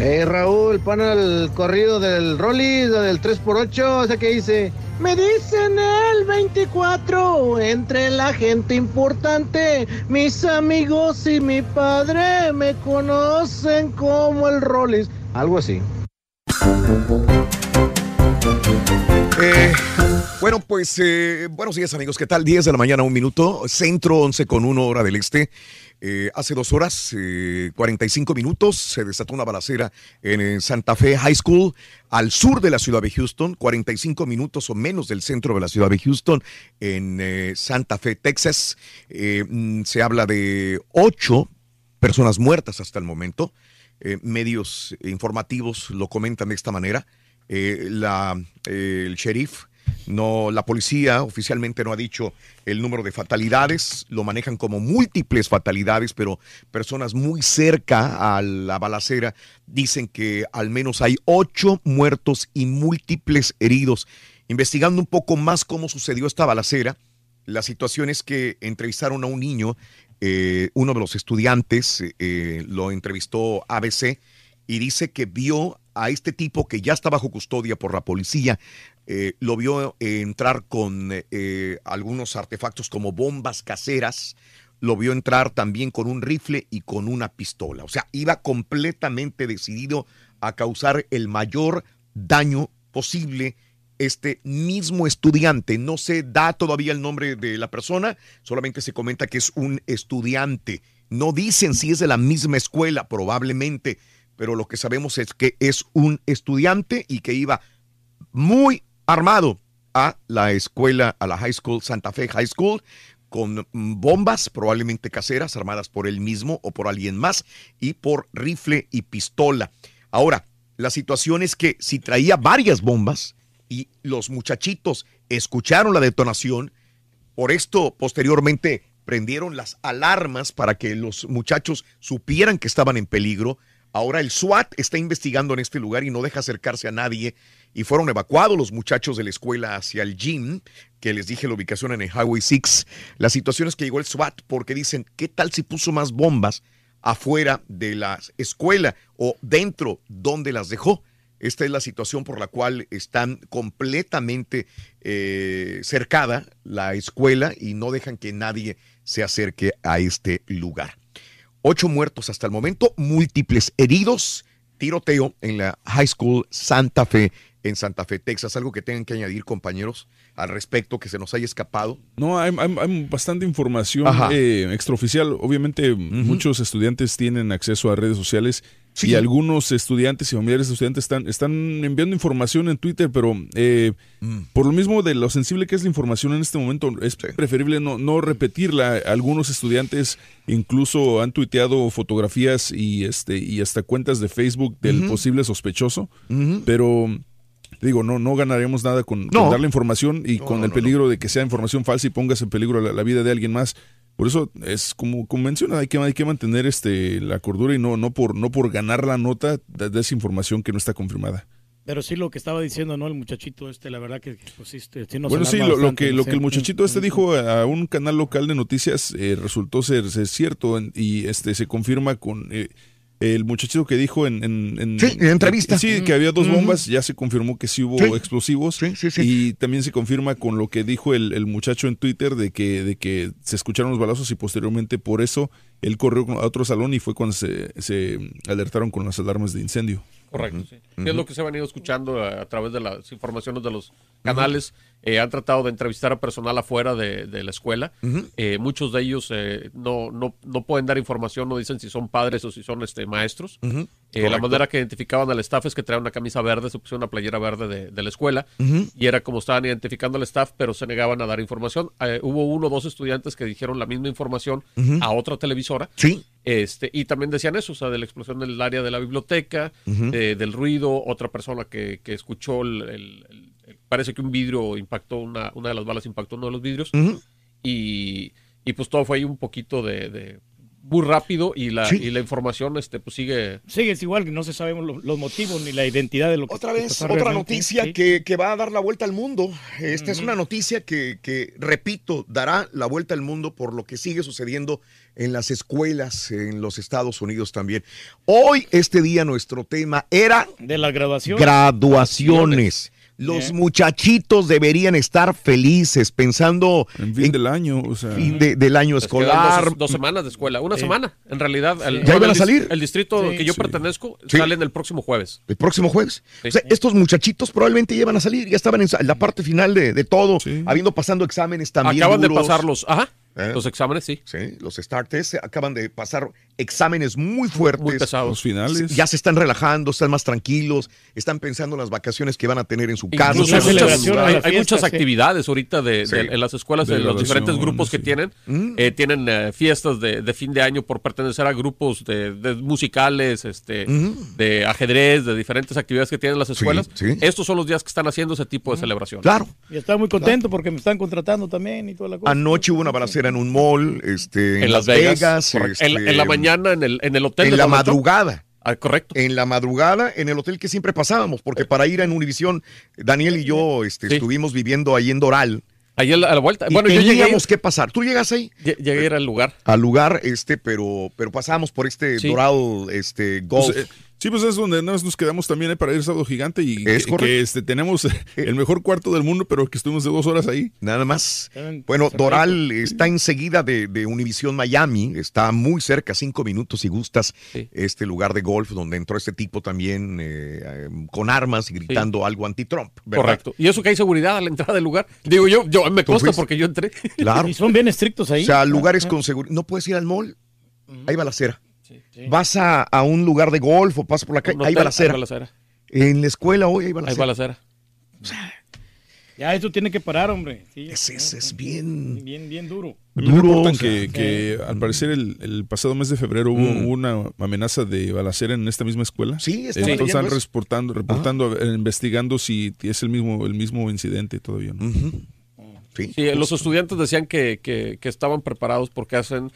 Hey Raúl, pon el corrido del Rollis, o del 3x8, o sea que dice, me dicen el 24, entre la gente importante, mis amigos y mi padre me conocen como el Rollis, algo así. Eh, bueno, pues eh, buenos días amigos, ¿qué tal? 10 de la mañana, un minuto, centro 11 con 1 hora del este. Eh, hace dos horas, eh, 45 minutos, se desató una balacera en, Santa Fe High School, al sur de la ciudad de Houston, 45 minutos o menos del centro de la ciudad de Houston, en Santa Fe, Texas. Mm, se habla de ocho personas muertas hasta el momento. Medios informativos lo comentan de esta manera. Eh, la, eh, el sheriff, no, la policía oficialmente no ha dicho el número de fatalidades, lo manejan como múltiples fatalidades, pero personas muy cerca a la balacera dicen que al menos hay ocho muertos y múltiples heridos. Investigando un poco más cómo sucedió esta balacera, la situación es que entrevistaron a un niño, eh, uno de los estudiantes lo entrevistó ABC y dice que vio a este tipo que ya está bajo custodia por la policía, eh, lo vio eh, entrar con eh, algunos artefactos como bombas caseras, lo vio entrar también con un rifle y con una pistola. O sea, iba completamente decidido a causar el mayor daño posible este mismo estudiante. No se da todavía el nombre de la persona, solamente se comenta que es un estudiante. No dicen si es de la misma escuela, probablemente, pero lo que sabemos es que es un estudiante y que iba muy armado a la escuela, a la High School, Santa Fe High School, con bombas, probablemente caseras, armadas por él mismo o por alguien más, y por rifle y pistola. Ahora, la situación es que si traía varias bombas y los muchachitos escucharon la detonación, por esto posteriormente prendieron las alarmas para que los muchachos supieran que estaban en peligro. Ahora el SWAT está investigando en este lugar y no deja acercarse a nadie. Y fueron evacuados los muchachos de la escuela hacia el gym, que les dije la ubicación en el Highway 6. La situación es que llegó el SWAT porque dicen, ¿qué tal si puso más bombas afuera de la escuela o dentro donde las dejó? Esta es la situación por la cual están completamente eh, cercada la escuela y no dejan que nadie se acerque a este lugar. Ocho muertos hasta el momento, múltiples heridos, tiroteo en la High School Santa Fe en Santa Fe, Texas. Algo que tengan que añadir, compañeros, al respecto que se nos haya escapado. No, hay, hay- hay bastante información eh, extraoficial. Obviamente, muchos estudiantes tienen acceso a redes sociales y algunos estudiantes y familiares de estudiantes están, están enviando información en Twitter, pero eh, Mm. por lo mismo de lo sensible que es la información en este momento, es preferible no, no repetirla. Algunos estudiantes incluso han tuiteado fotografías y, este, y hasta cuentas de Facebook del posible sospechoso, pero digo, no, no ganaremos nada con, No. con darle información y No, con no, el no, peligro de que sea información falsa y pongas en peligro la, la vida de alguien más. Por eso es como, como menciona, hay que, hay que mantener este, la cordura y no, no, por, no por ganar la nota de, de esa información que no está confirmada. Pero sí lo que estaba diciendo, ¿no? El muchachito este, la verdad que pues, sí, este, sí nos bueno, sí, lo, que, lo que el muchachito este dijo a un canal local de noticias eh, resultó ser, ser cierto en- y este se confirma con eh, el muchachito que dijo en, en, en- Sí, en entrevista. Sí, que había dos bombas, ya se confirmó que sí hubo Sí. explosivos y también se confirma con lo que dijo el, el muchacho en Twitter de que, de que se escucharon los balazos y posteriormente por eso él corrió a otro salón y fue cuando se, se alertaron con las alarmas de incendio. Correcto, sí. Sí, Es lo que se ha venido escuchando a, a través de las informaciones de los canales. Eh, han tratado de entrevistar a personal afuera de, de la escuela. Eh, muchos de ellos eh, no, no, no pueden dar información, no dicen si son padres o si son este, maestros. Eh, la manera que identificaban al staff es que traían una camisa verde, se pusieron una playera verde de, de la escuela y era como estaban identificando al staff, pero se negaban a dar información. Hubo uno o dos estudiantes que dijeron la misma información a otra televisora. Sí. Este, y también decían eso, o sea, de la explosión del área de la biblioteca, de- del ruido, otra persona que, que escuchó, el- parece que un vidrio impactó, una, una de las balas impactó uno de los vidrios, Ujú. y, y pues todo fue ahí un poquito de, de- muy rápido y la, Sí. y la información este, pues sigue... Sigue es igual, no se sabemos lo- los motivos ni la identidad de lo que Otra vez, otra realmente, noticia sí. que, que va a dar la vuelta al mundo. Esta es una noticia que, que, repito, dará la vuelta al mundo por lo que sigue sucediendo en las escuelas en los Estados Unidos también. Hoy, este día, nuestro tema era De la graduación. graduaciones. Los Bien. muchachitos deberían estar felices pensando en fin del año, o sea, fin de- del año escolar. Dos, dos semanas de escuela, una semana, en realidad. el- ¿Ya iban el a salir? El distrito Sí. que yo Sí. pertenezco Sí. salen el próximo jueves. El próximo jueves. Sí. O sea, estos muchachitos probablemente ya iban a salir, ya estaban en la parte final de, de todo, habiendo pasando exámenes también. Acaban de duros. pasar los, ajá, ¿Eh? los exámenes, sí. Sí, los start test acaban de pasar exámenes muy fuertes. Muy pesados. Los finales. Ya se están relajando, están más tranquilos, están pensando en las vacaciones que van a tener en su casa. Incluso en hay muchas, hay, hay muchas actividades ahorita de, Sí. de- en las escuelas, De de los diferentes grupos que tienen. Eh, tienen eh, fiestas de, de fin de año por pertenecer a grupos de, de musicales, este, de ajedrez, de diferentes actividades que tienen las escuelas. sí. Estos son los días que están haciendo ese tipo de celebración. Claro. Y estaba muy contento porque me están contratando también y toda la cosa. Anoche hubo una balacera en un mall, este, en, En Las Vegas. En este, en la mañana en el, en el hotel. En de la Donald Trump. madrugada. Ah, correcto. En la madrugada, en el hotel que siempre pasábamos, porque para ir a Univisión, Daniel y yo este, Sí. estuvimos viviendo ahí en Doral. Ahí a la, a la vuelta. Y bueno, yo llegué, teníamos que pasar. ¿Tú llegas ahí? lle- llegué a ir al lugar. Al lugar, este, pero, pero pasamos por este Sí. Doral, este, golf. Pues, eh, sí, pues es donde nos, nos quedamos también eh, para ir sábado gigante y Es que, este, tenemos [laughs] el mejor cuarto del mundo, pero que estuvimos de dos horas ahí. Nada más. Bueno, Doral está enseguida de, de Univisión Miami, está muy cerca, cinco minutos si gustas, este lugar de golf donde entró este tipo también eh, eh, con armas y gritando algo anti-Trump. Correcto. Y eso que hay seguridad a la entrada del lugar. Digo, yo, yo me ¿Tú consta porque yo entré. Claro. [laughs] Y son bien estrictos ahí. O sea, lugares con seguridad. No puedes ir al mall, hay balacera. Vas a, a un lugar de golf o pasas por la calle, hay balacera. hay balacera. En la escuela hoy hay balacera. Hay balacera. Ya eso tiene que parar, hombre. Sí, es, es, es bien... Bien, bien duro. Me Duro, reportan o sea, que, que al parecer el, el pasado mes de febrero hubo, Mm. una amenaza de balacera en esta misma escuela. Sí, estaba Entonces están eso. reportando, reportando eh, investigando si es el mismo, el mismo incidente todavía. ¿no? Sí. Sí, los estudiantes decían que, que- que estaban preparados porque hacen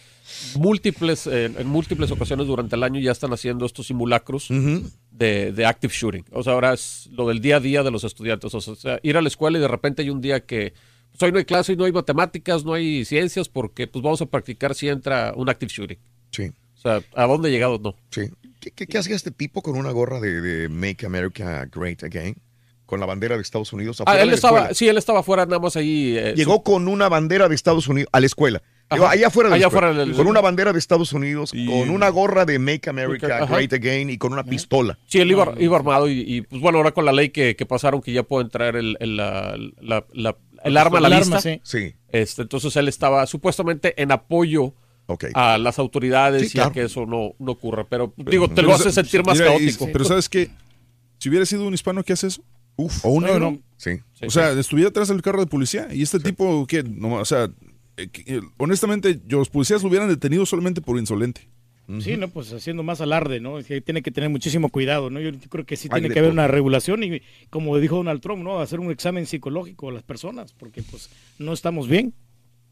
múltiples, eh, en múltiples ocasiones durante el año ya están haciendo estos simulacros de, de active shooting. O sea, ahora es lo del día a día de los estudiantes. O sea, ir a la escuela y de repente hay un día que pues, hoy no hay clase, hoy no hay matemáticas, no hay ciencias porque pues vamos a practicar si entra un active shooting. Sí. O sea, ¿a dónde llegado? No. Sí. ¿Qué, qué, qué hacía este tipo con una gorra de, de Make America Great Again? Con la bandera de Estados Unidos. Ah, afuera él de la estaba, escuela? sí, él estaba fuera nada más ahí. eh, Llegó con una bandera de Estados Unidos a la escuela. Llegó allá afuera de la Allá escuela, afuera del- Con una bandera de Estados Unidos, con una gorra de Make America Ajá. Great Again y con una pistola. Sí, él iba, iba armado y, y, pues bueno, ahora con la ley que, que pasaron que ya puede entrar el, el, la- la- la- el arma a la arma, sí. Sí. Este, entonces él estaba supuestamente en apoyo a las autoridades Sí, y a que eso no, no ocurra. Pero digo, te Pero lo hace sentir más mira, y- caótico. pero ¿sabes qué? Si hubiera sido un hispano que hace eso, o un No, negro, no. Sí. o sea, estuviera atrás del carro de policía y este tipo que, no, o sea, eh, que, eh, honestamente, yo- los policías lo hubieran detenido solamente por insolente. Sí, no, pues haciendo más alarde, ¿no? Es que tiene que tener muchísimo cuidado, ¿no? Yo creo que sí tiene que haber todo. una regulación y, como dijo Donald Trump, ¿no? Hacer un examen psicológico a las personas, porque pues no estamos bien,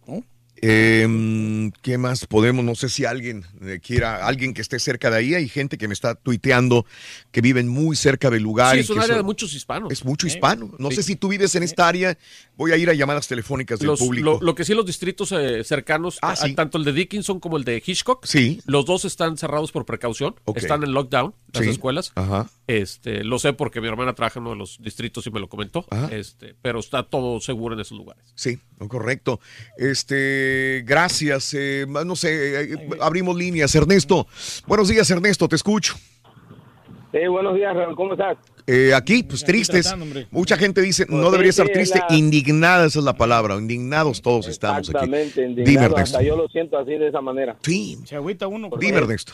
¿no? Eh, ¿Qué más podemos? No sé si alguien eh, quiera, alguien que esté cerca de ahí. Hay gente que me está tuiteando que viven muy cerca del lugar. Sí, y es un área son- de muchos hispanos. Es mucho Eh, hispano. No sí. sé si tú vives en esta área. Voy a ir a llamadas telefónicas del Los- público. lo, lo que sí, los distritos eh, cercanos, Ah, a- sí. tanto el de Dickinson como el de Hitchcock, Sí. los dos están cerrados por precaución, Ok. están en lockdown, las Sí. escuelas. Ajá. Este, lo sé porque mi hermana trabaja en uno de los distritos y me lo comentó. Este, pero está todo seguro en esos lugares. Sí, correcto. Este, gracias. eh, no sé, eh, abrimos líneas. Ernesto. Buenos días, Ernesto, te escucho. Sí, buenos días, ¿cómo estás? Eh, aquí, pues tristes. tratando. Mucha gente dice, Pues no debería sí, estar es triste. la- Indignada, esa es la palabra. Indignados todos estamos aquí. Exactamente, Dime, Ernesto. hasta yo lo siento así de esa manera. Sí. Se agüita uno. Dime, Ernesto.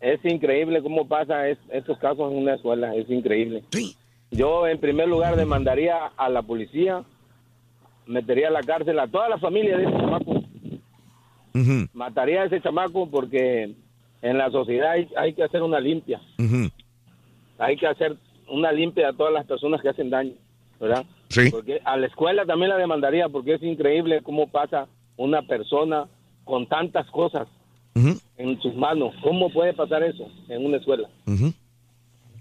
Es increíble cómo pasa es- estos casos en una escuela, es increíble. Sí. Yo, en primer lugar, demandaría a la policía, metería a la cárcel a toda la familia de ese chamaco, Mataría a ese chamaco porque en la sociedad hay, hay que hacer una limpia, hay que hacer una limpia a todas las personas que hacen daño, ¿verdad? Sí. Porque a la escuela también la demandaría porque es increíble cómo pasa una persona con tantas cosas en sus manos. ¿Cómo puede pasar eso en una escuela? ujú.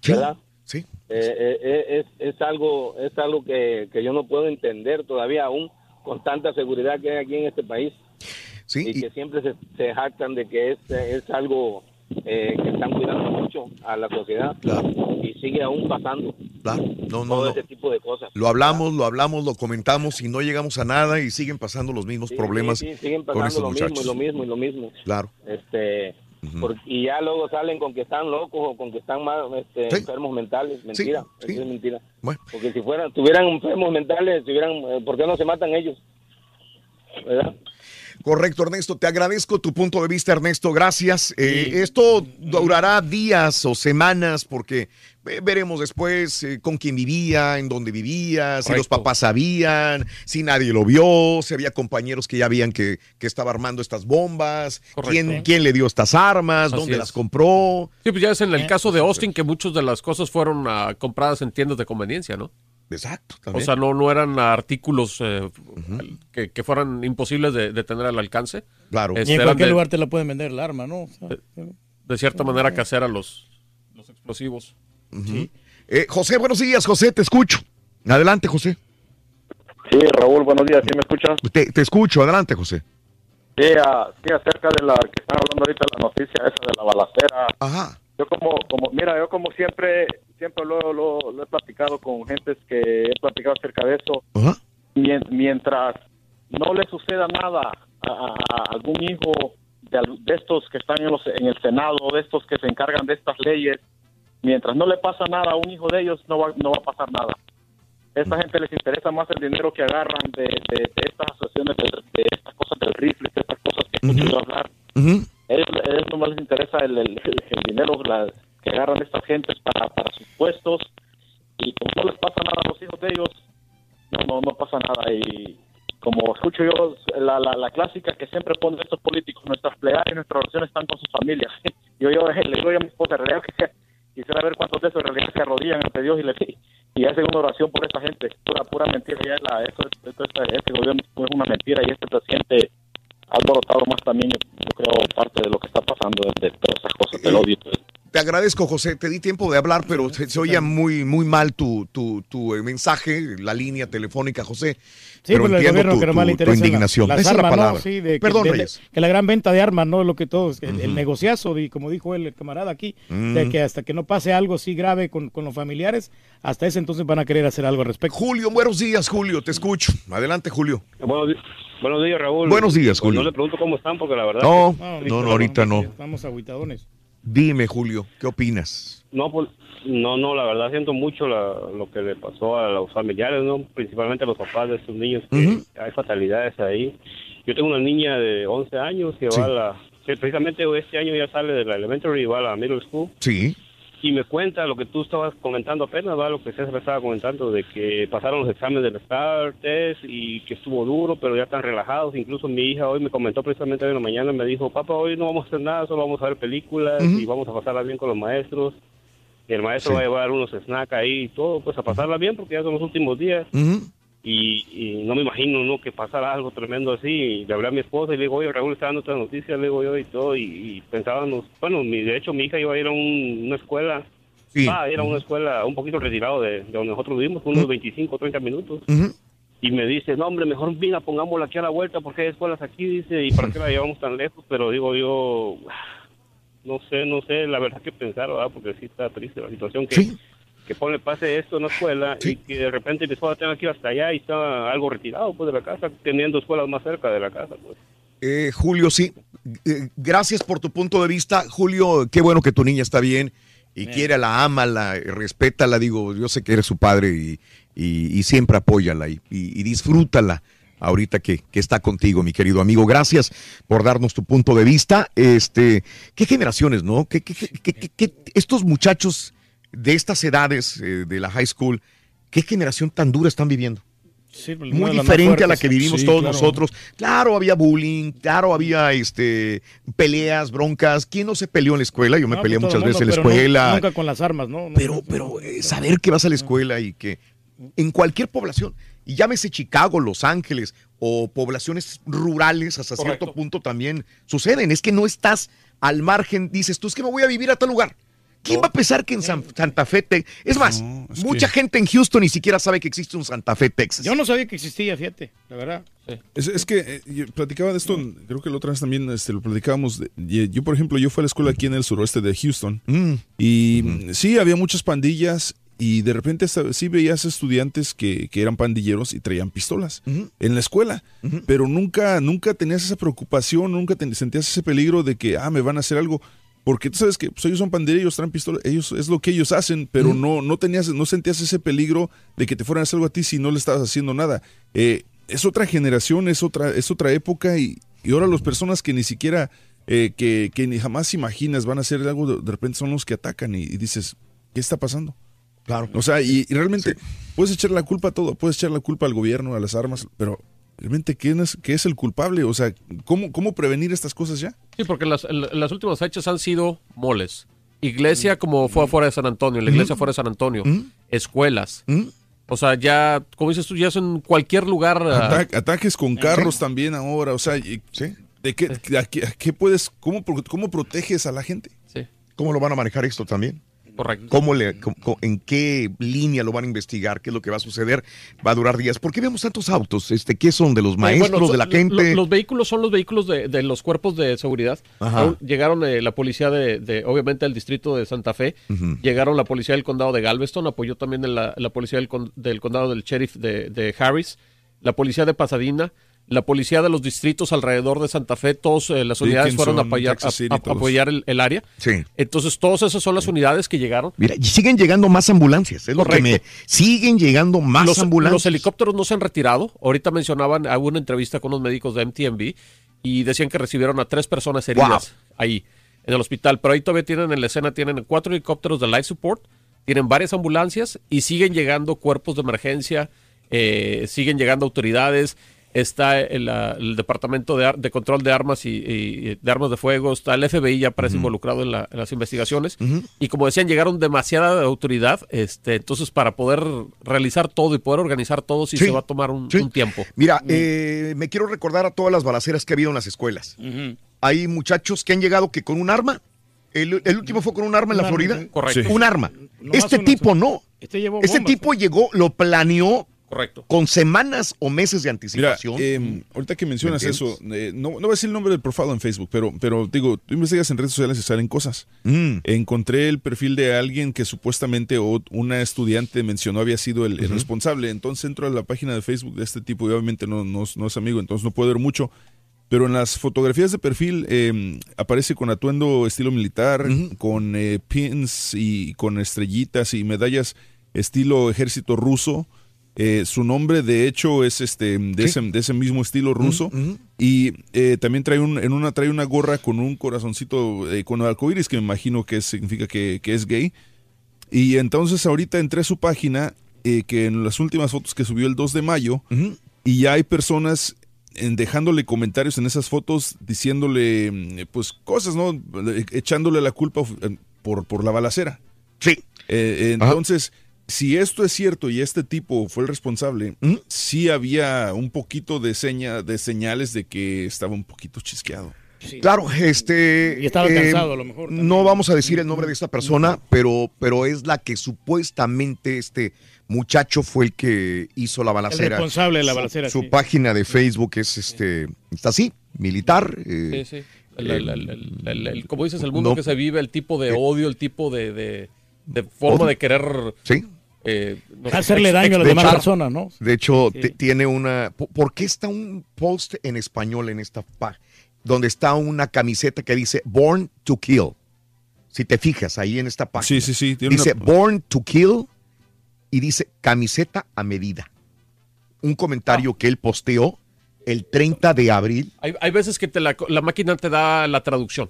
¿Verdad? Sí. Eh, eh, eh, es, es algo es algo que, que yo no puedo entender todavía aún con tanta seguridad que hay aquí en este país. Sí, y, que siempre se, se jactan de que es, es algo eh, que están cuidando mucho a la sociedad y sigue aún pasando Claro. No, no, todo no. ese tipo de cosas. Lo hablamos, lo hablamos, lo comentamos y no llegamos a nada y siguen pasando los mismos Sí, problemas sí, sí, siguen con estos lo mismo y muchachos. lo mismo y lo mismo. Claro. Este, por- y ya luego salen con que están locos o con que están más este, Sí. enfermos mentales. Mentira, es mentira. Bueno. Porque si fueran, tuvieran enfermos mentales, tuvieran, eh, ¿por qué no se matan ellos? ¿Verdad? Correcto, Ernesto. Te agradezco tu punto de vista, Ernesto. Gracias. Eh, esto durará días o semanas porque eh, veremos después eh, con quién vivía, en dónde vivía, si los papás sabían, si nadie lo vio, si había compañeros que ya habían que, que estaba armando estas bombas, quién, quién le dio estas armas, Así dónde es. las compró. Sí, pues ya es en el caso de Austin que muchas de las cosas fueron ah, compradas en tiendas de conveniencia, ¿no? Exacto. O también. sea, no, no eran artículos eh, que, que fueran imposibles de, de tener al alcance. Claro. Este, Y en cualquier de, lugar te la pueden vender el arma, ¿no? O sea, de cierta manera casera los, los explosivos. Ujú. Eh, José, buenos días, José, te escucho. Adelante, José. Sí, Raúl, buenos días, ¿sí me escuchas? Te, te escucho, adelante, José. Sí, sí, acerca de la que están hablando ahorita, la noticia esa de la balacera. Ajá. Yo como, como mira, yo como siempre, siempre lo, lo, lo he platicado con gentes que he platicado acerca de eso. Mien- Mientras no le suceda nada a, algún hijo de, de estos que están en, los, en el Senado, de estos que se encargan de estas leyes, mientras no le pasa nada a un hijo de ellos, no va, no va a pasar nada. A esta gente les interesa más el dinero que agarran de, de, de estas asociaciones, de, estas cosas del rifle, de estas cosas que he escuchado hablar. Ellos, ellos no les interesa el, el- dinero la- que agarran estas gentes para, para sus puestos y como no les pasa nada a los hijos de ellos, no, no, no pasa nada. Y como escucho yo, la, la, la clásica que siempre ponen estos políticos, nuestras plegarias y nuestras oraciones están con sus familias. [laughs] Yo, yo [laughs] le digo a mi esposa, en realidad, que quisiera ver cuántos de esos en realidad se arrodillan ante Dios y le [laughs] y hacen una oración por esta gente. Pura, pura mentira. Ya la, esto es- este gobierno es una mentira y este presidente alborotado más también, yo, yo creo, parte de lo que está pasando de, de todas esas cosas del odio. Te agradezco, José. Te di tiempo de hablar, pero se, se oía muy, muy mal tu, tu, tu, eh, mensaje, la línea telefónica, José. Sí, pero pues el entiendo gobierno tu, que tu- le indignación. las Esa es la armas, ¿no? palabra. Sí, de que- Perdón, de- Reyes. Que la gran venta de armas, ¿no? Lo que todos, el, el negociazo, y como dijo él, el camarada aquí, de que hasta que no pase algo así grave con, con los familiares, hasta ese entonces van a querer hacer algo al respecto. Julio, buenos días, Julio. Te escucho. Adelante, Julio. Buenos, di- buenos días, Raúl. Buenos días, Pues Julio. No le pregunto cómo están porque la verdad. No, que- no, no, ahorita no. Estamos aguitadones. Dime, Julio, ¿qué opinas? No, pues, no, no, la verdad siento mucho la- lo que le pasó a los familiares, ¿no? Principalmente a los papás de estos niños, que hay fatalidades ahí. Yo tengo una niña de 11 años que Sí. va a la... precisamente este año ya sale de la elementary y va a la middle school. Sí. Y me cuenta lo que tú estabas comentando apenas, ¿va? lo que César estaba comentando, de que pasaron los exámenes del STAR test y que estuvo duro, pero ya están relajados. Incluso mi hija hoy me comentó precisamente hoy en la mañana, me dijo, papá, hoy no vamos a hacer nada, solo vamos a ver películas y vamos a pasarla bien con los maestros. Y el maestro Sí. va a llevar unos snacks ahí y todo, pues a pasarla bien porque ya son los últimos días. Y, y no me imagino ¿no? que pasara algo tremendo así. Y le hablé a mi esposa y le digo, oye, Raúl está dando otra noticia, le digo yo y todo. Y, y pensábamos, bueno, mi, de hecho mi hija iba a ir a un- una escuela, Sí. va a ir a una escuela un poquito retirado de, de donde nosotros vivimos, unos 25 o 30 minutos. Y me dice, no, hombre, mejor venga, pongámosla aquí a la vuelta porque hay escuelas aquí, dice, y para qué la llevamos tan lejos. Pero digo yo, no sé, no sé, la verdad que pensar, ¿verdad? Porque sí está triste la situación que, que pone pase esto en la escuela y que de repente mi esposa tenga que ir hasta allá y está algo retirado pues de la casa, teniendo escuelas más cerca de la casa. Pues. Eh, Julio, sí. Eh, gracias por tu punto de vista. Julio, qué bueno que tu niña está bien y quiere, la ama, la respétala. Digo, yo sé que eres su padre y, y- y siempre apóyala y, y- y disfrútala ahorita que, que está contigo, mi querido amigo. Gracias por darnos tu punto de vista. Este, ¿Qué generaciones, no? ¿Qué, qué- qué- qué- qué- estos muchachos de estas edades eh, de la high school, ¿qué generación tan dura están viviendo? Sí, pues, muy diferente a la que vivimos Sí, todos claro. nosotros. Claro, había bullying, claro, había este peleas, broncas. ¿Quién no se peleó en la escuela? Yo me No, peleé pues, muchas veces en la pero no- escuela. nunca con las armas, ¿no? No, pero, pero eh, saber que vas a la escuela y que en cualquier población, y llámese Chicago, Los Ángeles o poblaciones rurales, hasta cierto punto también suceden. Es que no estás al margen, dices tú, es que me voy a vivir a tal lugar. ¿Quién va a pensar que en San- Santa Fe, te- es más, mucha gente en Houston ni siquiera sabe que existe un Santa Fe, Texas. Yo no sabía que existía, fíjate, la verdad. Es, es que eh, yo platicaba de esto, creo que la otra vez también este, lo platicábamos. de- yo, por ejemplo, yo fui a la escuela aquí en el suroeste de Houston y mm, sí, había muchas pandillas y de repente sí veías estudiantes que, que eran pandilleros y traían pistolas en la escuela, pero nunca, nunca tenías esa preocupación, nunca te- sentías ese peligro de que, ah, me van a hacer algo. Porque tú sabes que pues, ellos son pandilleros, traen pistolas, ellos es lo que ellos hacen, pero no, no tenías, no sentías ese peligro de que te fueran a hacer algo a ti si no le estabas haciendo nada. Eh, es otra generación, es otra, es otra época y, y ahora las personas que ni siquiera, eh, que, que ni jamás imaginas van a hacer algo, de, de repente son los que atacan y, y dices, ¿qué está pasando? Claro. O sea, y, y realmente puedes echar la culpa a todo, puedes echar la culpa al gobierno, a las armas, pero realmente, ¿quién es, qué es el culpable? O sea, ¿cómo, cómo prevenir estas cosas ya? Sí, porque las, las últimas fechas han sido moles. Iglesia como fue afuera de San Antonio, la iglesia fuera de San Antonio, escuelas. O sea, ya, como dices tú, ya es en cualquier lugar. ah, Ata- ataques con carros también ahora, o sea, y- ¿de qué, a qué- a qué puedes, cómo, cómo proteges a la gente? ¿Cómo lo van a manejar esto también? Correcto. ¿Cómo le, cómo- ¿En qué línea lo van a investigar? ¿Qué es lo que va a suceder? ¿Va a durar días? ¿Por qué vemos tantos autos? Este, ¿Qué son? ¿De los Eh, maestros, bueno, de la gente? lo- los vehículos son los vehículos de, de los cuerpos de seguridad. Ajá. Llegaron eh, la policía de, de, obviamente, del distrito de Santa Fe. Llegaron la policía del condado de Galveston. Apoyó también la, la policía del, con- del condado del sheriff de, de Harris. La policía de Pasadena. La policía de los distritos alrededor de Santa Fe. Todas eh, las unidades fueron a apoyar, a- a- apoyar el, el área. Sí. Entonces, todas esas son las unidades que llegaron. Mira, y siguen llegando más ambulancias. Es lo que me. Siguen llegando más los, ambulancias. los helicópteros no se han retirado. Ahorita mencionaban, hubo una entrevista con unos médicos de MTMB y decían que recibieron a tres personas heridas ahí en el hospital. Pero ahí todavía tienen en la escena, tienen cuatro helicópteros de life support, tienen varias ambulancias y siguen llegando cuerpos de emergencia, eh, siguen llegando autoridades. Está el, el Departamento de, Ar- de Control de Armas y, y- de Armas de Fuego, está el FBI ya parece involucrado en, la- en las investigaciones. Y como decían, llegaron demasiada autoridad, este, entonces para poder realizar todo y poder organizar todo sí, Sí, se va a tomar un, sí. un tiempo. Mira, eh, me quiero recordar a todas las balaceras que ha habido en las escuelas. Hay muchachos que han llegado que con un arma. El, el último fue con un arma en la arma, Florida. sí. Correcto. Un arma. Este una tipo no. Este llevó Este tipo llegó, lo planeó Correcto. con semanas o meses de Mira, anticipación. eh, ahorita que mencionas ¿Me eso, eh, no, no voy a decir el nombre del profile en Facebook, pero, pero digo, tú investigas en redes sociales y salen cosas. Mm. Encontré el perfil de alguien que supuestamente o- una estudiante mencionó había sido el, responsable. Entonces entro a la página de Facebook de este tipo y obviamente no, no, no es amigo, entonces no puedo ver mucho. Pero en las fotografías de perfil eh, aparece con atuendo estilo militar, con eh, pins y con estrellitas y medallas estilo ejército ruso. Eh, su nombre, de hecho, es este de, ese, de ese mismo estilo ruso. Y eh, también trae un, en una trae una gorra con un corazoncito eh, con arcoíris, que me imagino que significa que, que es gay. Y entonces ahorita entré a su página, eh, que en las últimas fotos que subió el 2 de mayo, y ya hay personas en dejándole comentarios en esas fotos, diciéndole mm, pues cosas, ¿no? Eh, Echándole la culpa por, por la balacera. Sí. Entonces, si esto es cierto y este tipo fue el responsable, sí había un poquito de seña, de señales de que estaba un poquito chisqueado. Claro, este. Y estaba eh, cansado, a lo mejor, No vamos a decir el nombre de esta persona, pero, pero es la que supuestamente este muchacho fue el que hizo la balacera. responsable de la balacera, Su, sí. página de Facebook es este. Está así, militar. Sí, eh, sí. El, el- el- el- el- el- como dices, el mundo no. que se vive, el tipo de odio, el tipo de, de, de forma Odio. de querer... Sí. eh, no Hacerle ex- daño a las de demás hecho- personas, ¿no? De hecho, Sí. tiene una. ¿por- ¿Por qué está un post en español en esta página? Donde está una camiseta que dice Born to Kill. Si te fijas ahí en esta página. Sí, sí, sí. tiene Dice una- Born to Kill y dice camiseta a medida. Un comentario que él posteó el 30 de abril. Hay, hay veces que te la, la máquina te da la traducción.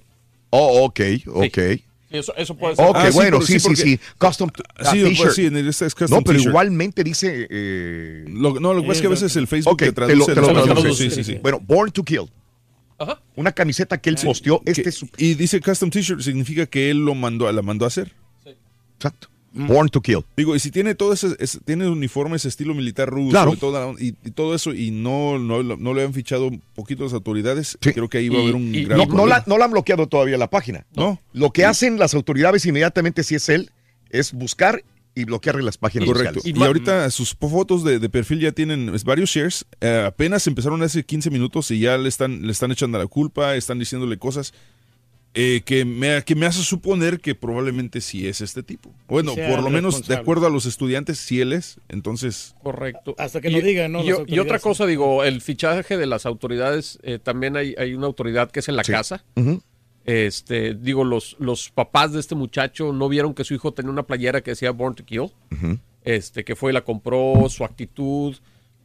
Oh, ok, ok. Sí, eso, eso puede ser. Ok, Ah, sí, bueno, sí, sí, sí. Custom Ah, sí, pues, t-shirt. sí, en el- es custom No, pero igualmente dice. eh, Lo- no, lo que pasa es que a veces el Facebook Ok, te te traduce. lo- te lo traduce. Sí, sí, sí. Bueno, Born to Kill. Ajá. Una camiseta que él posteó. Este Que- es su- Y dice custom t-shirt, significa que él lo mandó, la mandó a hacer. Exacto. Born to Kill. Digo, y si tiene todo ese, ese- tiene uniformes estilo militar ruso Claro. y, toda- y- y todo eso, y no, no, no le han fichado un poquito las autoridades, creo que ahí va a haber un gran no, no problema. la, no la han bloqueado todavía la página. No. Lo que hacen las autoridades inmediatamente, si es él, es buscar y bloquearle las páginas Correcto. sociales. Y, ahorita sus fotos de, de perfil ya tienen varios shares. Eh, apenas empezaron hace 15 minutos y ya le están, le están echando la culpa, están diciéndole cosas eh, que, me, que me hace suponer que probablemente sí es este tipo. Bueno, Sea por lo menos de acuerdo a los estudiantes, sí él es. Entonces, Correcto. Hasta que Y- lo digan, ¿no? Y, otra cosa, digo, el fichaje de las autoridades, eh, también hay, hay una autoridad que es en la casa. Este, digo, los, los papás de este muchacho no vieron que su hijo tenía una playera que decía Born to Kill. Este, que fue y la compró, su actitud.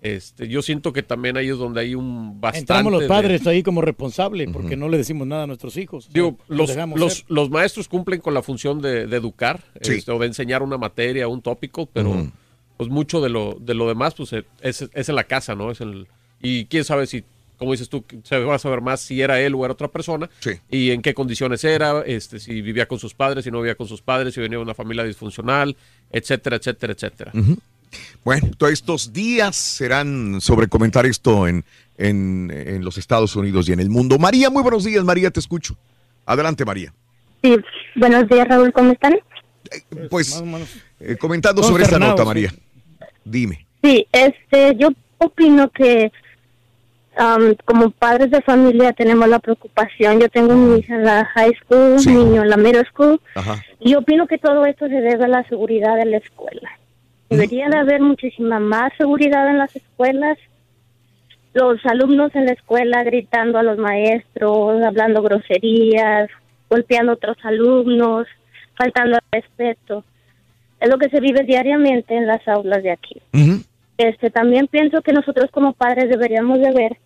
Este, yo siento que también ahí es donde hay un bastante. Entramos los de- padres ahí como responsables porque no le decimos nada a nuestros hijos. O sea, Digo, los, los, maestros cumplen con la función de, de educar Sí. este, o de enseñar una materia, un tópico, pero pues mucho de lo, de lo demás pues es, es en la casa, ¿no? Es el, y quién sabe si, como dices tú, se va a saber más si era él o era otra persona Sí. y en qué condiciones era, este, si vivía con sus padres, si no vivía con sus padres, si venía de una familia disfuncional, etcétera, etcétera, etcétera. Bueno, todos estos días serán sobre comentar esto en, en, en los Estados Unidos y en el mundo. María, muy buenos días, María, te escucho. Adelante, María. Sí, buenos días, Raúl, ¿cómo están? Pues, eh, comentando sobre esta nota. María. Dime. Sí, este, yo opino que am, como padres de familia tenemos la preocupación. Yo tengo mi hija en la high school, un niño en la middle school, Ajá. y opino que todo esto se debe a la seguridad de la escuela. Debería de haber muchísima más seguridad en las escuelas. Los alumnos en la escuela gritando a los maestros, hablando groserías, golpeando a otros alumnos, faltando al respeto. Es lo que se vive diariamente en las aulas de aquí. Este, también pienso que nosotros como padres deberíamos de ver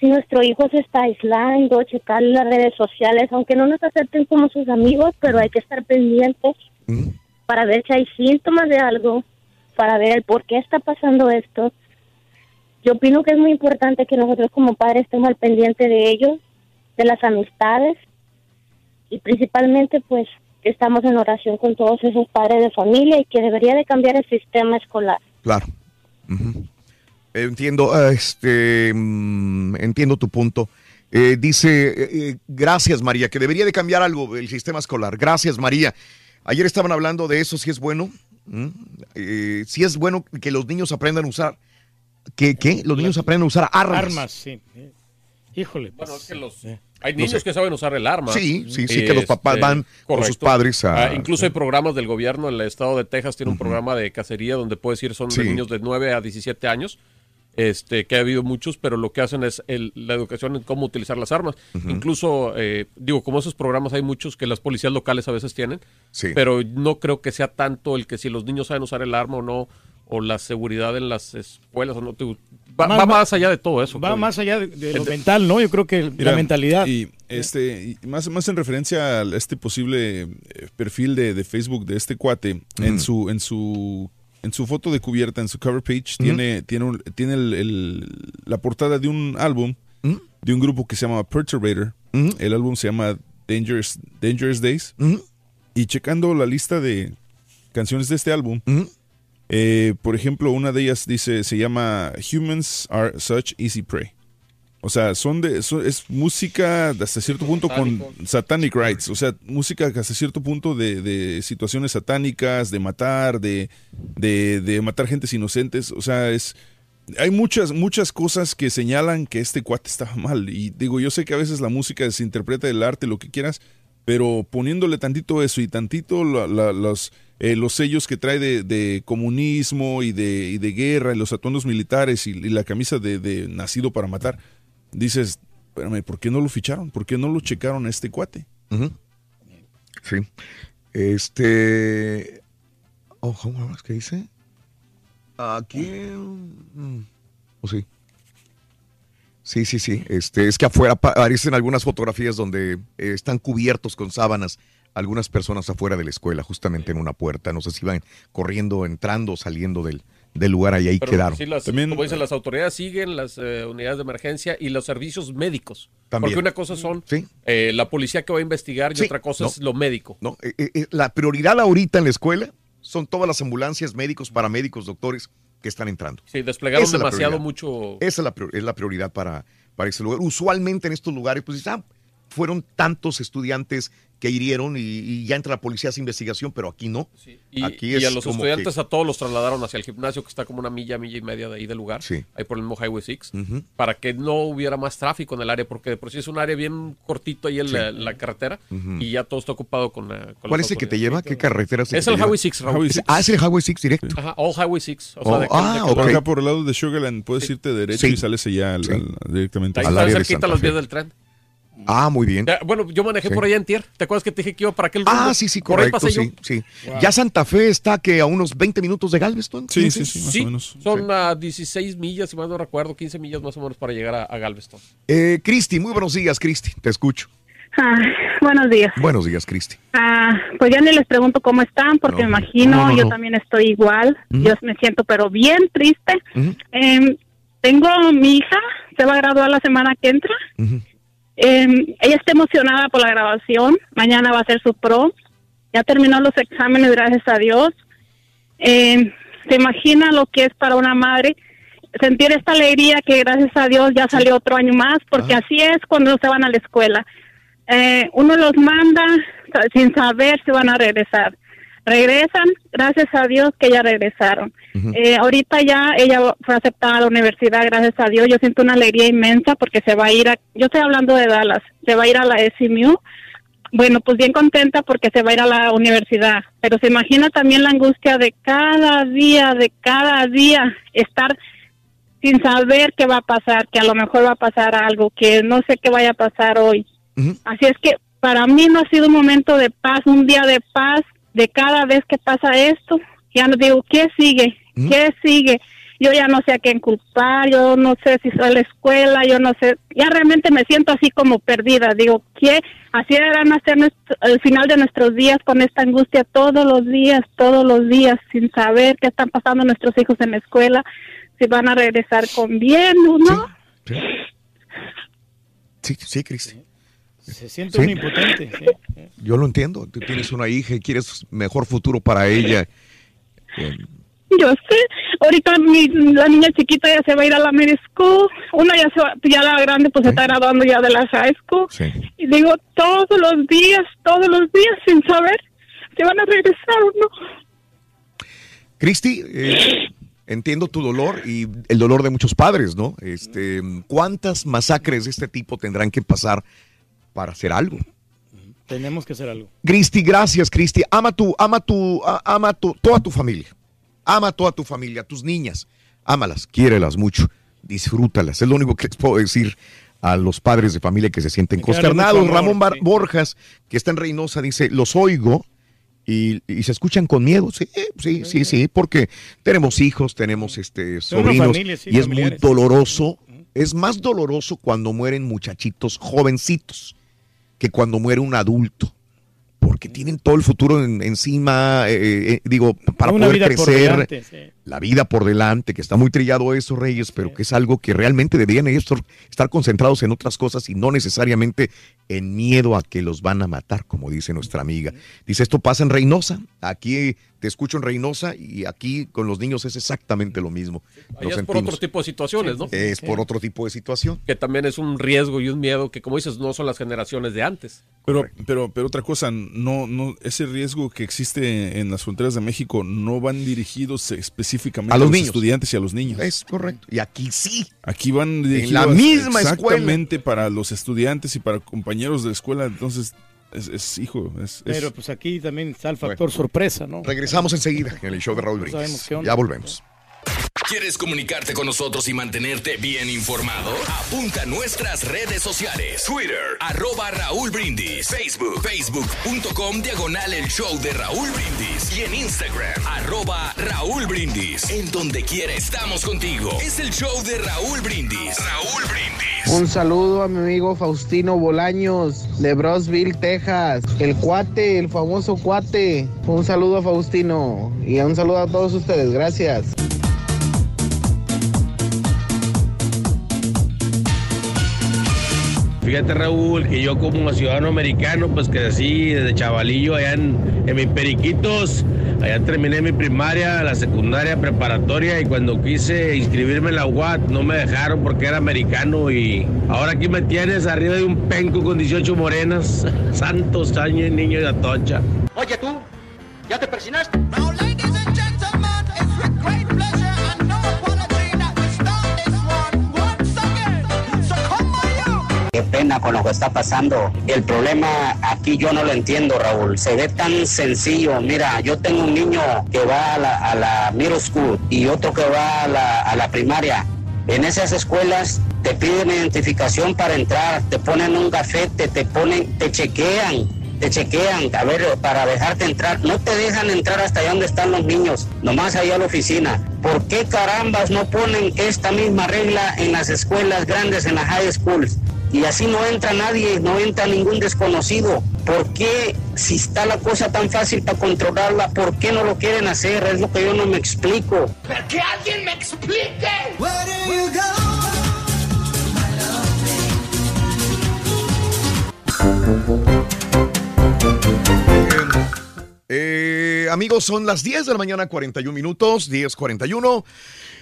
si nuestro hijo se está aislando, checar las redes sociales, aunque no nos acepten como sus amigos, pero hay que estar pendientes para ver si hay síntomas de algo, para ver el por qué está pasando esto. Yo opino que es muy importante que nosotros como padres estemos al pendiente de ellos, de las amistades y principalmente pues que estamos en oración con todos esos padres de familia y que debería de cambiar el sistema escolar. Claro. Ujú. Entiendo, este, mm, entiendo tu punto. Eh, dice, eh, eh, gracias María, que debería de cambiar algo el sistema escolar. Gracias María. Ayer estaban hablando de eso, si es bueno, ¿Mm? Eh, si es bueno que los niños aprendan a usar, que, ¿qué? Los niños aprendan a usar armas. Armas, sí. Híjole. Bueno, pues, es que los, eh. hay No niños sé. que saben usar el arma. Sí, sí, sí, que los papás van con sus padres a- Ah, incluso hay programas del gobierno, el estado de Texas tiene un programa de cacería donde puedes ir, son de niños de 9 a 17 años, este, que ha habido muchos, pero lo que hacen es el- la educación en cómo utilizar las armas. Incluso, eh, digo, como esos programas hay muchos que las policías locales a veces tienen, Sí. pero no creo que sea tanto el que si los niños saben usar el arma o no, o la seguridad en las escuelas. o no te- va, Más- va más allá de todo eso. Va creo. más allá de, de lo mental, ¿no? Yo creo que Mira, la mentalidad. Y este, y más, más en referencia a este posible eh, perfil de, de Facebook de este cuate, en su, en su, en su foto de cubierta, en su cover page, tiene, tiene, un- tiene el- el- la portada de un álbum de un grupo que se llama Perturbator. El álbum se llama Dangerous, Dangerous Days. Y checando la lista de canciones de este álbum, eh, por ejemplo, una de ellas dice, se llama Humans Are Such Easy Prey. O sea, son de, son- es música hasta cierto punto con satanic rights. O sea, música hasta cierto punto de, de situaciones satánicas, de matar, de, de, de matar gentes inocentes. O sea, es. Hay muchas, muchas cosas que señalan que este cuate estaba mal. Y digo, yo sé que a veces la música se interpreta el arte, lo que quieras, pero poniéndole tantito eso y tantito la- la- los, eh, los sellos que trae de, de comunismo y de, y de guerra y los atuendos militares y, y la camisa de, de nacido para matar, dices, espérame, ¿por qué no lo ficharon? ¿Por qué no lo checaron a este cuate? Sí. Este. Oh, ¿cómo es que dice? Aquí. mm, Oh, sí. Sí, sí, sí. Este, es que afuera pa- aparecen algunas fotografías donde eh, están cubiertos con sábanas algunas personas afuera de la escuela, justamente en una puerta. No sé si iban corriendo, entrando o saliendo del, del lugar y ahí Pero quedaron. sí, las- como dicen, las autoridades siguen las eh, unidades de emergencia y los servicios médicos. También. Porque una cosa son eh, la policía que va a investigar y Sí, otra cosa no. es lo médico. No, eh, la prioridad ahorita en la escuela son todas las ambulancias, médicos, paramédicos, doctores que están entrando. Sí, desplegaron Esa es la demasiado prioridad. mucho. Esa es la, prior- es la prioridad para, para ese lugar. Usualmente en estos lugares, pues ah, fueron tantos estudiantes que hirieron y, y ya entra la policía a hacer investigación, pero aquí no. Y, aquí y es a los como estudiantes que- a todos los trasladaron hacia el gimnasio que está como una milla, milla y media de ahí del lugar, Sí. ahí por el mismo Highway 6, Ujú. para que no hubiera más tráfico en el área, porque de por sí es un área bien cortito ahí en la, la carretera y ya todo está ocupado con, la- con ¿Cuál es el que te lleva? ¿Qué carretera es Es el te lleva? Highway 6, Raúl. Es- Ah, es el Highway 6 directo. Ajá, All Highway 6. O Oh, sea, de aquel- ah, de aquel ok. lado. Acá por el lado de Sugarland puedes irte derecho Sí. y sales allá al- Sí. al- directamente Ahí al está área de cerquita Santa las vías del tren. Ah, muy bien. Ya, bueno, yo manejé Sí. por allá en Tier. ¿Te acuerdas que te dije que iba para aquel Ah, rumbo? sí, sí, Por ahí correcto, yo. sí, sí. Ya Santa Fe está que a unos 20 minutos de Galveston. Sí, 15? sí, sí, más Sí, o menos. son a 16 millas, si mal no recuerdo, 15 millas más o menos para llegar a, a Galveston. Eh, Cristi, muy buenos días, Cristi. Te escucho. Ah, buenos días. Buenos días, Cristi. Ah, pues ya ni les pregunto cómo están, porque No, me imagino, no, no, yo también estoy igual. Yo me siento pero bien triste. Em, tengo mi hija, se va a graduar la semana que entra. Em, ella está emocionada por la graduación. Mañana va a ser su pro. Ya terminó los exámenes, gracias a Dios. Em, ¿Se imagina lo que es para una madre sentir esta alegría que gracias a Dios ya salió otro año más? Porque así es cuando se van a la escuela. Eh, uno los manda sin saber si van a regresar. Regresan, gracias a Dios que ya regresaron. Eh, ahorita ya ella fue aceptada a la universidad, gracias a Dios. Yo siento una alegría inmensa porque se va a ir a, yo estoy hablando de Dallas, se va a ir a la SMU. Bueno, pues bien contenta porque se va a ir a la universidad, pero se imagina también la angustia de cada día, de cada día estar sin saber qué va a pasar, que a lo mejor va a pasar algo, que no sé qué vaya a pasar hoy. Así es que para mí no ha sido un momento de paz, un día de paz de cada vez que pasa esto. Ya no digo, ¿qué sigue? ¿Qué sigue? Yo ya no sé a quién culpar, yo no sé si soy a la escuela, yo no sé, ya realmente me siento así como perdida. Digo, ¿qué? Así van a ser nuestro- el final de nuestros días con esta angustia todos los días, todos los días, sin saber qué están pasando nuestros hijos en la escuela, si van a regresar con bien o no. Sí, sí, Cristi. Se siente Sí. un impotente. sí. Yo lo entiendo. Tú tienes una hija y quieres mejor futuro para ella. Yo sé, ahorita mi, la niña chiquita ya se va a ir a la middle school, una ya se va, ya la grande pues se está graduando ya de la high school. Y digo, todos los días, todos los días sin saber si van a regresar o no. Cristi, eh, entiendo tu dolor y el dolor de muchos padres, ¿no? Este, ¿Cuántas masacres de este tipo tendrán que pasar para hacer algo? Tenemos que hacer algo. Cristi, gracias, Cristi. Ama tu, ama tu, a- ama tu, toda tu familia. Ama toda tu familia, tus niñas. Ámalas, quiérelas mucho, disfrútalas. Es lo único que les puedo decir a los padres de familia que se sienten consternados. amor, Ramón Bar- sí. Borjas, que está en Reynosa, dice, los oigo Y, y se escuchan con miedo, sí, sí, sí, sí, porque tenemos hijos, tenemos este sobrinos familia, sí, y es muy doloroso. Es más doloroso cuando mueren muchachitos jovencitos que cuando muere un adulto. Porque tienen todo el futuro en- encima, eh, eh, digo, para Una poder crecer, delante, sí. la vida por delante, que está muy trillado eso, Reyes, pero que es algo que realmente deberían ellos estar concentrados en otras cosas y no necesariamente en miedo a que los van a matar, como dice nuestra amiga. Dice, esto pasa en Reynosa, aquí te escucho en Reynosa y aquí con los niños es exactamente lo mismo. Es por otro tipo de situaciones, ¿no? Es por otro tipo de situación. Que también es un riesgo y un miedo que, como dices, no son las generaciones de antes. Pero, pero, pero otra cosa, no, no, ese riesgo que existe en las fronteras de México no van dirigidos específicamente A los niños. estudiantes y a los niños. Es correcto. Y aquí sí. Aquí van la dirigidos misma exactamente para los estudiantes y para compañeros de escuela. Entonces, es, es, hijo, es, Pero pues aquí también está el factor sorpresa, ¿no? Regresamos enseguida en el show de Raúl No Brindis. Ya volvemos. ¿Quieres comunicarte con nosotros y mantenerte bien informado? Apunta a nuestras redes sociales. Twitter, arroba Raúl Brindis. Facebook, facebook.com, diagonal el show de Raúl Brindis. Y en Instagram, arroba Raúl Brindis. En donde quiera estamos contigo. Es el show de Raúl Brindis. Raúl Brindis. Un saludo a mi amigo Faustino Bolaños de Brosville, Texas. El cuate, el famoso cuate. Un saludo a Faustino y un saludo a todos ustedes. Gracias. Fíjate Raúl, que yo como ciudadano americano, pues crecí desde chavalillo allá en, mis periquitos. Allá terminé mi primaria, la secundaria, preparatoria y cuando quise inscribirme en la UAT no me dejaron porque era americano y ahora aquí me tienes arriba de un penco con 18 morenas. [laughs] Santos años, niño de Atocha. Oye tú, ¿ya te persinaste? Qué pena con lo que está pasando. El problema aquí yo no lo entiendo, Raúl. Se ve tan sencillo. Mira, yo tengo un niño que va a la, a la middle school y otro que va a la, a la primaria. En esas escuelas te piden identificación para entrar, te ponen un gafete, te ponen, te chequean, te chequean, a ver, para dejarte entrar. No te dejan entrar hasta allá donde están los niños, nomás allá a la oficina. ¿Por qué carambas no ponen esta misma regla en las escuelas grandes, en las high schools? Y así no entra nadie, no entra ningún desconocido. ¿Por qué, si está la cosa tan fácil para controlarla, por qué no lo quieren hacer? Es lo que yo no me explico. ¡Que alguien me explique! Eh, amigos, son las 10 de la mañana, 41 minutos, 10.41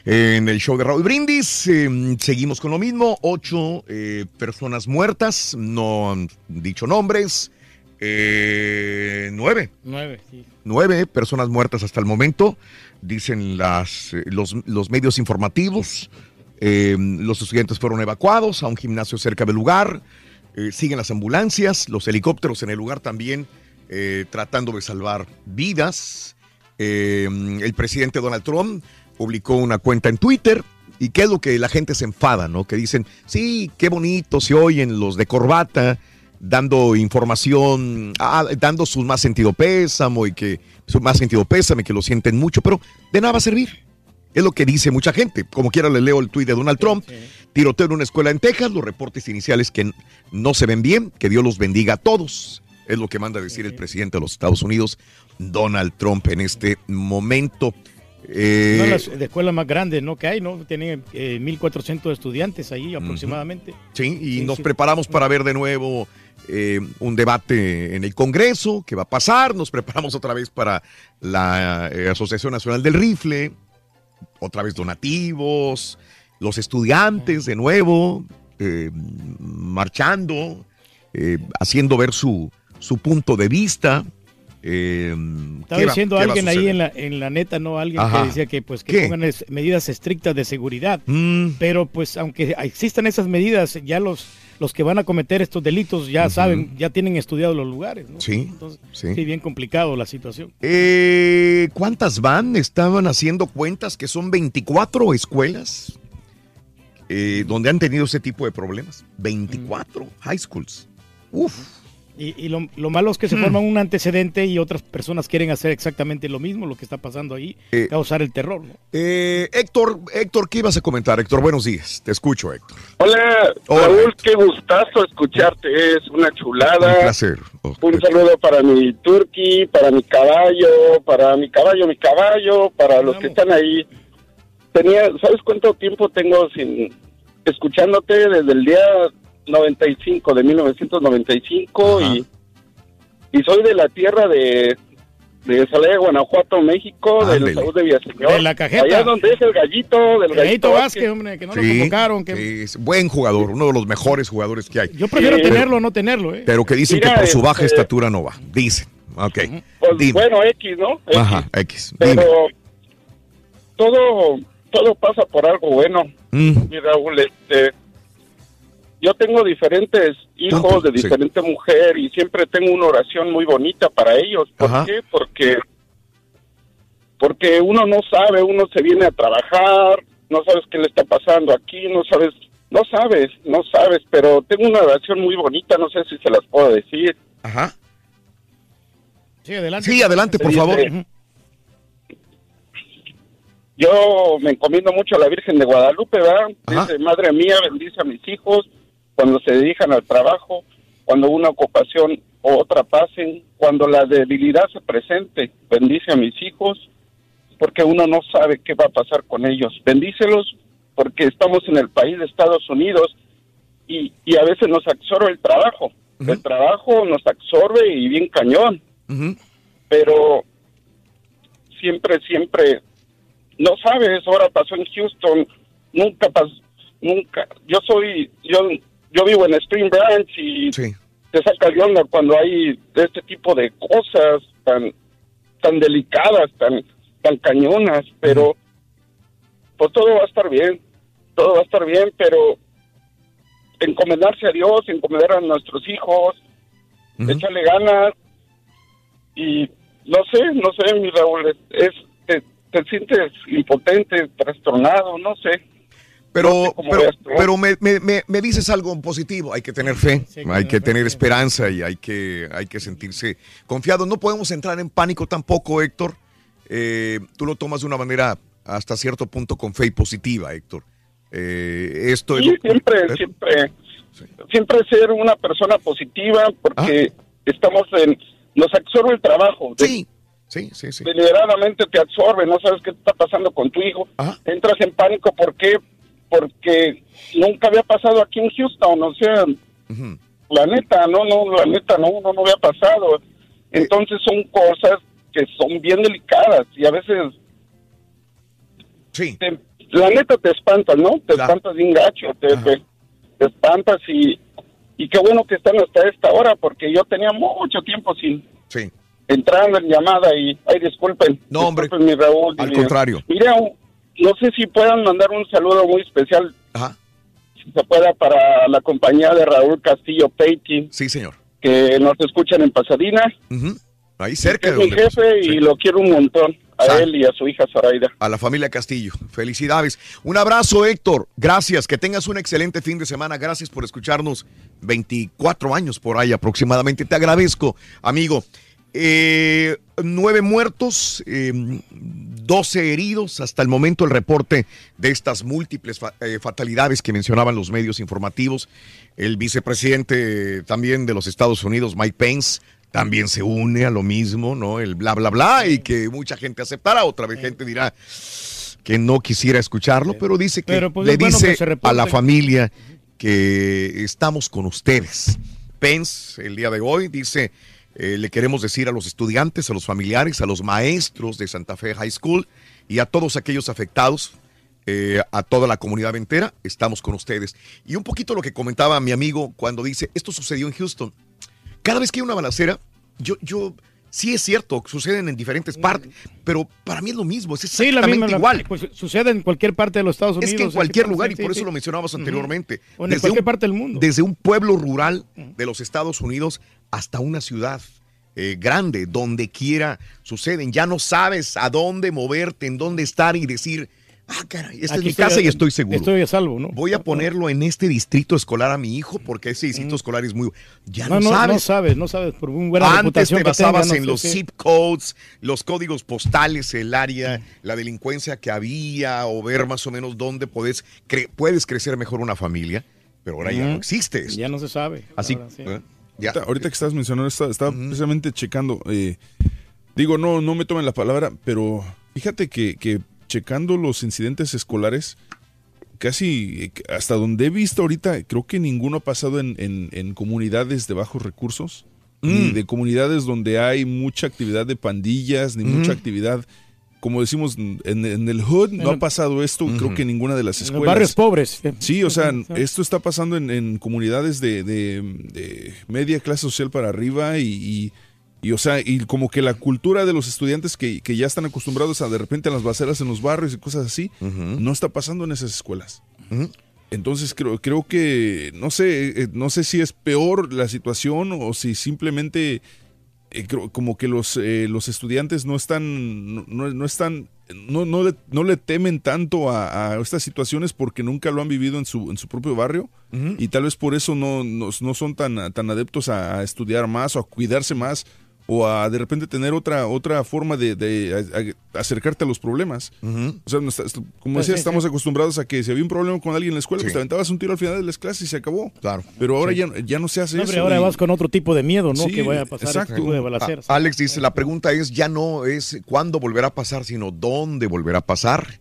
en el show de Raúl Brindis. Eh, seguimos con lo mismo, ocho eh, personas muertas, no han dicho nombres, eh, nueve. Nueve, sí. Nueve personas muertas hasta el momento, dicen las, los, los medios informativos. Eh, los estudiantes fueron evacuados a un gimnasio cerca del lugar. Eh, siguen las ambulancias, los helicópteros en el lugar también eh, tratando de salvar vidas. Eh, el presidente Donald Trump publicó una cuenta en Twitter. ¿Y qué es lo que la gente se enfada, no? Que dicen, sí, qué bonito se oyen los de corbata dando información, ah, dando su más sentido pésamo y que su más sentido pésame, que lo sienten mucho, pero de nada va a servir. Es lo que dice mucha gente. Como quiera le leo el tuit de Donald Trump. Tiroteo en una escuela en Texas, los reportes iniciales que no se ven bien, que Dios los bendiga a todos. Es lo que manda decir el presidente de los Estados Unidos, Donald Trump, en este momento. Eh, Una de las de escuelas más grandes ¿no? que hay, ¿no? Tienen eh, 1.400 estudiantes ahí aproximadamente. Sí, y Sí, nos sí. preparamos para ver de nuevo eh, un debate en el Congreso, que va a pasar. Nos preparamos otra vez para la eh, Asociación Nacional del Rifle, otra vez donativos, los estudiantes de nuevo, eh, marchando, haciendo ver su, su punto de vista. Eh, Estaba ¿qué va- diciendo va alguien ahí en la, en la neta, ¿no? Alguien Ajá. que decía que pues que ¿Qué? pongan es- medidas estrictas de seguridad. Mm. Pero pues aunque existan esas medidas, ya los, los que van a cometer estos delitos ya saben, ya tienen estudiados los lugares, ¿no? Sí, Entonces, sí. sí, bien complicado la situación. Eh, ¿Cuántas van? Estaban haciendo cuentas que son 24 escuelas eh, donde han tenido ese tipo de problemas. 24 high schools. Uf. Y, y lo, lo malo es que se Mm. forma un antecedente y otras personas quieren hacer exactamente lo mismo, lo que está pasando ahí, Eh, causar el terror. ¿no? Eh, Héctor, Héctor, ¿qué ibas a comentar? Héctor, buenos días. Te escucho, Héctor. Hola, Raúl, qué gustazo escucharte, es una Un chulada. placer. Un saludo para mi turkey, para mi caballo, para mi caballo, mi caballo, para los que están ahí. Tenía, ¿sabes cuánto tiempo tengo sin escuchándote desde el día 95 de 1995 y y soy de la tierra de de Salaya, Guanajuato, México, de los Ándele. Saúl de Villaseñor. De la cajeta. Allá donde es el gallito, del El gallito Vázquez. Vázquez, hombre, que no lo Sí, convocaron. Que... sí, es buen jugador, uno de los mejores jugadores que hay. Yo prefiero Pero- tenerlo o no tenerlo, ¿eh? Pero que dicen Mira, que por su baja este- estatura no va. Dicen. Ok. Pues, Dime. bueno, X, ¿no? X. Ajá, X. Dime. Pero todo, todo pasa por algo bueno. Mm. Mi Raúl, este, yo tengo diferentes hijos Punto, de sí. diferente mujer y siempre tengo una oración muy bonita para ellos. ¿Por Ajá. qué? Porque, porque uno no sabe, uno se viene a trabajar, no sabes qué le está pasando aquí, no sabes, no sabes, no sabes, pero tengo una oración muy bonita, no sé si se las puedo decir. Ajá. Sí, adelante. Sí, adelante, por Dice, favor. Yo me encomiendo mucho a la Virgen de Guadalupe, ¿verdad? Ajá. Dice, Madre mía, bendice a mis hijos cuando se dedican al trabajo, cuando una ocupación o otra pasen, cuando la debilidad se presente, bendice a mis hijos, porque uno no sabe qué va a pasar con ellos. Bendícelos porque estamos en el país de Estados Unidos y, y a veces nos absorbe el trabajo. El trabajo nos absorbe y bien cañón pero siempre, siempre, no sabes, ahora pasó en Houston, nunca pasó, nunca, yo soy, yo, yo vivo en Spring Branch y te saca de onda cuando hay este tipo de cosas tan, tan delicadas, tan, tan cañonas, pero pues todo va a estar bien, todo va a estar bien, pero encomendarse a Dios, encomendar a nuestros hijos, echarle ganas y no sé, no sé, mi Raúl, es, es- te, te sientes impotente, trastornado, no sé. Pero, pero, pero me, me- me- me dices algo positivo. Hay que tener fe, hay que tener esperanza y hay que, hay que sentirse confiado. No podemos entrar en pánico tampoco, Héctor. Eh, tú lo tomas de una manera hasta cierto punto con fe y positiva, Héctor. Eh, esto es lo- siempre, ¿eh? siempre, siempre ser una persona positiva porque estamos en, nos absorbe el trabajo. Sí, sí, sí, sí. Deliberadamente te absorbe, no sabes qué está pasando con tu hijo. Entras en pánico, ¿por qué? Porque nunca había pasado aquí en Houston, o sea, la neta, no, no, la neta, no, no, no había pasado. Entonces son cosas que son bien delicadas y a veces Sí. te- la neta te espantas, ¿no? Te espantas bien gacho, te, te- te espantas y, y qué bueno que están hasta esta hora porque yo tenía mucho tiempo sin Sí. entrando en llamada y, ay, disculpen. No, hombre. mi Raúl. Al Mi- contrario. Mira, un- no sé si puedan mandar un saludo muy especial. Si se pueda para la compañía de Raúl Castillo Painting. Sí, señor. Que nos escuchan en Pasadena. Ujú. Ahí cerca Es de mi jefe y lo quiero un montón. A él y a su hija Zoraida. a la familia Castillo. Felicidades. Un abrazo, Héctor. Gracias. Que tengas un excelente fin de semana. Gracias por escucharnos. 24 años por ahí aproximadamente. Te agradezco, amigo. Eh, nueve muertos, eh, 12 heridos. Hasta el momento el reporte de estas múltiples fa- eh, fatalidades que mencionaban los medios informativos. El vicepresidente también de los Estados Unidos, Mike Pence, también se une a lo mismo, ¿no? El bla, bla, bla, y que mucha gente aceptará. Otra vez gente dirá que no quisiera escucharlo, pero dice que Pero, pues, le bueno dice a la familia que estamos con ustedes. Pence, el día de hoy, dice, eh, le queremos decir a los estudiantes, a los familiares, a los maestros de Santa Fe High School y a todos aquellos afectados, eh, a toda la comunidad entera, estamos con ustedes. Y un poquito lo que comentaba mi amigo cuando dice, esto sucedió en Houston. Cada vez que hay una balacera, yo, yo, sí es cierto, suceden en diferentes partes, pero para mí es lo mismo, es Sí, la exactamente misma, la- igual. pues, sucede en cualquier parte de los Estados Unidos. Es que en cualquier lugar, y sí, por eso sí. lo mencionabas anteriormente. O en desde cualquier un- parte del mundo. Desde un pueblo rural de los Estados Unidos hasta una ciudad eh, grande, donde quiera suceden. Ya no sabes a dónde moverte, en dónde estar y decir, Ah, caray, esta es mi estoy casa y estoy seguro. Estoy a salvo, ¿no? Voy a ponerlo en este distrito escolar a mi hijo porque ese distrito escolar es muy... Ya no, no, no, sabes. no sabes, no sabes, por muy buena Antes te tenga, basabas no en los qué. zip codes, los códigos postales, el área, la delincuencia que había o ver más o menos dónde puedes, cre- puedes crecer mejor una familia, pero ahora ya no Ujú. existe eso. Ya no se sabe. Así, Ahora sí. ¿eh? Ya. Ahorita, ahorita que estabas mencionando, estaba, estaba precisamente checando. eh, digo, no, no me tomen la palabra, pero fíjate que, que checando los incidentes escolares, casi eh, hasta donde he visto ahorita, creo que ninguno ha pasado en, en- en comunidades de bajos recursos, ni Mm. de comunidades donde hay mucha actividad de pandillas, ni mucha actividad. Como decimos, en, en el hood no En- ha pasado esto, creo que en ninguna de las escuelas. los barrios pobres. Sí, o sea, esto está pasando en, en comunidades de, de- de media clase social para arriba y, y- y, o sea, y como que la cultura de los estudiantes que, que ya están acostumbrados a de repente a las baceras en los barrios y cosas así, no está pasando en esas escuelas. Entonces creo, creo que, no sé, eh, no sé si es peor la situación o si simplemente eh, como que los, eh, los estudiantes no están, no, no- están, no, no, le, no le temen tanto a, a estas situaciones porque nunca lo han vivido en su, en su propio barrio. Y tal vez por eso no, no, no son tan, tan adeptos a, a estudiar más o a cuidarse más o a de repente tener otra, otra forma de, de a- a- acercarte a los problemas. O sea, no está- como Pues decía, sí, estamos sí. acostumbrados a que si había un problema con alguien en la escuela, Sí. pues te aventabas un tiro al final de las clases y se acabó. Claro. Pero ahora Sí. ya, ya no se hace No, eso. hombre, ahora y- vas con otro tipo de miedo, ¿no? Sí, que vaya a pasar exacto. este tipo de balaceras. A- Alex dice, la pregunta es ya no es cuándo volverá a pasar, sino dónde volverá a pasar.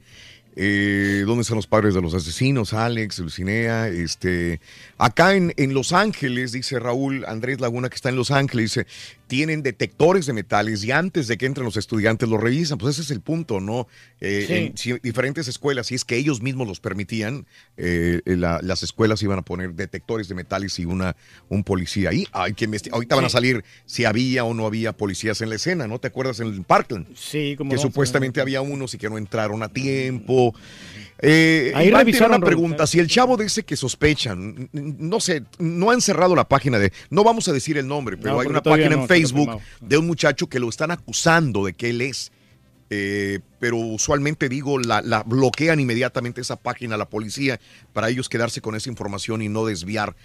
Eh, ¿Dónde están los padres de los asesinos? Alex, Lucinea, este, acá en, en Los Ángeles, dice Raúl Andrés Laguna, que está en Los Ángeles, dice, tienen detectores de metales y antes de que entren los estudiantes los revisan. Pues ese es el punto, ¿no? Eh, Sí. En si- diferentes escuelas, si es que ellos mismos los permitían, eh, la- las escuelas iban a poner detectores de metales y una, un policía ahí. Hay que Ahorita van a salir si había o no había policías en la escena, ¿no? ¿Te acuerdas en Parkland? Sí, como que no, supuestamente había unos y que no entraron a tiempo. Eh, Ahí Iván tiene una pregunta. Si el chavo dice que sospechan, no sé, no han cerrado la página de, no vamos a decir el nombre, pero No, hay una página no, en Facebook de un muchacho que lo están acusando de que él es. Eh, pero usualmente digo, la, la bloquean inmediatamente esa página la policía para ellos quedarse con esa información y no desviar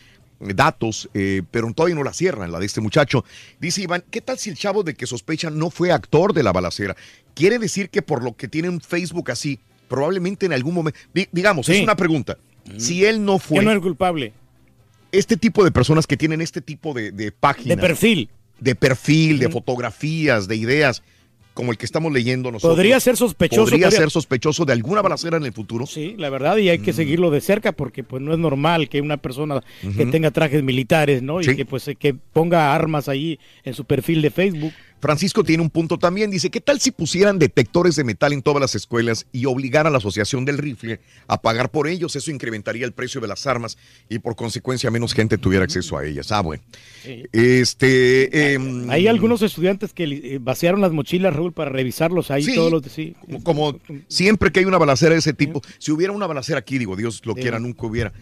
datos, eh, pero todavía no la cierran, la de este muchacho. Dice Iván, ¿qué tal si el chavo de que sospechan no fue actor de la balacera? Quiere decir que por lo que tiene un Facebook así, probablemente en algún momento, di- digamos, Sí. es una pregunta, si él no fue, Que no es culpable. este tipo de personas que tienen este tipo de, de páginas, De perfil. de perfil, de fotografías, de ideas, como el que estamos leyendo nosotros. Podría ser sospechoso, Podría podría- ser sospechoso de alguna balacera en el futuro. Sí, la verdad, y hay que seguirlo de cerca porque pues no es normal que una persona que tenga trajes militares, ¿no? Sí. Y que pues eh, que ponga armas ahí en su perfil de Facebook. Francisco tiene un punto también. Dice, ¿qué tal si pusieran detectores de metal en todas las escuelas y obligaran a la Asociación del Rifle a pagar por ellos? Eso incrementaría el precio de las armas y por consecuencia menos gente tuviera acceso a ellas. Ah, bueno. Este... em, Hay algunos estudiantes que eh, vaciaron las mochilas, Raúl, para revisarlos ahí Sí. todos los sí. como siempre que hay una balacera de ese tipo, si hubiera una balacera aquí, digo, Dios lo quiera, nunca hubiera,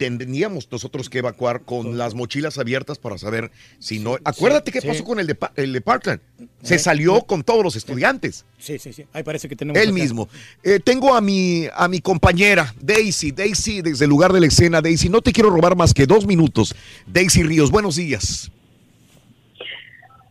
tendríamos nosotros que evacuar con las mochilas abiertas para saber si no... Acuérdate qué sí. pasó con el de, el de Parkland. Se Eh, salió con todos los estudiantes. Sí, sí, sí. Ahí parece que tenemos Él mismo. Eh, tengo a mi, a mi compañera, Daisy. Daisy, desde el lugar de la escena. Daisy, no te quiero robar más que dos minutos. Daisy Ríos, buenos días.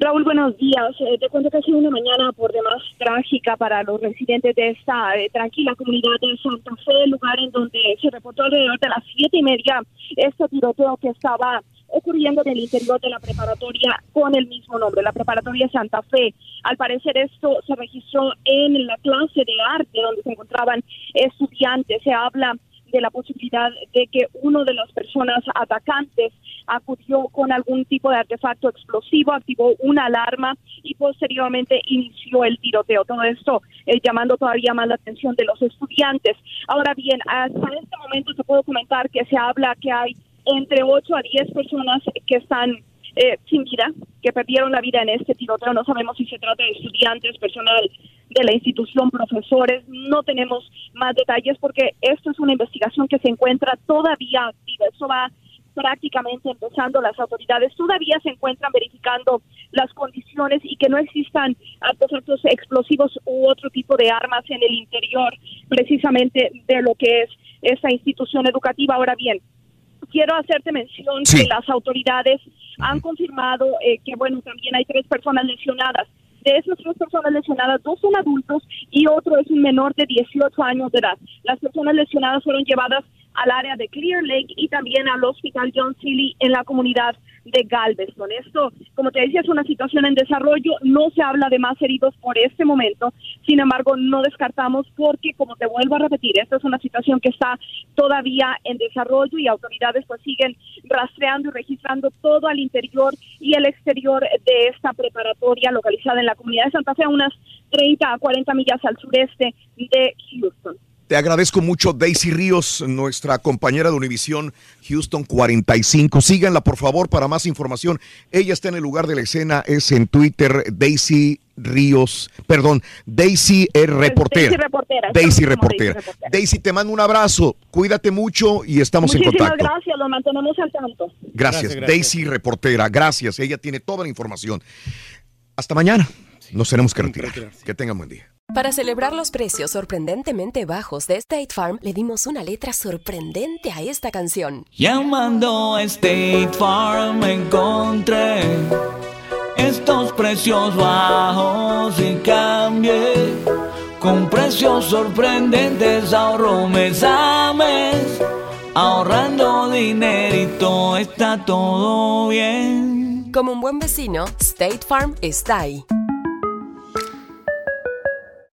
Raúl, buenos días. Eh, te cuento que ha sido una mañana por demás trágica para los residentes de esta eh, tranquila comunidad de Santa Fe, lugar en donde se reportó alrededor de las siete y media este tiroteo que estaba ocurriendo en el interior de la preparatoria con el mismo nombre, la preparatoria Santa Fe. Al parecer esto se registró en la clase de arte donde se encontraban estudiantes. Se habla de la posibilidad de que uno de las personas atacantes acudió con algún tipo de artefacto explosivo, activó una alarma y posteriormente inició el tiroteo. Todo esto eh, llamando todavía más la atención de los estudiantes. Ahora bien, hasta este momento te puedo comentar que se habla que hay entre 8 a 10 personas que están eh, sin vida, que perdieron la vida en este tiroteo. No sabemos si se trata de estudiantes, personal de la institución, profesores. No tenemos más detalles porque esto es una investigación que se encuentra todavía activa. Esto va prácticamente empezando las autoridades todavía se encuentran verificando las condiciones y que no existan artefactos explosivos u otro tipo de armas en el interior precisamente de lo que es esta institución educativa. Ahora bien, quiero hacerte mención Sí. que las autoridades han confirmado eh, que, bueno, también hay tres personas lesionadas. De esas tres personas lesionadas, dos son adultos y otro es un menor de 18 años de edad. Las personas lesionadas fueron llevadas al área de Clear Lake y también al Hospital John Seeley en la comunidad de Galveston. Esto, como te decía, es una situación en desarrollo. No se habla de más heridos por este momento. Sin embargo, no descartamos porque, como te vuelvo a repetir, esta es una situación que está todavía en desarrollo y autoridades pues siguen rastreando y registrando todo al interior y el exterior de esta preparatoria localizada en la comunidad de Santa Fe, a unas 30 a 40 millas al sureste de Houston. Te agradezco mucho, Daisy Ríos, nuestra compañera de Univisión Houston 45. Síganla, por favor, para más información. Ella está en el lugar de la escena, es en Twitter, Daisy Ríos, perdón, Daisy es reportera. Daisy Reportera, Daisy reportera. Daisy Reportera. Daisy, te mando un abrazo. Cuídate mucho y estamos en Muchísimas contacto. gracias, los mantenemos al tanto. Gracias, Gracias, gracias. Daisy reportera. Gracias. Ella tiene toda la información. Hasta mañana. Nos tenemos que retirar. Que tengan buen día. Para celebrar los precios sorprendentemente bajos de State Farm, le dimos una letra sorprendente a esta canción. Llamando a State Farm encontré estos precios bajos y cambié. Con precios sorprendentes ahorro mes a mes. Ahorrando dinerito está todo bien. Como un buen vecino, State Farm está ahí.